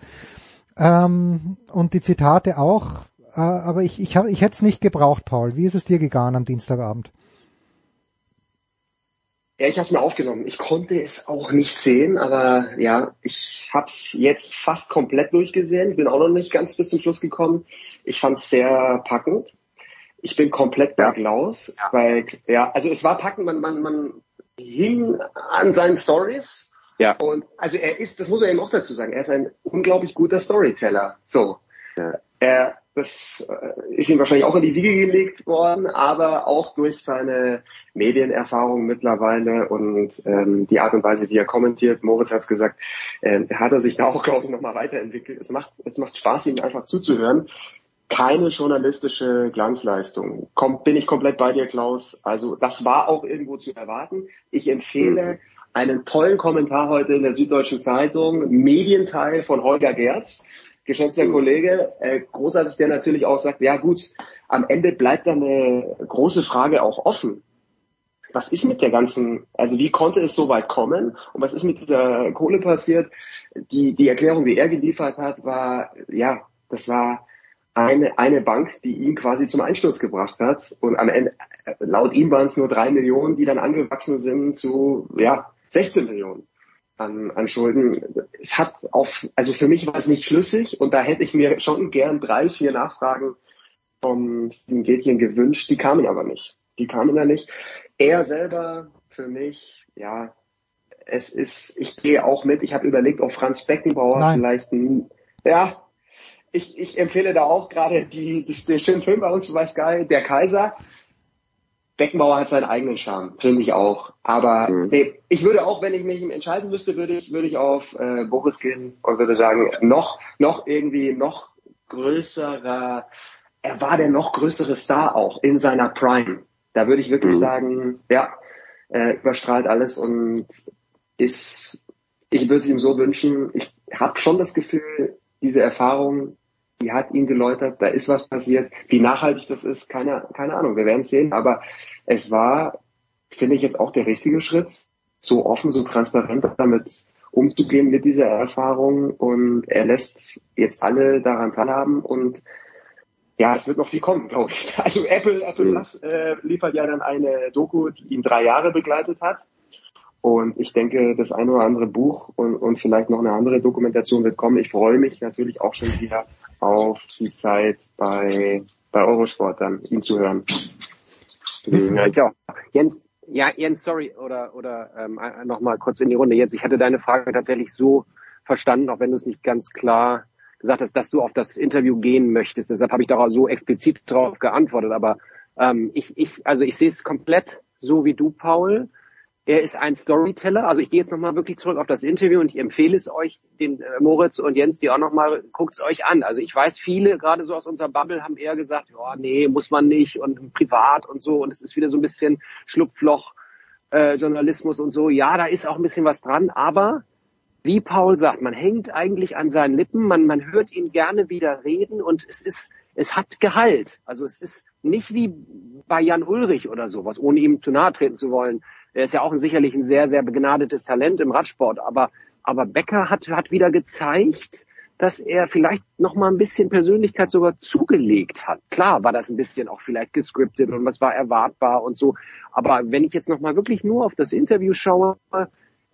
ähm, und die Zitate auch, äh, aber ich, ich, ich hätte es nicht gebraucht, Paul. Wie ist es dir gegangen am Dienstagabend? Ja, ich habe es mir aufgenommen. Ich konnte es auch nicht sehen, aber ja, ich habe es jetzt fast komplett durchgesehen. Ich bin auch noch nicht ganz bis zum Schluss gekommen. Ich fand es sehr packend. Ich bin komplett bei Klaus, weil ja, also es war packend. Man, man, man hing an seinen Stories. Ja. Und also er ist, das muss man eben auch dazu sagen, er ist ein unglaublich guter Storyteller. So, er, das äh, ist ihm wahrscheinlich auch in die Wiege gelegt worden, aber auch durch seine Medienerfahrung mittlerweile und ähm, die Art und Weise, wie er kommentiert, Moritz hat es gesagt, ähm, hat er sich da auch, glaube ich, nochmal weiterentwickelt. Es macht, es macht Spaß, ihm einfach zuzuhören. Keine journalistische Glanzleistung. Komm, bin ich komplett bei dir, Klaus. Also das war auch irgendwo zu erwarten. Ich empfehle einen tollen Kommentar heute in der Süddeutschen Zeitung, Medienteil von Holger Gerz, geschätzter Kollege, äh, großartig, der natürlich auch sagt, ja gut, am Ende bleibt da eine große Frage auch offen. Was ist mit der ganzen, also wie konnte es so weit kommen und was ist mit dieser Kohle passiert? Die, die Erklärung, die er geliefert hat, war, ja, das war eine, eine Bank, die ihn quasi zum Einsturz gebracht hat. Und am Ende, laut ihm waren es nur drei Millionen, die dann angewachsen sind zu, ja, 16 Millionen an, an Schulden. Es hat auf, also für mich war es nicht schlüssig und da hätte ich mir schon gern drei, vier Nachfragen vom Steven Gätchen gewünscht. Die kamen aber nicht. Die kamen da nicht. Er selber für mich, ja, es ist, ich gehe auch mit. Ich habe überlegt, ob Franz Beckenbauer Nein. vielleicht ein, ja, ich, ich empfehle da auch gerade die, die, den schönen Film bei uns bei Sky, Der Kaiser. Beckenbauer hat seinen eigenen Charme, finde ich auch. Aber nee, ich würde auch, wenn ich mich entscheiden müsste, würde ich, würde ich auf äh, Boris gehen und würde sagen, noch, noch irgendwie noch größerer, er war der noch größere Star auch in seiner Prime. Da würde ich wirklich sagen, ja, äh, überstrahlt alles und ist, ich würde es ihm so wünschen. Ich habe schon das Gefühl, diese Erfahrung, die hat ihn geläutert, da ist was passiert. Wie nachhaltig das ist, keine, keine Ahnung, wir werden es sehen. Aber es war, finde ich, jetzt auch der richtige Schritt, so offen, so transparent damit umzugehen mit dieser Erfahrung. Und er lässt jetzt alle daran teilhaben und ja, es wird noch viel kommen, glaube ich. Also Apple, Apple Plus äh, liefert ja dann eine Doku, die ihn drei Jahre begleitet hat. Und ich denke, das eine oder andere Buch und, und vielleicht noch eine andere Dokumentation wird kommen. Ich freue mich natürlich auch schon wieder auf die Zeit bei, bei Eurosport dann, ihn zu hören. Ja, ich auch. Jens, ja, Jens, sorry, oder, oder ähm, nochmal kurz in die Runde. Jens, ich hatte deine Frage tatsächlich so verstanden, auch wenn du es nicht ganz klar gesagt hast, dass du auf das Interview gehen möchtest. Deshalb habe ich da auch so explizit drauf geantwortet. Aber ähm, ich, ich, also ich sehe es komplett so wie du, Paul. Er ist ein Storyteller. Also ich gehe jetzt nochmal wirklich zurück auf das Interview und ich empfehle es euch, den äh, Moritz und Jens, die auch nochmal, guckt es euch an. Also ich weiß, viele, gerade so aus unserer Bubble, haben eher gesagt, ja, nee, muss man nicht und privat und so. Und es ist wieder so ein bisschen Schlupfloch, äh, Journalismus und so. Ja, da ist auch ein bisschen was dran, aber wie Paul sagt, man hängt eigentlich an seinen Lippen, man, man hört ihn gerne wieder reden und es ist, es hat Gehalt. Also es ist nicht wie bei Jan Ulrich oder sowas, ohne ihm zu nahe treten zu wollen. Er ist ja auch sicherlich ein sehr, sehr begnadetes Talent im Radsport, aber, aber Becker hat, hat wieder gezeigt, dass er vielleicht noch mal ein bisschen Persönlichkeit sogar zugelegt hat. Klar war das ein bisschen auch vielleicht gescriptet und was war erwartbar und so. Aber wenn ich jetzt noch mal wirklich nur auf das Interview schaue,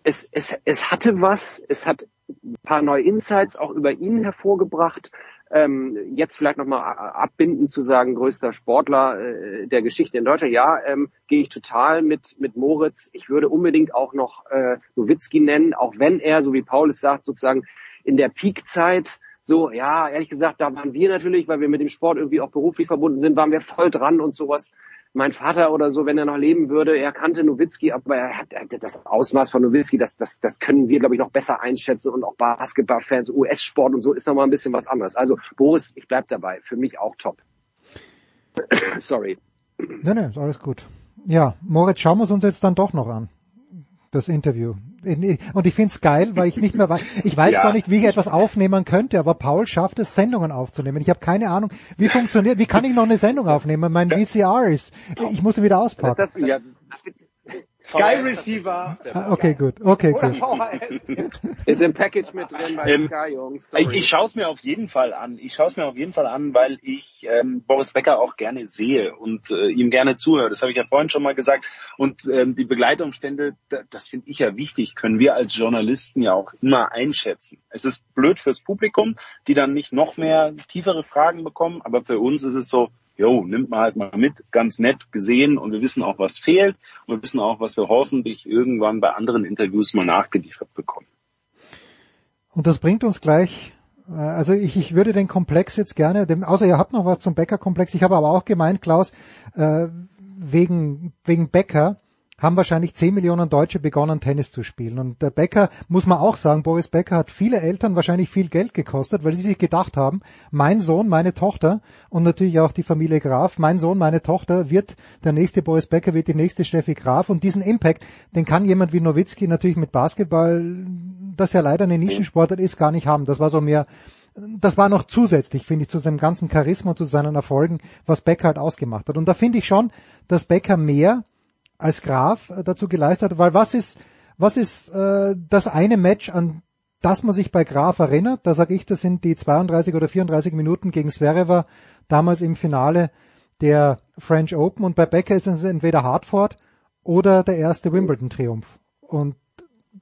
es, es, es hatte was, es hat ein paar neue Insights auch über ihn hervorgebracht. Ähm, jetzt vielleicht nochmal abbinden zu sagen, größter Sportler äh, der Geschichte in Deutschland. Ja, ähm, gehe ich total mit, mit Moritz. Ich würde unbedingt auch noch äh, Nowitzki nennen, auch wenn er, so wie Paul es sagt, sozusagen in der Peakzeit so, ja, ehrlich gesagt, da waren wir natürlich, weil wir mit dem Sport irgendwie auch beruflich verbunden sind, waren wir voll dran und sowas mein Vater oder so, wenn er noch leben würde, er kannte Nowitzki, aber er hat das Ausmaß von Nowitzki, das, das, das können wir, glaube ich, noch besser einschätzen und auch Basketballfans, US-Sport und so ist noch mal ein bisschen was anderes. Also Boris, ich bleib dabei, für mich auch top. Sorry. Nee, nee, ist alles gut. Ja, Moritz, schauen wir es uns jetzt dann doch noch an. Das Interview. Und ich find's geil, weil ich nicht mehr weiß, ich weiß Ja. gar nicht, wie ich etwas aufnehmen könnte, aber Paul schafft es, Sendungen aufzunehmen. Ich habe keine Ahnung, wie funktioniert, wie kann ich noch eine Sendung aufnehmen? Mein VCR ist, ich muss ihn wieder auspacken. Das, ja, das wird, Sky Receiver. Ah, Okay, gut, okay, Oder gut. VHS. ist im Package mit drin bei Ähm, Sky, Jungs. Ich, Sorry. ich schaue es mir auf jeden Fall an. Ich schaue es mir auf jeden Fall an, weil ich ähm, Boris Becker auch gerne sehe und äh, ihm gerne zuhöre. Das habe ich ja vorhin schon mal gesagt. Und ähm, die Begleitumstände, da, das finde ich ja wichtig, können wir als Journalisten ja auch immer einschätzen. Es ist blöd fürs Publikum, die dann nicht noch mehr tiefere Fragen bekommen, aber für uns ist es so, jo, nimmt man halt mal mit, ganz nett gesehen und wir wissen auch, was fehlt und wir wissen auch, was wir hoffentlich irgendwann bei anderen Interviews mal nachgeliefert bekommen. Und das bringt uns gleich, äh, also ich, ich würde den Komplex jetzt gerne, dem, außer ihr habt noch was zum Becker-Komplex, ich habe aber auch gemeint, Klaus, äh, wegen, wegen Becker haben wahrscheinlich 10 Millionen Deutsche begonnen, Tennis zu spielen. Und der Becker, muss man auch sagen, Boris Becker hat viele Eltern wahrscheinlich viel Geld gekostet, weil sie sich gedacht haben, mein Sohn, meine Tochter und natürlich auch die Familie Graf, mein Sohn, meine Tochter wird der nächste Boris Becker, wird die nächste Steffi Graf. Und diesen Impact, den kann jemand wie Nowitzki natürlich mit Basketball, das ja leider eine Nischensportart ist, gar nicht haben. Das war so mehr das war noch zusätzlich, finde ich, zu seinem ganzen Charisma, zu seinen Erfolgen, was Becker halt ausgemacht hat. Und da finde ich schon, dass Becker mehr als Graf äh, dazu geleistet hat, weil was ist, was ist äh, das eine Match, an das man sich bei Graf erinnert? Da sage ich, das sind die 32 oder 34 Minuten gegen Zverev damals im Finale der French Open und bei Becker ist es entweder Hartford oder der erste Wimbledon-Triumph. Und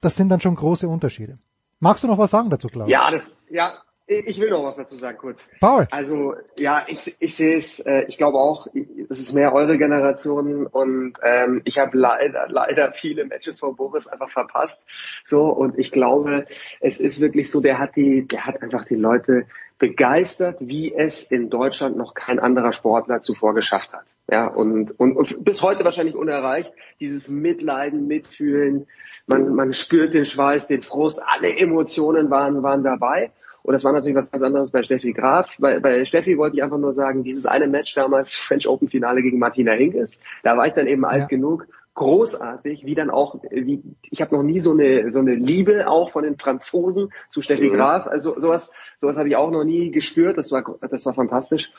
das sind dann schon große Unterschiede. Magst du noch was sagen dazu, Klaus? Ja, das, ja, ich will noch was dazu sagen, kurz. Paul. Also ja, ich, ich sehe es, äh, ich glaube auch, es ist mehr eure Generation und ähm, ich habe leider, leider viele Matches von Boris einfach verpasst. So und ich glaube, es ist wirklich so, der hat die, der hat einfach die Leute begeistert, wie es in Deutschland noch kein anderer Sportler zuvor geschafft hat. Ja, und, und, und bis heute wahrscheinlich unerreicht. Dieses Mitleiden, Mitfühlen, man, man spürt den Schweiß, den Frust, alle Emotionen waren, waren dabei. Und das war natürlich was ganz anderes bei Steffi Graf. Bei, bei Steffi wollte ich einfach nur sagen, dieses eine Match damals, French Open Finale gegen Martina Hinkes, da war ich dann eben alt ja. genug, großartig, wie dann auch, wie ich habe noch nie so eine so eine Liebe auch von den Franzosen zu Steffi mhm. Graf. Also sowas, sowas habe ich auch noch nie gespürt. Das war das war fantastisch,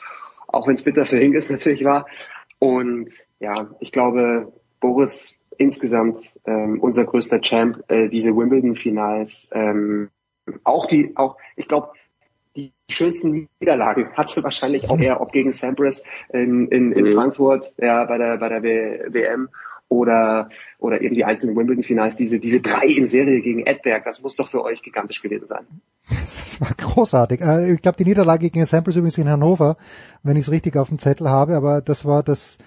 auch wenn es bitter für Hinkes natürlich war. Und ja, ich glaube, Boris insgesamt ähm, unser größter Champ, äh, diese Wimbledon-Finals, ähm, auch die, auch, ich glaube, die schönsten Niederlagen hatte wahrscheinlich auch er, ob gegen Sampras in, in, in mhm. Frankfurt, ja, bei der, bei der w WM oder, oder eben die einzelnen Wimbledon-Finals, diese, diese drei in Serie gegen Edberg, das muss doch für euch gigantisch gewesen sein. Das war großartig. Äh, ich glaube, die Niederlage gegen Sampras übrigens in Hannover, wenn ich es richtig auf dem Zettel habe, aber das war das,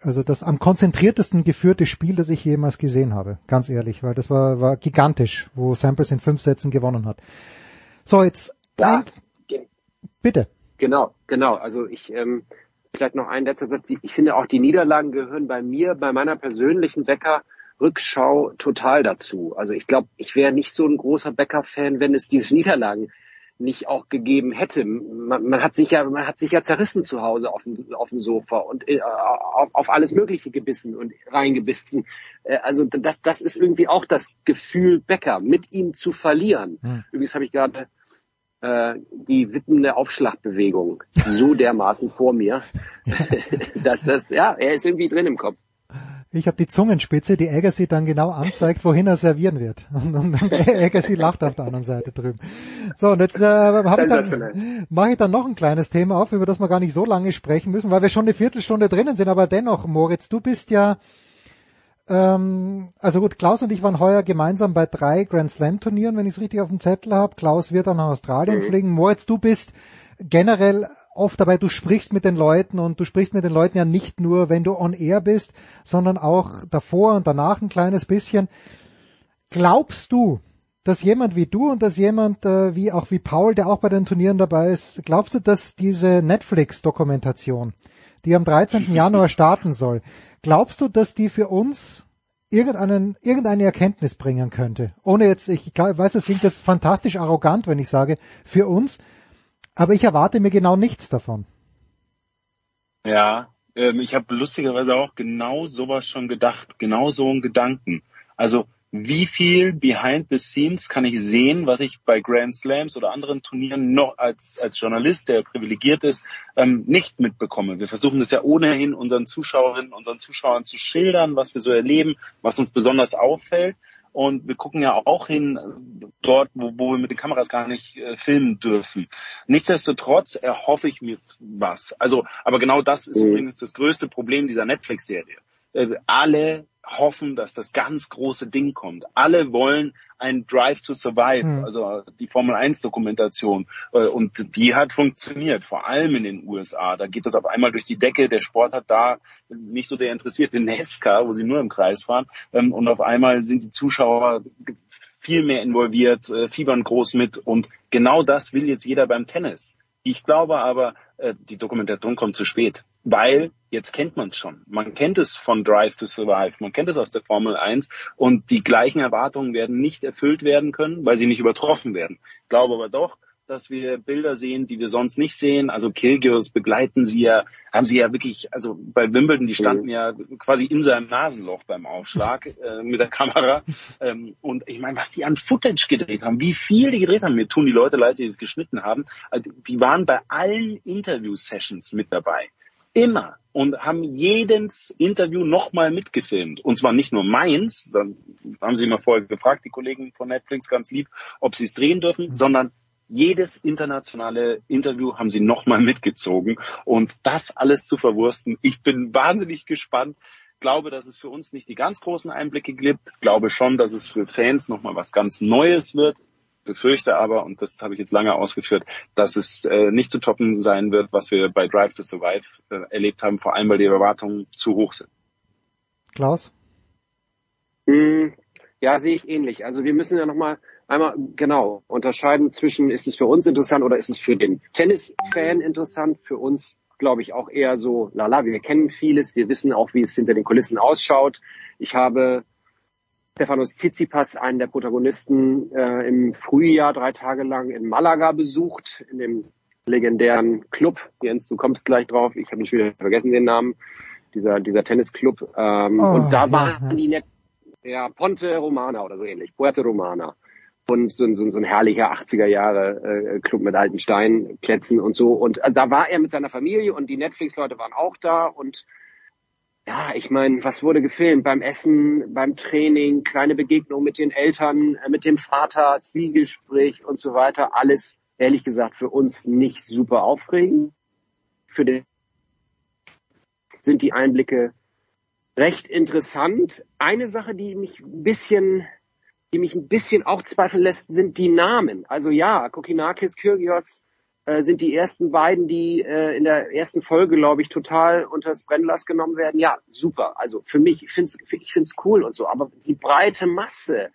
also das am konzentriertesten geführte Spiel, das ich jemals gesehen habe, ganz ehrlich, weil das war, war gigantisch, wo Sampras in fünf Sätzen gewonnen hat. So, jetzt ja, ein, bitte. Genau, genau. Also ich ähm, vielleicht noch ein letzter Satz. Ich finde auch die Niederlagen gehören bei mir, bei meiner persönlichen Bäcker Rückschau total dazu. Also ich glaube, ich wäre nicht so ein großer Bäcker-Fan, wenn es diese Niederlagen nicht auch gegeben hätte. Man, man, hat sich ja, man hat sich ja zerrissen zu Hause auf dem, auf dem Sofa und äh, auf, auf alles Mögliche gebissen und reingebissen. Äh, also das, das ist irgendwie auch das Gefühl Becker, mit ihm zu verlieren. Hm. Übrigens habe ich gerade äh, die wippende Aufschlagbewegung so dermaßen vor mir, dass das, ja, er ist irgendwie drin im Kopf. Ich habe die Zungenspitze, die Agassi dann genau anzeigt, wohin er servieren wird. Und, und Agassi lacht auf der anderen Seite drüben. So, und jetzt äh, habe ich dann, mache ich dann noch ein kleines Thema auf, über das wir gar nicht so lange sprechen müssen, weil wir schon eine Viertelstunde drinnen sind. Aber dennoch, Moritz, du bist ja, ähm, also gut, Klaus und ich waren heuer gemeinsam bei drei Grand Slam Turnieren, wenn ich es richtig auf dem Zettel habe. Klaus wird dann nach Australien mhm. fliegen. Moritz, du bist generell oft dabei, du sprichst mit den Leuten und du sprichst mit den Leuten ja nicht nur, wenn du on air bist, sondern auch davor und danach ein kleines bisschen. Glaubst du, dass jemand wie du und dass jemand äh, wie auch wie Paul, der auch bei den Turnieren dabei ist, glaubst du, dass diese Netflix-Dokumentation, die am 13. Januar starten soll, glaubst du, dass die für uns irgendeinen, irgendeine Erkenntnis bringen könnte? Ohne jetzt, ich, ich weiß, es klingt jetzt fantastisch arrogant, wenn ich sage, für uns, aber ich erwarte mir genau nichts davon. Ja, ähm, ich habe lustigerweise auch genau sowas schon gedacht, genau so einen Gedanken. Also wie viel behind the scenes kann ich sehen, was ich bei Grand Slams oder anderen Turnieren noch als, als Journalist, der privilegiert ist, ähm, nicht mitbekomme. Wir versuchen es ja ohnehin unseren Zuschauerinnen, unseren Zuschauern zu schildern, was wir so erleben, was uns besonders auffällt. Und wir gucken ja auch hin dort, wo, wo wir mit den Kameras gar nicht äh, filmen dürfen. Nichtsdestotrotz erhoffe ich mir was. Also, aber genau das ist mhm. übrigens das größte Problem dieser Netflix-Serie. Äh, alle hoffen, dass das ganz große Ding kommt. Alle wollen ein Drive to Survive, hm. also die Formel 1 Dokumentation. Äh, und die hat funktioniert, vor allem in den USA. Da geht das auf einmal durch die Decke. Der Sport hat da nicht so sehr interessiert in Nesca, wo sie nur im Kreis fahren. Ähm, und auf einmal sind die Zuschauer viel mehr involviert, äh, fiebern groß mit. Und genau das will jetzt jeder beim Tennis Ich glaube aber, äh, die Dokumentation kommt zu spät, weil jetzt kennt man es schon. Man kennt es von Drive to Survive, man kennt es aus der Formel 1 und die gleichen Erwartungen werden nicht erfüllt werden können, weil sie nicht übertroffen werden. Ich glaube aber doch, dass wir Bilder sehen, die wir sonst nicht sehen. Also Kyrgios begleiten sie ja, haben sie ja wirklich, also bei Wimbledon, die standen mhm. ja quasi in seinem Nasenloch beim Aufschlag äh, mit der Kamera. Ähm, und ich meine, was die an Footage gedreht haben, wie viel die gedreht haben, mir tun die Leute leid, die es geschnitten haben. Also, die waren bei allen Interview-Sessions mit dabei. Immer. Und haben jedes Interview nochmal mitgefilmt. Und zwar nicht nur meins, dann haben sie mal vorher gefragt, die Kollegen von Netflix ganz lieb, ob sie es drehen dürfen, mhm. sondern jedes internationale Interview haben sie nochmal mitgezogen und das alles zu verwursten. Ich bin wahnsinnig gespannt. Glaube, dass es für uns nicht die ganz großen Einblicke gibt. Glaube schon, dass es für Fans nochmal was ganz Neues wird. Befürchte aber, und das habe ich jetzt lange ausgeführt, dass es äh, nicht zu toppen sein wird, was wir bei Drive to Survive äh, erlebt haben, vor allem weil die Erwartungen zu hoch sind. Klaus? Hm, ja, sehe ich ähnlich. Also wir müssen ja nochmal einmal genau unterscheiden zwischen, ist es für uns interessant oder ist es für den Tennisfan interessant? Für uns glaube ich auch eher so, lala, wir kennen vieles, wir wissen auch, wie es hinter den Kulissen ausschaut. Ich habe Stefanos Tsitsipas, einen der Protagonisten, äh, im Frühjahr drei Tage lang in Malaga besucht, in dem legendären Club. Jens, du kommst gleich drauf. Ich habe nicht wieder vergessen den Namen. Dieser, dieser Tennisclub. Ähm, oh, und da waren ja, die, ja, Ponte Romana oder so ähnlich, Puerto Romana und so, so, so ein herrlicher 80er Jahre äh, Club mit alten Steinplätzen und so. Und äh, da war er mit seiner Familie und die Netflix-Leute waren auch da und ja, ich meine, was wurde gefilmt? Beim Essen, beim Training, kleine Begegnung mit den Eltern, äh, mit dem Vater, Zwiegespräch und so weiter. Alles, ehrlich gesagt, für uns nicht super aufregend. Für den sind die Einblicke recht interessant. Eine Sache, die mich ein bisschen die mich ein bisschen auch zweifeln lässt, sind die Namen. Also ja, Kokinakis, Kyrgios äh, sind die ersten beiden, die äh, in der ersten Folge, glaube ich, total unter das Brennglas genommen werden. Ja, super. Also für mich, ich finde es ich find's cool und so. Aber die breite Masse,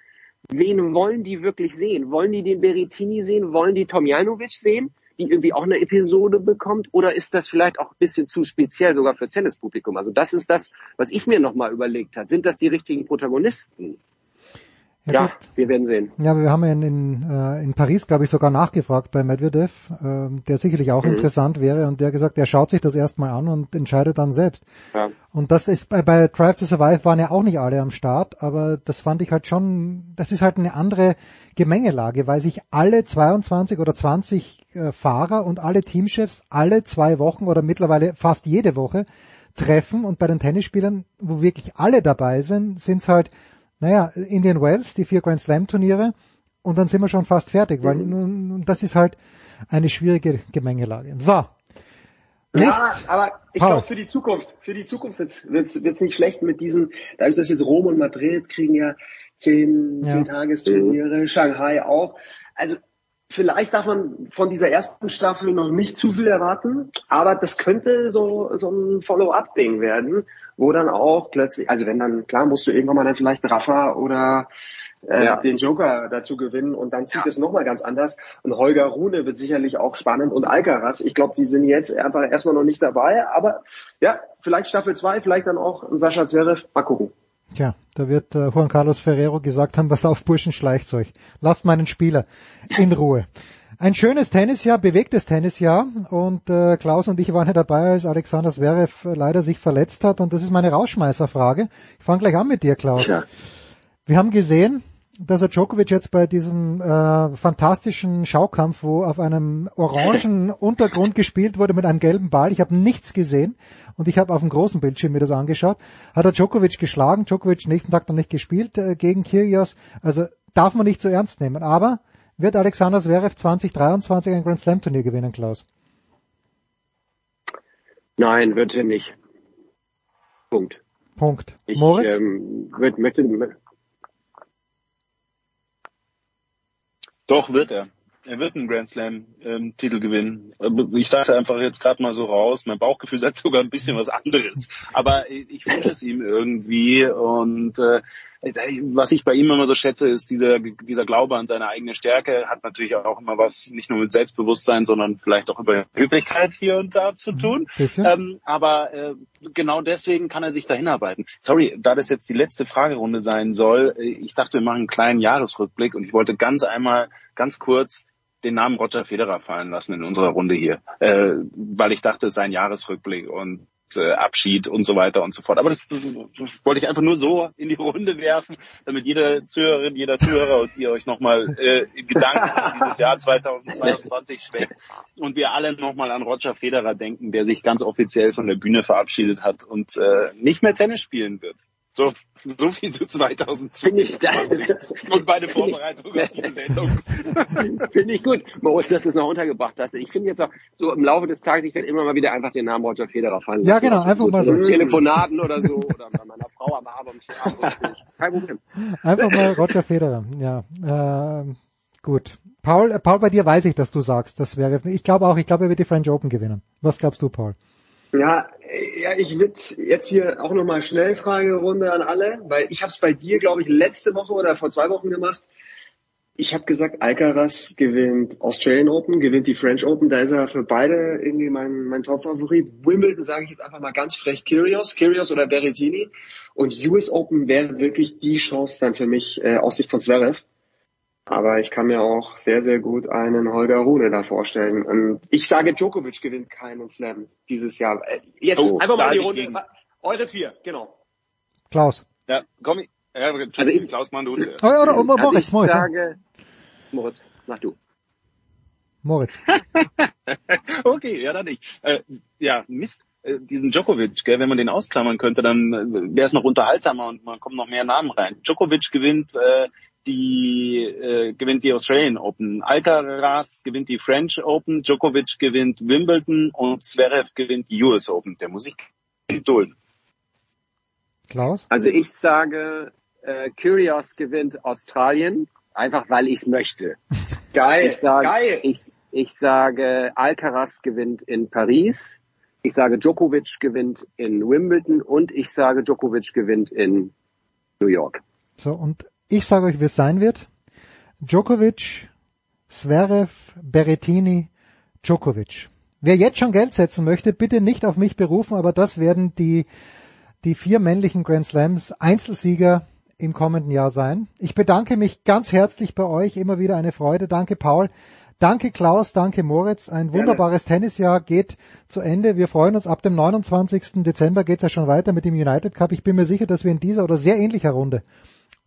wen wollen die wirklich sehen? Wollen die den Berettini sehen? Wollen die Tomjanovic sehen? die irgendwie auch eine Episode bekommt? Oder ist das vielleicht auch ein bisschen zu speziell sogar fürs Tennispublikum? Also das ist das, was ich mir nochmal überlegt habe. Sind das die richtigen Protagonisten? Ja, ja wir werden sehen. Ja, wir haben ja in, in, äh, in Paris, glaube ich, sogar nachgefragt bei Medvedev, äh, der sicherlich auch mhm. interessant wäre und der gesagt, er schaut sich das erstmal an und entscheidet dann selbst. Ja. Und das ist bei, bei Drive to Survive waren ja auch nicht alle am Start, aber das fand ich halt schon, das ist halt eine andere Gemengelage, weil sich alle 22 oder 20 äh, Fahrer und alle Teamchefs alle zwei Wochen oder mittlerweile fast jede Woche treffen und bei den Tennisspielern, wo wirklich alle dabei sind, sind es halt naja, Indian Wells, die vier Grand Slam Turniere und dann sind wir schon fast fertig, weil mhm. nun, das ist halt eine schwierige Gemengelage. So. Ja, aber ich glaube für die Zukunft, für die Zukunft wird's wird's, wird's nicht schlecht mit diesen, da ist das jetzt Rom und Madrid kriegen ja zehn, ja. zehn Tagesturniere, mhm. Shanghai auch. Also vielleicht darf man von dieser ersten Staffel noch nicht zu viel erwarten, aber das könnte so, so ein Follow-up-Ding werden, wo dann auch plötzlich, also wenn dann, klar, musst du irgendwann mal dann vielleicht Rafa oder äh, ja. den Joker dazu gewinnen und dann zieht ja. es nochmal ganz anders. Und Holger Rune wird sicherlich auch spannend und Alcaraz. Ich glaube, die sind jetzt einfach erstmal noch nicht dabei, aber ja, vielleicht Staffel 2, vielleicht dann auch Sascha Zverev, mal gucken. Tja, da wird äh, Juan Carlos Ferrero gesagt haben, was auf Burschen schleicht euch. Lasst meinen Spieler in Ruhe. Ein schönes Tennisjahr, bewegtes Tennisjahr und äh, Klaus und ich waren ja dabei, als Alexander Zverev leider sich verletzt hat und das ist meine Rausschmeißerfrage. Ich fange gleich an mit dir, Klaus. Ja. Wir haben gesehen, dass er Djokovic jetzt bei diesem äh, fantastischen Schaukampf, wo auf einem orangen Untergrund gespielt wurde mit einem gelben Ball, ich habe nichts gesehen und ich habe auf dem großen Bildschirm mir das angeschaut, hat er Djokovic geschlagen, Djokovic nächsten Tag noch nicht gespielt äh, gegen Kyrgios, also darf man nicht so ernst nehmen, aber wird Alexander Zverev 2023 ein Grand Slam Turnier gewinnen, Klaus? Nein, wird er nicht. Punkt. Punkt. Ich, Moritz? Ähm, wird, möchte, doch, wird er. Er wird einen Grand Slam ähm, Titel gewinnen. Ich sage einfach jetzt gerade mal so raus, mein Bauchgefühl sagt sogar ein bisschen was anderes. Aber ich wünsche es ihm irgendwie und äh, was ich bei ihm immer so schätze, ist dieser, dieser Glaube an seine eigene Stärke, hat natürlich auch immer was nicht nur mit Selbstbewusstsein, sondern vielleicht auch über Üblichkeit hier und da zu tun. Ähm, aber äh, genau deswegen kann er sich dahin arbeiten. Sorry, da das jetzt die letzte Fragerunde sein soll, ich dachte, wir machen einen kleinen Jahresrückblick und ich wollte ganz einmal, ganz kurz den Namen Roger Federer fallen lassen in unserer Runde hier, äh, weil ich dachte, es sei ein Jahresrückblick und äh, Abschied und so weiter und so fort. Aber das, das, das wollte ich einfach nur so in die Runde werfen, damit jede Zuhörerin, jeder Zuhörer und ihr euch nochmal äh, Gedanken an dieses Jahr 2022 schweckt und wir alle nochmal an Roger Federer denken, der sich ganz offiziell von der Bühne verabschiedet hat und äh, nicht mehr Tennis spielen wird. So, so viel zu 2020 und meine Vorbereitung auf diese Sendung. finde ich gut. Moritz, dass du es noch untergebracht hast. Ich finde jetzt auch, so im Laufe des Tages, ich werde immer mal wieder einfach den Namen Roger Federer fallen Ja, genau, einfach mal so. Telefonaten oder so, oder bei meiner Frau am Abend. Kein Problem. Einfach mal Roger Federer, ja. Äh, gut. Paul, äh, Paul, bei dir weiß ich, dass du sagst, das wäre, ich glaube auch, ich glaube, er wird die French Open gewinnen. Was glaubst du, Paul? Ja, ja, ich würde jetzt hier auch nochmal Schnellfragerunde an alle, weil ich habe es bei dir, glaube ich, letzte Woche oder vor zwei Wochen gemacht. Ich habe gesagt, Alcaraz gewinnt Australian Open, gewinnt die French Open. Da ist er für beide irgendwie mein, mein Top-Favorit. Wimbledon sage ich jetzt einfach mal ganz frech Kyrgios, Kyrgios oder Berrettini. Und US Open wäre wirklich die Chance dann für mich äh, aus Sicht von Zverev. Aber ich kann mir auch sehr, sehr gut einen Holger Rune da vorstellen. Und ich sage, Djokovic gewinnt keinen Slam dieses Jahr. Äh, Jetzt Oh, einfach mal die Runde. gegen- Eure vier, genau. Klaus. Ja, komm, ich, ja, also ich, Klaus, Mann, du zuerst. Oh, oder, oder Also Moritz, ich Moritz. sage, Moritz, mach du. Moritz. okay, ja, dann nicht. Äh, ja, Mist. äh, Diesen Djokovic, gell, wenn man den ausklammern könnte, dann äh, wäre es noch unterhaltsamer und man kommt noch mehr Namen rein. Djokovic gewinnt äh, die äh, gewinnt die Australian Open, Alcaraz gewinnt die French Open, Djokovic gewinnt Wimbledon und Zverev gewinnt die US Open. Der muss sich dulden. Klaus? Also ich sage, äh, Kyrgios gewinnt Australien, einfach weil ich es möchte. Geil, ich sage, geil. Ich, ich sage, Alcaraz gewinnt in Paris. Ich sage, Djokovic gewinnt in Wimbledon und ich sage, Djokovic gewinnt in New York. So, und ich sage euch, wie es sein wird. Djokovic, Zverev, Berrettini, Djokovic. Wer jetzt schon Geld setzen möchte, bitte nicht auf mich berufen, aber das werden die, die vier männlichen Grand Slams Einzelsieger im kommenden Jahr sein. Ich bedanke mich ganz herzlich bei euch, immer wieder eine Freude. Danke Paul, danke Klaus, danke Moritz. Ein wunderbares Tennisjahr geht zu Ende. Wir freuen uns, ab dem 29. Dezember geht es ja schon weiter mit dem United Cup. Ich bin mir sicher, dass wir in dieser oder sehr ähnlicher Runde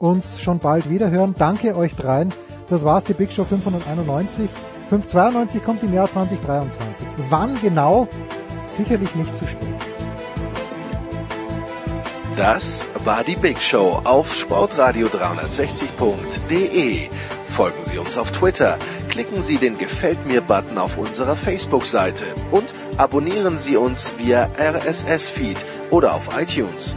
uns schon bald wieder hören. Danke euch dreien. Das war's, die Big Show 591. 592 kommt im Jahr 2023. Wann genau? Sicherlich nicht zu spät. Das war die Big Show auf Sportradio 360.de. Folgen Sie uns auf Twitter, klicken Sie den Gefällt mir Button auf unserer Facebook-Seite und abonnieren Sie uns via RSS-Feed oder auf iTunes.